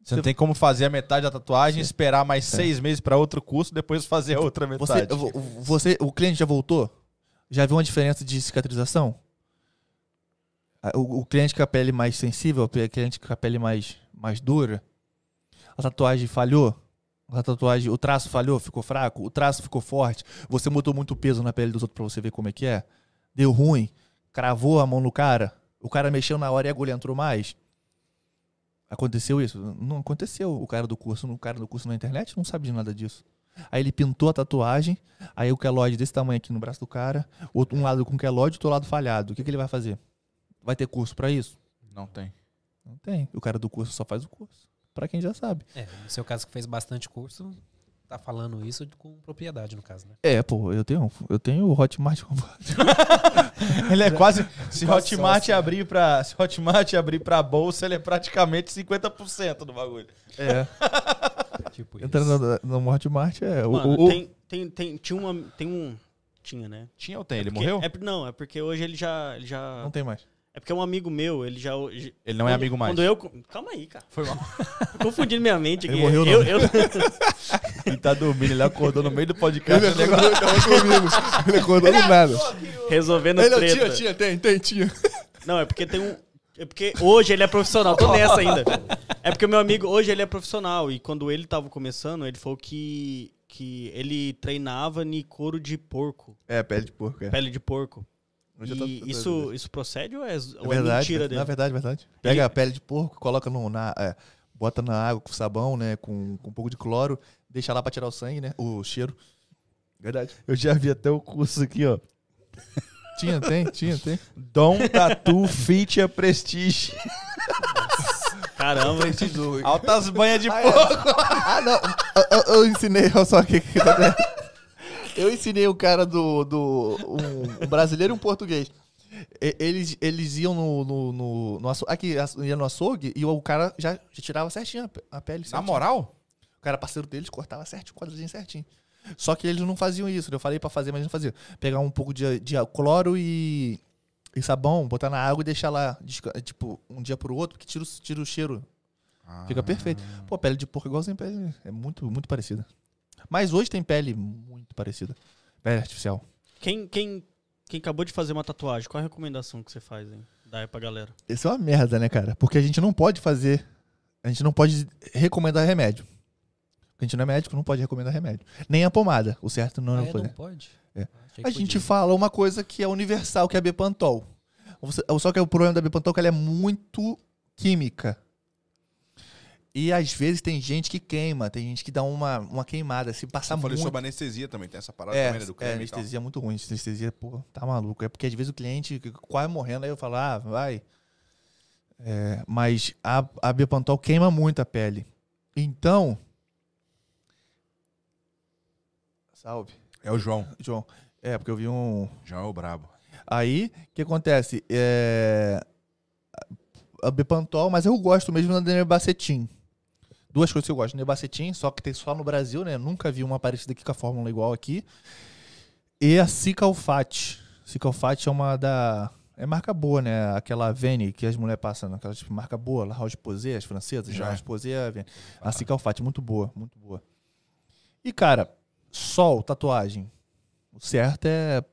Você não tem como fazer a metade da tatuagem, esperar mais seis meses pra outro curso, depois fazer a outra Você, metade. vo- você, o cliente já voltou? Já viu uma diferença de cicatrização? Ah, O, o cliente com a pele mais sensível, o cliente com a pele mais, mais dura, a tatuagem falhou? A tatuagem, o traço falhou, ficou fraco, o traço ficou forte, você botou muito peso na pele dos outros pra você ver como é que é? Deu ruim, cravou a mão no cara, o cara mexeu na hora e a agulha entrou mais. Aconteceu isso? Não aconteceu. O cara do curso, o cara do curso na internet não sabe de nada disso. Aí ele pintou a tatuagem, aí o queloide desse tamanho aqui no braço do cara, outro, um lado com queloide, outro lado falhado. O que, que ele vai fazer? Vai ter curso pra isso? Não tem. Não tem. O cara do curso só faz o curso. Pra quem já sabe. É, no seu caso que fez bastante curso, tá falando isso com propriedade, no caso, né? É, pô, eu tenho, eu tenho o Hotmart. Ele é quase. Se Quase Hotmart sócio. abrir pra. Se Hotmart abrir pra bolsa, ele é praticamente 50% do bagulho. É, Tipo entrando no, no Hotmart é. o- Mano, o- tem, tem, tem, tinha uma. Tem um. Tinha, né? Tinha ou tem? Ele Porque- morreu? é não, é porque hoje ele já. Ele já Não tem mais. É porque um amigo meu, ele já. Ele não é amigo mais. Quando eu. Calma aí, cara. Foi mal. Confundindo minha mente aqui. Ele morreu, eu, não. eu, Ele tá dormindo, ele acordou no meio do podcast. Ele acordou, comigo. Ele acordou do nada. resolvendo Ele, treta. tinha, tinha, tem, tem, tinha. Não, é porque tem um. É porque hoje ele é profissional, tô nessa ainda. É porque o meu amigo, hoje ele é profissional. E quando ele tava começando, ele falou que, que ele treinava em couro de porco. É, pele de porco, é. Pele de porco. Eu E tô- isso, isso procede ou é, É ou é verdade, mentira dele? na verdade, verdade. Pega Ele- a pele de porco, coloca no, na, é, bota na água com sabão, né, com, com um pouco de cloro, deixa lá pra tirar o sangue, né, o cheiro. Verdade. Eu já vi até o curso aqui, ó. Tinha, tem, tinha, tem. Dom Tatu Feature Prestige. Caramba. Altas banhas de Ah, é. porco. ah, não. Eu, eu- eu ensinei, olha só o que que tá Eu ensinei o cara do. do um, um brasileiro e um português. Eles, eles iam no. no, no, no aço- aqui, ia no açougue e o cara já, já tirava certinho a pe- a pele. Na certinho. moral? O cara parceiro deles cortava certinho, quadradinho certinho. Só que eles não faziam isso. né? Eu falei pra fazer, mas eles não faziam. Pegar um pouco de, de cloro e, e sabão, botar na água e deixar lá, tipo, um dia pro outro, que tira, o- tira o cheiro. Fica perfeito. Pô, pele de porco é igualzinho pele. É muito, muito parecida. Mas hoje tem pele muito parecida. Pele artificial. Quem, quem, quem acabou de fazer uma tatuagem, qual a recomendação que você faz, hein? Dá aí pra galera. Isso é uma merda, né, cara? Porque a gente não pode fazer. A gente não pode recomendar remédio. Porque a gente não é médico, não pode recomendar remédio. Nem a pomada. O certo não Ah, é é, não poder. não pode? É. Que A gente podia. fala uma coisa que é universal, que é a Bepantol. Você- Só que o problema da Bepantol é que ela é muito química. E às vezes tem gente que queima, tem gente que dá uma, uma queimada. Se passar Eu falei muito. sobre anestesia também, tem essa parada É, também, né, do é, creme tal. anestesia é muito ruim. Anestesia, pô, tá maluco. É porque às vezes o cliente quase morrendo, aí eu falo, ah, vai. É, mas a, a Bepantol queima muito a pele. Então. Salve, É o João. João. É, porque eu vi um. João é o brabo. Aí, o que acontece? É, a Bepantol, mas eu gosto mesmo da Nebacetim. Duas coisas que eu gosto. Nebacetim, só que tem só no Brasil, né? Nunca vi uma parecida aqui com a fórmula igual aqui. E a Cicalfate. Cicalfate é uma da... É marca boa, né? Aquela Vene que as mulheres passam, aquela tipo, marca boa, La Roche-Posay, as francesas. Já. La Roche-Posay a Vene. A Cicalfate, muito boa, muito boa. E, cara, sol, tatuagem. O certo é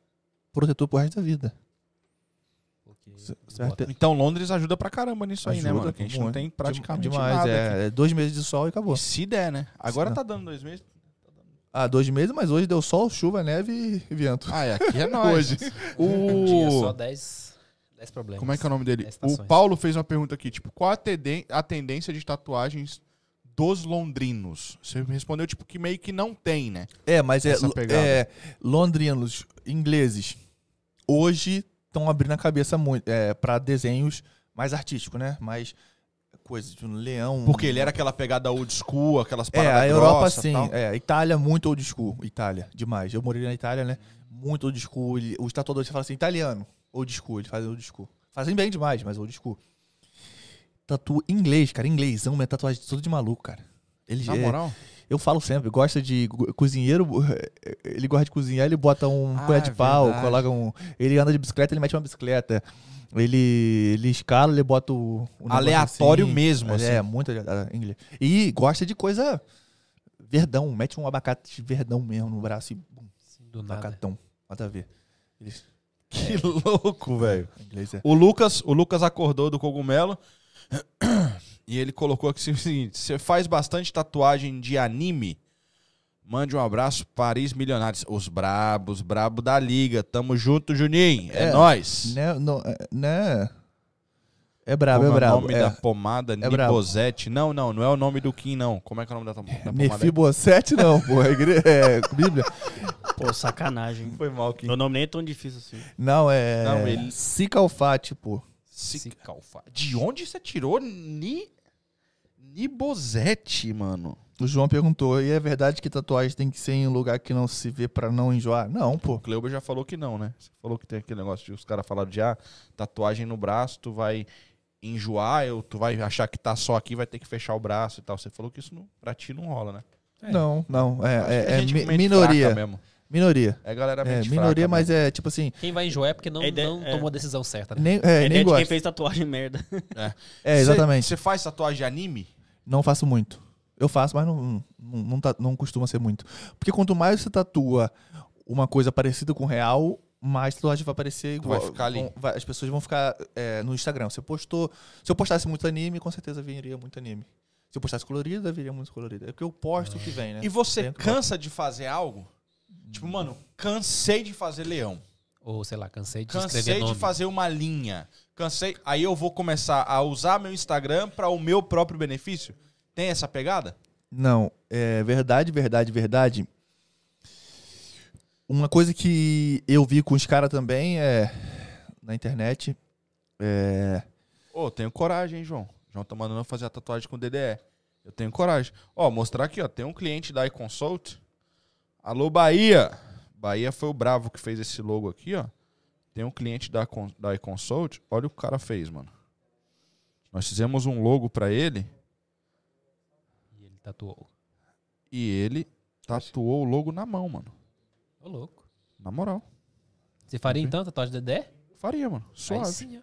protetor pro resto da vida. Certo é- Então Londres ajuda pra caramba nisso aí, né, Ajuda mano? Que a gente não tem praticamente demais, nada aqui. é, é dois meses de sol e acabou. E se der, né? Agora Se tá dando dois meses. Ah, dois meses, mas hoje deu sol, chuva, neve e vento. Ah, é, aqui é nóis. Hoje. Um dia só O... 10 10 problemas. Como é que é o nome dele? O. Paulo fez uma pergunta aqui, tipo, qual a, tenden- a tendência de tatuagens dos londrinos? Você respondeu, tipo, que meio que não tem, né? É, mas é, é londrinos, ingleses, hoje estão abrindo a cabeça muito é, para desenhos mais artísticos, né? Mais coisa, de um leão. Porque ele era aquela pegada old school, aquelas É, paradas a Europa sim. tal. É, Itália, muito old school. Itália, demais. Eu morei na Itália, né? Muito old school. Ele- os tatuadores falam assim, italiano. Old school, eles fazem old school. Fazem bem demais, mas old school. Tatu inglês, cara. Inglêsão, minha tatuagem tudo de maluco, cara. Ele, Na é- moral? Eu falo sempre, gosta de co- cozinheiro, ele gosta de cozinhar, ele bota um Ah, colher de é pau, verdade. coloca um. Ele anda de bicicleta, ele mete uma bicicleta. Ele, ele escala, ele bota o. o negócio Aleatório assim. mesmo, É, assim. muito ah, inglês. E gosta de coisa verdão, mete um abacate verdão mesmo no braço e bum, Do nada. abacatão. Nada a ver. Eles, Que louco, velho. é. O Lucas, o Lucas acordou do cogumelo e ele colocou aqui o seguinte: você faz bastante tatuagem de anime? Mande um abraço, Paris Milionários. Os brabos, brabo da liga. Tamo junto, Juninho. É, É. nóis. Né, não, é, né? É brabo, Como é o nome é. da pomada? brabo. Nibosete. Não, não, não é o nome do Kim, não. Como é que é o nome da, da pomada? Mefibosete não, pô. É, igre- é Bíblia. Pô, sacanagem. Foi mal, Kim. Meu nome nem é tão difícil assim. Não, é. Não, ele- Cicalfate, pô. Cicalfa. De onde você tirou Ni... Nibosete, mano? O João perguntou, e é verdade que tatuagem tem que ser em um lugar que não se vê pra não enjoar? Não, pô. O Cleuber já falou que não, né? Você falou que tem aquele negócio de os caras falaram de ah, tatuagem no braço, tu vai enjoar, eu, tu vai achar que tá só aqui, vai ter que fechar o braço e tal. Você falou que isso não, pra ti não rola, né? É. Não, não. É, é, é mente minoria. mesmo. Minoria. É galera É, minoria, fraca mas mesmo. é tipo assim, Quem vai enjoar é porque não, ideia- não é. tomou a decisão certa. Né? nem, É, é, nem ideia de quem fez tatuagem merda. É, exatamente. Você faz tatuagem de anime? Não faço muito. Eu faço, mas não, não, não, tá- não costuma ser muito. Porque quanto mais você tatua uma coisa parecida com o real, mais tatuagem vai aparecer Tu vai igual. ficar ali. vão- vai- as pessoas vão ficar é, no Instagram. Você postou. Se eu postasse muito anime, com certeza viria muito anime. Se eu postasse colorido, viria muito colorido. É porque eu posto o que vem, né? E você Dentro, cansa de fazer algo? Tipo, mano, cansei de fazer leão. Ou, sei lá, cansei de Cansei escrever de nome. fazer uma linha. Cansei. Aí eu vou começar a usar meu Instagram para o meu próprio benefício? Tem essa pegada? Não, é verdade, verdade, verdade. Uma coisa que eu vi com os caras também é na internet. É. Ô, tenho coragem, hein, João? João tá mandando eu fazer a tatuagem com DDE. Eu tenho coragem. Ó, mostrar aqui, ó. Tem um cliente da iConsult. Alô, Bahia. Bahia foi o bravo que fez esse logo aqui, ó. Tem um cliente da, da iConsult. Olha o que o cara fez, mano. Nós fizemos um logo pra ele E ele tatuou. e ele tatuou o logo na mão, mano. Ô, louco. Na moral. Você faria então tatuagem de Dedé? Faria, mano. Aí Suave. sim, ó.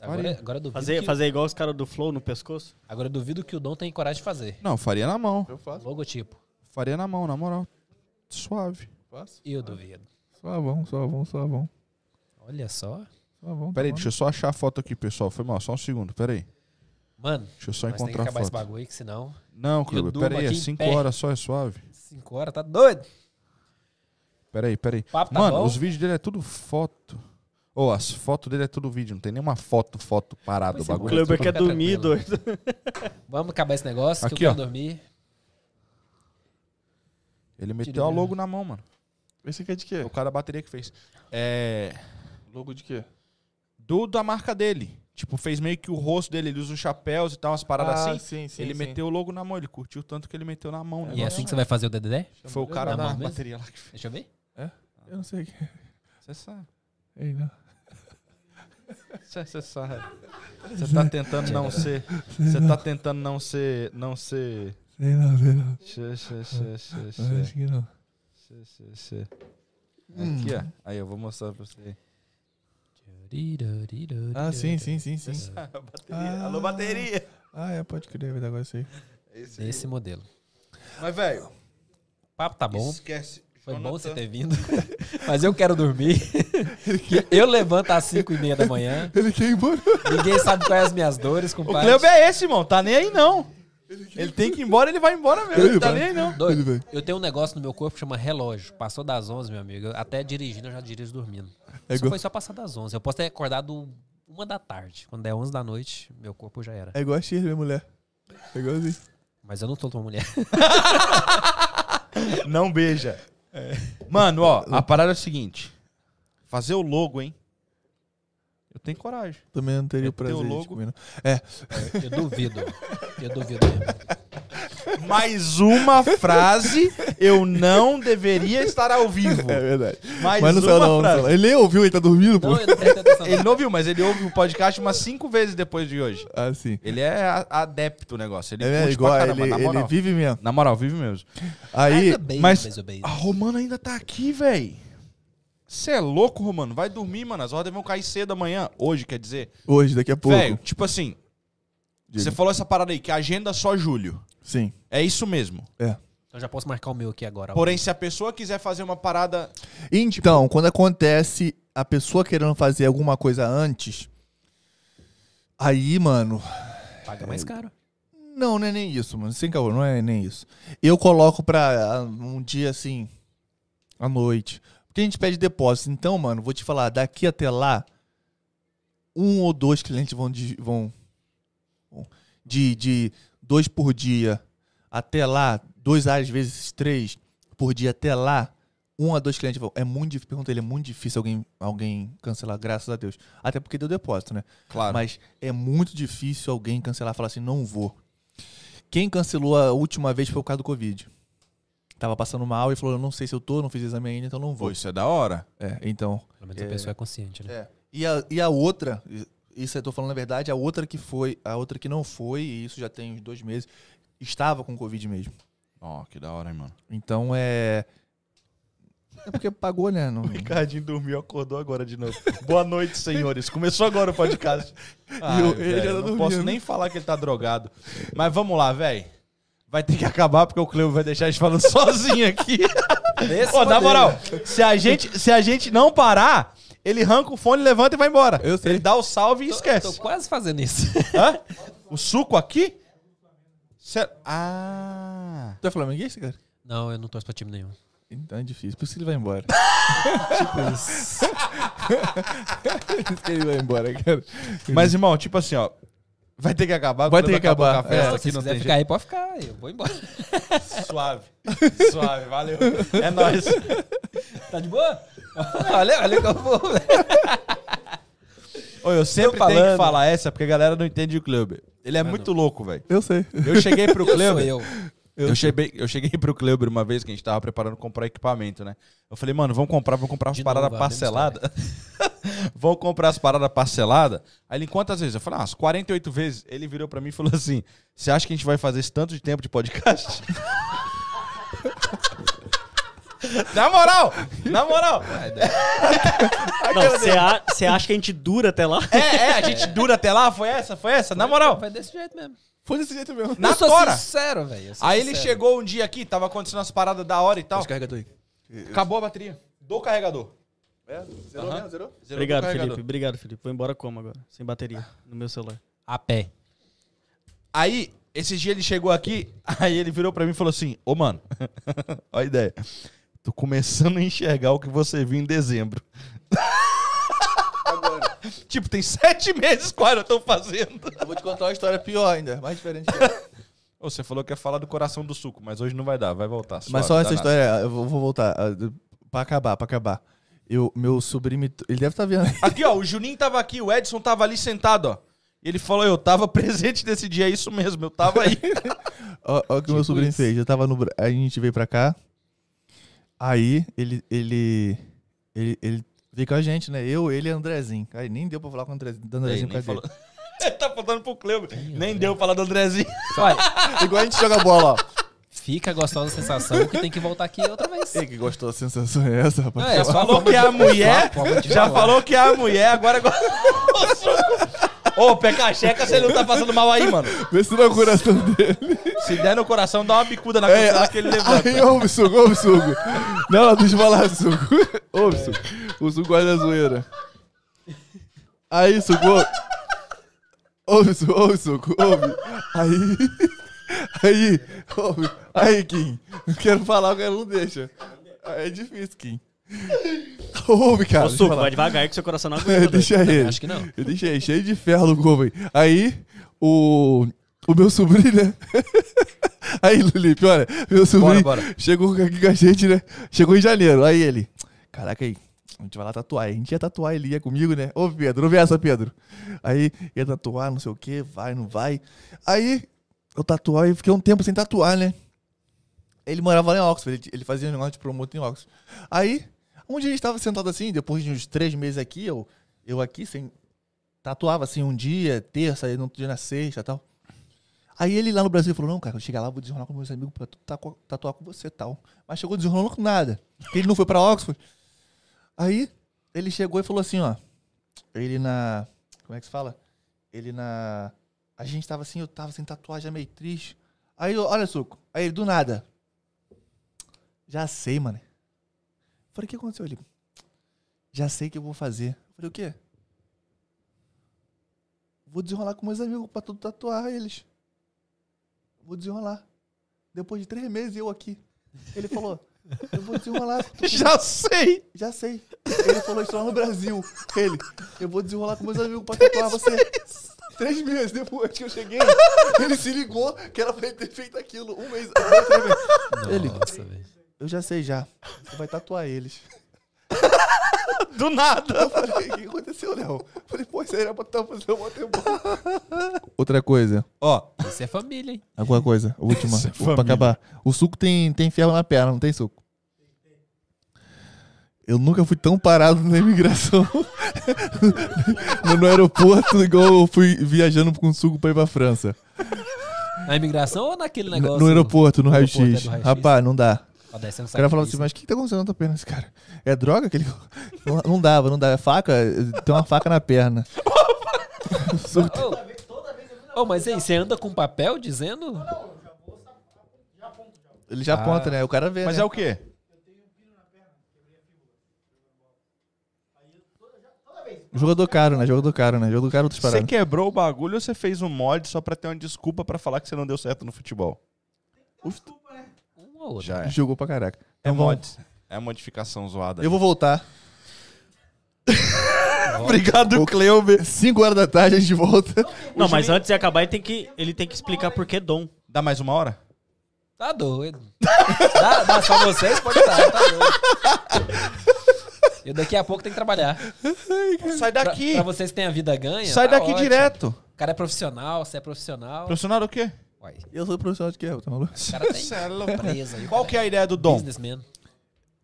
Agora, Faria. agora, eu duvido Fazer, que, fazer igual os caras do Flow no pescoço. agora eu duvido que o Dom tem coragem de fazer. Não, faria na mão. Eu faço, Logotipo. Faria na mão, na moral. Suave. Eu duvido. Só bom, só bom, só bom. Olha só. Só bom. Pera aí, deixa eu só achar a foto aqui, pessoal. Foi mal, só um segundo. Pera aí. Mano, Deixa eu só nós tem que encontrar a acabar esse foto. bagulho aí, que senão... Não, Clube, durmo pera aí. É aqui em 5 pé. horas só, é suave. 5 horas, tá doido? Pera aí, pera aí. O papo tá Mano, bom. os vídeos dele é tudo foto. Ou as fotos dele é tudo vídeo. Não tem nenhuma foto, foto parada. O O bagulho. Kleber tu quer dormir, doido. Vamos acabar esse negócio Aqui, que eu ó. quero dormir. Ele meteu a logo na mão, mano. Esse aqui é de quê? O cara da bateria que fez. É. Logo de quê? Do da marca dele. Tipo, fez meio que o rosto dele. Ele usa os chapéus e tal, umas paradas assim. Ah, sim, sim. ele sim. meteu o logo na mão. Ele curtiu tanto que ele meteu na mão. né? E é assim que você vai fazer o Dedé? Foi o cara da mesmo? bateria lá que fez. Deixa eu ver. Eu não sei o que. Você sabe. Ei, não. Você você sabe. Você tá tentando não ser. Você tá tentando não ser. Não ser. Sei não, sei não. Xê, xê, xê, xê, xê. Acho que não. Aqui, ó. Aí eu vou mostrar pra você. Ah, sim, sim, sim, sim. bateria. Ah. Alô, bateria! Ah, é, pode crer, vai dar agora isso aí. Esse modelo. Mas, velho, O papo tá bom. esquece. Foi bom Jonathan. você ter vindo. Mas eu quero dormir. eu levanto às 5 e meia da manhã. Ele quer ir embora. Ninguém sabe quais as minhas dores, O compadre. Cleuber é esse, irmão. Tá nem aí, não. Ele tem que ir embora, ele vai embora mesmo. Ele tá nem aí, não. Doido. Vai. Eu tenho um negócio no meu corpo que chama relógio. Passou das 11, meu amigo. Eu- Até dirigindo, eu já dirijo dormindo. É Isso igual- foi só passar das 11. Eu posso ter acordado uma da tarde. Quando der 11 da noite, meu corpo já era. É igual a Shirley, minha mulher. É igualzinho. Mas eu não tô tua mulher. Não beija. Mano, ó, a parada é o seguinte. Fazer o logo, hein? Eu tenho coragem. Também não teria É o prazer teu de logo. comer, não. É, Eu duvido. Eu duvido mesmo. Mais uma frase, eu não deveria estar ao vivo. é verdade. Mais Mas não uma saiu não, não frase. saiu não. Ele nem ouviu, ele tá dormindo, pô. Não, eu atenção. Ele não ouviu, mas ele ouve o podcast umas cinco vezes depois de hoje. Ah, sim. Ele é adepto do negócio. Ele É, curte igual, pra caramba, ele, na ele vive mesmo. Na moral, vive mesmo. Aí, bem, mas- eu bem. A Romana ainda tá aqui, véi. Você é louco, Romano? Vai dormir, mano. As ordens vão cair cedo amanhã. Hoje, quer dizer. hoje, daqui a pouco. Velho, tipo assim. Diga. Você falou essa parada aí, que a agenda só julho. Sim. É isso mesmo. É. Eu já posso marcar o meu aqui agora. Porém, se a pessoa quiser fazer uma parada. Então, quando acontece a pessoa querendo fazer alguma coisa antes, aí, mano, Paga mais caro. não, não é nem isso, mano. Sem caô, não é nem isso. Eu coloco pra ah, um dia assim, à noite. Porque a gente pede depósito. Então, mano, vou te falar, daqui até lá, um ou dois clientes vão de, vão de, de dois por dia até lá, dois às vezes três por dia até lá, um a dois clientes vão. É muito difícil, pergunta ele, é muito difícil alguém, alguém cancelar, graças a Deus. Até porque deu depósito, né? Claro. Mas é muito difícil alguém cancelar e falar assim, não vou. Quem cancelou a última vez foi o caso do Covid. Tava passando mal e falou, eu não sei se eu tô, não fiz exame ainda, então não vou. Pô, isso é da hora. É, então. Pelo menos É. a pessoa é consciente, né? É. E a, e a outra, isso eu tô falando na verdade, a outra que foi, a outra que não foi, e isso já tem uns dois meses, estava com Covid mesmo. Ó, que da hora, hein, mano. Então é. É porque pagou, né? Não... Ricardinho dormiu, acordou agora de novo. Boa noite, senhores. Começou agora o podcast. Ai, eu- ele velho, já tá não dormindo. posso nem falar que ele tá drogado. Mas vamos lá, velho. Vai ter que acabar porque o Cleo vai deixar a gente falando sozinho aqui. Ô, na moral, se a, gente, se a gente não parar, ele arranca o fone, levanta e vai embora. Eu sei. Ele dá o salve e Tô- esquece. Tô quase fazendo isso. Hã? O suco aqui? Cê- Ah. Tu é flamenguista, cara? Não, eu não torço pra time nenhum. Então é difícil, por isso que ele vai embora. Tipo isso. por isso que ele vai embora, cara. Mas, irmão, tipo assim, ó. Vai ter que acabar. Vai ter que acabar a festa É, aqui, Se não quiser tem ficar aí, pode ficar. Eu vou embora. jeito. Suave. Suave, valeu. É nóis. Tá de boa? olha, olha que eu vou, velho. Ô, eu sempre Tô tenho que falar essa porque a galera não entende o Kleber. Ele é muito louco, velho. Eu sei. Eu cheguei pro Eu sou Kleber. Eu. Eu cheguei, eu cheguei pro Kleber uma vez que a gente tava preparando comprar equipamento, né? Eu falei, mano, vamos comprar, vamos comprar umas De paradas parceladas. vamos comprar as paradas parceladas. Aí ele, quantas vezes? Eu falei, ah, umas 48 vezes. Ele virou pra mim e falou assim: Você acha que a gente vai fazer esse tanto de tempo de podcast? na moral! Na moral! Você você acha que a gente dura até lá? É, é, a gente dura até lá? Foi essa? Foi essa? Na moral! Vai desse jeito mesmo. Foi desse jeito mesmo. Na eu sou tora! sincero, velho. Aí ele sincero. chegou um dia aqui, tava acontecendo umas paradas da hora e tal. Descarregador aí. Acabou a bateria. Do carregador. É, zerou Aham. mesmo, zerou? Zerou Obrigado, do carregador. Felipe. Obrigado, Felipe. Vou embora como agora? Sem bateria no meu celular. A pé. Aí, esses dias ele chegou aqui, aí ele virou pra mim e falou assim: Ô, mano, olha a ideia. Tô começando a enxergar o que você viu em dezembro. tipo, tem sete meses quase eu tô fazendo. Eu vou te contar uma história pior ainda, mais diferente Você falou que ia falar do coração do suco, mas hoje não vai dar, vai voltar. Mas suave, só essa danado. história, eu vou, vou voltar. ah, Pra acabar, pra acabar. Eu, meu sobrinho, me- ele deve estar vendo. Aqui, ó, o Juninho tava aqui, o Edson tava ali sentado, ó. E ele falou: Eu tava presente nesse dia, é isso mesmo, eu tava aí. Ó, ó o que meu Tipo sobrinho isso. fez. Eu tava no. A gente veio pra cá. Aí ele. Ele. Ele, ele veio com a gente, né? Eu, ele e Andrezinho. Aí nem deu pra falar com o Andrezinho. Do Andrezinho, falou. Ele tá faltando pro Cleo. Nem deu falar do Andrezinho. Olha, Igual a gente joga bola, ó. fica a gostosa sensação que tem que voltar aqui outra vez. Ei, que gostou da sensação é essa, rapaz? Não, é só a Falou que é a mulher. a Já falar. falou que é a mulher, agora. Ô, Peca, checa se ele não tá passando mal aí, mano. Vê se não é o coração dele. Se der no coração, dá uma bicuda na É, que ele levanta. Aí, ouve suco, ouve suco. Não, não, deixa eu falar, suco. Ouve suco. O suco guarda a zoeira. Aí, suco. Ouve, suco, ouve, suco, ouve. Aí. Aí, ouve. Aí, Kim. Não quero falar, o cara não deixa. É difícil, Kim. Ouve, cara. Ô, deixa Suco, vai devagar que seu coração não É, aguenta. deixa ele. Acho que não. Eu deixei cheio de ferro no corpo aí. Aí, o. O meu sobrinho, né? Aí, Lulipe, olha, meu sobrinho Bora, bora. chegou aqui com a gente, né? Chegou em janeiro. Aí ele, caraca aí, A gente vai lá tatuar. Aí A gente ia tatuar, ele ia comigo, né? Ô, Pedro, ouve essa, Pedro. Aí ia tatuar, não sei o que, vai, não vai. Aí eu tatuar e fiquei um tempo sem tatuar, né? Ele morava lá em Oxford, ele, ele fazia um negócio de promotor em Oxford. Aí, um dia a gente tava sentado assim, depois de uns três meses aqui, eu, eu aqui, sem. Tatuava assim um dia, terça, aí no outro dia na sexta e tal. Aí ele lá no Brasil falou: Não, cara, eu chegar lá, vou desenrolar com meus amigos pra tatuar, tatuar com você e tal. Mas chegou desenrolando com nada. Porque ele não foi pra Oxford. Aí ele chegou e falou assim: Ó, ele na. Como é que se fala? Ele na. A gente tava assim, eu tava sem tatuagem, meio triste. Aí, olha, Suco. Aí do nada. Já sei, mano. Falei, o que aconteceu? Ele, já sei o que eu vou fazer. Falei, o quê? Vou desenrolar com meus amigos pra tudo tatuar eles. Vou desenrolar. Depois de três meses, eu aqui. Ele falou, eu vou desenrolar. Já sei! Já sei. Ele falou isso lá no Brasil. Ele, eu vou desenrolar com meus amigos pra tatuar você. Três meses depois que eu cheguei, ele se ligou que era pra ele ter feito aquilo. Um mês. Ele, Nossa, velho. Eu já sei já. Você vai tatuar eles. Do nada! Eu falei, o que aconteceu, Léo? Eu Falei, pô, isso aí era pra estar fazendo um tempo. Outra coisa. Ó, Isso é família, hein? Alguma coisa. Última. Isso é pra acabar. O suco tem, tem ferro na perna, não tem suco? Eu nunca fui tão parado na imigração no, aeroporto igual eu fui viajando com suco pra ir pra França. Na imigração ou naquele negócio? no aeroporto, no No raio-x. é raio-x. Rapaz, não dá. O cara falava sacrifício. assim, mas o que tá acontecendo na tua perna, esse cara? É droga que ele... Não, não dava, não dava. É faca? Tem uma faca na perna. Ô, mas aí, você anda com papel dizendo? Ele já Ah. aponta, né? O cara vê, mas né? é o quê? Jogador caro, né? Jogador caro, né? Jogador caro, outras Você paradas. quebrou o bagulho ou você fez um mod só pra ter uma desculpa pra falar que você não deu certo no futebol? Um Já é. Jogou pra caraca. É Então mod. É modificação zoada. Eu vou voltar. Obrigado, Cleuber. 5 horas da tarde a gente volta. Não, mas antes de acabar, ele tem que, ele tem que explicar por que dom. Dá mais uma hora? Tá doido. dá, dá só vocês? Pode dar, tá doido. Eu daqui a pouco tenho que trabalhar. Sai Pra, daqui. pra vocês que têm a vida ganha. Sai tá daqui ótimo. direto. O cara é profissional, você é profissional. Profissional do quê? Uai, Eu sou profissional de quê? Tá maluco? o cara tem Cê é aí, Qual que é a ideia do Dom? Businessman.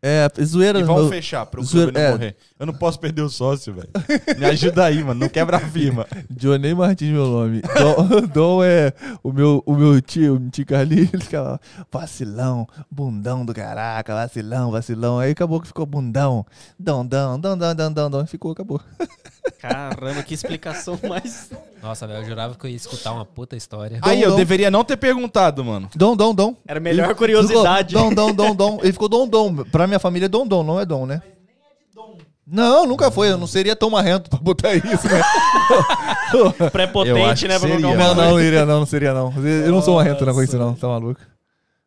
É, zoeira. E vamos meu- fechar pro zoeira- clube não é. morrer. Eu não posso perder o sócio, velho. Me ajuda aí, mano. Não quebra a firma. Johnny Martins, meu nome. Dom, Dom é o meu, o meu tio, o tio Carlinhos. Ele ficava vacilão, bundão do caraca, vacilão, vacilão. Aí acabou que ficou bundão. Dom, dom, dom, dom, dom, dom, dom. Ficou, acabou. Caramba, que explicação mais. Nossa, velho, eu jurava que eu ia escutar uma puta história. Aí, eu Dom. deveria não ter perguntado, mano. Dom, dom, dom. Era a melhor Ele curiosidade. Ficou, dom, dom, dom, dom. Ele ficou dom, dom. Pra minha família é dom, dom, não é dom, né? Não, nunca foi. Eu não seria tão marrento pra botar isso, né? Prepotente, né? Pra colocar seria. Não, coisa. não, não iria não, não seria não. Eu não sou marrento não com isso não, tá maluco?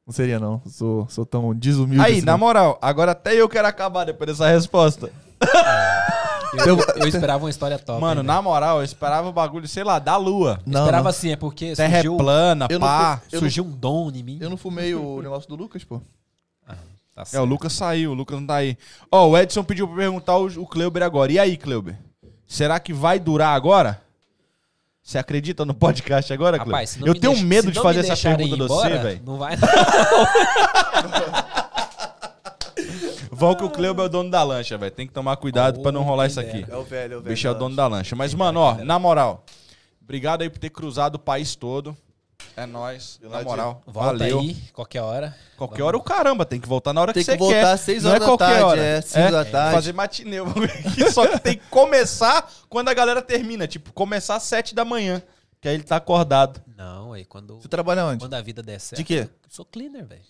Não seria não. Sou, sou tão desumilde Aí, assim, na não. moral, agora até eu quero acabar depois dessa resposta. Eu, eu esperava uma história top. Mano, hein, na moral, eu esperava o bagulho, sei lá, da lua. Eu Não, esperava não. assim, é porque Terra é surgiu, plana, Eu não pá. eu surgiu um dom em mim. Eu não fumei o negócio do Lucas, pô. Tá É, o. Lucas saiu, o Lucas não tá aí. Ó, o Edson pediu pra perguntar o, o Kleuber agora. E aí, Kleuber? Será que vai durar agora? Você acredita no podcast agora, Kleuber? Rapaz, se não Eu me tenho deixa- medo de não fazer essa pergunta de você, velho. Não vai. Vão que o Kleuber é o dono da lancha, velho. Tem que tomar cuidado Oh, pra não rolar isso aqui. É o velho, é o O bicho é o dono da lancha. Mas, mano, ó, na moral, obrigado aí por ter cruzado o país todo. É nóis. Na moral, Volta valeu. aí, qualquer hora. Qualquer hora o caramba, tem que voltar na hora Tem que que você voltar quer. às seis Não horas é da qualquer tarde, hora. é, cinco da tarde. Fazer matinê. Só que tem que começar quando a galera termina. Tipo, começar às sete da manhã. Que aí ele tá acordado. Não, aí quando, Você trabalha onde? quando a vida der certo. De quê? Eu sou cleaner, velho.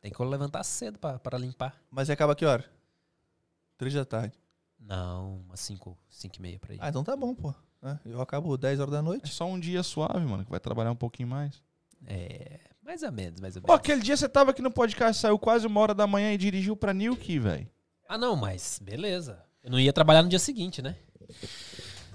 Tem que levantar cedo pra, pra limpar. Mas você acaba que hora? Três da tarde. Não, umas 5, 5 e meia por aí. Ah, então tá bom, pô. É, Eu acabo 10 horas da É noite. só um dia suave, mano, que vai trabalhar um pouquinho mais. É, mais ou menos, mais ou Pô, menos. aquele dia você tava aqui no podcast, saiu quase uma hora da manhã e dirigiu pra Newquay, velho. Ah, não, mas beleza. Eu não ia trabalhar no dia seguinte, né?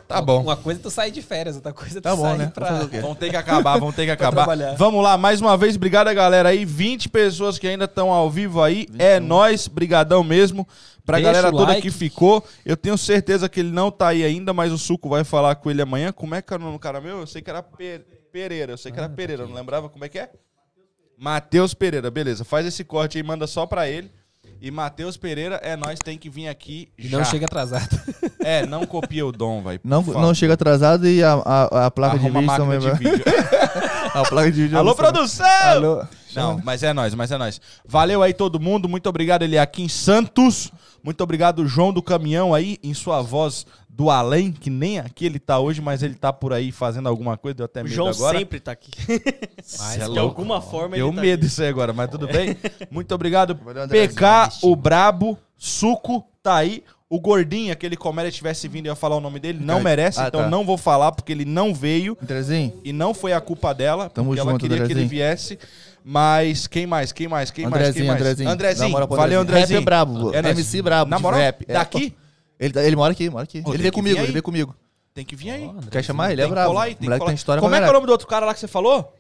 Tá bom. Uma coisa é tu sair de férias, outra coisa é tu Tá bom, sair né? pra... Vão ter que acabar, vão ter que acabar. Vamos lá, mais uma vez, obrigado a galera aí. 20 pessoas que ainda estão ao vivo aí. É nóis, brigadão mesmo. Pra Deixa galera toda like. que ficou. Eu tenho certeza que ele não tá aí ainda, mas o Suco vai falar com ele amanhã. Como é que é o nome do cara meu? Eu sei que era Pe- Pereira. Eu sei que Ah, era tá Pereira, não lembrava como é que é? Matheus Pereira, beleza. Faz esse corte aí, manda só pra ele. E Matheus Pereira, é nós, tem que vir aqui E já. não chega atrasado. É, não copia o dom, vai. Não, por não chega atrasado e a, a, a placa Arruma de vídeo máquina também de vai. vídeo. A placa de vídeo Alô, vai- produção! Alô. Não, mas é nóis, mas é nóis. Valeu aí todo mundo, muito obrigado ele aqui em Santos. Muito obrigado João do Caminhão aí, em sua voz do além, que nem aqui ele tá hoje, mas ele tá por aí fazendo alguma coisa, deu até O medo João agora. sempre tá aqui. Cê é De louco. alguma forma Deu ele tá medo aqui. isso aí agora, mas tudo bem. Muito obrigado. Andrezinho. PK, o Brabo, Suco, tá aí. O Gordinho, aquele comédia tivesse vindo e ia falar o nome dele, não merece, ah, então tá. não vou falar porque ele não veio. Andrezinho, E não foi a culpa dela, Tamo porque ela junto, queria que ele Andrezinho. viesse. Mas quem mais? Quem mais? Quem mais? Quem Andrezinho, mais? Andrezinho. Andrezinho. Valeu, Andrezinho. Rap é brabo. É. MC brabo. Na moral, rap. É, daqui Ele, tá- ele mora aqui, mora aqui. Pô, ele veio que comigo, ele veio comigo. tem que vir aí. Quer chamar? Ele é Tem que brabo. colar aí, tem que moleque colar. tem história Como é que é o nome do outro cara lá que você falou?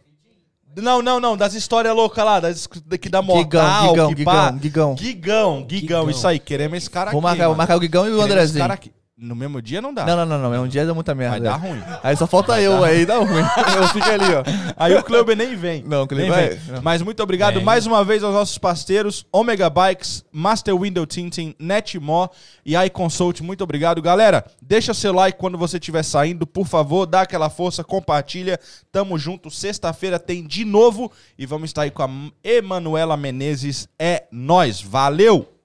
Não, não, não, das histórias loucas lá, das que dá mortal, Gigão, que Gigão. Gigão. Guigão, Guigão, Guigão. isso aí, queremos esse cara Vou aqui. marcar, vou marcar o Gigão e o Queremos esse Andrezinho. No mesmo dia não dá. Não, não, não, não. É um dia dá muita merda. Vai dar ruim. Aí só falta eu, aí dá ruim. Eu fico ali, ó. Aí o Cleuber nem vem. Não, o vai- vem. não. Mas muito obrigado Vem. mais uma vez aos nossos parceiros, Omega Bikes, Master Window Tinting, Netmore e iConsult. Muito obrigado, galera. Deixa seu like quando você estiver saindo, por favor, dá aquela força, compartilha. Tamo junto. Sexta-feira tem de novo e vamos estar aí com a Emanuela Menezes. É nós. Valeu!